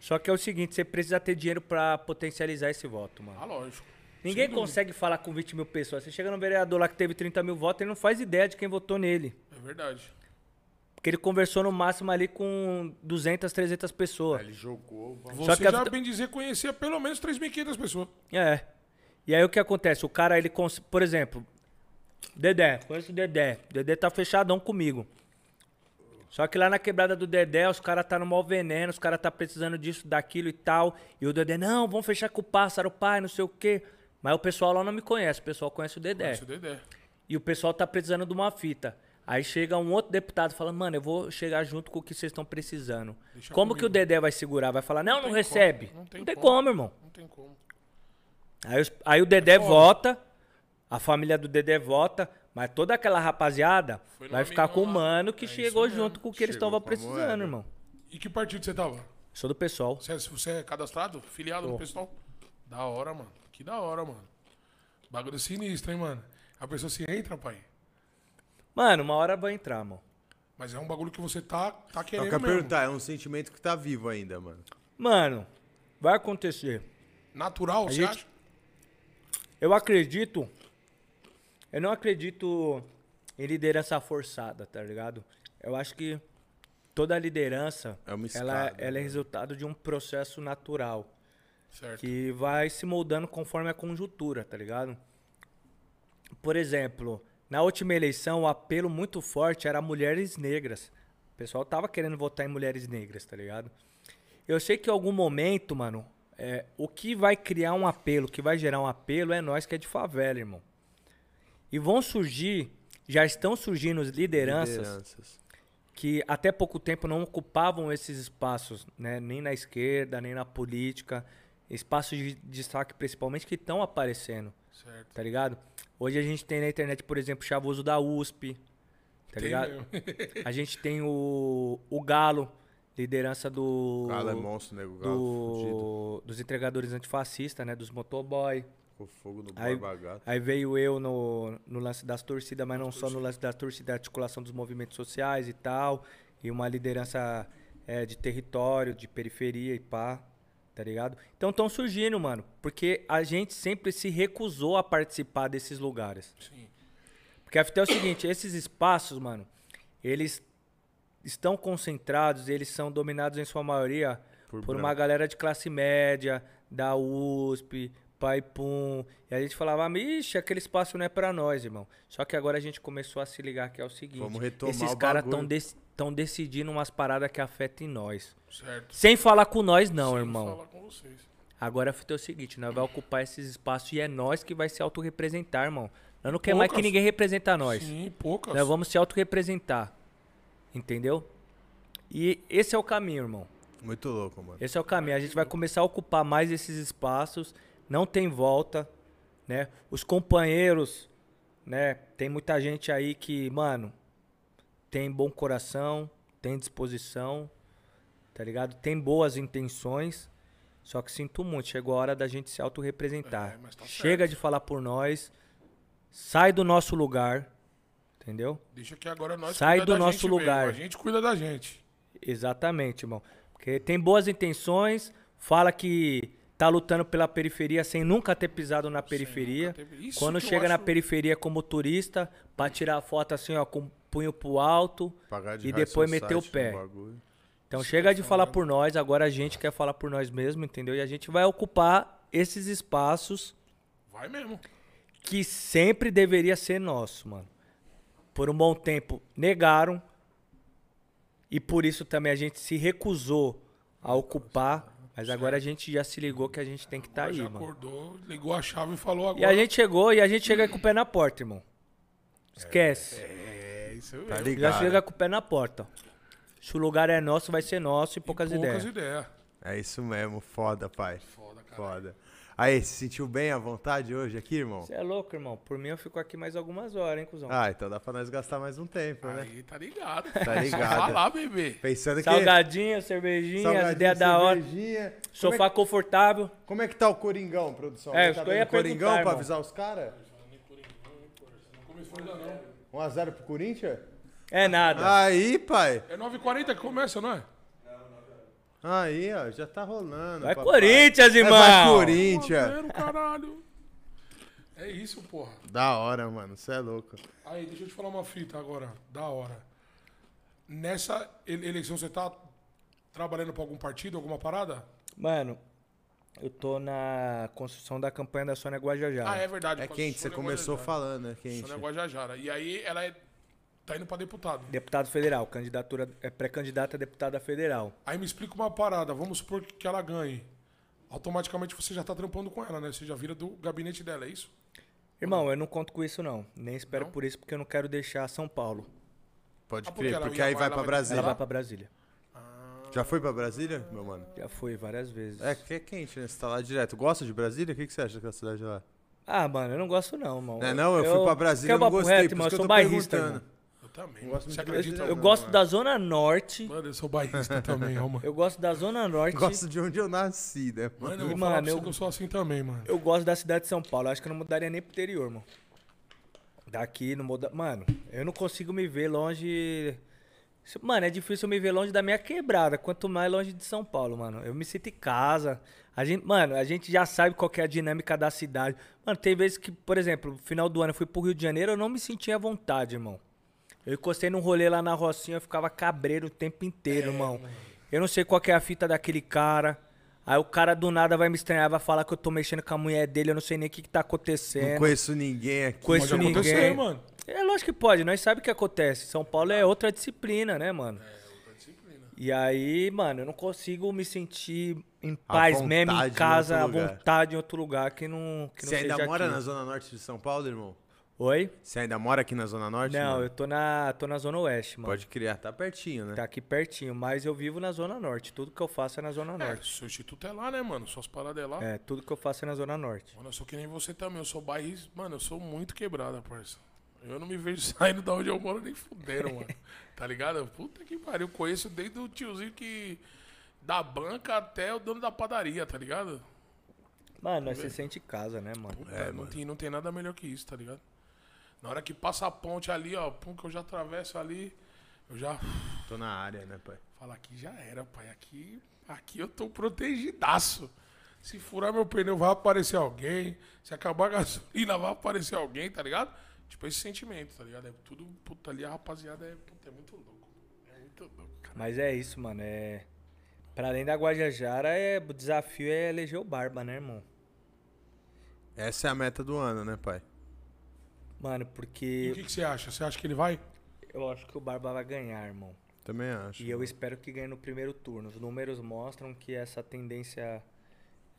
Speaker 3: Só que é o seguinte, você precisa ter dinheiro pra potencializar esse voto, mano.
Speaker 2: Ah, lógico.
Speaker 3: Ninguém consegue falar com 20 mil pessoas. Você chega no vereador lá que teve 30 mil votos, ele não faz ideia de quem votou nele.
Speaker 2: É verdade.
Speaker 3: Porque ele conversou no máximo ali com 200, 300 pessoas.
Speaker 1: Ele jogou. vamos-
Speaker 2: Você
Speaker 3: que a
Speaker 2: já,
Speaker 3: vita-
Speaker 2: bem dizer, conhecia pelo menos 3.500 pessoas.
Speaker 3: É. E aí o que acontece? O cara, ele, cons... por exemplo, Dedé, conheço o Dedé. Dedé tá fechadão comigo. Só que lá na quebrada do Dedé, os caras tá no mau veneno, os caras tá precisando disso, daquilo e tal. E o Dedé, não, vamos fechar com o pássaro, pai, não sei o quê. Mas o pessoal lá não me conhece, o pessoal conhece o Dedé.
Speaker 2: Conhece o Dedé.
Speaker 3: E o pessoal tá precisando de uma fita. Aí chega um outro deputado falando, mano, eu vou chegar junto com o que vocês estão precisando.
Speaker 2: Deixa
Speaker 3: como
Speaker 2: comigo.
Speaker 3: que o Dedé vai segurar? Vai falar, não, não,
Speaker 2: tem
Speaker 3: recebe.
Speaker 2: como, não tem
Speaker 3: não tem
Speaker 2: como.
Speaker 3: como, irmão.
Speaker 2: Não tem como.
Speaker 3: Aí, aí o Dedé
Speaker 2: foda.
Speaker 3: vota, a família do Dedé vota, mas toda aquela rapaziada vai ficar com o mano que
Speaker 2: É
Speaker 3: chegou
Speaker 2: mesmo.
Speaker 3: junto com o que eles estavam precisando,
Speaker 1: moeda.
Speaker 3: irmão.
Speaker 2: E que partido você tava?
Speaker 3: Sou do pessoal.
Speaker 2: Você é, você é cadastrado? Filiado
Speaker 3: Tô.
Speaker 2: pessoal? Da hora, mano. Que da hora, mano. Bagulho sinistro, hein, mano. A pessoa se entra, pai.
Speaker 3: Mano, uma hora vai entrar, mano.
Speaker 2: Mas é um bagulho que você tá, tá
Speaker 1: Eu
Speaker 2: querendo
Speaker 1: quero
Speaker 2: mesmo.
Speaker 1: perguntar, é um sentimento que tá vivo ainda, mano.
Speaker 3: Mano, vai acontecer.
Speaker 2: Natural, você
Speaker 3: gente-
Speaker 2: acha?
Speaker 3: Eu acredito. Eu não acredito em liderança forçada, tá ligado? Eu acho que toda liderança
Speaker 1: É uma
Speaker 3: ela,
Speaker 1: escada,
Speaker 3: ela é
Speaker 1: né?
Speaker 3: resultado de um processo natural.
Speaker 2: Certo.
Speaker 3: que vai se moldando conforme a conjuntura, tá ligado? Por exemplo, na última eleição, o apelo muito forte era mulheres negras. O pessoal tava querendo votar em mulheres negras, tá ligado? Eu sei que em algum momento, mano, é, o que vai criar um apelo, o que vai gerar um apelo é nós que é de favela, irmão. E vão surgir, já estão surgindo lideranças
Speaker 1: Lideranças.
Speaker 3: que até pouco tempo não ocupavam esses espaços, né? nem na esquerda, nem na política, espaços de destaque principalmente que estão aparecendo,
Speaker 2: Certo.
Speaker 3: tá ligado? Hoje a gente tem na internet, por exemplo, o Chavoso da USP, tá
Speaker 2: Tem
Speaker 3: ligado? A gente tem o, o Galo, liderança do,
Speaker 1: Galo é monstro, nego. Galo fudido.
Speaker 3: do dos entregadores antifascistas, né? Dos motoboy.
Speaker 1: Ficou fogo no
Speaker 3: Aí,
Speaker 1: Borba Gato.
Speaker 3: aí veio eu no, no lance das torcidas, mas não só no lance das torcidas, articulação dos movimentos sociais e tal. E uma liderança é, de território, de periferia e pá, tá ligado? Então estão surgindo, mano. Porque a gente sempre se recusou a participar desses lugares.
Speaker 2: Sim.
Speaker 3: Porque a fita é o seguinte, esses espaços, mano, eles estão concentrados, eles são dominados em sua maioria
Speaker 1: Por
Speaker 3: por, uma galera de classe média, da USP, Pai Pum. E a gente falava, ixi, aquele espaço não é pra nós, irmão. Só que agora a gente começou a se ligar que é o seguinte,
Speaker 1: Vamos retomar
Speaker 3: esses caras estão decidindo umas paradas que afetem nós.
Speaker 2: Certo.
Speaker 3: Sem falar com nós não,
Speaker 2: Sem
Speaker 3: irmão.
Speaker 2: falar com vocês.
Speaker 3: Agora é o seguinte, nós vamos ocupar esses espaços e é nós que vai se autorrepresentar, irmão. Nós não queremos mais que ninguém representa nós.
Speaker 2: Sim, poucas.
Speaker 3: Nós vamos se autorrepresentar. Entendeu? E esse é o caminho, irmão.
Speaker 1: Muito louco, mano.
Speaker 3: Esse é o caminho. A gente vai começar a ocupar mais esses espaços. Não tem volta, né? Os companheiros, né? Tem muita gente aí que, mano, tem bom coração, tem disposição, tá ligado? Tem boas intenções. Só que sinto muito, chegou a hora da gente se autorrepresentar.
Speaker 2: É, tá
Speaker 3: Chega
Speaker 2: certo.
Speaker 3: de falar por nós. Sai do nosso lugar. Entendeu?
Speaker 2: Deixa que agora nós
Speaker 3: Sai do nosso lugar.
Speaker 2: mesmo, A gente cuida da gente.
Speaker 3: Exatamente, irmão. Porque tem boas intenções, fala que tá lutando pela periferia sem nunca ter pisado na periferia.
Speaker 2: teve- Isso
Speaker 3: Quando chega na
Speaker 2: acho-
Speaker 3: periferia como turista, pra tirar foto assim, ó, com o punho pro alto.
Speaker 1: De
Speaker 3: E depois meter o pé. Então chega de falar por nós, agora a gente quer falar por nós mesmo, entendeu? E a gente vai ocupar esses espaços
Speaker 2: Vai mesmo.
Speaker 3: que sempre deveria ser nosso, mano. Por um bom tempo negaram e por isso também a gente se recusou a ocupar, mas agora a gente já se ligou que a gente tem que estar tá aí,
Speaker 2: já
Speaker 3: mano.
Speaker 2: acordou, ligou a chave e falou agora.
Speaker 3: E a gente chegou e a gente chega com o pé na porta, irmão. Esquece.
Speaker 2: É, isso
Speaker 1: Tá
Speaker 2: mesmo.
Speaker 3: Já
Speaker 1: ligado?
Speaker 3: chega com o pé na porta. Se o lugar é nosso, vai ser nosso e poucas,
Speaker 2: Poucas
Speaker 3: ideias.
Speaker 2: ideias.
Speaker 1: É isso mesmo, foda, pai.
Speaker 2: Foda, cara.
Speaker 1: Foda. Aí, se sentiu bem à vontade hoje aqui, irmão?
Speaker 3: Você é louco, irmão. Por mim eu fico aqui mais algumas horas, hein, cuzão.
Speaker 1: Ah, então dá pra nós gastar mais um tempo, né?
Speaker 2: Aí tá ligado.
Speaker 1: Tá ligado.
Speaker 2: falar, bebê.
Speaker 1: Pensando que.
Speaker 3: Salgadinho, cervejinha, as
Speaker 1: Salgadinho,
Speaker 3: ideias da hora.
Speaker 1: Como
Speaker 3: Sofá
Speaker 1: é,
Speaker 3: confortável.
Speaker 1: como é que tá o Coringão, produção?
Speaker 3: É,
Speaker 1: tá
Speaker 3: eu ia
Speaker 1: vendo Coringão pra
Speaker 3: irmão.
Speaker 1: avisar os caras?
Speaker 2: Não começou ainda não.
Speaker 1: 1x0 pro Corinthians?
Speaker 3: É nada.
Speaker 1: Aí, pai.
Speaker 2: É 9h40 que começa, não é?
Speaker 1: Aí, ó, já tá rolando.
Speaker 3: Vai
Speaker 1: papai.
Speaker 3: Corinthians,
Speaker 1: É,
Speaker 3: irmão.
Speaker 1: vai Corinthians.
Speaker 2: Caralho. É isso, porra.
Speaker 1: Da hora, mano. Você é louco.
Speaker 2: Aí, deixa eu te falar uma fita agora. Da hora. Nessa ele- eleição, você tá trabalhando pra algum partido, alguma parada?
Speaker 3: Mano, eu tô na construção da campanha da Sônia Guajajara.
Speaker 2: Ah, é verdade.
Speaker 1: É quente, você
Speaker 2: Sônia
Speaker 1: começou
Speaker 2: Guajajara.
Speaker 1: falando, é quente.
Speaker 2: Sônia Guajajara. E aí, ela é, tá indo pra deputado.
Speaker 3: Deputado federal, candidatura é pré-candidata a deputada federal.
Speaker 2: Aí me explica uma parada. Vamos supor que ela ganhe. Automaticamente você já tá trampando com ela, né? Você já vira do gabinete dela, é isso?
Speaker 3: Irmão, eu não conto com isso não. Nem espero
Speaker 2: Não?
Speaker 3: por isso porque eu não quero deixar São Paulo.
Speaker 1: Pode
Speaker 2: Ah, porque
Speaker 1: crer, porque
Speaker 2: ia-
Speaker 1: aí vai
Speaker 2: vai
Speaker 1: pra Brasília.
Speaker 3: Ela vai pra Brasília.
Speaker 1: Já foi pra Brasília, meu mano?
Speaker 3: Já foi várias vezes.
Speaker 1: É que é quente, né? Você tá lá direto. Gosta de Brasília? O que, que você acha da cidade lá?
Speaker 3: Ah, mano, eu não gosto não, irmão.
Speaker 1: Não, é não, eu fui pra Brasília, eu não gostei,
Speaker 3: reto,
Speaker 1: por isso
Speaker 3: eu
Speaker 1: que eu tô
Speaker 3: bairrista,
Speaker 1: perguntando.
Speaker 3: irmão.
Speaker 2: Eu também.
Speaker 1: Não gosto
Speaker 2: Você acredita?
Speaker 3: Eu
Speaker 1: não,
Speaker 3: gosto da Zona Norte.
Speaker 2: Mano, eu sou bairrista também, ó, mano.
Speaker 3: Eu gosto da Zona Norte.
Speaker 1: Gosto de onde eu nasci, né?
Speaker 2: Mano, eu vou
Speaker 3: mano,
Speaker 2: falar pra você
Speaker 3: eu-
Speaker 2: que eu sou assim também, mano.
Speaker 3: Eu gosto da cidade de São Paulo. Acho que eu não mudaria nem pro interior, mano. Daqui não muda. Mano, eu não consigo me ver longe. Mano, é difícil me ver longe da minha quebrada. Quanto mais longe de São Paulo, mano. Eu me sinto em casa. A gente, mano, a gente já sabe qual que é a dinâmica da cidade. Mano, tem vezes que, por exemplo, no final do ano eu fui pro Rio de Janeiro, eu não me sentia à vontade, irmão. Eu encostei num rolê lá na Rocinha, eu ficava cabreiro o tempo inteiro, irmão. Eu não sei qual que é a fita daquele cara. Aí o cara do nada vai me estranhar, vai falar que eu tô mexendo com a mulher dele, eu não sei nem o que, que tá
Speaker 1: Não
Speaker 3: acontecendo.
Speaker 1: conheço ninguém aqui.
Speaker 3: Conheço
Speaker 2: Pode acontecer,
Speaker 3: ninguém.
Speaker 2: mano.
Speaker 3: É lógico que pode, nós sabemos o que acontece. São Paulo é outra disciplina, né, mano? E aí, mano, eu não consigo me sentir em paz mesmo, em casa, à vontade em outro lugar que não, que não
Speaker 1: Você ainda
Speaker 3: seja
Speaker 1: mora
Speaker 3: aqui.
Speaker 1: na Zona Norte de São Paulo, irmão?
Speaker 3: Oi?
Speaker 1: Você ainda mora aqui na Zona Norte?
Speaker 3: Não,
Speaker 1: mano?
Speaker 3: eu tô na, tô na Zona Oeste, mano.
Speaker 1: Pode criar, tá pertinho, né?
Speaker 3: Tá aqui pertinho, mas eu vivo na Zona Norte. Tudo que eu faço é na Zona
Speaker 2: É,
Speaker 3: Norte.
Speaker 2: seu instituto é lá, né, mano? Suas paradas é lá.
Speaker 3: É, tudo que eu faço é na Zona Norte.
Speaker 2: Mano, eu sou que nem você também. Eu sou bairrista. Mano, eu sou muito quebrada, parça. Eu não me vejo saindo da onde eu moro nem fudendo, mano. Tá ligado? Puta que pariu. Eu conheço desde o tiozinho que. Da banca até o dono da padaria, tá ligado?
Speaker 3: Mano, nós se sente casa, né, mano?
Speaker 2: Puta, não, tem, não tem nada melhor que isso, tá ligado? Na hora que passa a ponte ali, ó, pum, que eu já atravesso ali, eu já.
Speaker 1: Tô na área, né, pai?
Speaker 2: Fala, aqui já era, pai. Aqui, aqui eu tô protegidaço. Se furar meu pneu, vai aparecer alguém. Se acabar a gasolina, vai aparecer alguém, tá ligado? Tipo, esse sentimento, tá ligado? É tudo, puta, ali a rapaziada é, puta, é muito louco. É muito louco, cara.
Speaker 3: Mas é isso, mano. É. Pra além da Guajajara, é... o desafio é eleger o Barba, né, irmão?
Speaker 1: Essa é a meta do ano, né, pai?
Speaker 3: Mano,
Speaker 2: E o
Speaker 3: porque
Speaker 2: que, que você acha? Você acha que ele vai?
Speaker 3: eu acho que o Barba vai ganhar, irmão.
Speaker 1: Também acho.
Speaker 3: E eu espero que ganhe no primeiro turno. Os números mostram que essa tendência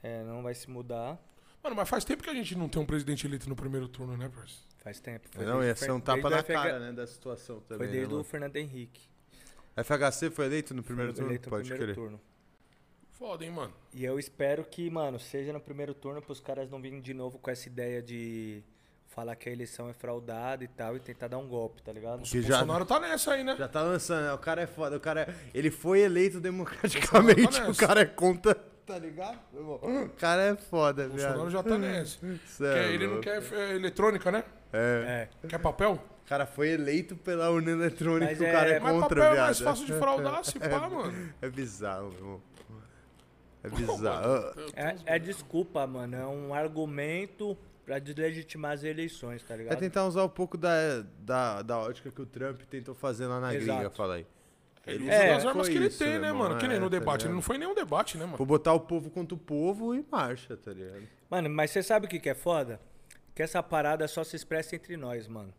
Speaker 3: é, não vai se mudar.
Speaker 2: Mano, mas faz tempo que a gente não tem um presidente eleito no primeiro turno, né, parceiro?
Speaker 3: Faz tempo.
Speaker 1: Não, ia ser um tapa na
Speaker 3: FH
Speaker 1: cara, né, da situação também.
Speaker 3: Foi desde
Speaker 1: né,
Speaker 3: o? Fernando Henrique.
Speaker 1: FHC foi eleito no primeiro
Speaker 3: Foi
Speaker 1: turno?
Speaker 3: eleito no
Speaker 1: Pode
Speaker 3: primeiro
Speaker 1: crer.
Speaker 3: turno.
Speaker 2: Foda, hein, mano.
Speaker 3: E eu espero que, mano, seja no primeiro turno pros caras não virem de novo com essa ideia de falar que a eleição é fraudada e tal e tentar dar um golpe, tá ligado?
Speaker 1: Que
Speaker 2: O
Speaker 1: já,
Speaker 2: Bolsonaro tá nessa aí, né?
Speaker 1: já tá lançando, o cara é foda, o cara é, ele foi eleito democraticamente,
Speaker 2: Bolsonaro tá
Speaker 1: o
Speaker 2: nessa.
Speaker 1: cara é contra, tá ligado? O cara é foda,
Speaker 2: O Bolsonaro já tá nessa.
Speaker 1: Cê é
Speaker 2: Quer- ele não quer é, eletrônica, né?
Speaker 3: É.
Speaker 2: Quer papel?
Speaker 1: O cara foi eleito pela urna eletrônica,
Speaker 3: Mas
Speaker 1: o
Speaker 3: é-
Speaker 1: cara é
Speaker 2: Mas
Speaker 1: contra,
Speaker 2: papel é
Speaker 1: viado.
Speaker 2: mais fácil de fraudar, se pá, mano.
Speaker 1: É bizarro, meu irmão. É bizarro.
Speaker 3: É, é desculpa, mano. É um argumento pra deslegitimar as eleições, tá
Speaker 1: É
Speaker 3: ligado?
Speaker 1: tentar usar um pouco da, da, da ótica que o Trump tentou fazer lá na
Speaker 3: Exato.
Speaker 1: gringa, fala aí.
Speaker 2: Ele usa
Speaker 3: É,
Speaker 2: as armas
Speaker 1: foi
Speaker 2: que ele
Speaker 1: isso,
Speaker 2: tem, né, mano? Que nem
Speaker 1: É,
Speaker 2: no
Speaker 1: tá
Speaker 2: debate. ele
Speaker 1: ligado?
Speaker 2: não foi nenhum debate, né, mano?
Speaker 1: Vou botar o povo contra o povo e marcha, tá ligado?
Speaker 3: Mano, mas você sabe o que, que é foda? Que essa parada só se expressa entre nós, mano.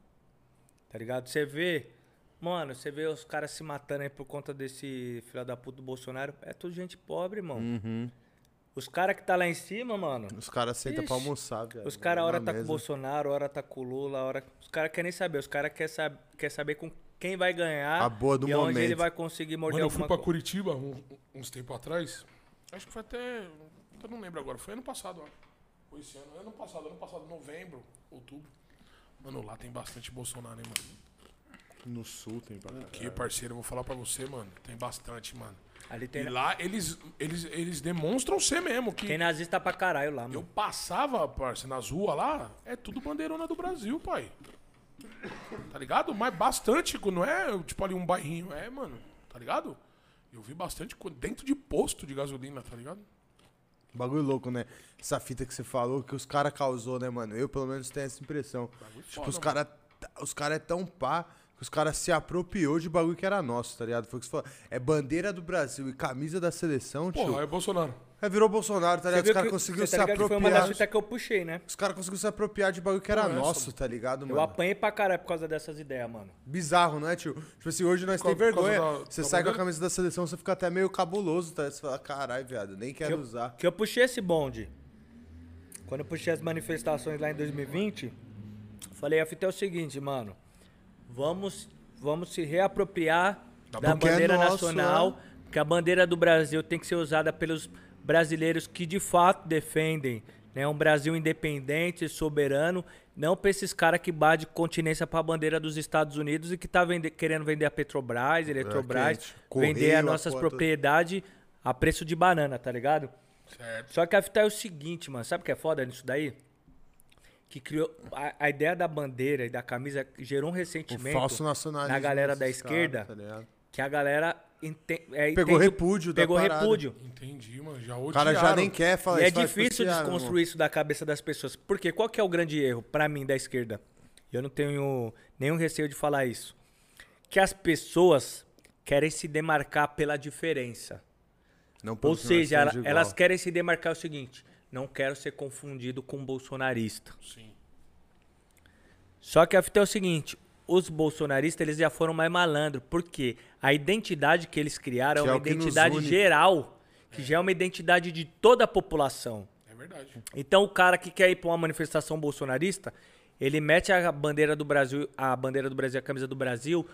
Speaker 3: Tá ligado? Você vê. Mano, você vê os caras se matando aí por conta desse filho da puta do Bolsonaro. É tudo gente pobre, irmão.
Speaker 1: Uhum.
Speaker 3: Os caras que tá lá em cima, mano.
Speaker 1: Os caras sentam pra almoçar, viado.
Speaker 3: Os caras, hora tá com o
Speaker 1: mesa.
Speaker 3: Bolsonaro, hora tá com o Lula, hora. Os caras querem nem saber. Os caras querem sab... quer saber com quem vai ganhar.
Speaker 1: A boa do
Speaker 3: e onde
Speaker 1: momento.
Speaker 3: ele vai conseguir morder
Speaker 2: Mano, eu fui pra
Speaker 3: coisa.
Speaker 2: Curitiba um- uns tempos atrás. Acho que foi até. Eu não lembro agora. Foi ano passado, ó. Foi esse ano. Ano passado, ano passado, novembro, outubro. Mano, lá tem bastante Bolsonaro, hein, mano.
Speaker 1: No sul tem pra
Speaker 2: Que parceiro, eu vou falar pra você, mano. Tem bastante, mano.
Speaker 3: Ali tem,
Speaker 2: E lá eles, eles, eles demonstram ser mesmo. Que
Speaker 3: tem nazista pra caralho lá,
Speaker 2: eu
Speaker 3: mano.
Speaker 2: passava, parça, nas ruas lá, é tudo bandeirona do Brasil, pai. Tá ligado? Mas bastante, não é tipo ali um bairrinho. É, mano, tá ligado? Eu vi bastante dentro de posto de gasolina, tá ligado?
Speaker 1: Bagulho louco, né? Essa fita que você falou que os caras causou, né, mano? Eu pelo menos tenho essa impressão. tipo,
Speaker 2: foda,
Speaker 1: os caras os cara é tão pá que os caras se apropriou de bagulho que era nosso, tá ligado? Foi o que você falou. É bandeira do Brasil e camisa da seleção, tio.
Speaker 2: Porra, é Bolsonaro.
Speaker 1: É, virou Bolsonaro, tá ligado? Os caras conseguiram se
Speaker 3: tá ligado que Foi uma das
Speaker 1: apropriar.
Speaker 3: fitas que eu puxei, né?
Speaker 1: Os caras conseguiram se apropriar de bagulho que era
Speaker 2: Pô,
Speaker 1: nosso, tá ligado,
Speaker 3: Eu
Speaker 1: mano?
Speaker 3: apanhei pra caralho por causa dessas ideias, mano.
Speaker 1: Bizarro, não é, tio? Tipo assim, hoje nós
Speaker 2: Por
Speaker 1: tem
Speaker 2: causa
Speaker 1: vergonha.
Speaker 2: da-
Speaker 1: você
Speaker 2: da
Speaker 1: sai com a camisa da seleção, você fica até meio cabuloso, tá? Você fala, caralho, viado, nem quero
Speaker 3: Que eu,
Speaker 1: usar.
Speaker 3: que eu puxei esse bonde. Quando eu puxei as manifestações lá em 2020, falei, a fita é o seguinte, mano. Vamos, vamos se reapropriar
Speaker 2: Da
Speaker 3: da
Speaker 1: porque é
Speaker 3: bandeira
Speaker 1: nosso,
Speaker 3: nacional, porque a bandeira do Brasil tem que ser usada pelos brasileiros que de fato defendem né, um Brasil independente, soberano, não pra esses caras que bate continência pra bandeira dos Estados Unidos e que tá vende- querendo vender a Petrobras, Eletrobras,
Speaker 1: quente.
Speaker 3: vender as
Speaker 1: a
Speaker 3: nossas propriedades a preço de banana, tá ligado?
Speaker 2: Certo.
Speaker 3: Só que a fita é o seguinte, mano. Sabe o que é foda nisso daí? Que criou. A, a ideia da bandeira e da camisa gerou um
Speaker 1: O
Speaker 3: ressentimento
Speaker 1: falso nacionalismo.
Speaker 3: na galera da esquerda.
Speaker 1: caras, tá
Speaker 3: que a galera ente- é,
Speaker 1: Pegou
Speaker 3: entende-
Speaker 1: repúdio da
Speaker 3: Pegou
Speaker 1: parada.
Speaker 3: repúdio.
Speaker 2: Entendi, mano. Já
Speaker 1: O cara já
Speaker 2: odiaram.
Speaker 1: nem quer falar
Speaker 3: E é
Speaker 1: isso, fala,
Speaker 3: difícil
Speaker 1: "Esse ano,
Speaker 3: desconstruir isso da cabeça das pessoas. Porque qual que é o grande erro, pra mim, da esquerda? Eu não tenho nenhum receio de falar isso. Que as pessoas querem se demarcar pela diferença. Ou
Speaker 1: pode
Speaker 3: seja, ela- elas querem se demarcar o seguinte: não quero ser confundido com bolsonarista.
Speaker 2: Sim.
Speaker 3: Só que a fita é o seguinte: os bolsonaristas eles já foram mais malandros. Porque a identidade que eles criaram
Speaker 1: Que
Speaker 3: é
Speaker 1: é
Speaker 3: uma identidade geral, que já é uma identidade de toda a população.
Speaker 2: É verdade.
Speaker 3: Então o cara que quer ir para uma manifestação bolsonarista, ele mete a bandeira do Brasil, a bandeira do Brasil, a camisa do Brasil,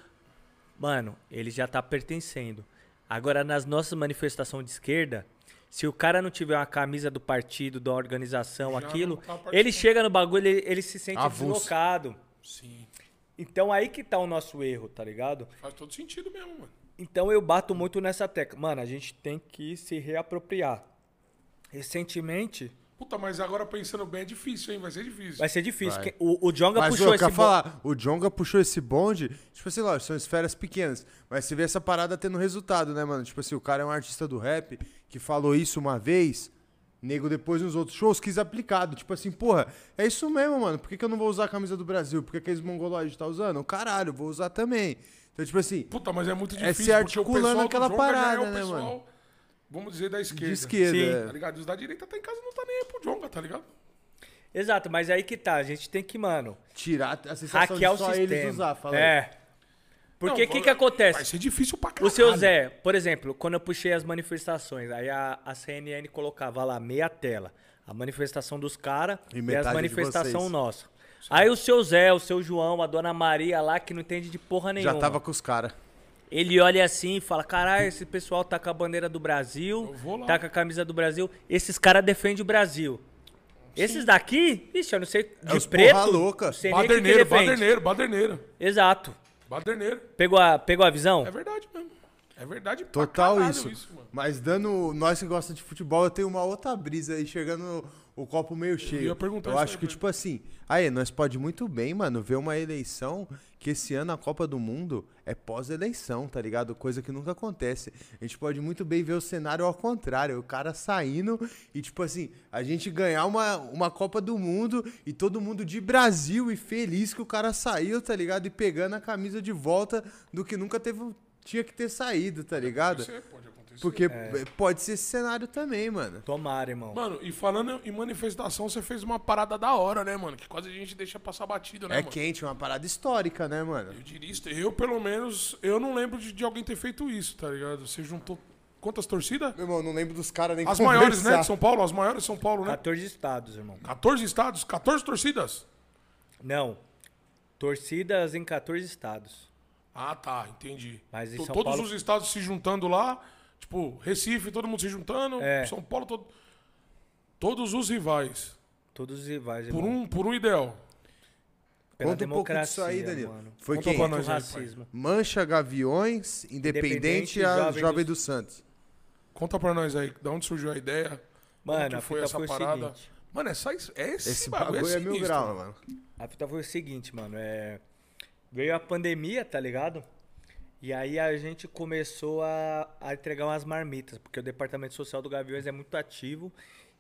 Speaker 3: mano, ele já tá pertencendo. Agora nas nossas manifestações de esquerda, se o cara não tiver uma camisa do partido, da organização,
Speaker 2: Já
Speaker 3: aquilo,
Speaker 2: tá
Speaker 3: ele chega no bagulho, ele, ele se sente
Speaker 1: Avulso.
Speaker 3: deslocado.
Speaker 2: Sim.
Speaker 3: Então aí que tá o nosso erro, tá ligado?
Speaker 2: Faz todo sentido mesmo, mano.
Speaker 3: Então eu bato muito nessa tecla. Mano, a gente tem que se reapropriar. Recentemente,
Speaker 2: Puta, mas agora pensando bem é difícil, hein? Vai ser difícil.
Speaker 3: vai ser difícil.
Speaker 1: Vai.
Speaker 3: O, o Jonga
Speaker 1: Mas,
Speaker 3: puxou
Speaker 1: ô,
Speaker 3: esse
Speaker 1: quer
Speaker 3: bo-
Speaker 1: falar, o Jonga puxou esse bonde, tipo assim, lógico, são esferas pequenas, mas você vê essa parada tendo resultado, né, mano? Tipo assim, o cara é um artista do rap que falou isso uma vez, nego depois nos outros shows quis aplicado, tipo assim, porra, é isso mesmo, mano, por que, que eu não vou usar a camisa do Brasil? Por que, que aqueles mongoloides tá usando? Caralho, vou usar também. Então, tipo assim,
Speaker 2: Puta, mas é muito
Speaker 1: É
Speaker 2: difícil.
Speaker 1: se
Speaker 2: porque o
Speaker 1: articulando aquela
Speaker 2: já
Speaker 1: parada,
Speaker 2: é o
Speaker 1: né,
Speaker 2: pessoal,
Speaker 1: mano?
Speaker 2: Vamos dizer da esquerda.
Speaker 1: de esquerda.
Speaker 3: Sim.
Speaker 1: é.
Speaker 2: Tá ligado? E os da direita tá em casa não tá nem aí pro Jonga, tá ligado?
Speaker 3: Exato, mas aí que tá. A gente tem que, mano,
Speaker 1: Tirar a sensação
Speaker 3: hackear o
Speaker 1: de só eles
Speaker 3: sistema.
Speaker 1: usar, fala aí.
Speaker 3: é. Porque o que, que acontece?
Speaker 2: Vai ser difícil pra
Speaker 3: O
Speaker 2: caralho.
Speaker 3: seu Zé, por exemplo, quando eu puxei as manifestações, aí a, a CNN colocava lá meia tela. A manifestação dos caras
Speaker 1: E
Speaker 3: e, as manifestação nossa. Aí o seu Zé, o seu João, a dona Maria lá, que não entende de porra nenhuma.
Speaker 1: Já tava com os caras.
Speaker 3: Ele olha assim e fala: caralho, esse pessoal tá com a bandeira do Brasil,
Speaker 2: Eu vou lá.
Speaker 3: tá com a camisa do Brasil, esses caras defendem o Brasil. Esses daqui, ixi, eu não sei, de
Speaker 1: os
Speaker 3: preto.
Speaker 1: porra louca.
Speaker 2: Baderneiro, baderneiro, baderneiro.
Speaker 3: Exato.
Speaker 2: Baderneiro.
Speaker 3: Pegou a, pegou a visão?
Speaker 2: É verdade mesmo. É verdade
Speaker 1: Total isso.
Speaker 2: mano.
Speaker 1: Mas dando. Nós que gosta de futebol, eu tenho uma outra brisa aí, chegando o copo meio cheio.
Speaker 2: ia perguntar
Speaker 1: eu
Speaker 2: isso
Speaker 1: acho que,
Speaker 2: pra
Speaker 1: tipo assim, aí, nós pode muito bem, mano, ver uma eleição que esse ano a Copa do Mundo é pós-eleição, tá ligado? Coisa que nunca acontece. A gente pode muito bem ver o cenário ao contrário, o cara saindo e, tipo assim, a gente ganhar uma, uma Copa do Mundo e todo mundo de Brasil e feliz que o cara saiu, tá ligado? E pegando a camisa de volta do que nunca teve. Tinha que ter saído, tá ligado?
Speaker 2: Isso aí pode
Speaker 1: Porque pode ser esse cenário também, mano.
Speaker 3: Tomara, irmão.
Speaker 2: Mano, e falando em manifestação, você fez uma parada da hora, né, mano? Que quase a gente deixa passar batido, né,
Speaker 1: É
Speaker 2: mano?
Speaker 1: quente, uma parada histórica, né, mano?
Speaker 2: Eu diria isso. Eu, pelo menos, eu não lembro de, de alguém ter feito isso, tá ligado? Você juntou quantas torcidas?
Speaker 1: Meu irmão, não lembro dos caras nem
Speaker 2: As
Speaker 1: conversar.
Speaker 2: maiores, né, de São Paulo? As maiores de São Paulo, né?
Speaker 3: 14 estados, irmão.
Speaker 2: 14 estados, 14 torcidas?
Speaker 3: Não. Torcidas em 14 estados.
Speaker 2: Ah, tá, entendi.
Speaker 3: Mas em
Speaker 2: To-
Speaker 3: São
Speaker 2: Todos
Speaker 3: Paulo-
Speaker 2: os estados se juntando lá, tipo, Recife, todo mundo se juntando,
Speaker 3: É.
Speaker 2: São Paulo, todo... todos os rivais.
Speaker 3: Todos os rivais,
Speaker 2: Por
Speaker 3: irmão.
Speaker 2: um, por um ideal.
Speaker 3: Pela
Speaker 1: Conta um pouco disso
Speaker 3: democracia,
Speaker 1: aí, Danilo.
Speaker 3: mano.
Speaker 1: Foi
Speaker 2: Conta
Speaker 1: quem?
Speaker 2: pra nós aí,
Speaker 3: racismo.
Speaker 1: Mancha Gaviões, Independente e a
Speaker 3: Jovem
Speaker 1: Jovem
Speaker 3: do-
Speaker 1: do Santos.
Speaker 2: Conta pra nós aí, da onde surgiu a ideia?
Speaker 3: Mano,
Speaker 2: que
Speaker 3: a
Speaker 2: foi essa
Speaker 3: foi
Speaker 2: parada?
Speaker 3: seguinte.
Speaker 2: Mano, essa, é esse,
Speaker 1: Esse
Speaker 2: bagulho,
Speaker 1: bagulho é,
Speaker 2: é
Speaker 1: mil graus,
Speaker 2: mano.
Speaker 1: mano.
Speaker 3: A fita foi o seguinte, mano. É... Veio a pandemia, tá ligado? E aí a gente começou a, a entregar umas marmitas, porque o Departamento Social do Gaviões é muito ativo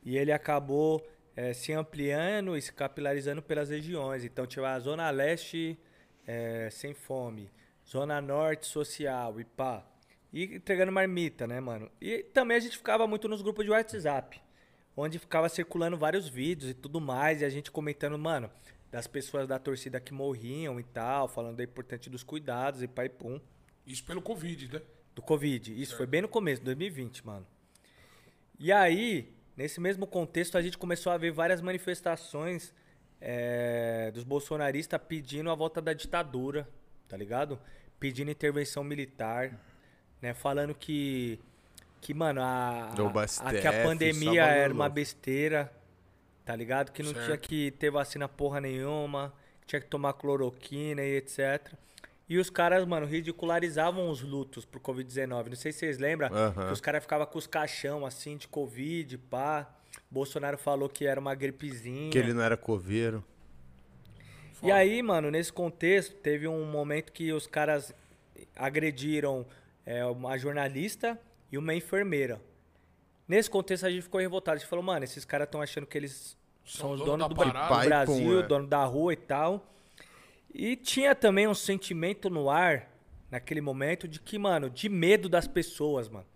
Speaker 3: e ele acabou é, se ampliando e se capilarizando pelas regiões. Então tinha a Zona Leste é, sem fome, Zona Norte social e pá. E entregando marmita, né, mano? E também a gente ficava muito nos grupos de WhatsApp, onde ficava circulando vários vídeos e tudo mais, e a gente comentando, mano, das pessoas da torcida que morriam e tal, falando da importância dos cuidados e pai pum.
Speaker 2: Isso pelo Covid, né?
Speaker 3: Do Covid. Isso foi bem no começo, 2020, mano. E aí, nesse mesmo contexto, a gente começou a ver várias manifestações é, dos bolsonaristas pedindo a volta da ditadura, tá ligado? Pedindo intervenção militar, né? Falando que, que mano, a, a, a, que a pandemia era uma besteira, tá ligado? Que não
Speaker 2: Certo.
Speaker 3: tinha que ter vacina porra nenhuma, que tinha que tomar cloroquina e etc. E os caras, mano, ridicularizavam os lutos pro Covid-19. Não sei se vocês lembram,
Speaker 1: Aham.
Speaker 3: que os caras ficavam com os caixão assim de Covid, pá. Bolsonaro falou que era uma gripezinha.
Speaker 1: Que ele não era coveiro.
Speaker 3: E aí, mano, nesse contexto, teve um momento que os caras agrediram é, uma jornalista e uma enfermeira. Nesse contexto, a gente ficou revoltado. A gente falou, mano, esses caras estão achando que eles são,
Speaker 2: São
Speaker 3: os
Speaker 2: dono
Speaker 3: donos
Speaker 2: da
Speaker 3: do, do
Speaker 1: Pai,
Speaker 3: Brasil,
Speaker 1: pum, é.
Speaker 3: dono da rua e tal. E tinha também um sentimento no ar, naquele momento, de que, mano, de medo das pessoas, mano.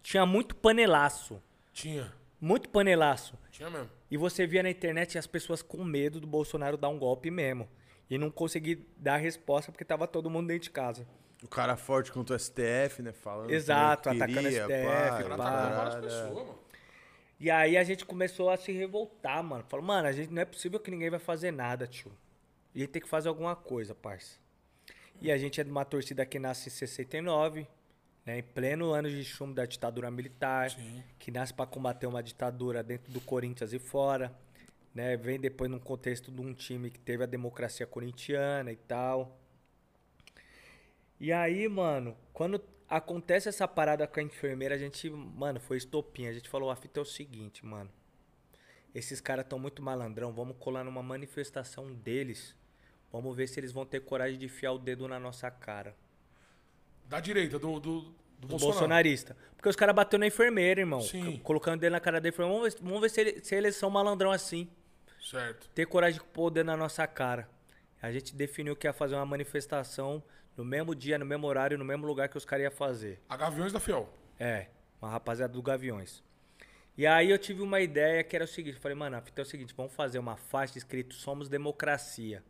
Speaker 3: Tinha muito panelaço.
Speaker 2: Tinha.
Speaker 3: Muito panelaço.
Speaker 2: Tinha mesmo.
Speaker 3: E você via na internet as pessoas com medo do Bolsonaro dar um golpe mesmo. E não conseguir dar resposta porque tava todo mundo dentro de casa.
Speaker 1: O cara forte contra o STF, né? Falando.
Speaker 3: Exato,
Speaker 1: como
Speaker 3: atacando
Speaker 1: queria,
Speaker 3: STF,
Speaker 1: pá,
Speaker 3: pá.
Speaker 2: Várias
Speaker 1: parada.
Speaker 2: pessoas, mano.
Speaker 3: E aí a gente começou a se revoltar, mano. Falou, mano, a gente não é possível que ninguém vai fazer nada, tio. E a gente tem que fazer alguma coisa, parça. E a gente é de uma torcida que nasce em 69, né, em pleno ano de chumbo da ditadura militar,
Speaker 2: Sim.
Speaker 3: que nasce para combater uma ditadura dentro do Corinthians e fora, né? Vem depois num contexto de um time que teve a democracia corintiana e tal. E aí, mano, quando acontece essa parada com a enfermeira, a gente, mano, foi estopinha. A gente falou, a fita é o seguinte, mano. Esses caras estão muito malandrão, vamos colar numa manifestação deles. Vamos ver se eles vão ter coragem de enfiar o dedo na nossa cara.
Speaker 2: Da direita, do, do, do
Speaker 3: Do
Speaker 2: Bolsonaro.
Speaker 3: bolsonarista. Porque os caras bateu na enfermeira, irmão.
Speaker 2: Sim.
Speaker 3: Colocando o dedo na cara da enfermeira. Vamos ver, vamos ver se, ele- se eles são malandrão assim.
Speaker 2: Certo.
Speaker 3: Ter coragem de pôr o dedo na nossa cara. A gente definiu que ia fazer uma manifestação no mesmo dia, no mesmo horário, no mesmo lugar que os caras iam fazer.
Speaker 2: A Gaviões da Fiel.
Speaker 3: É, uma rapaziada do Gaviões. E aí eu tive uma ideia que era o seguinte, eu falei, mano, a fita é o seguinte, vamos fazer uma faixa escrito Somos Democracia.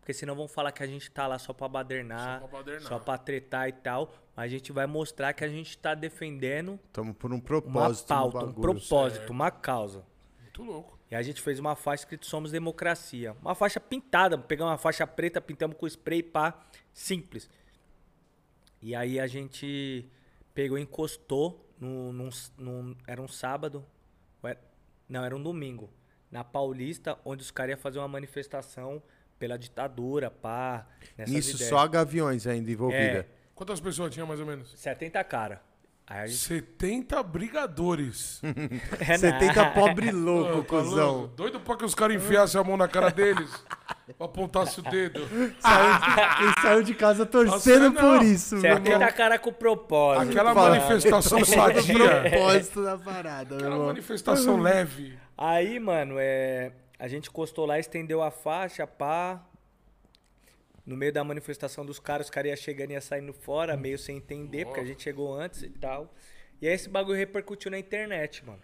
Speaker 3: Porque senão vão falar que a gente tá lá só pra badernar,
Speaker 2: Só pra badernar.
Speaker 3: só pra tretar e tal. Mas a gente vai mostrar que a gente tá defendendo
Speaker 1: Tamo por um
Speaker 3: uma
Speaker 1: propósito. no
Speaker 3: pauta, um propósito, uma causa.
Speaker 2: Muito louco.
Speaker 3: E a gente fez uma faixa escrito Somos Democracia. Uma faixa pintada, pegamos uma faixa preta, pintamos com spray pá, simples. E aí a gente pegou e encostou num, num, num- era um sábado, era- não, era um domingo, na Paulista, onde os caras iam fazer uma manifestação pela ditadura, pá,
Speaker 1: Nisso
Speaker 3: ideias.
Speaker 1: só Gaviões ainda envolvida.
Speaker 2: Quantas pessoas tinha mais ou menos?
Speaker 3: 70 cara. Aí a gente...
Speaker 2: 70 brigadores.
Speaker 3: É
Speaker 1: 70
Speaker 3: nada.
Speaker 1: pobre louco,
Speaker 2: Ô, tá
Speaker 1: cuzão.
Speaker 2: Doido pra que os caras enfiassem a mão na cara deles. pra apontasse o dedo.
Speaker 1: Saiu, ele saiu de casa torcendo
Speaker 2: Nossa,
Speaker 1: por isso, irmão.
Speaker 3: 70 cara com propósito.
Speaker 2: Aquela
Speaker 1: Fala.
Speaker 2: manifestação sadia.
Speaker 1: propósito da parada, meu
Speaker 2: Aquela
Speaker 1: irmão.
Speaker 2: manifestação leve.
Speaker 3: Aí, mano, é, a gente encostou lá, estendeu a faixa, pá. No meio da manifestação dos caras, os caras iam chegando e iam saindo fora, meio sem entender, porque a gente chegou antes e tal. E aí esse bagulho repercutiu na internet, mano.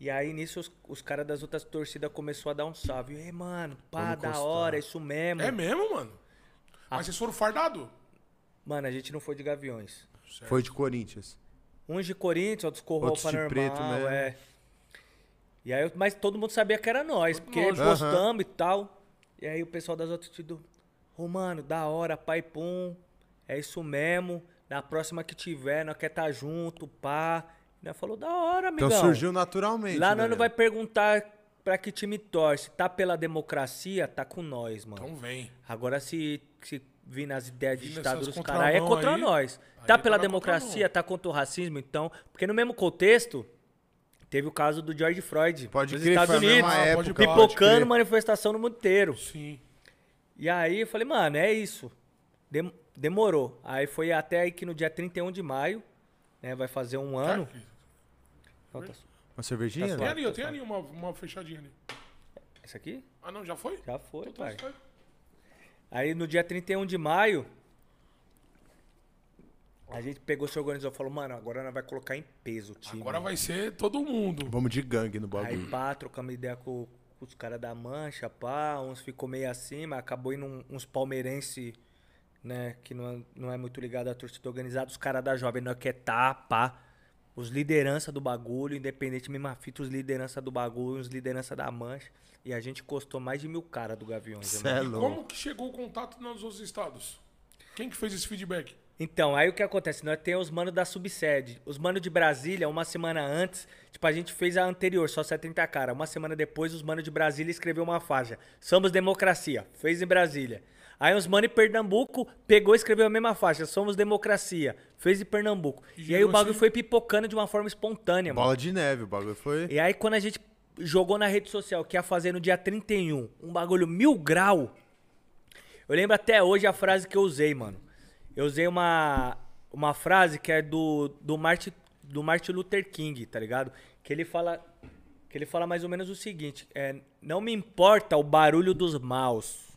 Speaker 3: E aí nisso os, os caras das outras torcidas começaram a dar um salve. Ei, mano, pá,
Speaker 1: Vamos
Speaker 3: da
Speaker 1: encostar.
Speaker 3: hora, isso mesmo.
Speaker 2: É mesmo, mano? Mas vocês foram fardados?
Speaker 3: Mano, a gente não foi de Gaviões.
Speaker 1: Foi de Corinthians.
Speaker 3: Uns de Corinthians, outros com
Speaker 1: Outros
Speaker 3: roupa
Speaker 1: de
Speaker 3: normal,
Speaker 1: preto mesmo.
Speaker 3: é. E aí, eu- mas todo mundo sabia que era nós, porque
Speaker 2: Lógico.
Speaker 3: postamos e tal. E aí o pessoal das outras tudo, ô mano, da hora, pai pum, é isso mesmo. Na próxima que tiver, nós quer estar junto, pá. E nós falou, da hora, amigão.
Speaker 1: Então surgiu naturalmente.
Speaker 3: Lá nós não vai perguntar pra que time torce. Tá pela democracia, tá com nós, mano.
Speaker 2: Então vem.
Speaker 3: Agora, se, se vir nas ideias de ditadura dos caras, aí é contra
Speaker 2: aí,
Speaker 3: nós.
Speaker 2: aí
Speaker 3: Tá
Speaker 2: tá
Speaker 3: pela democracia, tá contra o racismo, então. Porque no mesmo contexto, teve o caso do George Floyd
Speaker 1: Pode
Speaker 3: nos
Speaker 1: crer,
Speaker 3: Estados Unidos,
Speaker 1: época,
Speaker 3: pipocando manifestação no mundo inteiro.
Speaker 2: Sim.
Speaker 3: E aí eu falei, mano, é isso. Dem- demorou. Aí foi até aí que no dia 31 de maio, né, vai fazer um ano. Não, tá-
Speaker 1: Uma cervejinha?
Speaker 3: Tá
Speaker 2: Tem
Speaker 1: né?
Speaker 2: ali, eu tenho ali uma, uma fechadinha ali.
Speaker 3: Esse aqui?
Speaker 2: Ah, não, já foi?
Speaker 3: Já foi,
Speaker 2: Então tá
Speaker 3: pai. Aí no dia 31 de maio, a gente pegou, se organizou e falou, mano, agora nós vai colocar em peso o time.
Speaker 2: Agora vai ser todo mundo.
Speaker 1: Vamos de gangue no
Speaker 3: Aí
Speaker 1: bagulho.
Speaker 3: pá, trocamos ideia com, com os caras da mancha, pá, uns ficou meio acima, acabou indo um- uns palmeirense, né, que não é, não é muito ligado à torcida organizada, os caras da jovem não quer tá, pá. Os liderança do bagulho, independente mesmo a fita, os liderança do bagulho, os liderança da mancha. E a gente custou mais de mil caras do Gaviões.
Speaker 1: É
Speaker 2: E
Speaker 1: louco.
Speaker 2: como que chegou o contato nos outros estados? Quem que fez esse feedback?
Speaker 3: Então, aí o que acontece? Nós temos os manos da subsede. Os manos de Brasília, uma semana antes, tipo, a gente fez a anterior, só 70 cara. Uma semana depois, os manos de Brasília escreveu uma faixa. Somos democracia. Fez em Brasília. Aí os manos em Pernambuco pegou e escreveu a mesma faixa. Somos democracia. Fez em Pernambuco. E, aí
Speaker 2: gerou
Speaker 3: o bagulho
Speaker 2: assim-
Speaker 3: foi pipocando de uma forma espontânea, mano.
Speaker 1: Bola de neve, o bagulho foi.
Speaker 3: E aí quando a gente jogou na rede social, que ia fazer no dia 31, um bagulho mil grau, eu lembro até hoje a frase que eu usei, mano. Eu usei uma, uma frase que é do, do, Martin, do Martin Luther King, tá ligado? Que ele fala, que ele fala mais ou menos o seguinte, é, não me importa o barulho dos maus,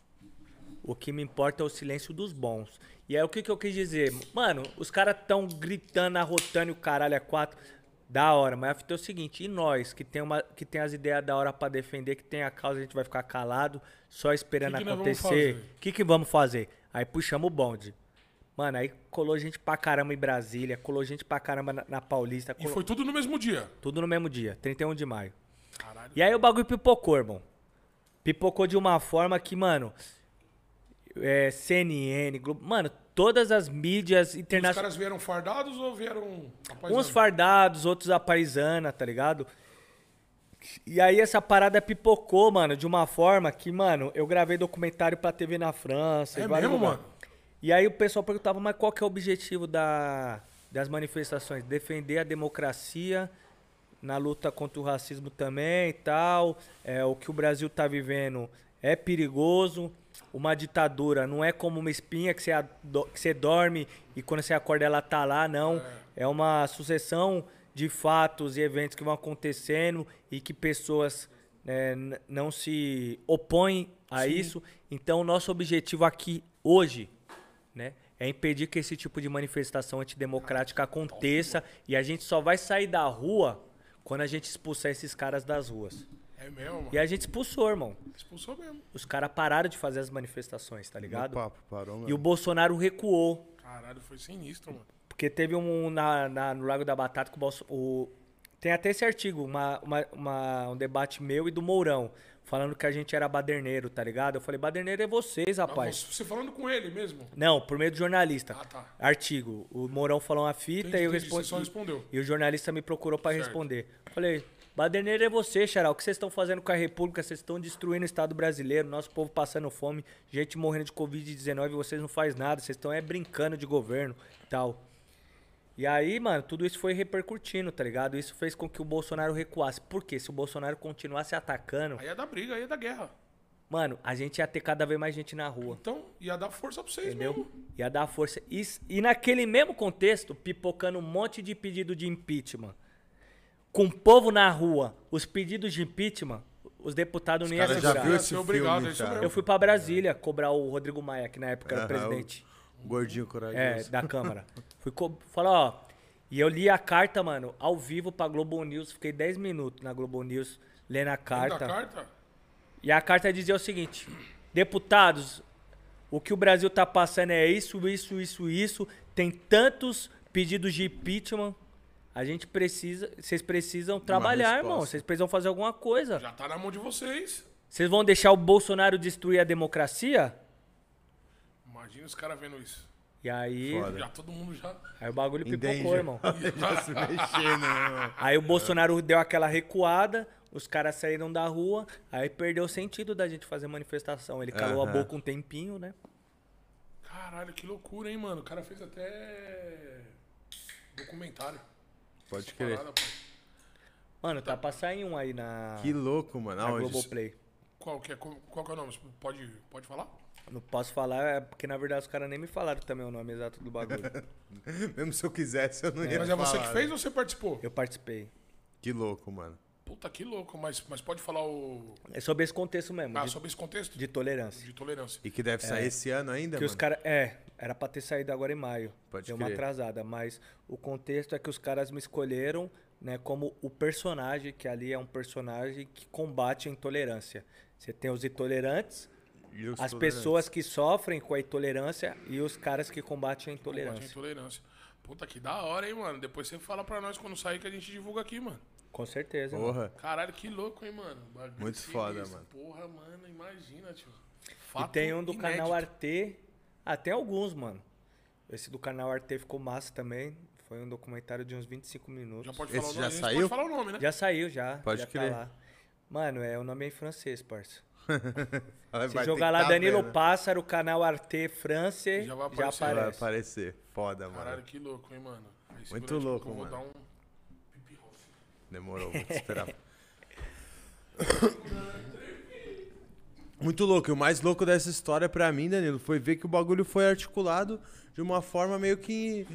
Speaker 3: o que me importa é o silêncio dos bons. E aí o que, que eu quis dizer? Mano, os caras tão gritando, arrotando e o caralho é quatro. Da hora, mas a fita é o seguinte, e nós, que tem, uma, que tem as ideias da hora pra defender, que tem a causa, a gente vai ficar calado, só esperando
Speaker 2: Que que
Speaker 3: acontecer. O que, que vamos fazer? Aí puxamos o bonde. Mano, aí colou gente pra caramba em Brasília, colou gente pra caramba na, na Paulista,
Speaker 2: E
Speaker 3: colou-
Speaker 2: foi tudo no mesmo dia.
Speaker 3: tudo no mesmo dia, 31 de maio.
Speaker 2: Caralho.
Speaker 3: E aí o bagulho pipocou, irmão. Pipocou de uma forma que, mano, é, CNN, Globo, mano, todas as mídias
Speaker 2: Os
Speaker 3: internacionais.
Speaker 2: caras vieram fardados ou vieram
Speaker 3: Uns fardados, outros a paisana, tá ligado? E aí essa parada pipocou, mano, de uma forma que, mano, eu gravei documentário pra TV na França.
Speaker 2: É
Speaker 3: vários
Speaker 2: mesmo, mano?
Speaker 3: E aí o pessoal perguntava, mas qual que é o objetivo da, das manifestações? Defender a democracia na luta contra o racismo também e tal. É, o que o Brasil tá vivendo é perigoso. Uma ditadura não é como uma espinha que você, que você dorme e quando você acorda ela tá lá, não. É uma sucessão de fatos e eventos que vão acontecendo e que pessoas né, não se opõem a isso. Então, o nosso objetivo aqui hoje né, é impedir que esse tipo de manifestação antidemocrática aconteça e a gente só vai sair da rua quando a gente expulsar esses caras das ruas.
Speaker 2: É mesmo, mano.
Speaker 3: E a gente expulsou, irmão.
Speaker 2: Expulsou mesmo.
Speaker 3: Os caras pararam de fazer as manifestações, tá
Speaker 1: O
Speaker 3: ligado?
Speaker 1: papo parou,
Speaker 3: E o. Bolsonaro recuou.
Speaker 2: Caralho, foi sinistro, mano.
Speaker 3: Porque teve um na, na- no Lago da Batata que o, Bolso- o- Tem até esse artigo, uma, uma- uma- um debate meu e do Mourão. Falando que a gente era baderneiro, tá ligado? Eu falei, baderneiro é vocês, rapaz.
Speaker 2: Você falando com ele mesmo?
Speaker 3: Não, por meio do jornalista.
Speaker 2: Ah, tá.
Speaker 3: Artigo. O Mourão falou uma fita
Speaker 2: Entendi,
Speaker 3: e eu respondi.
Speaker 2: você só respondeu.
Speaker 3: E o jornalista me procurou pra
Speaker 2: Certo.
Speaker 3: responder. Falei, baderneiro é você, Xará. O que vocês estão fazendo com a República? Vocês estão destruindo o Estado brasileiro, nosso povo passando fome, gente morrendo de Covid-19 e vocês não fazem nada. Vocês estão é brincando de governo e tal. E aí, mano, tudo isso foi repercutindo, tá ligado? Isso fez com que o Bolsonaro recuasse. Por quê? Se o Bolsonaro continuasse atacando,
Speaker 2: Aí ia dar briga, aí ia dar guerra.
Speaker 3: mano, a gente ia ter cada vez mais gente na rua.
Speaker 2: Então, ia dar força pra vocês
Speaker 3: Entendeu?
Speaker 2: mesmo.
Speaker 3: Ia dar força. E, e naquele mesmo contexto, pipocando um monte de pedido de impeachment. Com o povo na rua, os pedidos de impeachment, os deputados não iam
Speaker 1: já viu esse
Speaker 2: obrigado,
Speaker 1: filme,
Speaker 2: é isso
Speaker 1: cara?
Speaker 3: Eu fui pra Brasília cobrar o Rodrigo Maia, que na época era
Speaker 1: Aham,
Speaker 3: presidente
Speaker 1: o Gordinho corajoso.
Speaker 3: é, da Câmara. Fui falar, ó. E eu li a carta, mano, ao vivo pra Globo News. Fiquei 10 minutos na Globo News lendo a carta.
Speaker 2: carta?
Speaker 3: E a carta dizia o seguinte: deputados, o que o Brasil tá passando é isso, isso, isso, isso. Tem tantos pedidos de impeachment. A gente precisa. Vocês precisam trabalhar, irmão. Vocês precisam fazer alguma coisa.
Speaker 2: Já tá na mão de vocês.
Speaker 3: Vocês vão deixar o Bolsonaro destruir a democracia?
Speaker 2: Imagina os caras vendo isso.
Speaker 3: E aí.
Speaker 1: Foda.
Speaker 2: Já todo mundo já.
Speaker 3: Aí o bagulho pipocou,
Speaker 1: Entendi.
Speaker 3: irmão.
Speaker 1: Já se mexendo, né, mano?
Speaker 3: Aí o Bolsonaro deu aquela recuada, os caras saíram da rua, aí perdeu o sentido da gente fazer manifestação. Ele calou a boca um tempinho, né?
Speaker 2: Caralho, que loucura, hein, mano? O cara fez até documentário.
Speaker 1: Pode crer.
Speaker 2: parada.
Speaker 3: Mano, tá pra sair um aí na,
Speaker 1: Que louco, mano.
Speaker 3: na? Globoplay.
Speaker 2: Qual que é, qual que é o nome? Pode, pode falar?
Speaker 3: Não posso falar, é porque na verdade os caras nem me falaram também o nome exato do bagulho.
Speaker 1: Mesmo se eu quisesse, eu não ia
Speaker 2: Mas é você
Speaker 1: falar,
Speaker 2: que fez
Speaker 1: né?
Speaker 2: ou você participou?
Speaker 3: Eu participei.
Speaker 1: Que louco, mano.
Speaker 2: Puta, que louco. Mas, mas pode falar o...
Speaker 3: É sobre esse contexto mesmo,
Speaker 2: Ah,
Speaker 3: de,
Speaker 2: sobre esse contexto?
Speaker 3: de tolerância.
Speaker 2: De tolerância.
Speaker 1: E que deve sair esse ano ainda,
Speaker 3: Que os
Speaker 1: mano?
Speaker 3: caras. É, era pra ter saído agora em maio.
Speaker 1: Pode
Speaker 3: Deu uma
Speaker 1: crer.
Speaker 3: atrasada, mas o contexto é que os caras me escolheram, né, como o personagem, que ali é um personagem que combate a intolerância. Você tem os intolerantes,
Speaker 1: os
Speaker 3: as
Speaker 1: tolerantes?
Speaker 3: pessoas que sofrem com a intolerância e os caras que combatem a
Speaker 2: Combate a
Speaker 3: intolerância.
Speaker 2: intolerância. Puta, que da hora, hein, mano? Depois você fala pra nós quando sair que a gente divulga aqui, mano.
Speaker 3: Com certeza. mano.
Speaker 1: Porra.
Speaker 2: Caralho, que louco, hein, mano? Bagulho
Speaker 1: Muito foda, mano.
Speaker 2: Porra, mano, imagina, tio.
Speaker 3: E
Speaker 2: Fato
Speaker 3: tem um do
Speaker 2: inédito.
Speaker 3: canal Arte. Ah, tem alguns, mano. Esse do canal Arte ficou massa também. Foi um documentário de uns 25 minutos.
Speaker 2: Já pode
Speaker 1: Esse
Speaker 2: falar o
Speaker 1: já
Speaker 2: nome. a gente
Speaker 1: saiu?
Speaker 2: Pode falar o nome, né?
Speaker 3: Já saiu, já.
Speaker 1: Pode
Speaker 3: já
Speaker 1: crer.
Speaker 3: Tá lá. Mano, é, o nome é em francês, parça.
Speaker 1: Vai
Speaker 3: Se jogar lá
Speaker 1: tá
Speaker 3: Danilo
Speaker 1: vendo.
Speaker 3: Pássaro, canal Arte France,
Speaker 2: Já
Speaker 3: já,
Speaker 2: vai aparecer.
Speaker 1: Vai
Speaker 3: aparece.
Speaker 1: aparecer. Foda,
Speaker 2: Caralho,
Speaker 1: mano.
Speaker 2: que louco, hein, mano?
Speaker 1: Muito louco,
Speaker 2: eu vou
Speaker 1: mano.
Speaker 2: dar um.
Speaker 1: Demorou, vou te esperar. Muito louco. E o mais louco dessa história pra mim, Danilo, foi ver que o bagulho foi articulado de uma forma meio que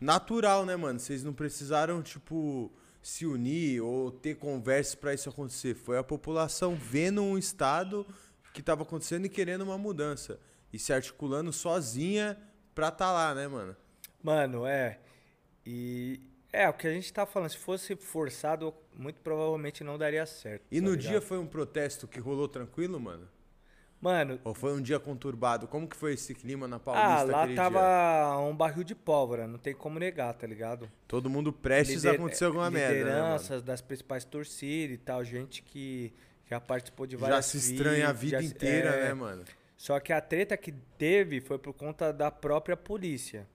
Speaker 1: natural, né, mano? Vocês não precisaram, tipo, se unir ou ter conversas pra isso acontecer. Foi a população vendo um estado que tava acontecendo e querendo uma mudança. E se articulando sozinha pra tá lá, né, mano?
Speaker 3: Mano, é. E é o que a gente tá falando. Se fosse forçado, muito provavelmente não daria certo.
Speaker 1: E
Speaker 3: tá
Speaker 1: no
Speaker 3: ligado?
Speaker 1: dia foi um protesto que rolou tranquilo, mano?
Speaker 3: Mano,
Speaker 1: Ou foi um dia conturbado? Como que foi esse clima na Paulista
Speaker 3: ah, lá tava
Speaker 1: dia?
Speaker 3: um barril de pólvora, não tem como negar, tá ligado?
Speaker 1: Todo mundo prestes
Speaker 3: Lider-
Speaker 1: a acontecer alguma merda, né?
Speaker 3: Lideranças das principais torcidas e tal, gente que já participou de
Speaker 1: Já
Speaker 3: várias
Speaker 1: se estranha a vida
Speaker 3: já
Speaker 1: inteira,
Speaker 3: é,
Speaker 1: né, mano?
Speaker 3: Só que a treta que teve foi por conta da própria polícia.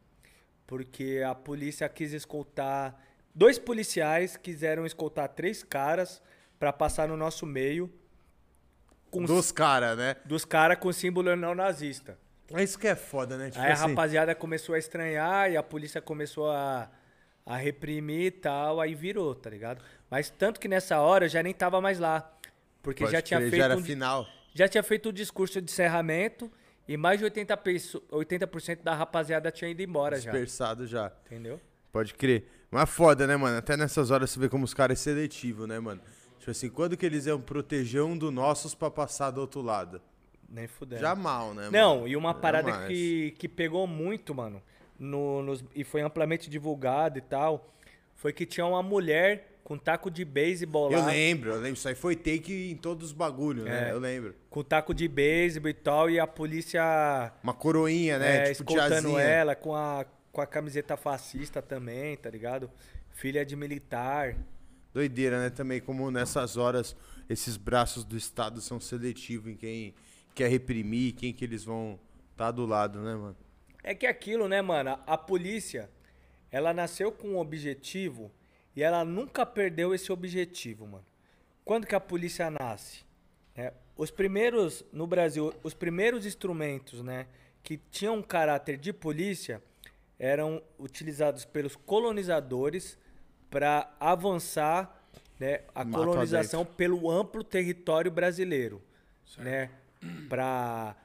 Speaker 3: Porque a polícia quis escoltar. Dois policiais quiseram escoltar três caras pra passar no nosso meio. Com
Speaker 1: Dos caras, né?
Speaker 3: dos caras com símbolo neonazista.
Speaker 1: É isso que é foda, né? Tipo
Speaker 3: Aí a
Speaker 1: assim,
Speaker 3: rapaziada começou a estranhar e a polícia começou a, a reprimir e tal, aí virou, tá ligado? Mas tanto que nessa hora eu já nem tava mais lá. Porque
Speaker 1: pode
Speaker 3: já tinha, feito
Speaker 1: já era
Speaker 3: um,
Speaker 1: final.
Speaker 3: já tinha feito o discurso de encerramento e mais de 80%, pesso- 80 da rapaziada tinha ido embora já.
Speaker 1: Dispersado já.
Speaker 3: Entendeu?
Speaker 1: Pode crer. Mas foda, né, mano? Até nessas horas você vê como os caras é seletivo, né, mano? Tipo assim, quando que eles iam proteger um dos nossos pra passar do outro lado?
Speaker 3: Nem fudendo.
Speaker 1: Já mal, né, mano?
Speaker 3: Não, e uma parada
Speaker 1: Jamais.
Speaker 3: que, que pegou muito, mano, no, nos- e foi amplamente divulgado e tal, foi que tinha uma mulher com taco de beisebol
Speaker 1: Eu
Speaker 3: lá.
Speaker 1: lembro, eu lembro. Isso aí foi take em todos os bagulhos, né?
Speaker 3: É.
Speaker 1: Eu lembro.
Speaker 3: Com taco de beisebol e tal, e a polícia
Speaker 1: Uma coroinha, né?
Speaker 3: é,
Speaker 1: tipo
Speaker 3: escoltando
Speaker 1: tiazinha.
Speaker 3: ela com a, com a camiseta fascista também, tá ligado? Filha de militar.
Speaker 1: Doideira, né? Também como nessas horas esses braços do Estado são seletivos em quem quer reprimir, quem que eles vão estar tá do lado, né, mano?
Speaker 3: É que aquilo, né, mano? A polícia, ela nasceu com um objetivo e ela nunca perdeu esse objetivo, mano. Quando que a polícia nasce? É, os primeiros, no Brasil, os primeiros instrumentos, né, que tinham um caráter de polícia eram utilizados pelos colonizadores para avançar né, a Mato colonização adentro. pelo amplo território brasileiro, certo. né, para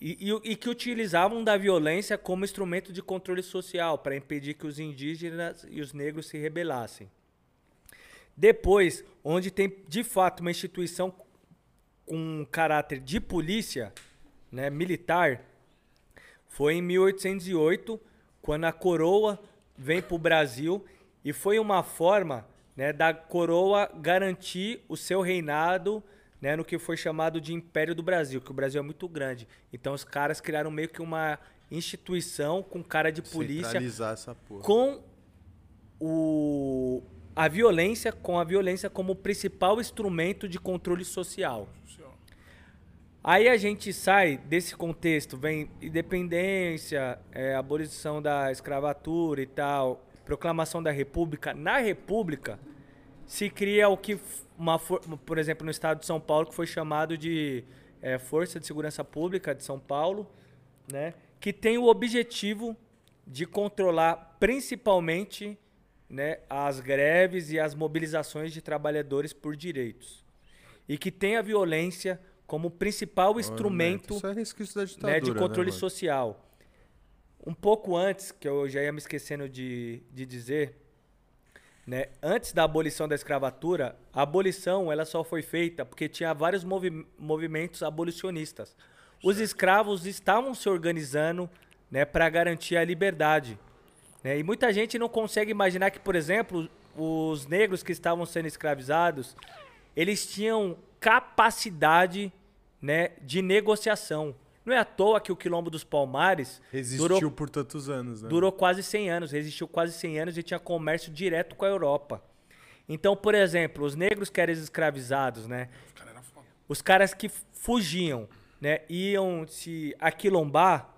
Speaker 3: e, e, e, que utilizavam da violência como instrumento de controle social para impedir que os indígenas e os negros se rebelassem. Depois, onde tem de fato uma instituição com caráter de polícia, né, militar, foi em 1808, quando a coroa vem para o Brasil e foi uma forma né, da coroa garantir o seu reinado né, no que foi chamado de Império do Brasil, que o Brasil é muito grande. Então os caras criaram meio que uma instituição com cara de polícia com o a violência com a violência como principal instrumento de controle social. Aí a gente sai desse contexto, vem independência, é, abolição da escravatura e tal, proclamação da República. Na República se cria o que, uma, por exemplo, no estado de São Paulo, que foi chamado de é, Força de Segurança Pública de São Paulo, né, que tem o objetivo de controlar principalmente né, as greves e as mobilizações de trabalhadores por direitos. E que tem a violência como principal instrumento
Speaker 1: é
Speaker 3: né, de controle né, social. Um pouco antes, que eu já ia me esquecendo de, de dizer, né, antes da abolição da escravatura, a abolição ela só foi feita porque tinha vários movi movimentos abolicionistas. Os escravos estavam se organizando né, para garantir a liberdade. Né? E muita gente não consegue imaginar que, por exemplo, os negros que estavam sendo escravizados, eles tinham capacidade né, de negociação. Não é à toa que o Quilombo dos Palmares
Speaker 1: resistiu durou, por tantos anos, né?
Speaker 3: Durou quase 100 anos, resistiu quase 100 anos e tinha comércio direto com a Europa. Então, por exemplo, os negros que eram escravizados, né? Os caras que fugiam, né, iam se aquilombar,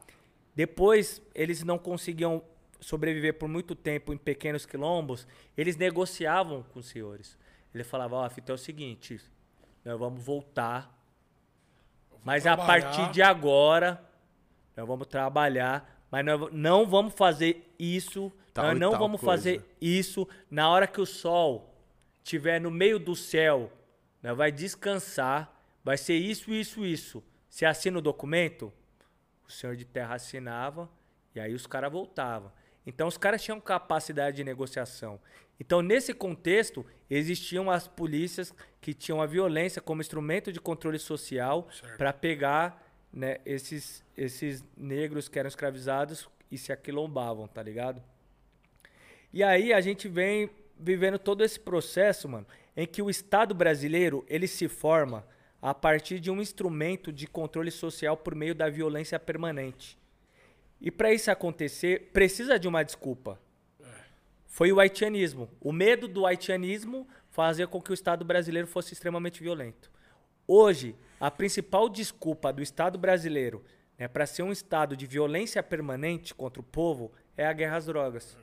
Speaker 3: depois eles não conseguiam sobreviver por muito tempo em pequenos quilombos, eles negociavam com os senhores. Ele falava, ó, oh, a fita é o seguinte, nós vamos voltar. Mas trabalhar. a partir de agora, nós vamos trabalhar. Mas nós não vamos fazer isso. Tal nós não vamos coisa. fazer isso na hora que o sol estiver no meio do céu. Nós vai descansar. Vai ser isso, isso, isso. Você assina o documento? O senhor de terra assinava. E aí os caras voltavam. Então os caras tinham capacidade de negociação. Então, nesse contexto, existiam as polícias que tinham a violência como instrumento de controle social para pegar né, esses, esses negros que eram escravizados e se aquilombavam, tá ligado? E aí a gente vem vivendo todo esse processo, mano, em que o Estado brasileiro ele se forma a partir de um instrumento de controle social por meio da violência permanente. E para isso acontecer, precisa de uma desculpa foi o haitianismo. O medo do haitianismo fazia com que o Estado brasileiro fosse extremamente violento. Hoje, a principal desculpa do Estado brasileiro né, para ser um Estado de violência permanente contra o povo é a guerra às drogas.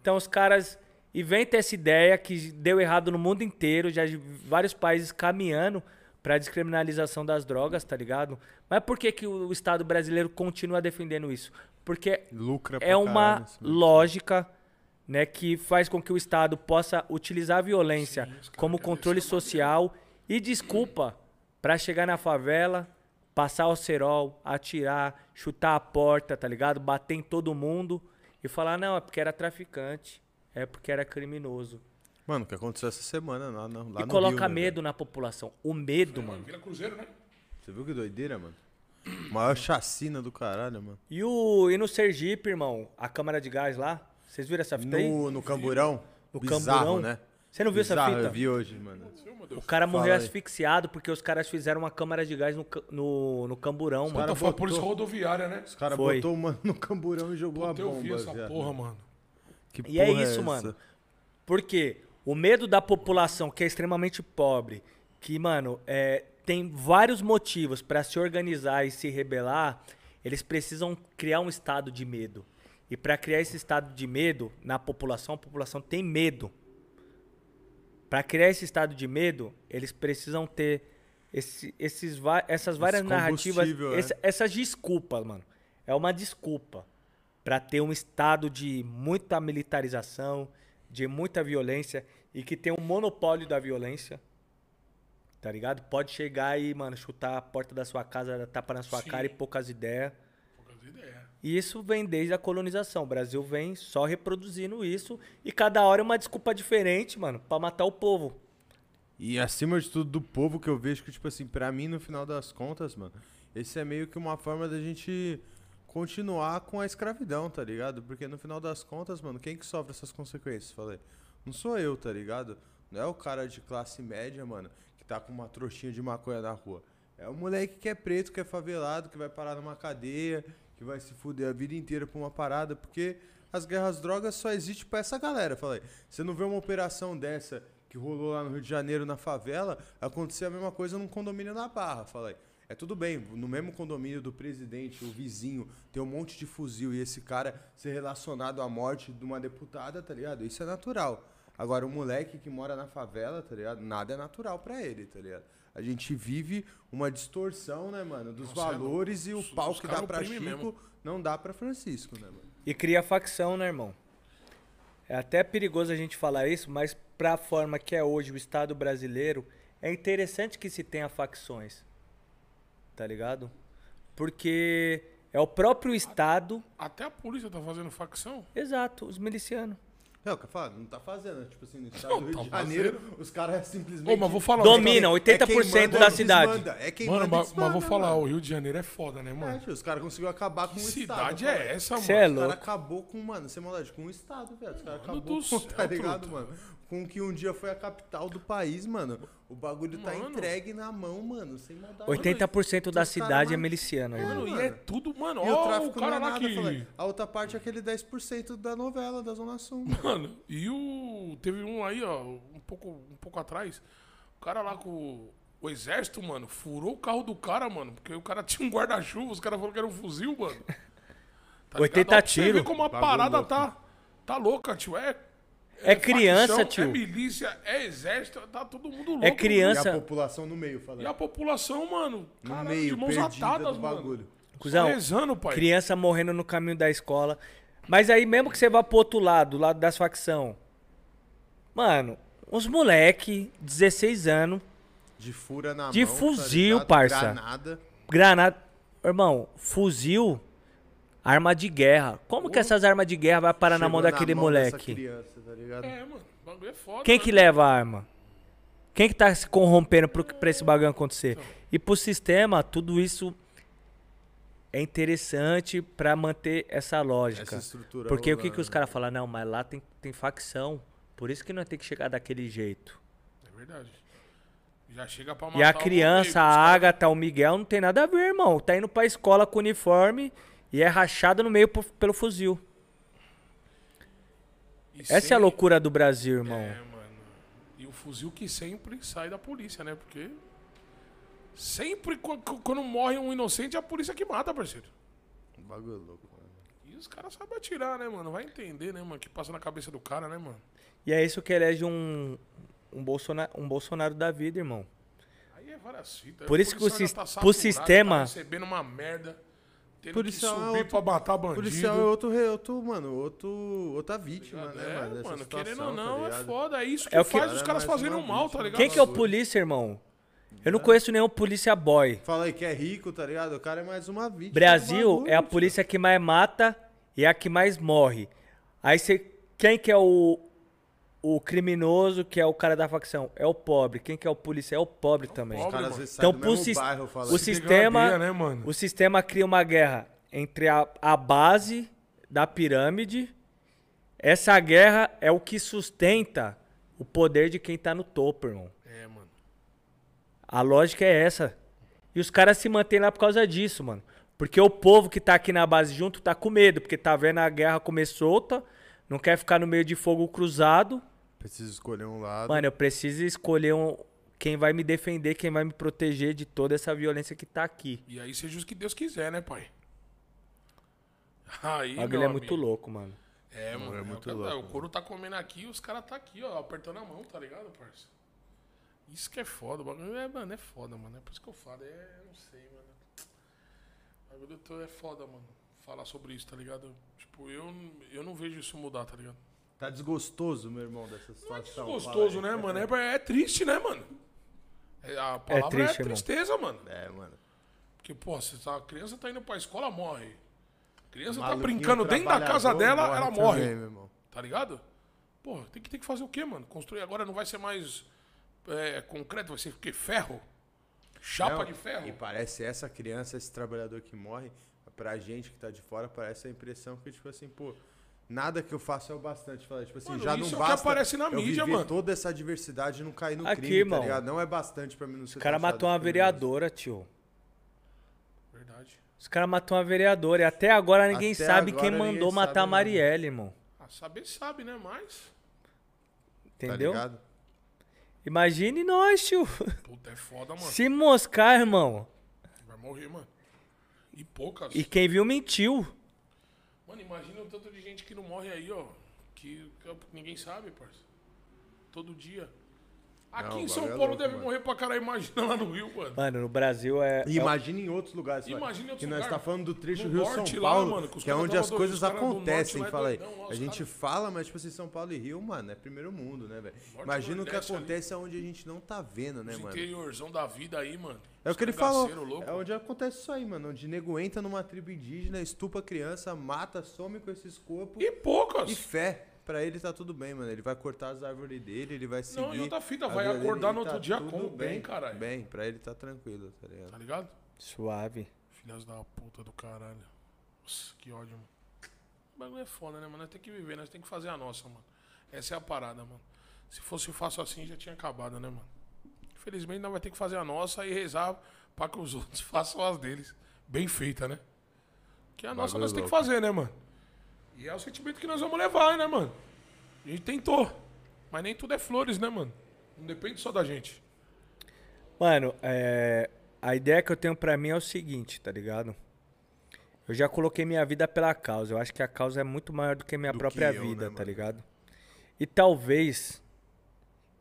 Speaker 3: Então, os caras inventam essa ideia que deu errado no mundo inteiro, já vários países caminhando para a descriminalização das drogas, tá ligado? Mas por que, que o Estado brasileiro continua defendendo isso? Porque
Speaker 1: Lucra
Speaker 3: é uma caralho, lógica né, que faz com que o Estado possa utilizar a violência Sim, como controle social e desculpa para chegar na favela, passar o cerol, atirar, chutar a porta, tá ligado? Bater em todo mundo e falar, não, é porque era traficante, é porque era criminoso.
Speaker 1: Mano, o que aconteceu essa semana lá, no, lá
Speaker 3: e coloca Rio, né, medo né, na população. O medo, é, mano.
Speaker 2: Vira Cruzeiro, né?
Speaker 1: Você viu que doideira, mano? Maior chacina do caralho, mano.
Speaker 3: E, o, e no Sergipe, irmão, a câmara de gás lá, vocês viram essa fita
Speaker 1: aí? No, no Camburão? No Bizarro, Camburão? né?
Speaker 3: Você não viu
Speaker 1: Bizarro,
Speaker 3: essa fita?
Speaker 1: Eu vi hoje, mano.
Speaker 3: O cara morreu asfixiado porque os caras fizeram uma câmara de gás no, no, no Camburão, os mano.
Speaker 2: Cara foi a polícia rodoviária, né?
Speaker 1: Os caras botou uma no Camburão e jogou Puta, a bomba.
Speaker 2: Eu vi essa
Speaker 1: viado.
Speaker 2: porra, mano.
Speaker 3: Que e é porra é isso, é mano. Porque O medo da população que é extremamente pobre, que, mano, é, tem vários motivos para se organizar e se rebelar, eles precisam criar um estado de medo. E para criar esse estado de medo na população, a população tem medo. Para criar esse estado de medo, eles precisam ter esse, esses, essas várias
Speaker 1: esse
Speaker 3: narrativas,
Speaker 1: é.
Speaker 3: esse, essas desculpas, mano. É uma desculpa para ter um estado de muita militarização, de muita violência e que tem um monopólio da violência. Tá ligado? Pode chegar e, mano, chutar a porta da sua casa, tapa na sua
Speaker 2: Sim.
Speaker 3: cara e poucas ideias.
Speaker 2: Poucas ideias.
Speaker 3: E isso vem desde a colonização. O Brasil vem só reproduzindo isso e cada hora é uma desculpa diferente, mano, para matar o povo.
Speaker 1: E acima de tudo do povo que eu vejo que, tipo assim, pra mim, no final das contas, mano, esse é meio que uma forma da gente continuar com a escravidão, tá ligado? Porque no final das contas, mano, quem que sofre essas consequências? Falei, não sou eu, tá ligado? Não é o cara de classe média, mano, que tá com uma trouxinha de maconha na rua. É o moleque que é preto, que é favelado, que vai parar numa cadeia, que vai se fuder a vida inteira por uma parada, porque as guerras drogas só existem pra essa galera. Falei, você não vê uma operação dessa que rolou lá no Rio de Janeiro, na favela, acontecer a mesma coisa num condomínio na Barra. Falei, é tudo bem, no mesmo condomínio do presidente, o vizinho, tem um monte de fuzil e esse cara ser relacionado à morte de uma deputada, tá ligado? Isso é natural. Agora, o moleque que mora na favela, tá ligado? Nada é natural pra ele, tá ligado? A gente vive uma distorção, né, mano, dos
Speaker 2: Nossa, é
Speaker 1: valores e o
Speaker 2: os-
Speaker 1: pau
Speaker 2: os
Speaker 1: que dá pra Chico
Speaker 2: mesmo.
Speaker 1: não dá pra Francisco, né, mano?
Speaker 3: E cria facção, né, irmão? É até perigoso a gente falar isso, mas pra forma que é hoje o Estado brasileiro, é interessante que se tenha facções. Tá ligado? Porque é o próprio Estado.
Speaker 2: Até a polícia tá fazendo facção.
Speaker 3: Exato, os milicianos.
Speaker 1: É, o que eu falo, não tá fazendo. Tipo assim, no estado do Rio
Speaker 2: tá
Speaker 1: de Janeiro, os caras simplesmente.
Speaker 2: Ô, mas vou falar.
Speaker 3: Dominam
Speaker 1: É quem
Speaker 3: 80%
Speaker 1: manda
Speaker 3: da cidade.
Speaker 1: desmanda. É quem
Speaker 2: Mano,
Speaker 1: manda
Speaker 2: mas, mas vou falar,
Speaker 1: mano.
Speaker 2: o Rio de Janeiro é foda, né,
Speaker 1: É,
Speaker 2: mano?
Speaker 1: tio, os caras conseguiram acabar com
Speaker 2: Que
Speaker 1: o
Speaker 2: cidade
Speaker 1: Estado.
Speaker 2: é
Speaker 1: cara.
Speaker 2: essa, mano?
Speaker 3: Cê é
Speaker 1: Os caras acabou com, mano, sem maldade, com o Estado, velho. Os caras acabou com,
Speaker 2: céu,
Speaker 1: tá ligado,
Speaker 2: truta.
Speaker 1: mano? Com o que um dia foi a capital do país, mano. O bagulho tá
Speaker 2: Mano.
Speaker 1: entregue na mão, mano, sem maldade.
Speaker 3: 80% da cidade é miliciano, irmão.
Speaker 2: Mano, e é tudo, mano.
Speaker 1: E o
Speaker 2: Ó, o
Speaker 1: tráfico
Speaker 2: cara
Speaker 1: não é
Speaker 2: lá
Speaker 1: nada,
Speaker 2: que.
Speaker 1: falei. A outra parte é aquele 10% da novela, da Zona Sul, mano.
Speaker 2: Mano, e o. Teve um aí, ó, um pouco, um pouco atrás. O cara lá com o exército, mano, furou o carro do cara, mano. Porque o cara tinha um guarda-chuva, os caras falaram que era um fuzil, mano. Tá
Speaker 3: 80
Speaker 2: ligado? Ó, pra você
Speaker 3: tiro.
Speaker 2: como a
Speaker 1: Bagulho
Speaker 2: parada
Speaker 1: louco.
Speaker 2: tá, tá louca, tio. É.
Speaker 3: É criança,
Speaker 2: facção,
Speaker 3: tio.
Speaker 2: É milícia, é exército, tá todo mundo louco.
Speaker 3: É
Speaker 2: mano.
Speaker 3: criança.
Speaker 1: E a população no meio, falei.
Speaker 2: E a população, mano,
Speaker 1: No
Speaker 2: caralho,
Speaker 1: meio,
Speaker 2: de mãos atadas, mano.
Speaker 1: bagulho.
Speaker 3: Cusão,
Speaker 2: rezando, pai.
Speaker 3: Criança morrendo no caminho da escola. Mas aí mesmo que você vá pro outro lado, do lado das facção. Mano, uns moleque, 16 anos,
Speaker 1: De fura na
Speaker 3: De
Speaker 1: mão, tá
Speaker 3: fuzil,
Speaker 1: ligado?
Speaker 3: parça.
Speaker 1: Granada.
Speaker 3: granada. Irmão, fuzil, arma de guerra. Como que essas armas de guerra vai parar na
Speaker 1: Chegou
Speaker 3: mão daquele
Speaker 1: dessa
Speaker 3: moleque?
Speaker 1: criança, tá ligado?
Speaker 2: É, mano, o bagulho é foda.
Speaker 3: Quem
Speaker 2: né?
Speaker 3: que leva a arma? Quem que tá se corrompendo pro, pra esse bagulho acontecer? E pro sistema, tudo isso é interessante pra manter essa lógica.
Speaker 1: Essa estrutura
Speaker 3: Porque o que, que os caras falam? Não, mas lá tem, tem facção. Por isso que nós tem que chegar daquele jeito.
Speaker 2: É verdade. Já chega pra matar
Speaker 3: E a criança,
Speaker 2: meio,
Speaker 3: a Agatha, o Miguel, não tem nada a ver, irmão. Tá indo pra escola com uniforme e é rachada no meio por- pelo fuzil.
Speaker 2: E
Speaker 3: Essa é a loucura do Brasil, irmão.
Speaker 2: É, mano. E o fuzil que sempre sai da polícia, né? Porque sempre qu- qu- quando morre um inocente, é a polícia que mata, parceiro.
Speaker 1: Bagulho louco, mano.
Speaker 2: E os caras sabem atirar, né, mano? Vai entender, né, mano? O que passa na cabeça do cara, né, mano?
Speaker 3: E é isso que elege um, um, Bolsonaro, um Bolsonaro da vida, irmão.
Speaker 2: Aí é várias fitas.
Speaker 3: Por
Speaker 2: O
Speaker 3: isso que o sis-
Speaker 2: tá saturado,
Speaker 3: sistema-
Speaker 2: Tá recebendo uma merda. Tendo
Speaker 1: Policial
Speaker 2: que
Speaker 1: é
Speaker 2: subir
Speaker 1: outro-
Speaker 2: pra matar bandido.
Speaker 1: Policial é outro, outro, mano, outro, outra vítima, né,
Speaker 2: É,
Speaker 1: mano? situação,
Speaker 2: querendo ou
Speaker 1: tá
Speaker 2: não, é
Speaker 1: ligado?
Speaker 2: foda. É isso que
Speaker 3: É o que-
Speaker 2: faz os
Speaker 1: Cara,
Speaker 2: caras fazerem
Speaker 1: uma
Speaker 2: mal, tá ligado?
Speaker 3: Quem que é o polícia, irmão? Eu não conheço nenhum polícia boy.
Speaker 1: Fala aí que é rico, tá ligado? O cara é mais uma vítima.
Speaker 3: Brasil
Speaker 1: bagulho,
Speaker 3: é a polícia que mais mata e é a que mais morre. Aí você. Quem que é o, o criminoso, que é o cara da facção? É o pobre. Quem que é o polícia? É o pobre também.
Speaker 1: Os
Speaker 2: pobre,
Speaker 1: caras às
Speaker 2: mano.
Speaker 1: vezes
Speaker 3: Então,
Speaker 1: do
Speaker 3: pro sis-
Speaker 1: bairro,
Speaker 3: o
Speaker 1: aí.
Speaker 3: sis- sistema-
Speaker 2: né, mano?
Speaker 3: O sistema cria uma guerra entre a, a base da pirâmide. Essa guerra é o que sustenta o poder de quem tá no topo, irmão.
Speaker 2: É, mano.
Speaker 3: A lógica é essa. E os caras se mantêm lá por causa disso, mano. Porque o povo que tá aqui na base junto tá com medo, porque tá vendo a guerra comer solta, não quer ficar no meio de fogo cruzado.
Speaker 1: Preciso escolher um lado.
Speaker 3: Mano, eu preciso escolher um, quem vai me defender, quem vai me proteger de toda essa violência que tá aqui.
Speaker 2: E aí seja o que Deus quiser, né, pai? Aí,
Speaker 3: O bagulho é muito louco, mano.
Speaker 2: É, mano.
Speaker 1: é
Speaker 2: É
Speaker 1: muito
Speaker 2: o,
Speaker 1: louco,
Speaker 2: o couro tá comendo aqui, os caras tá aqui, ó, apertando a mão, tá ligado, parça? Isso que é foda, o bagulho é, mano, é foda, mano. É por isso que eu falo, é, eu não sei, mano. O bagulho é foda, mano. Falar sobre isso, tá ligado? Tipo, eu, eu não vejo isso mudar, tá ligado?
Speaker 1: Tá desgostoso, meu irmão, dessa
Speaker 2: Não é
Speaker 1: situação.
Speaker 2: desgostoso, né, mano? É, é triste, né, mano? É, a palavra é,
Speaker 3: triste, irmão.
Speaker 2: tristeza, mano.
Speaker 1: É, mano.
Speaker 2: Porque, pô, se a criança tá indo pra escola, morre. A criança tá brincando dentro da casa dela, ela morre.
Speaker 1: também, meu irmão.
Speaker 2: Tá ligado? Pô, tem que, tem que fazer o quê, mano? Construir agora não vai ser mais é, concreto, vai ser o quê? Ferro? Chapa
Speaker 1: Não,
Speaker 2: de ferro?
Speaker 1: E parece essa criança, esse trabalhador que morre, pra gente que tá de fora, parece a impressão que, tipo assim, pô, nada que eu faço é o bastante. Fala, Tipo assim,
Speaker 2: Mano,
Speaker 1: já
Speaker 2: isso
Speaker 1: não
Speaker 2: é o que
Speaker 1: basta
Speaker 2: aparece na
Speaker 1: eu
Speaker 2: mídia, mano.
Speaker 1: toda essa diversidade e não cair no
Speaker 3: Aqui,
Speaker 1: crime,
Speaker 3: irmão.
Speaker 1: tá ligado? Não é bastante pra mim não ser
Speaker 3: Os caras
Speaker 1: taxado
Speaker 3: matou uma vereadora, tio.
Speaker 2: Verdade.
Speaker 3: Os caras matou uma vereadora e até agora ninguém
Speaker 1: Até
Speaker 3: sabe
Speaker 1: agora
Speaker 3: quem
Speaker 1: ninguém
Speaker 3: mandou
Speaker 1: sabe
Speaker 3: matar a. Marielle, irmão.
Speaker 2: Ah, saber sabe, né? Mas.
Speaker 3: Entendeu?
Speaker 1: Tá ligado?
Speaker 3: Imagine nós, tio.
Speaker 2: Puta, é foda, mano.
Speaker 3: Se moscar, irmão.
Speaker 2: Vai morrer, mano. E poucas.
Speaker 3: E quem viu mentiu.
Speaker 2: Mano, imagina o tanto de gente que não morre aí, ó. Que, que ninguém sabe, parça. Todo dia. Aqui
Speaker 1: Não,
Speaker 2: em São
Speaker 1: é
Speaker 2: Paulo
Speaker 1: louco,
Speaker 2: deve
Speaker 1: mano.
Speaker 2: morrer pra caralho. Imagina lá no Rio, mano.
Speaker 3: Mano, no Brasil é.
Speaker 1: E imagina em outros lugares.
Speaker 2: Imagina em outros
Speaker 1: que nós
Speaker 2: lugares.
Speaker 1: tá falando do trecho
Speaker 2: No
Speaker 1: Rio-São
Speaker 2: norte lá,
Speaker 1: Paulo,
Speaker 2: mano, que
Speaker 1: é onde as coisas acontecem.
Speaker 2: é
Speaker 1: Fala aí.
Speaker 2: doidão lá,
Speaker 1: A gente fala, mas tipo assim, São Paulo e Rio, mano, é primeiro mundo, né, velho? Imagina o que acontece onde a gente não tá vendo, né,
Speaker 2: Os
Speaker 1: mano?
Speaker 2: interiorzão da vida aí, mano.
Speaker 1: É o que ele falou. É onde acontece isso aí, mano. Onde nego entra numa tribo indígena, estupa criança, mata, some com esses corpos.
Speaker 2: E poucas.
Speaker 1: E fé. Pra ele tá tudo bem, mano. Ele vai cortar as árvores dele, ele vai seguir.
Speaker 2: Não, e outra fita,
Speaker 1: a
Speaker 2: vai
Speaker 1: dele
Speaker 2: acordar
Speaker 1: e
Speaker 2: no outro
Speaker 1: tá
Speaker 2: dia
Speaker 1: tudo
Speaker 2: como? Bem, caralho.
Speaker 1: Bem, pra ele tá tranquilo, tá ligado?
Speaker 2: Tá ligado?
Speaker 3: Suave.
Speaker 2: Filhas da puta do caralho. Nossa, que ódio, mano. O bagulho é foda, né, mano? Nós tem que viver, nós tem que fazer a nossa, mano. Essa é a parada, mano. Se fosse fácil assim, já tinha acabado, né, mano? Infelizmente, nós vai ter que fazer a nossa e rezar pra que os outros façam as deles. Bem feita, né? Que a nossa nós tem que fazer, né, mano? E é o sentimento que nós vamos levar, né, mano? A gente tentou. Mas nem tudo é flores, né, mano? Não depende só da gente.
Speaker 3: Mano, é, a ideia que eu tenho pra mim é o seguinte, tá ligado? Eu já coloquei minha vida pela causa. Eu acho que a causa é muito maior do que minha
Speaker 1: Do
Speaker 3: própria
Speaker 1: que eu,
Speaker 3: vida,
Speaker 1: né,
Speaker 3: tá
Speaker 1: mano?
Speaker 3: ligado? E talvez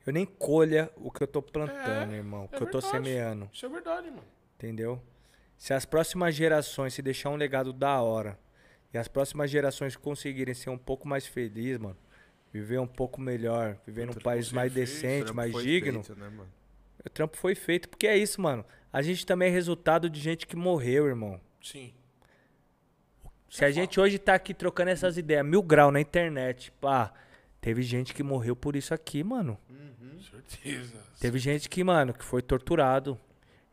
Speaker 3: eu nem colha o que eu tô plantando,
Speaker 2: É,
Speaker 3: irmão. O
Speaker 2: é
Speaker 3: que eu tô
Speaker 2: verdade.
Speaker 3: semeando,
Speaker 2: Isso é verdade, mano.
Speaker 3: entendeu? Se as próximas gerações se deixar um legado da hora e as próximas gerações conseguirem ser um pouco mais felizes, mano, viver um pouco melhor, viver num país mais
Speaker 2: feito,
Speaker 3: decente,
Speaker 1: Trampo
Speaker 3: mais
Speaker 1: foi
Speaker 3: digno,
Speaker 1: feito, né, mano?
Speaker 3: o trampo foi feito. Porque é isso, mano. A gente também é resultado de gente que morreu, irmão.
Speaker 2: Sim.
Speaker 3: Se a gente hoje tá aqui trocando essas ideias, mil grau na internet, pá, teve gente que morreu por isso aqui, mano.
Speaker 2: Certeza.
Speaker 3: Teve gente que, mano, que foi torturado.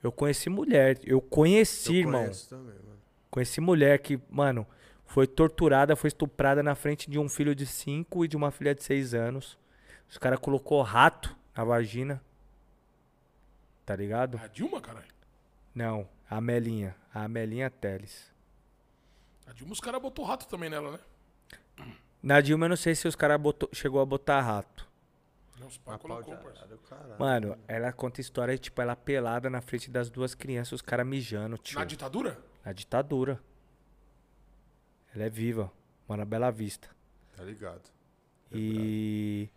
Speaker 3: Eu conheci mulher, eu conheci,
Speaker 1: Eu
Speaker 3: irmão.
Speaker 1: conheço também, mano.
Speaker 3: Conheci mulher que, mano, foi torturada, foi estuprada na frente de um filho de 5 e de uma filha de 6 anos. Os caras colocou rato na vagina. Tá ligado?
Speaker 2: A Dilma, caralho.
Speaker 3: Não, a Amelinha. A Amelinha Teles.
Speaker 2: A Dilma, os caras botou rato também nela, né?
Speaker 3: Na Dilma, eu não sei se os caras chegou a botar rato.
Speaker 2: Não, os
Speaker 1: de
Speaker 2: colocou,
Speaker 1: caralho.
Speaker 3: Mano, ela conta história, tipo, ela pelada na frente das duas crianças, os caras mijando, tio.
Speaker 2: Na ditadura?
Speaker 3: Na ditadura. Ela é viva. Mano, Bela Vista.
Speaker 1: Tá ligado.
Speaker 3: E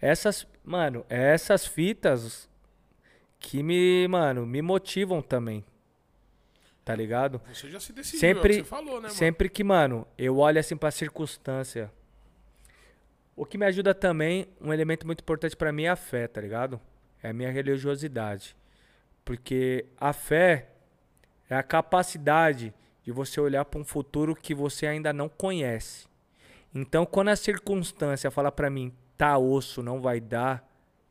Speaker 3: essas, mano, é essas fitas que me, mano, me motivam também. Tá ligado?
Speaker 2: Você já se decidiu, é
Speaker 3: Sempre,
Speaker 2: que você falou, né, mano?
Speaker 3: sempre que, mano, eu olho assim pra circunstância. O que me ajuda também, um elemento muito importante pra mim é a fé, tá ligado? É a minha religiosidade. Porque a fé é a capacidade de você olhar pra um futuro que você ainda não conhece. Então, quando a circunstância fala pra mim, tá osso, não vai dar,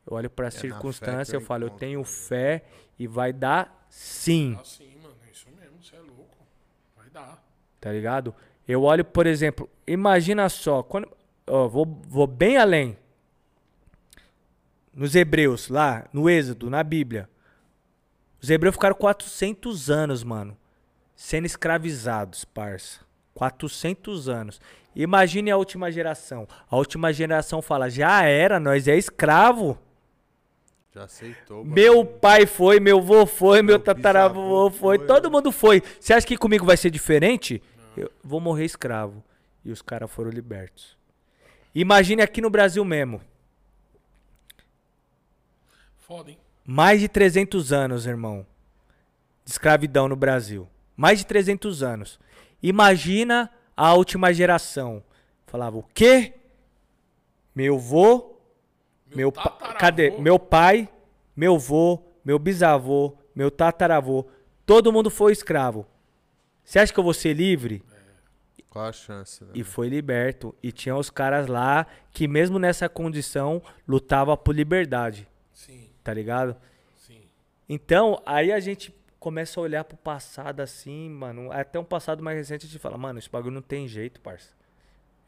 Speaker 3: eu olho pra
Speaker 1: É na fé que
Speaker 3: circunstância,
Speaker 1: eu
Speaker 3: eu falo, eu tenho fé e vai dar sim.
Speaker 2: Ah, sim, mano. É isso mesmo. Você é louco. Vai dar.
Speaker 3: tá ligado? Eu olho, por exemplo, imagina só, quando, ó, vou, vou bem além. Nos Hebreus, lá, no Êxodo, na Bíblia. Os Hebreus ficaram 400 anos, mano, sendo escravizados, parça. 400 anos. Imagine a última geração. A última geração fala: já era, nós é escravo.
Speaker 1: Já aceitou.
Speaker 3: Meu pai foi, meu avô foi, meu,
Speaker 1: Meu
Speaker 3: tataravô foi,
Speaker 1: foi,
Speaker 3: todo mundo foi. Você acha que comigo vai ser diferente? Eu vou morrer escravo. E os caras foram libertos. Imagine aqui no Brasil mesmo.
Speaker 2: Foda, hein?
Speaker 3: Mais de 300 anos, irmão, de escravidão no Brasil. Mais de 300 anos. Imagina a última geração. Falava o quê? Meu vô, meu, pa-
Speaker 2: tataravô.
Speaker 3: cadê? Meu pai, meu vô, meu bisavô, meu tataravô, todo mundo foi escravo. Você acha que eu vou ser livre?
Speaker 1: Qual a chance, né?
Speaker 3: E foi liberto. E tinha os caras lá que mesmo nessa condição lutava por liberdade,
Speaker 2: Sim,
Speaker 3: tá ligado?
Speaker 2: sim.
Speaker 3: Então, aí a gente começa a olhar pro passado assim, mano. Até um passado mais recente a gente fala, mano, esse bagulho não tem jeito, parça.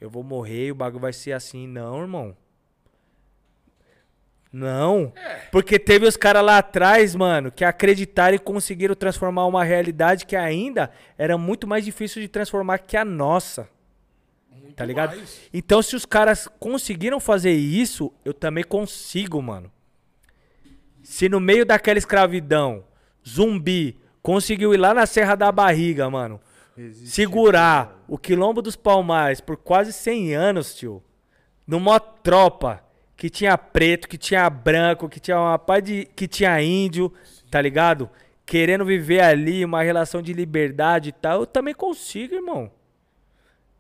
Speaker 3: Eu vou morrer e o bagulho vai ser assim. Não, irmão. Não. Porque teve os caras lá atrás, mano, que acreditaram e conseguiram transformar uma realidade que ainda era muito mais difícil de transformar que a nossa.
Speaker 2: Muito
Speaker 3: Tá ligado?
Speaker 2: mais.
Speaker 3: Então, se os caras conseguiram fazer isso, eu também consigo, mano. Se no meio daquela escravidão, zumbi conseguiu ir lá na Serra da Barriga, mano, segurar o Quilombo dos Palmares por quase 100 anos, tio, numa tropa que tinha preto, que tinha branco, que tinha uma pá de. que tinha índio, tá ligado? Querendo viver ali uma relação de liberdade e tal, eu também consigo, irmão.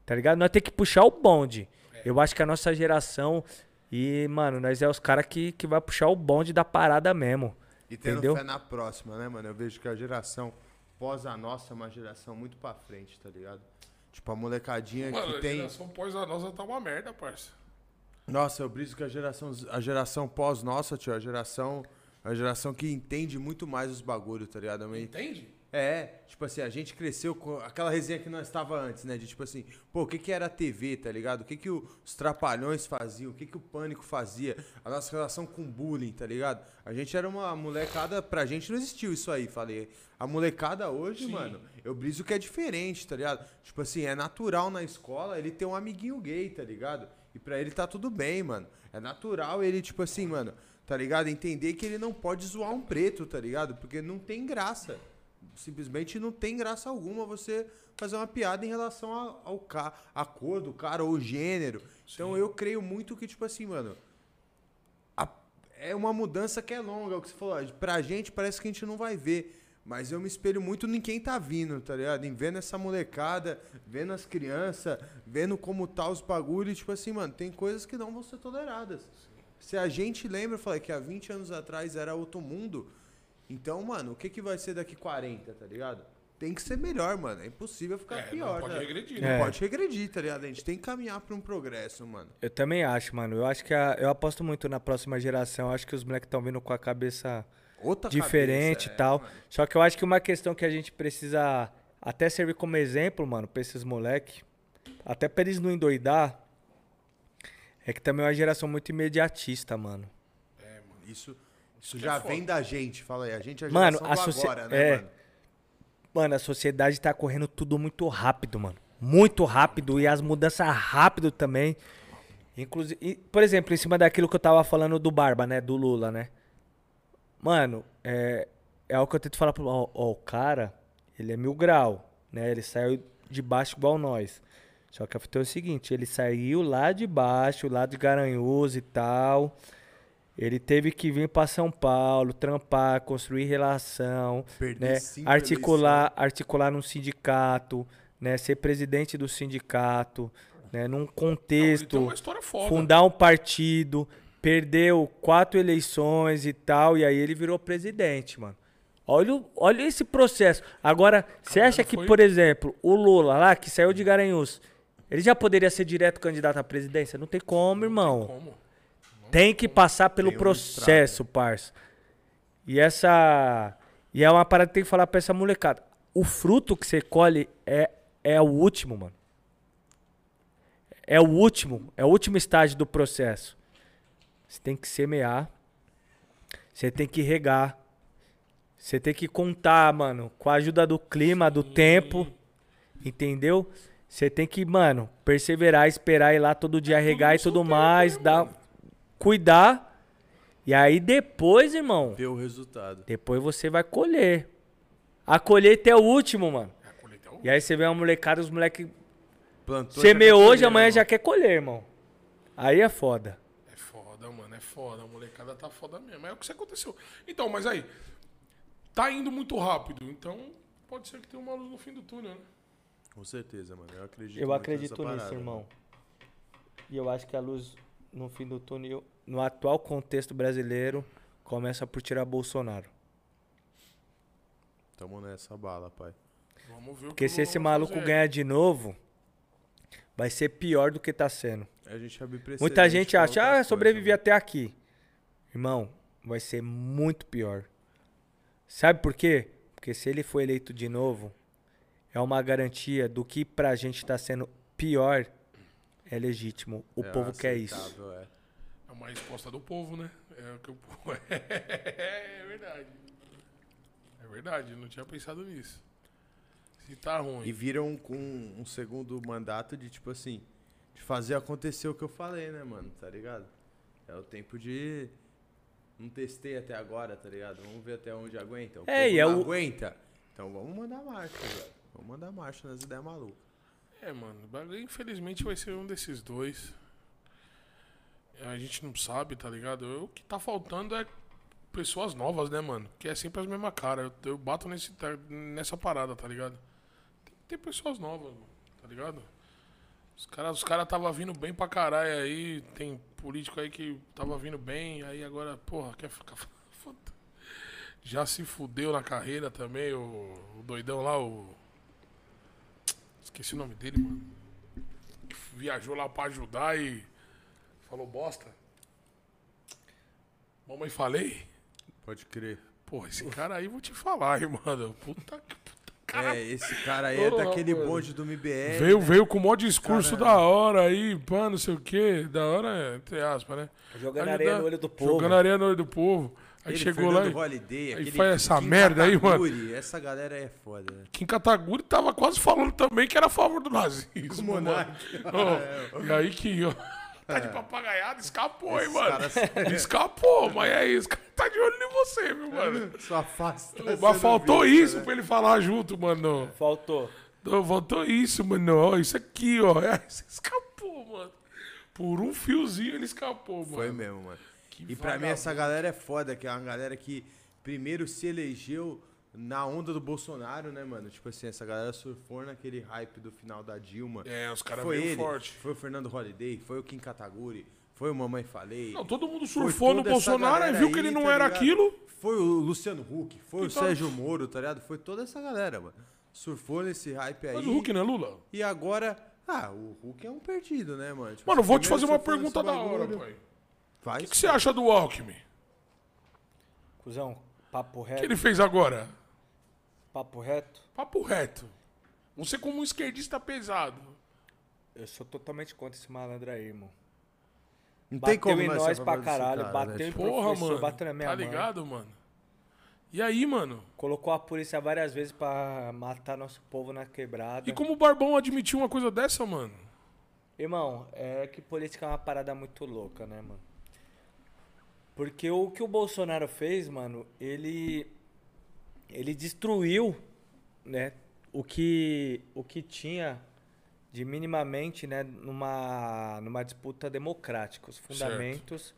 Speaker 3: Tá ligado? Nós temos que puxar o bonde. Eu acho que a nossa geração. E, mano, nós é os caras que, que vai puxar o bonde da parada mesmo.
Speaker 1: E tendo
Speaker 3: Entendeu?
Speaker 1: fé na próxima, né, mano? Eu vejo que a geração pós a nossa é uma geração muito pra frente, tá ligado? Tipo, a molecadinha
Speaker 2: Mano,
Speaker 1: que
Speaker 2: a
Speaker 1: tem.
Speaker 2: geração pós a nossa tá uma merda, parça.
Speaker 1: Nossa, eu briso que a geração, a geração pós nossa, tio, a geração. A geração que entende muito mais os bagulhos, tá ligado?
Speaker 2: Entende?
Speaker 1: É, tipo assim, a gente cresceu com aquela resenha que nós estava antes, né? De tipo assim, pô, o que que era a TV, tá ligado? O que que os trapalhões faziam, o que que o pânico fazia, a nossa relação com bullying, tá ligado? A gente era uma molecada, pra gente não existiu isso aí, falei. A molecada hoje, mano, eu briso que é diferente, tá ligado? Tipo assim, é natural na escola ele ter um amiguinho gay, tá ligado? E pra ele tá tudo bem, mano. É natural ele, tipo assim, mano, tá ligado? Entender que ele não pode zoar um preto, tá ligado? Porque não tem graça simplesmente não tem graça alguma você fazer uma piada em relação a- ao ca a cor do cara ou o gênero. Então eu creio muito que, tipo assim, mano. a- é uma mudança que é longa, é o que você falou. Pra gente parece que a gente não vai ver. Mas eu me espelho muito em quem tá vindo, tá ligado? Em vendo essa molecada, vendo as crianças, vendo como tá os bagulhos. Tipo assim, mano, tem coisas que não vão ser toleradas. Se a gente lembra, falei que há 20 anos atrás era outro mundo. Então, mano, o que, que vai ser daqui 40, tá ligado? Tem que ser melhor, mano. É impossível ficar
Speaker 2: É, não
Speaker 1: pior,
Speaker 2: pode
Speaker 1: tá?
Speaker 2: regredir,
Speaker 1: Não
Speaker 3: né?
Speaker 1: pode regredir, tá ligado? A gente tem que caminhar pra um progresso, mano.
Speaker 3: Eu também acho, mano. Eu acho que a- eu aposto muito na próxima geração. Eu acho que os moleques estão vindo com a cabeça
Speaker 1: Outra
Speaker 3: diferente
Speaker 1: cabeça,
Speaker 3: e
Speaker 1: é,
Speaker 3: tal.
Speaker 1: mano.
Speaker 3: Só que eu acho que uma questão que a gente precisa até servir como exemplo, mano, pra esses moleque, até pra eles não endoidar, é que também é uma geração muito imediatista, mano.
Speaker 1: Isso, isso já
Speaker 2: foda.
Speaker 1: vem da gente, fala aí. A gente é a
Speaker 3: Mano,
Speaker 1: geração
Speaker 3: a
Speaker 1: do
Speaker 3: socie-
Speaker 1: agora, né,
Speaker 3: é.
Speaker 1: mano?
Speaker 3: Mano, a sociedade tá correndo tudo muito rápido, mano. Muito rápido e as mudanças rápido também. Inclusive, e, por exemplo, em cima daquilo que eu tava falando do Barba, né? Do Lula, né? Mano, é, é algo que eu tento falar pro. Ó, ó, o cara, ele é mil grau, né? Ele saiu de baixo igual nós. Só que a fita é o seguinte: ele saiu lá de baixo, lá de Garanhuns e tal. Ele teve que vir pra São Paulo, trampar, construir relação, né? Articular, articular num sindicato, né? Ser presidente do sindicato, né? Num
Speaker 2: tem
Speaker 3: contexto
Speaker 2: foda.
Speaker 3: fundar um partido, perdeu quatro eleições e tal, e aí ele virou presidente, mano. Olha, olha esse processo. Agora, você acha que,
Speaker 2: foi-
Speaker 3: por exemplo, o Lula lá, que saiu de Garanhuns, ele já poderia ser direto candidato à presidência? Não tem como, irmão.
Speaker 2: Como?
Speaker 3: Tem que passar pelo
Speaker 1: Tem um
Speaker 3: processo, parça. E essa. E é uma parada que tem que falar pra essa molecada. O fruto que você colhe é, é o último, mano. É o último. É o último estágio do processo. Você tem que semear. Você tem que regar. Você tem que contar, mano, com a ajuda do clima, do tempo. Entendeu? Você tem que, mano, perseverar, esperar ir lá todo dia, regar e tudo mais,
Speaker 2: né,
Speaker 3: dar? Cuidar. E aí depois, irmão,
Speaker 1: Ver o resultado.
Speaker 3: depois você vai colher. A colheita é o último, mano.
Speaker 2: É, a colheita é o-
Speaker 3: E aí você vê uma molecada, os moleques
Speaker 1: Plantou,
Speaker 3: semeou hoje,
Speaker 1: colher,
Speaker 3: amanhã
Speaker 1: irmão.
Speaker 3: já quer colher, irmão. Aí é foda.
Speaker 2: É foda, mano, é foda. A molecada tá foda mesmo. É o que aconteceu. Então, mas aí, tá indo muito rápido. Então, pode ser que tenha uma luz no fim do túnel, né?
Speaker 1: Com certeza, mano. Eu acredito
Speaker 3: Eu
Speaker 1: muito
Speaker 3: acredito
Speaker 1: nessa
Speaker 3: nisso,
Speaker 1: parada,
Speaker 3: irmão. E eu acho que a luz no fim do túnel, no atual contexto brasileiro, começa por tirar Bolsonaro.
Speaker 1: Tamo nessa bala, pai.
Speaker 2: Vamos ver o
Speaker 3: Porque
Speaker 2: que
Speaker 3: se esse maluco
Speaker 2: fazer.
Speaker 3: ganhar de novo, vai ser pior do que tá sendo.
Speaker 1: A gente
Speaker 3: Muita gente acha, ah, sobrevivi
Speaker 1: mano.
Speaker 3: até aqui. Irmão, vai ser muito pior. Sabe por quê? Porque se ele for eleito de novo, é uma garantia do que pra gente tá sendo pior é legítimo. O
Speaker 1: É
Speaker 3: povo quer isso.
Speaker 1: é.
Speaker 2: É uma resposta do povo, né? É o que o povo. É verdade. É verdade, eu não tinha pensado nisso. Se tá ruim.
Speaker 1: E viram com um segundo mandato de, tipo assim, de fazer acontecer o que eu falei, né, mano? Tá ligado? É o tempo de. Não testei até agora, tá ligado? Vamos ver até onde aguenta. O
Speaker 3: É,
Speaker 1: povo
Speaker 3: e é
Speaker 1: não
Speaker 3: o-
Speaker 1: aguenta. Então vamos mandar marcha, velho. Vamos mandar marcha nas ideias malucas.
Speaker 2: É, mano, o bagulho, infelizmente vai ser um desses dois. A gente não sabe, tá ligado? O que tá faltando é pessoas novas, né, mano? Que é sempre as mesmas caras. Eu, eu bato nesse, nessa parada, tá ligado? Tem que ter pessoas novas, mano, tá ligado? Os caras os cara tava vindo bem pra caralho aí. Tem político aí que tava vindo bem. Aí agora, porra, quer ficar. Já se fudeu na carreira também, o, o doidão lá, o. Esqueci o nome dele, mano. Que viajou lá pra ajudar e falou bosta. Mamãe falei?
Speaker 1: Pode crer.
Speaker 2: Porra, esse cara aí vou te falar, hein, mano. Puta que puta cara.
Speaker 1: É, esse cara aí é daquele
Speaker 2: mano.
Speaker 1: bonde do MBL.
Speaker 2: Veio,
Speaker 1: né?
Speaker 2: veio com o maior discurso
Speaker 1: Cara-
Speaker 2: da hora aí, pá, não sei o quê. Da hora, entre aspas, né?
Speaker 3: Jogando
Speaker 2: Ajudar-
Speaker 3: areia no olho do povo.
Speaker 2: Jogando areia no olho do povo. Aí
Speaker 1: Ele,
Speaker 2: chegou lá
Speaker 1: Fernando
Speaker 2: e...
Speaker 1: Holiday,
Speaker 2: aí faz essa
Speaker 1: Kim
Speaker 2: merda aí, mano.
Speaker 1: Essa galera é foda, né?
Speaker 2: Kim Kataguri tava quase falando também que era a favor do nazismo. Mano. Ó, e aí que, ó, tá de papagaiada, escapou, hein, mano.
Speaker 1: caras-
Speaker 2: Escapou, mas é isso, cara tá de olho em você, viu, mano.
Speaker 1: Só afasta.
Speaker 2: Mas faltou
Speaker 1: visto,
Speaker 2: isso
Speaker 1: né?
Speaker 2: pra ele falar junto, mano.
Speaker 3: Faltou.
Speaker 2: Não, faltou isso, mano. Ó, isso aqui, ó. É, você escapou, mano. Por um fiozinho ele escapou, mano.
Speaker 1: Foi mesmo, mano.
Speaker 2: Que
Speaker 1: E pra mim essa galera é foda, que é uma galera que primeiro se elegeu na onda do Bolsonaro, né, mano? Tipo assim, essa galera surfou naquele hype do final da Dilma.
Speaker 2: É, os caras
Speaker 1: foi
Speaker 2: veio
Speaker 1: ele,
Speaker 2: forte.
Speaker 1: foi o Fernando Holiday, foi o Kim Kataguri, foi o Mamãe Falei.
Speaker 2: Não, todo mundo surfou no Bolsonaro e viu que
Speaker 1: aí,
Speaker 2: ele não
Speaker 1: tá
Speaker 2: era
Speaker 1: ligado?
Speaker 2: aquilo.
Speaker 1: Foi o Luciano Huck, foi o
Speaker 2: Então-
Speaker 1: Sérgio Moro, tá ligado? Foi toda essa galera, mano. Surfou nesse hype aí.
Speaker 2: Mas o Hulk não é Lula?
Speaker 1: E agora, ah, o Hulk é um perdido, né, mano? Tipo,
Speaker 2: Mano,
Speaker 1: assim,
Speaker 2: vou te fazer uma pergunta da hora, pai. O
Speaker 1: Faz.
Speaker 2: que, que você acha do Alckmin?
Speaker 3: Cusão, papo
Speaker 2: O que
Speaker 3: reto.
Speaker 2: ele fez agora?
Speaker 3: Papo reto.
Speaker 2: Papo reto. Você como um esquerdista pesado.
Speaker 3: Eu sou totalmente contra esse malandro aí, irmão.
Speaker 1: Não tem
Speaker 3: Bateu
Speaker 1: como
Speaker 3: em
Speaker 1: nós
Speaker 3: pra caralho,
Speaker 1: cara,
Speaker 3: bateu
Speaker 1: né?
Speaker 3: em
Speaker 1: Tipo,
Speaker 2: Porra,
Speaker 3: professor,
Speaker 2: mano.
Speaker 3: bateu na minha
Speaker 2: Tá
Speaker 3: mãe.
Speaker 2: ligado, mano? E aí, mano?
Speaker 3: Colocou a polícia várias vezes pra matar nosso povo na quebrada.
Speaker 2: E como o Barbão admitiu uma coisa dessa, mano?
Speaker 3: Irmão, é que política é uma parada muito louca, né, mano? Porque o que o Bolsonaro fez, mano, ele ele destruiu, né, o que o que tinha de minimamente, né, numa numa disputa democrática, os fundamentos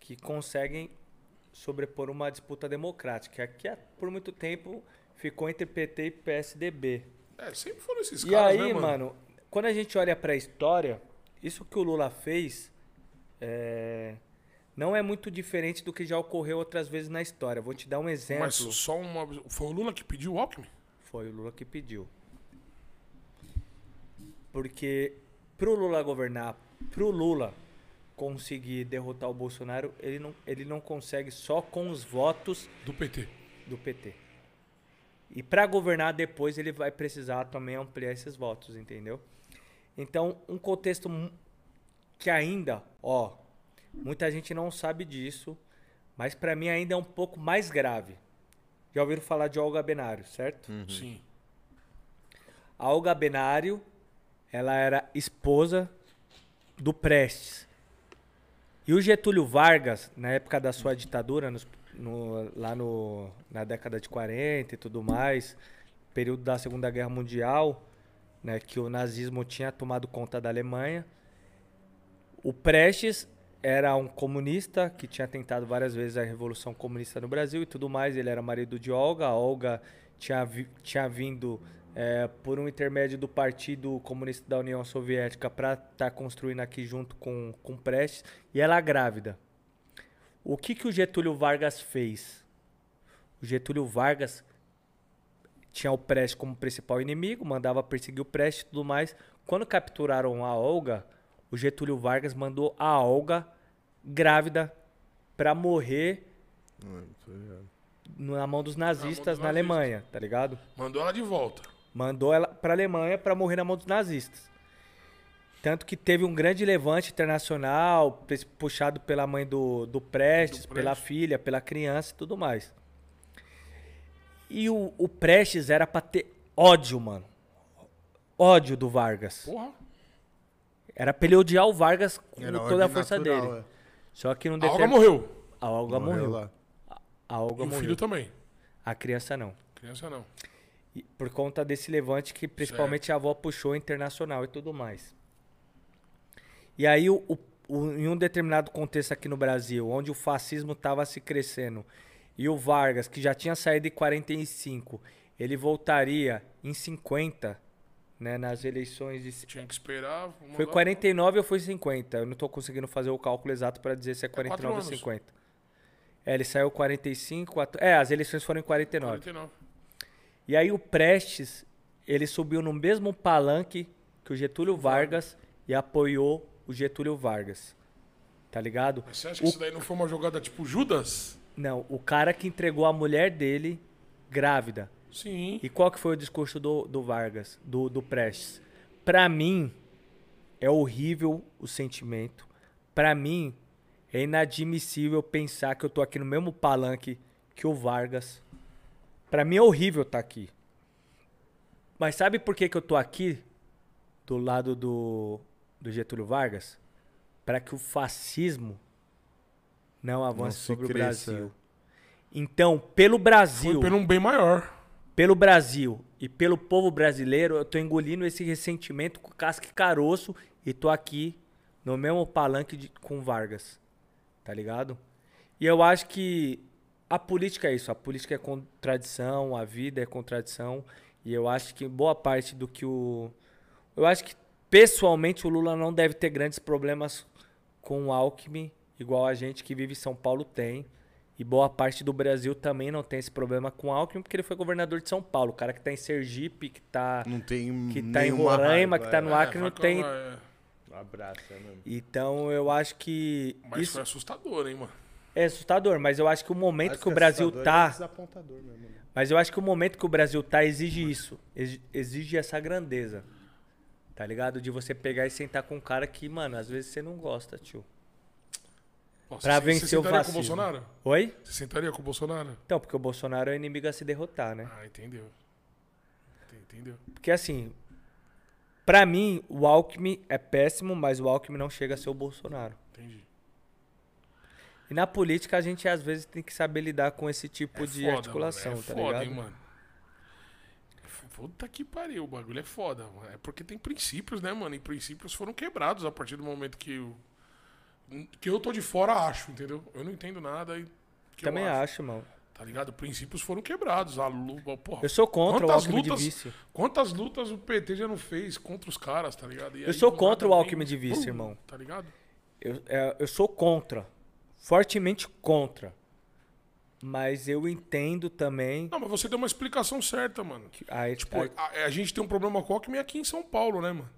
Speaker 3: que conseguem sobrepor uma disputa democrática, que por muito tempo ficou entre PT e PSDB.
Speaker 2: É, sempre foram esses
Speaker 3: E
Speaker 2: caras,
Speaker 3: aí,
Speaker 2: né,
Speaker 3: mano? quando a gente olha pra história, isso que o Lula fez é, não é muito diferente do que já ocorreu outras vezes na história. Vou te dar um exemplo.
Speaker 2: Mas só uma. Foi o Lula que pediu o Alckmin?
Speaker 3: Foi o Lula que pediu. Porque pro Lula governar, pro Lula conseguir derrotar o Bolsonaro, ele não, ele não consegue só com os votos
Speaker 2: Do PT.
Speaker 3: do PT. E para governar depois ele vai precisar também ampliar esses votos, entendeu? Então, um contexto que ainda, ó, muita gente não sabe disso, mas para mim ainda é um pouco mais grave. Já ouviram falar de Olga Benário, certo?
Speaker 2: Sim.
Speaker 3: A Olga Benário, ela era esposa do Prestes. E o Getúlio Vargas, na época da sua ditadura, nos- no- lá no, na década de 40 e tudo mais, período da Segunda Guerra Mundial, né, que o nazismo tinha tomado conta da Alemanha, o Prestes era um comunista que tinha tentado várias vezes a revolução comunista no Brasil e tudo mais. Ele era marido de Olga. A Olga tinha, vi- tinha vindo é, por um intermédio do Partido Comunista da União Soviética para estar construindo aqui junto com, com Prestes. E ela grávida. O que, que o Getúlio Vargas fez? O Getúlio Vargas tinha o Prestes como principal inimigo, mandava perseguir o Prestes e tudo mais. Quando capturaram a Olga, o Getúlio Vargas mandou a Olga grávida para morrer na mão dos nazistas na
Speaker 2: nazistas.
Speaker 3: Alemanha, tá ligado?
Speaker 2: Mandou ela de volta.
Speaker 3: Mandou ela pra Alemanha para morrer na mão dos nazistas. Tanto que teve um grande levante internacional, puxado pela mãe do, do Prestes,
Speaker 2: Do
Speaker 3: pela
Speaker 2: Prestes.
Speaker 3: filha, pela criança e tudo mais. E o, o Prestes era pra ter ódio, mano. Ódio do Vargas.
Speaker 2: Porra.
Speaker 3: Era pra ele odiar o Vargas com
Speaker 1: Era
Speaker 3: toda a força
Speaker 1: natural,
Speaker 3: dele. Só que não
Speaker 2: A Olga
Speaker 3: determin-
Speaker 2: morreu.
Speaker 3: A Olga morreu.
Speaker 1: lá.
Speaker 3: A Olga
Speaker 2: E o
Speaker 3: morreu.
Speaker 2: filho também.
Speaker 3: A criança não.
Speaker 2: Criança não.
Speaker 3: E por conta desse levante que principalmente a avó puxou internacional e tudo mais. E aí, o, o- o- em um determinado contexto aqui no Brasil, onde o fascismo estava se crescendo, e o Vargas, que já tinha saído em 45, ele voltaria em 50, né, nas eleições de...
Speaker 2: Tinha que esperar.
Speaker 3: Foi
Speaker 2: mandar-
Speaker 3: 49 ou foi 50? Eu não tô conseguindo fazer o cálculo exato para dizer se é 49 ou
Speaker 2: anos.
Speaker 3: 50. É, ele saiu 45... quatro- É, as eleições foram em 49.
Speaker 2: 49.
Speaker 3: E aí o Prestes, ele subiu no mesmo palanque que o Getúlio Vargas e apoiou o Getúlio Vargas. Tá ligado?
Speaker 2: Mas você acha que isso daí não foi uma jogada tipo Judas?
Speaker 3: Não, o cara que entregou a mulher dele grávida.
Speaker 2: Sim.
Speaker 3: E qual que foi o discurso do, do Vargas, do, do Prestes? Pra mim, é horrível o sentimento. Pra mim, é inadmissível pensar que eu tô aqui no mesmo palanque que o Vargas. Pra mim é horrível estar aqui. Mas sabe por que, que eu tô aqui do lado do, do Getúlio Vargas? Para que o fascismo não avance
Speaker 1: se
Speaker 3: sobre o
Speaker 1: cresça.
Speaker 3: Brasil. Então, pelo Brasil
Speaker 2: Foi pelo um bem maior.
Speaker 3: Pelo Brasil e pelo povo brasileiro, eu tô engolindo esse ressentimento com casca e caroço e tô aqui no mesmo palanque de- com Vargas. Tá ligado? E eu acho que a política é isso. A política é contradição, a vida é contradição. E eu acho que boa parte do que o. Eu acho que pessoalmente o Lula não deve ter grandes problemas com o Alckmin, igual a gente que vive em São Paulo tem. E boa parte do Brasil também não tem esse problema com o Alckmin, porque ele foi governador de São Paulo. O cara que tá em Sergipe, que tá,
Speaker 1: Não tem
Speaker 3: que tá em Roraima,
Speaker 1: raiva,
Speaker 3: que tá no
Speaker 1: é.
Speaker 3: Acre,
Speaker 2: É,
Speaker 3: não tem.
Speaker 2: é.
Speaker 1: Abraço, é mesmo.
Speaker 3: Então eu acho que.
Speaker 2: Mas
Speaker 3: isso
Speaker 2: foi assustador, hein, mano?
Speaker 3: é assustador, mas eu acho que o momento
Speaker 1: Acho
Speaker 3: que o Brasil
Speaker 1: assustador
Speaker 3: tá.
Speaker 1: É desapontador mesmo. né?
Speaker 3: Mas eu acho que o momento que o Brasil tá exige isso. exi- Exige essa grandeza. Tá ligado? De você pegar e sentar com um cara que, mano, às vezes você não gosta, tio.
Speaker 2: Você-
Speaker 3: vencer
Speaker 2: você
Speaker 3: o
Speaker 2: sentaria
Speaker 3: fascismo.
Speaker 2: com o Bolsonaro?
Speaker 3: Oi?
Speaker 2: Você sentaria com o Bolsonaro?
Speaker 3: Então, porque o Bolsonaro é o inimigo a se derrotar, né?
Speaker 2: Ah, entendeu. Entendeu?
Speaker 3: Porque assim, pra mim, o Alckmin é péssimo, mas o Alckmin não chega a ser o Bolsonaro.
Speaker 2: Entendi.
Speaker 3: E na política a gente às vezes tem que saber lidar com esse tipo
Speaker 2: É
Speaker 3: de
Speaker 2: foda,
Speaker 3: articulação,
Speaker 2: mano. É
Speaker 3: tá
Speaker 2: foda,
Speaker 3: ligado?
Speaker 2: hein, mano. Puta que pariu, o bagulho é foda. mano. É porque tem princípios, né, mano? E princípios foram quebrados a partir do momento que eu. Que eu tô de fora, acho, entendeu? Eu não entendo nada e.
Speaker 3: Também acho, mano.
Speaker 2: Tá ligado? Princípios foram quebrados. A luta, porra.
Speaker 3: Eu sou contra o Alckmin de
Speaker 2: lutas-
Speaker 3: vice.
Speaker 2: Quantas lutas o PT já não fez contra os caras, tá ligado? E
Speaker 3: Eu
Speaker 2: aí,
Speaker 3: sou contra o Alckmin de vice,
Speaker 2: pum,
Speaker 3: irmão.
Speaker 2: Tá ligado?
Speaker 3: Eu, é, eu sou contra. Fortemente contra. Mas eu entendo também.
Speaker 2: Não, mas você deu uma explicação certa, mano.
Speaker 3: que a,
Speaker 2: Tipo,
Speaker 3: a-
Speaker 2: a, a gente tem um problema com o Alckmin aqui em São Paulo, né, mano?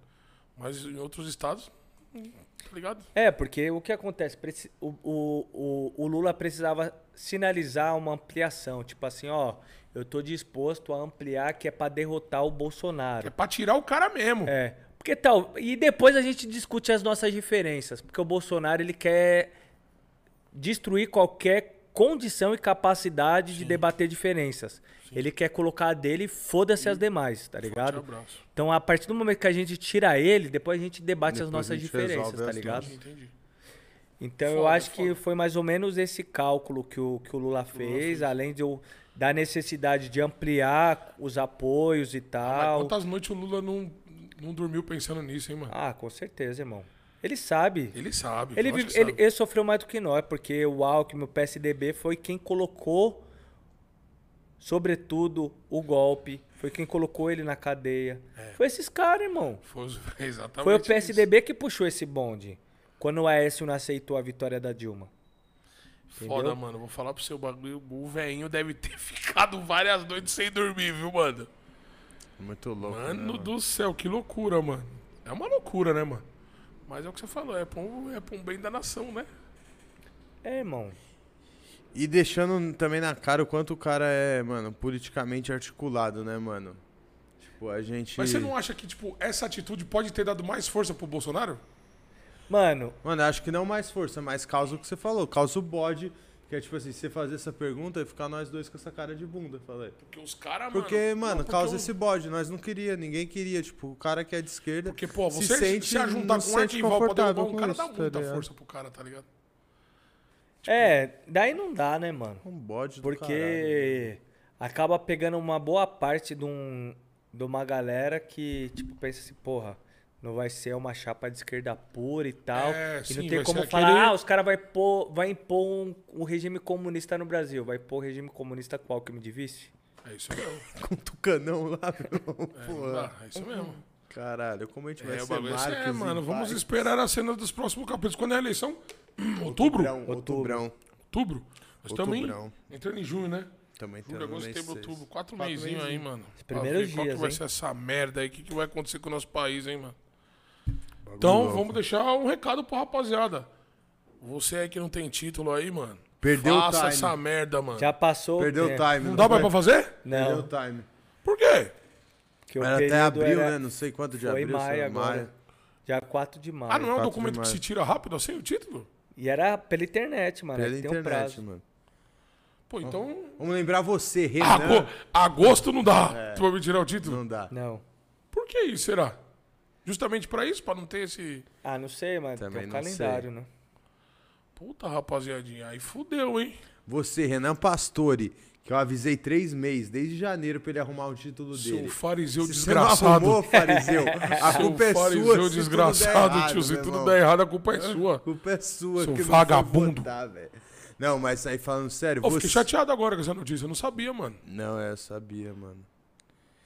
Speaker 2: Mas em outros estados, tá ligado?
Speaker 3: É, porque o que acontece? O, o, o, o Lula precisava sinalizar uma ampliação. Tipo assim, ó, eu tô disposto a ampliar que é pra derrotar o
Speaker 2: É
Speaker 3: Bolsonaro.
Speaker 2: pra tirar o cara mesmo.
Speaker 3: É. Porque tal. E depois a gente discute as nossas diferenças. Porque o Bolsonaro ele quer destruir qualquer condição e capacidade de debater diferenças. Ele quer colocar a dele e foda-se as demais, tá ligado? Então, a partir do momento que a gente tira ele, depois a gente debate
Speaker 1: Depois
Speaker 3: as nossas diferenças, tá ligado?
Speaker 2: Entendi.
Speaker 3: Então eu
Speaker 2: Foda,
Speaker 3: acho que
Speaker 2: foda.
Speaker 3: foi mais ou menos esse cálculo que o, que o Lula fez, além de eu, da necessidade de ampliar os apoios e
Speaker 2: Mas
Speaker 3: tal.
Speaker 2: quantas noites o Lula não, não dormiu pensando nisso, hein, mano?
Speaker 3: Ah, com certeza, irmão. Ele sabe.
Speaker 2: Ele sabe.
Speaker 3: Ele, vive- ele,
Speaker 2: sabe.
Speaker 3: ele sofreu mais do que nós, porque o Alckmin, o PSDB, foi quem colocou, sobretudo, o golpe. Foi quem colocou ele na cadeia. Foi esses caras, irmão.
Speaker 2: Foi, exatamente
Speaker 3: Foi o
Speaker 2: isso.
Speaker 3: PSDB que puxou esse bonde. Quando o Aécio não aceitou a vitória da Dilma.
Speaker 2: Foda,
Speaker 3: Entendeu?
Speaker 2: mano. Vou falar pro seu bagulho. O velhinho deve ter ficado várias noites sem dormir, viu, mano?
Speaker 1: Muito louco. né,
Speaker 2: Mano
Speaker 1: mano?
Speaker 2: do céu, que loucura, mano. É uma loucura, né, mano? Mas é o que você falou, é pra um, é pra um bem da nação, né?
Speaker 3: É, irmão.
Speaker 1: E deixando também na cara o quanto o cara é, mano, politicamente articulado, né, mano? Tipo, a gente.
Speaker 2: Mas você não acha que, tipo, essa atitude pode ter dado mais força pro Bolsonaro?
Speaker 3: Mano,
Speaker 1: Mano, acho que não mais força, mas causa o que você falou, causa o bode. Que é tipo assim, você fazer essa pergunta e ficar nós dois com essa cara de bunda, falei.
Speaker 2: Porque os caras, mano.
Speaker 1: Porque, mano,
Speaker 2: não, porque
Speaker 1: causa
Speaker 2: o-
Speaker 1: esse bode. Nós não queria, ninguém queria. Tipo, o cara que é de esquerda.
Speaker 2: Porque, pô, você se,
Speaker 1: sente,
Speaker 2: se ajuntar
Speaker 1: não
Speaker 2: com
Speaker 1: se
Speaker 2: um
Speaker 1: sente
Speaker 2: arquival pra derrubar um
Speaker 1: com
Speaker 2: cara,
Speaker 1: isso,
Speaker 2: dá
Speaker 1: tá
Speaker 2: muita
Speaker 1: ligado?
Speaker 2: força pro cara, tá ligado?
Speaker 3: é, daí não dá, né, mano?
Speaker 1: Um bode do
Speaker 3: Porque
Speaker 1: caralho.
Speaker 3: acaba pegando uma boa parte de, um, de uma galera que, tipo, pensa assim, porra, não vai ser uma chapa de esquerda pura e tal.
Speaker 2: É,
Speaker 3: e
Speaker 2: sim,
Speaker 3: não tem como falar,
Speaker 2: aquele-
Speaker 3: ah, os caras vai, pôr- vai impor um, um regime comunista no Brasil. Vai pôr o regime comunista qual que me de vice?
Speaker 2: É isso mesmo.
Speaker 1: Com tucanão lá, meu.
Speaker 2: É, é isso mesmo.
Speaker 1: Caralho, como a gente vai
Speaker 2: É, o
Speaker 1: ser
Speaker 2: bagulho é é, mano. Vamos esperar as cenas dos próximos capítulos. Quando é a eleição? Outubro?
Speaker 1: Outubrão, outubrão.
Speaker 2: Outubro? Nós
Speaker 1: Outubrão.
Speaker 2: entrando em junho, né?
Speaker 1: Também tem
Speaker 2: Julho, agosto, setembro, outubro. Quatro,
Speaker 1: Quatro
Speaker 2: meizinhos aí, mano.
Speaker 3: Os
Speaker 2: Pra
Speaker 3: primeiros
Speaker 2: ver Qual que
Speaker 3: dias,
Speaker 2: vai
Speaker 3: hein?
Speaker 2: ser essa merda aí? O que, que vai acontecer com o nosso país, hein, mano? Então,
Speaker 1: louco.
Speaker 2: vamos deixar um recado pro rapaziada. Você aí que não tem título aí, mano.
Speaker 1: Perdeu o
Speaker 2: Faça
Speaker 1: time.
Speaker 2: essa merda, mano.
Speaker 3: Já passou
Speaker 1: Perdeu o
Speaker 3: tempo.
Speaker 1: time.
Speaker 2: Não dá mais pra fazer?
Speaker 1: Perdeu o
Speaker 3: Não,
Speaker 1: time.
Speaker 2: Por quê?
Speaker 3: que o
Speaker 1: Era até abril,
Speaker 3: era-
Speaker 1: né? Não sei quanto de
Speaker 3: Foi
Speaker 1: abril.
Speaker 3: maio agora.
Speaker 1: maio.
Speaker 3: Dia 4 de maio.
Speaker 2: Ah, não é um
Speaker 1: 4 de
Speaker 2: documento que se tira rápido assim, o título?
Speaker 3: E era pela internet, mano.
Speaker 1: Pela
Speaker 3: um
Speaker 1: internet,
Speaker 3: prazo.
Speaker 1: mano.
Speaker 2: Pô, então...
Speaker 1: Vamos lembrar você, Renan.
Speaker 2: Ago- Agosto não dá pra me tirar o título?
Speaker 1: Não dá.
Speaker 3: Não.
Speaker 2: Por que isso, será? Justamente pra isso? Pra não ter esse...
Speaker 3: Ah, não sei, mas
Speaker 1: Também
Speaker 3: tem um calendário, né?
Speaker 2: Puta, rapaziadinha. Aí fudeu, hein?
Speaker 1: Você, Renan Pastore, que eu avisei três meses, desde janeiro, pra ele arrumar o título
Speaker 2: Seu
Speaker 1: dele.
Speaker 2: fariseu
Speaker 1: Se você não
Speaker 2: desgraçado.
Speaker 1: arrumou, fariseu, a
Speaker 2: Seu
Speaker 1: culpa é sua.
Speaker 2: fariseu
Speaker 1: se tudo der
Speaker 2: desgraçado,
Speaker 1: errado,
Speaker 2: tio. Se tudo der errado, a culpa é sua.
Speaker 1: A culpa é sua,
Speaker 2: Seu
Speaker 1: que não
Speaker 2: vagabundo.
Speaker 1: votar, velho. Não, mas aí falando sério,
Speaker 2: Eu
Speaker 1: você...
Speaker 2: fiquei chateado agora com essa notícia. Eu não sabia, mano.
Speaker 1: Não, é, eu sabia, mano.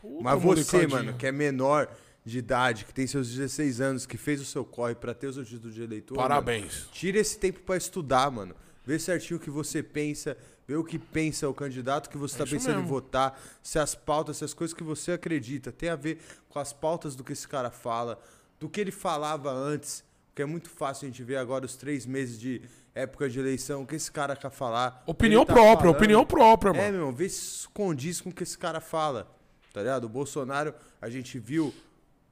Speaker 2: Puta,
Speaker 1: Mas você, mano, que é menor de idade, que tem seus 16 anos, que fez o seu corre pra ter o seu título de eleitor. mano,
Speaker 2: Parabéns.
Speaker 1: tira esse tempo pra estudar, mano. Vê certinho o que você pensa, vê o que pensa o candidato que você
Speaker 2: É
Speaker 1: tá
Speaker 2: isso
Speaker 1: pensando em
Speaker 2: mesmo.
Speaker 1: votar, se as pautas, se as coisas que você acredita tem a ver com as pautas do que esse cara fala, do que ele falava antes. Porque é muito fácil a gente ver agora os três meses de época de eleição, o que esse cara quer falar.
Speaker 2: Opinião
Speaker 1: tá
Speaker 2: própria,
Speaker 1: falando.
Speaker 2: opinião própria, mano.
Speaker 1: É, meu, vê se condiz com o que esse cara fala. Tá ligado? O Bolsonaro, a gente viu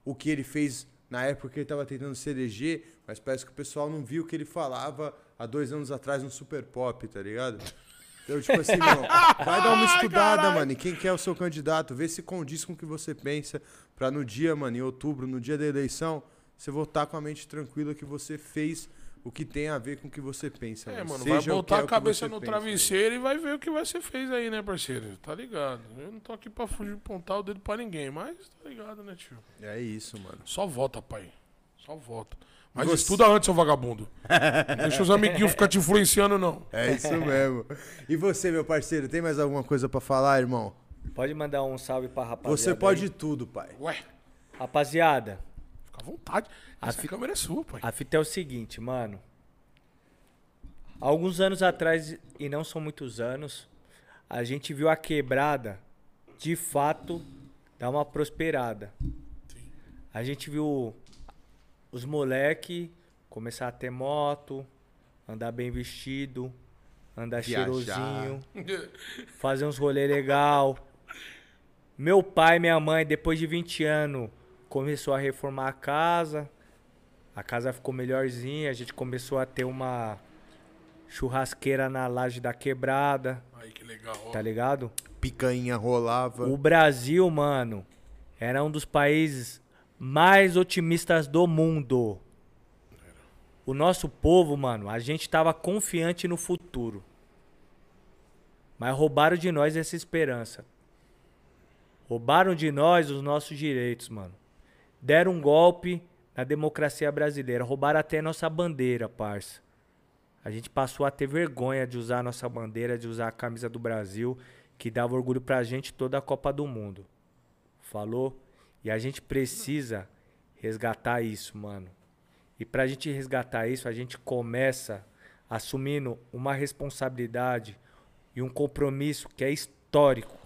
Speaker 1: o que ele fez na época que ele tava tentando se eleger, mas parece que o pessoal não viu o que ele falava há dois anos atrás no Super Pop, tá ligado? Então, tipo assim, meu, vai dar uma
Speaker 2: Ai,
Speaker 1: estudada,
Speaker 2: caralho.
Speaker 1: mano, em quem que é o seu candidato, vê se condiz com o que você pensa, pra no dia, mano, em outubro, no dia da eleição, você votar com a mente tranquila que você fez o que tem a ver com o que você pensa.
Speaker 2: É, mano,
Speaker 1: Seja
Speaker 2: vai botar
Speaker 1: é
Speaker 2: a cabeça no
Speaker 1: pensa,
Speaker 2: travesseiro e vai ver o que vai ser feito aí, né, parceiro? Tá ligado? Eu não tô aqui pra fugir, pontar o dedo pra ninguém, mas tá ligado, né, tio?
Speaker 1: É isso, mano.
Speaker 2: Só vota, pai. Só vota. Mas
Speaker 1: Você-
Speaker 2: estuda antes, seu vagabundo. Não deixa os amiguinhos ficar te influenciando, não.
Speaker 1: É isso mesmo. E você, meu parceiro, tem mais alguma coisa pra falar, irmão?
Speaker 3: Pode mandar um salve pra rapaziada.
Speaker 1: Você pode
Speaker 3: aí.
Speaker 1: tudo, pai.
Speaker 2: Ué,
Speaker 3: Rapaziada,
Speaker 2: à vontade. Essa
Speaker 3: fi-
Speaker 2: câmera é sua, pai.
Speaker 3: a fita é o seguinte, mano. Alguns anos atrás, e não são muitos anos, a gente viu a quebrada, de fato, dar uma prosperada. A gente viu os moleque começar a ter moto, andar bem vestido, andar cheirosinho, fazer uns rolê legal. Meu pai e minha mãe, depois de 20 anos, começou a reformar a casa. A casa ficou melhorzinha, a gente começou a ter uma churrasqueira na laje da quebrada,
Speaker 2: Aí que legal. ó.
Speaker 3: tá ligado?
Speaker 1: Picanha rolava.
Speaker 3: O Brasil, mano, era um dos países mais otimistas do mundo. O nosso povo, mano, a gente tava confiante no futuro. Mas roubaram de nós essa esperança. Roubaram de nós os nossos direitos, mano. Deram um golpe na democracia brasileira. Roubaram até nossa bandeira, parça. A gente passou a ter vergonha de usar a nossa bandeira, de usar a camisa do Brasil, que dava orgulho pra gente toda a Copa do Mundo. Falou? E a gente precisa resgatar isso, mano. E pra gente resgatar isso, a gente começa assumindo uma responsabilidade e um compromisso que é histórico.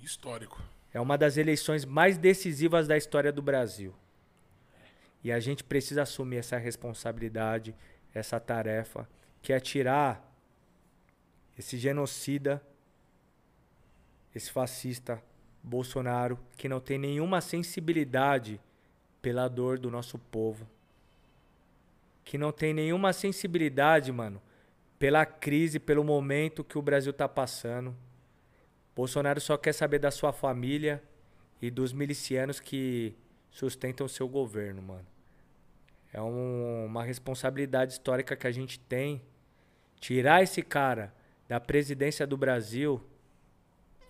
Speaker 2: Histórico.
Speaker 3: É uma das eleições mais decisivas da história do Brasil. E a gente precisa assumir essa responsabilidade, essa tarefa, que é tirar esse genocida, esse fascista Bolsonaro, que não tem nenhuma sensibilidade pela dor do nosso povo. Que não tem nenhuma sensibilidade, mano, pela crise, pelo momento que o Brasil tá passando. Bolsonaro só quer saber da sua família e dos milicianos que sustentam o seu governo, mano. É um- uma responsabilidade histórica que a gente tem. Tirar esse cara da presidência do Brasil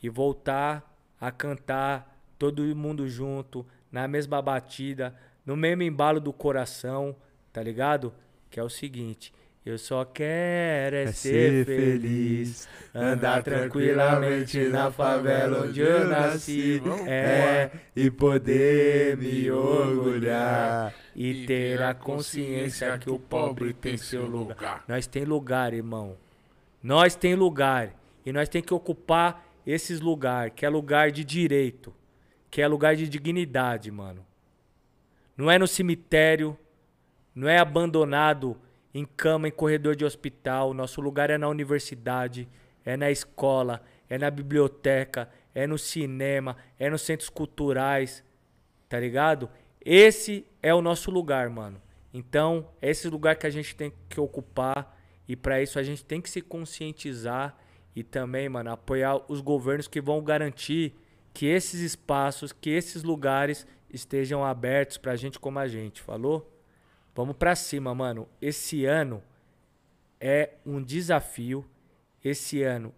Speaker 3: e voltar a cantar todo mundo junto, na mesma batida, no mesmo embalo do coração, tá ligado? Que é o seguinte. Eu só quero é, ser feliz, andar tranquilamente na favela onde eu nasci, é,
Speaker 1: e poder me orgulhar.
Speaker 3: e ter a consciência que o pobre tem seu lugar. Nós tem lugar, irmão. Nós tem lugar e nós tem que ocupar esses lugares, que é lugar de direito, que é lugar de dignidade, mano. Não é no cemitério, não é abandonado em cama, em corredor de hospital. Nosso lugar é na universidade, é na escola, é na biblioteca, é no cinema, é nos centros culturais, tá ligado? Esse é o nosso lugar, mano. Então, é esse lugar que a gente tem que ocupar e para isso a gente tem que se conscientizar e também, mano, apoiar os governos que vão garantir que esses espaços, que esses lugares estejam abertos pra gente como a gente, falou? Vamos pra cima, mano. Esse ano é um desafio, esse ano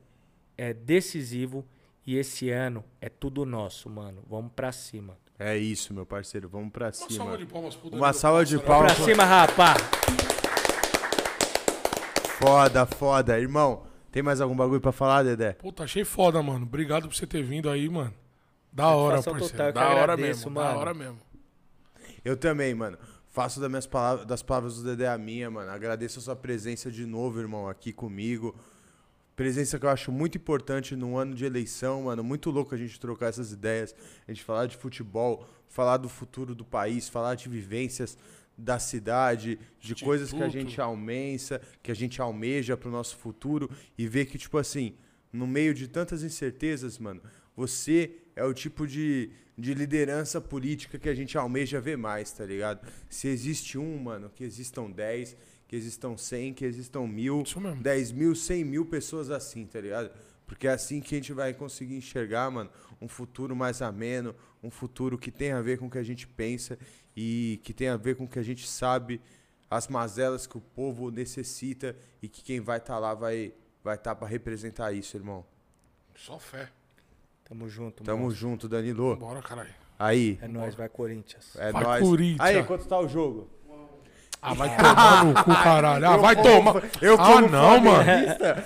Speaker 3: é decisivo e esse ano é tudo nosso, mano. Vamos pra cima.
Speaker 1: É isso, meu parceiro. Vamos pra
Speaker 2: Uma salva
Speaker 1: cima.
Speaker 2: de palmas pro
Speaker 1: Uma salva de
Speaker 2: Pássaro.
Speaker 1: palmas.
Speaker 3: Pra cima, rapá.
Speaker 1: Foda, foda. Irmão, tem mais algum bagulho pra falar, Dedé?
Speaker 2: Puta, achei foda, mano. Obrigado por você ter vindo aí, mano. Da hora, parceiro.
Speaker 3: total,
Speaker 2: da hora
Speaker 3: agradeço,
Speaker 2: mesmo, da
Speaker 3: mano.
Speaker 2: hora mesmo.
Speaker 1: Eu também, mano. Faço das minhas palavras, das palavras do Dedé a minha, mano. Agradeço a sua presença de novo, irmão, aqui comigo. Presença que eu acho muito importante num ano de eleição, mano. Muito louco a gente trocar essas ideias, a gente falar de futebol, falar do futuro do país, falar de vivências da cidade, de,
Speaker 2: De
Speaker 1: coisas que a
Speaker 2: tudo.
Speaker 1: gente almeja, que a gente almeja pro nosso futuro e ver que, tipo assim, no meio de tantas incertezas, mano, você é o tipo de, de liderança política que a gente almeja ver mais, tá ligado? Se existe um, mano, que existam 10, que existam 100, que existam mil. 10 mil, 100 mil pessoas assim, tá ligado? Porque é assim que a gente vai conseguir enxergar, mano, um futuro mais ameno, um futuro que tem a ver com o que a gente pensa e que tem a ver com o que a gente sabe, as mazelas que o povo necessita e que quem vai estar lá vai vai estar para representar isso, irmão.
Speaker 2: Só fé.
Speaker 3: Tamo junto,
Speaker 1: Tamo
Speaker 3: mano.
Speaker 1: junto, Danilo.
Speaker 2: Bora, caralho.
Speaker 1: Aí,
Speaker 3: É nóis, vai Corinthians.
Speaker 1: é
Speaker 2: Vai,
Speaker 1: nóis.
Speaker 2: Corinthians.
Speaker 1: Aí, quanto tá o jogo?
Speaker 2: Ah, vai tomar no cu, caralho. Ah, vai tomar.
Speaker 1: eu
Speaker 2: ah, não, mano.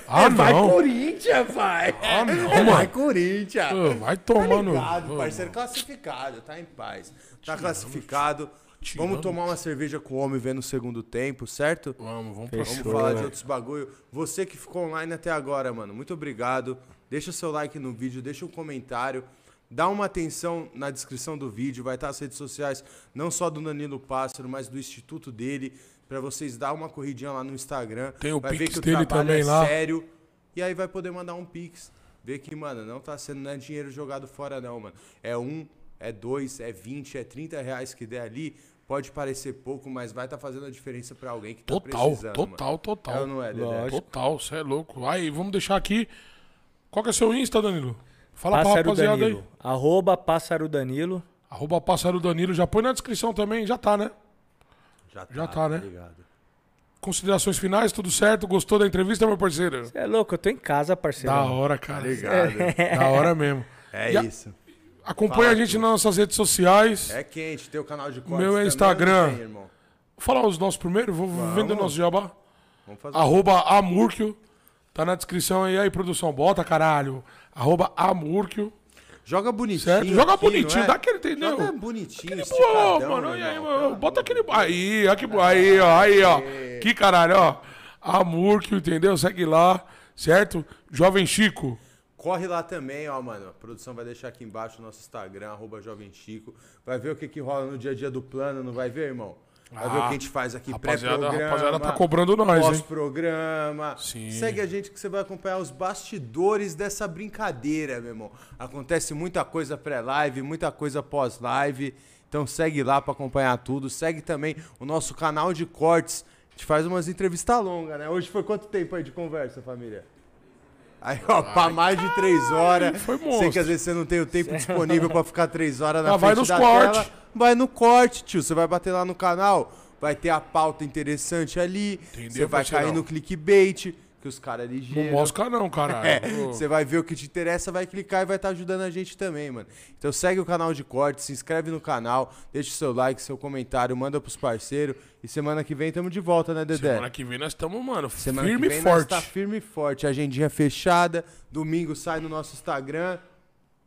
Speaker 2: Ah,
Speaker 1: é, vai
Speaker 2: não.
Speaker 1: Corinthians, vai.
Speaker 2: Ah, não,
Speaker 1: Vai
Speaker 2: mano.
Speaker 1: Corinthians.
Speaker 2: Pô, vai
Speaker 1: Tá
Speaker 2: tomar no.
Speaker 1: ligado, parceiro. Classificado, tá em paz. Tá classificado.
Speaker 2: Tiramos.
Speaker 1: Vamos tomar uma cerveja com o homem vendo o segundo tempo, certo?
Speaker 2: Vamos, vamos pra
Speaker 1: Vamos falar de outros bagulho. Você que ficou online até agora, mano, muito obrigado. Deixa o seu like no vídeo, deixa um comentário. Dá uma atenção na descrição do vídeo, vai estar as redes sociais, não só do Danilo Pássaro, mas do instituto dele, pra vocês dar uma corridinha lá no Instagram.
Speaker 2: Tem o
Speaker 1: vai ver
Speaker 2: Pix
Speaker 1: que o
Speaker 2: dele também
Speaker 1: é
Speaker 2: lá.
Speaker 1: sério. E aí vai poder mandar um Pix. Ver que, mano, não tá sendo não é dinheiro jogado fora, não, mano. É um é 2, é 20, é 30 reais que der ali, pode parecer pouco, mas vai estar fazendo a diferença pra alguém que tá
Speaker 2: Total,
Speaker 1: precisando.
Speaker 2: total,
Speaker 1: mano.
Speaker 2: total.
Speaker 1: É ou não é, Dedé?
Speaker 2: Total, você é louco. Aí, vamos deixar aqui. Qual que é seu Insta, Danilo? Fala pra
Speaker 3: Pássaro
Speaker 2: rapaziada
Speaker 3: Danilo.
Speaker 2: aí.
Speaker 3: Arroba Pássaro Danilo.
Speaker 2: Arroba Pássaro Danilo. Já põe na descrição também, já tá, né?
Speaker 1: Já tá,
Speaker 2: Já tá, né?
Speaker 1: ligado.
Speaker 2: Considerações finais, tudo certo? Gostou da entrevista, meu parceiro?
Speaker 3: Você é louco, eu tô em casa, parceiro.
Speaker 2: Da hora, cara.
Speaker 1: Ligado.
Speaker 2: Da hora mesmo.
Speaker 1: É
Speaker 2: E a-
Speaker 1: isso.
Speaker 2: Acompanha
Speaker 1: Fala
Speaker 2: a gente nas nossas redes sociais.
Speaker 1: É quente, tem o canal de cortes
Speaker 2: Meu
Speaker 1: também,
Speaker 2: Instagram.
Speaker 1: tem, irmão?
Speaker 2: Vou falar os nossos primeiro, vou vender nosso jabá.
Speaker 1: Vamos fazer
Speaker 2: Arroba Amurkio. Tá na descrição aí, aí, produção. Bota, caralho. Arroba Amurkio.
Speaker 1: Joga bonitinho.
Speaker 2: Certo? Joga
Speaker 1: aqui,
Speaker 2: bonitinho,
Speaker 1: não é?
Speaker 2: dá aquele, entendeu?
Speaker 1: Joga bonitinho,
Speaker 2: Pô,
Speaker 1: esticadão,
Speaker 2: mano, e aí, mano, bota aquele. Aí, ó, que bo- aí, ó, aí, ó. Que caralho, ó. Amurkio, entendeu? Segue lá, certo? Jovem Chico.
Speaker 1: Corre lá também, ó, mano. A produção vai deixar aqui embaixo o nosso Instagram, arroba Jovem Chico. Vai ver o que, que rola no dia a dia do plano, não vai ver, irmão? Vai ver o que a gente faz aqui pré-programa.
Speaker 2: rapaziada tá cobrando nós, hein?
Speaker 1: Pós-programa.
Speaker 2: Sim.
Speaker 1: Segue a gente que você vai acompanhar os bastidores dessa brincadeira, meu irmão. Acontece muita coisa pré-live, muita coisa pós-live. Então segue lá pra acompanhar tudo. Segue também o nosso canal de cortes. A gente faz umas entrevistas longas, né? Hoje foi quanto tempo aí de conversa, família? Aí, ó, pra mais de três horas.
Speaker 2: foi
Speaker 1: Sei
Speaker 2: monstro.
Speaker 1: que às vezes você não tem o tempo disponível pra ficar três horas na
Speaker 2: vai
Speaker 1: frente
Speaker 2: nos
Speaker 1: da
Speaker 2: corte.
Speaker 1: tela. Vai no corte, tio. Você vai bater lá no canal, vai ter a pauta interessante ali.
Speaker 2: Entendeu,
Speaker 1: você vai
Speaker 2: parceirão?
Speaker 1: cair no clickbait, que os caras ali
Speaker 2: Não mosca não, caralho.
Speaker 1: É, você vai ver o que te interessa, vai clicar e vai estar ajudando a gente também, mano. Então segue o canal de corte, se inscreve no canal, deixa o seu like, seu comentário, manda pros parceiros. E semana que vem tamo de volta, né, Dedé?
Speaker 2: Semana que vem nós estamos, mano,
Speaker 1: Semana
Speaker 2: firme
Speaker 1: que
Speaker 2: e
Speaker 1: vem nós
Speaker 2: forte.
Speaker 1: tá firme e forte. Agendinha fechada. Domingo sai no nosso Instagram.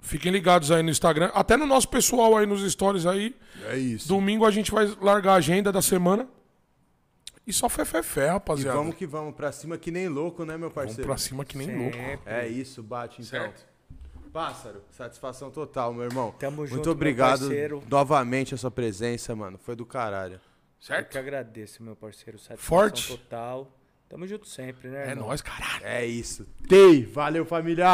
Speaker 2: Fiquem ligados aí no Instagram, até no nosso pessoal aí nos stories aí.
Speaker 1: É isso.
Speaker 2: Domingo a gente vai largar a agenda da semana. E só fé, fé, fé,
Speaker 1: E
Speaker 2: rapaziada.
Speaker 1: vamos que vamos pra cima que nem louco, né, meu
Speaker 2: Vamos
Speaker 1: parceiro?
Speaker 2: pra cima que nem louco.
Speaker 3: Sempre.
Speaker 1: É isso, bate então.
Speaker 2: Certo.
Speaker 1: Pássaro, satisfação total, meu irmão.
Speaker 3: Tamo
Speaker 1: Muito
Speaker 3: junto, meu
Speaker 1: obrigado
Speaker 3: parceiro.
Speaker 1: novamente a sua presença, mano. Foi do caralho.
Speaker 3: Eu que
Speaker 2: Certo?
Speaker 3: agradeço, meu parceiro. Satisfação
Speaker 2: Forte.
Speaker 3: total. Tamo junto sempre, né?
Speaker 2: É
Speaker 3: irmão?
Speaker 2: nóis, caralho.
Speaker 1: É isso. Tei, valeu família.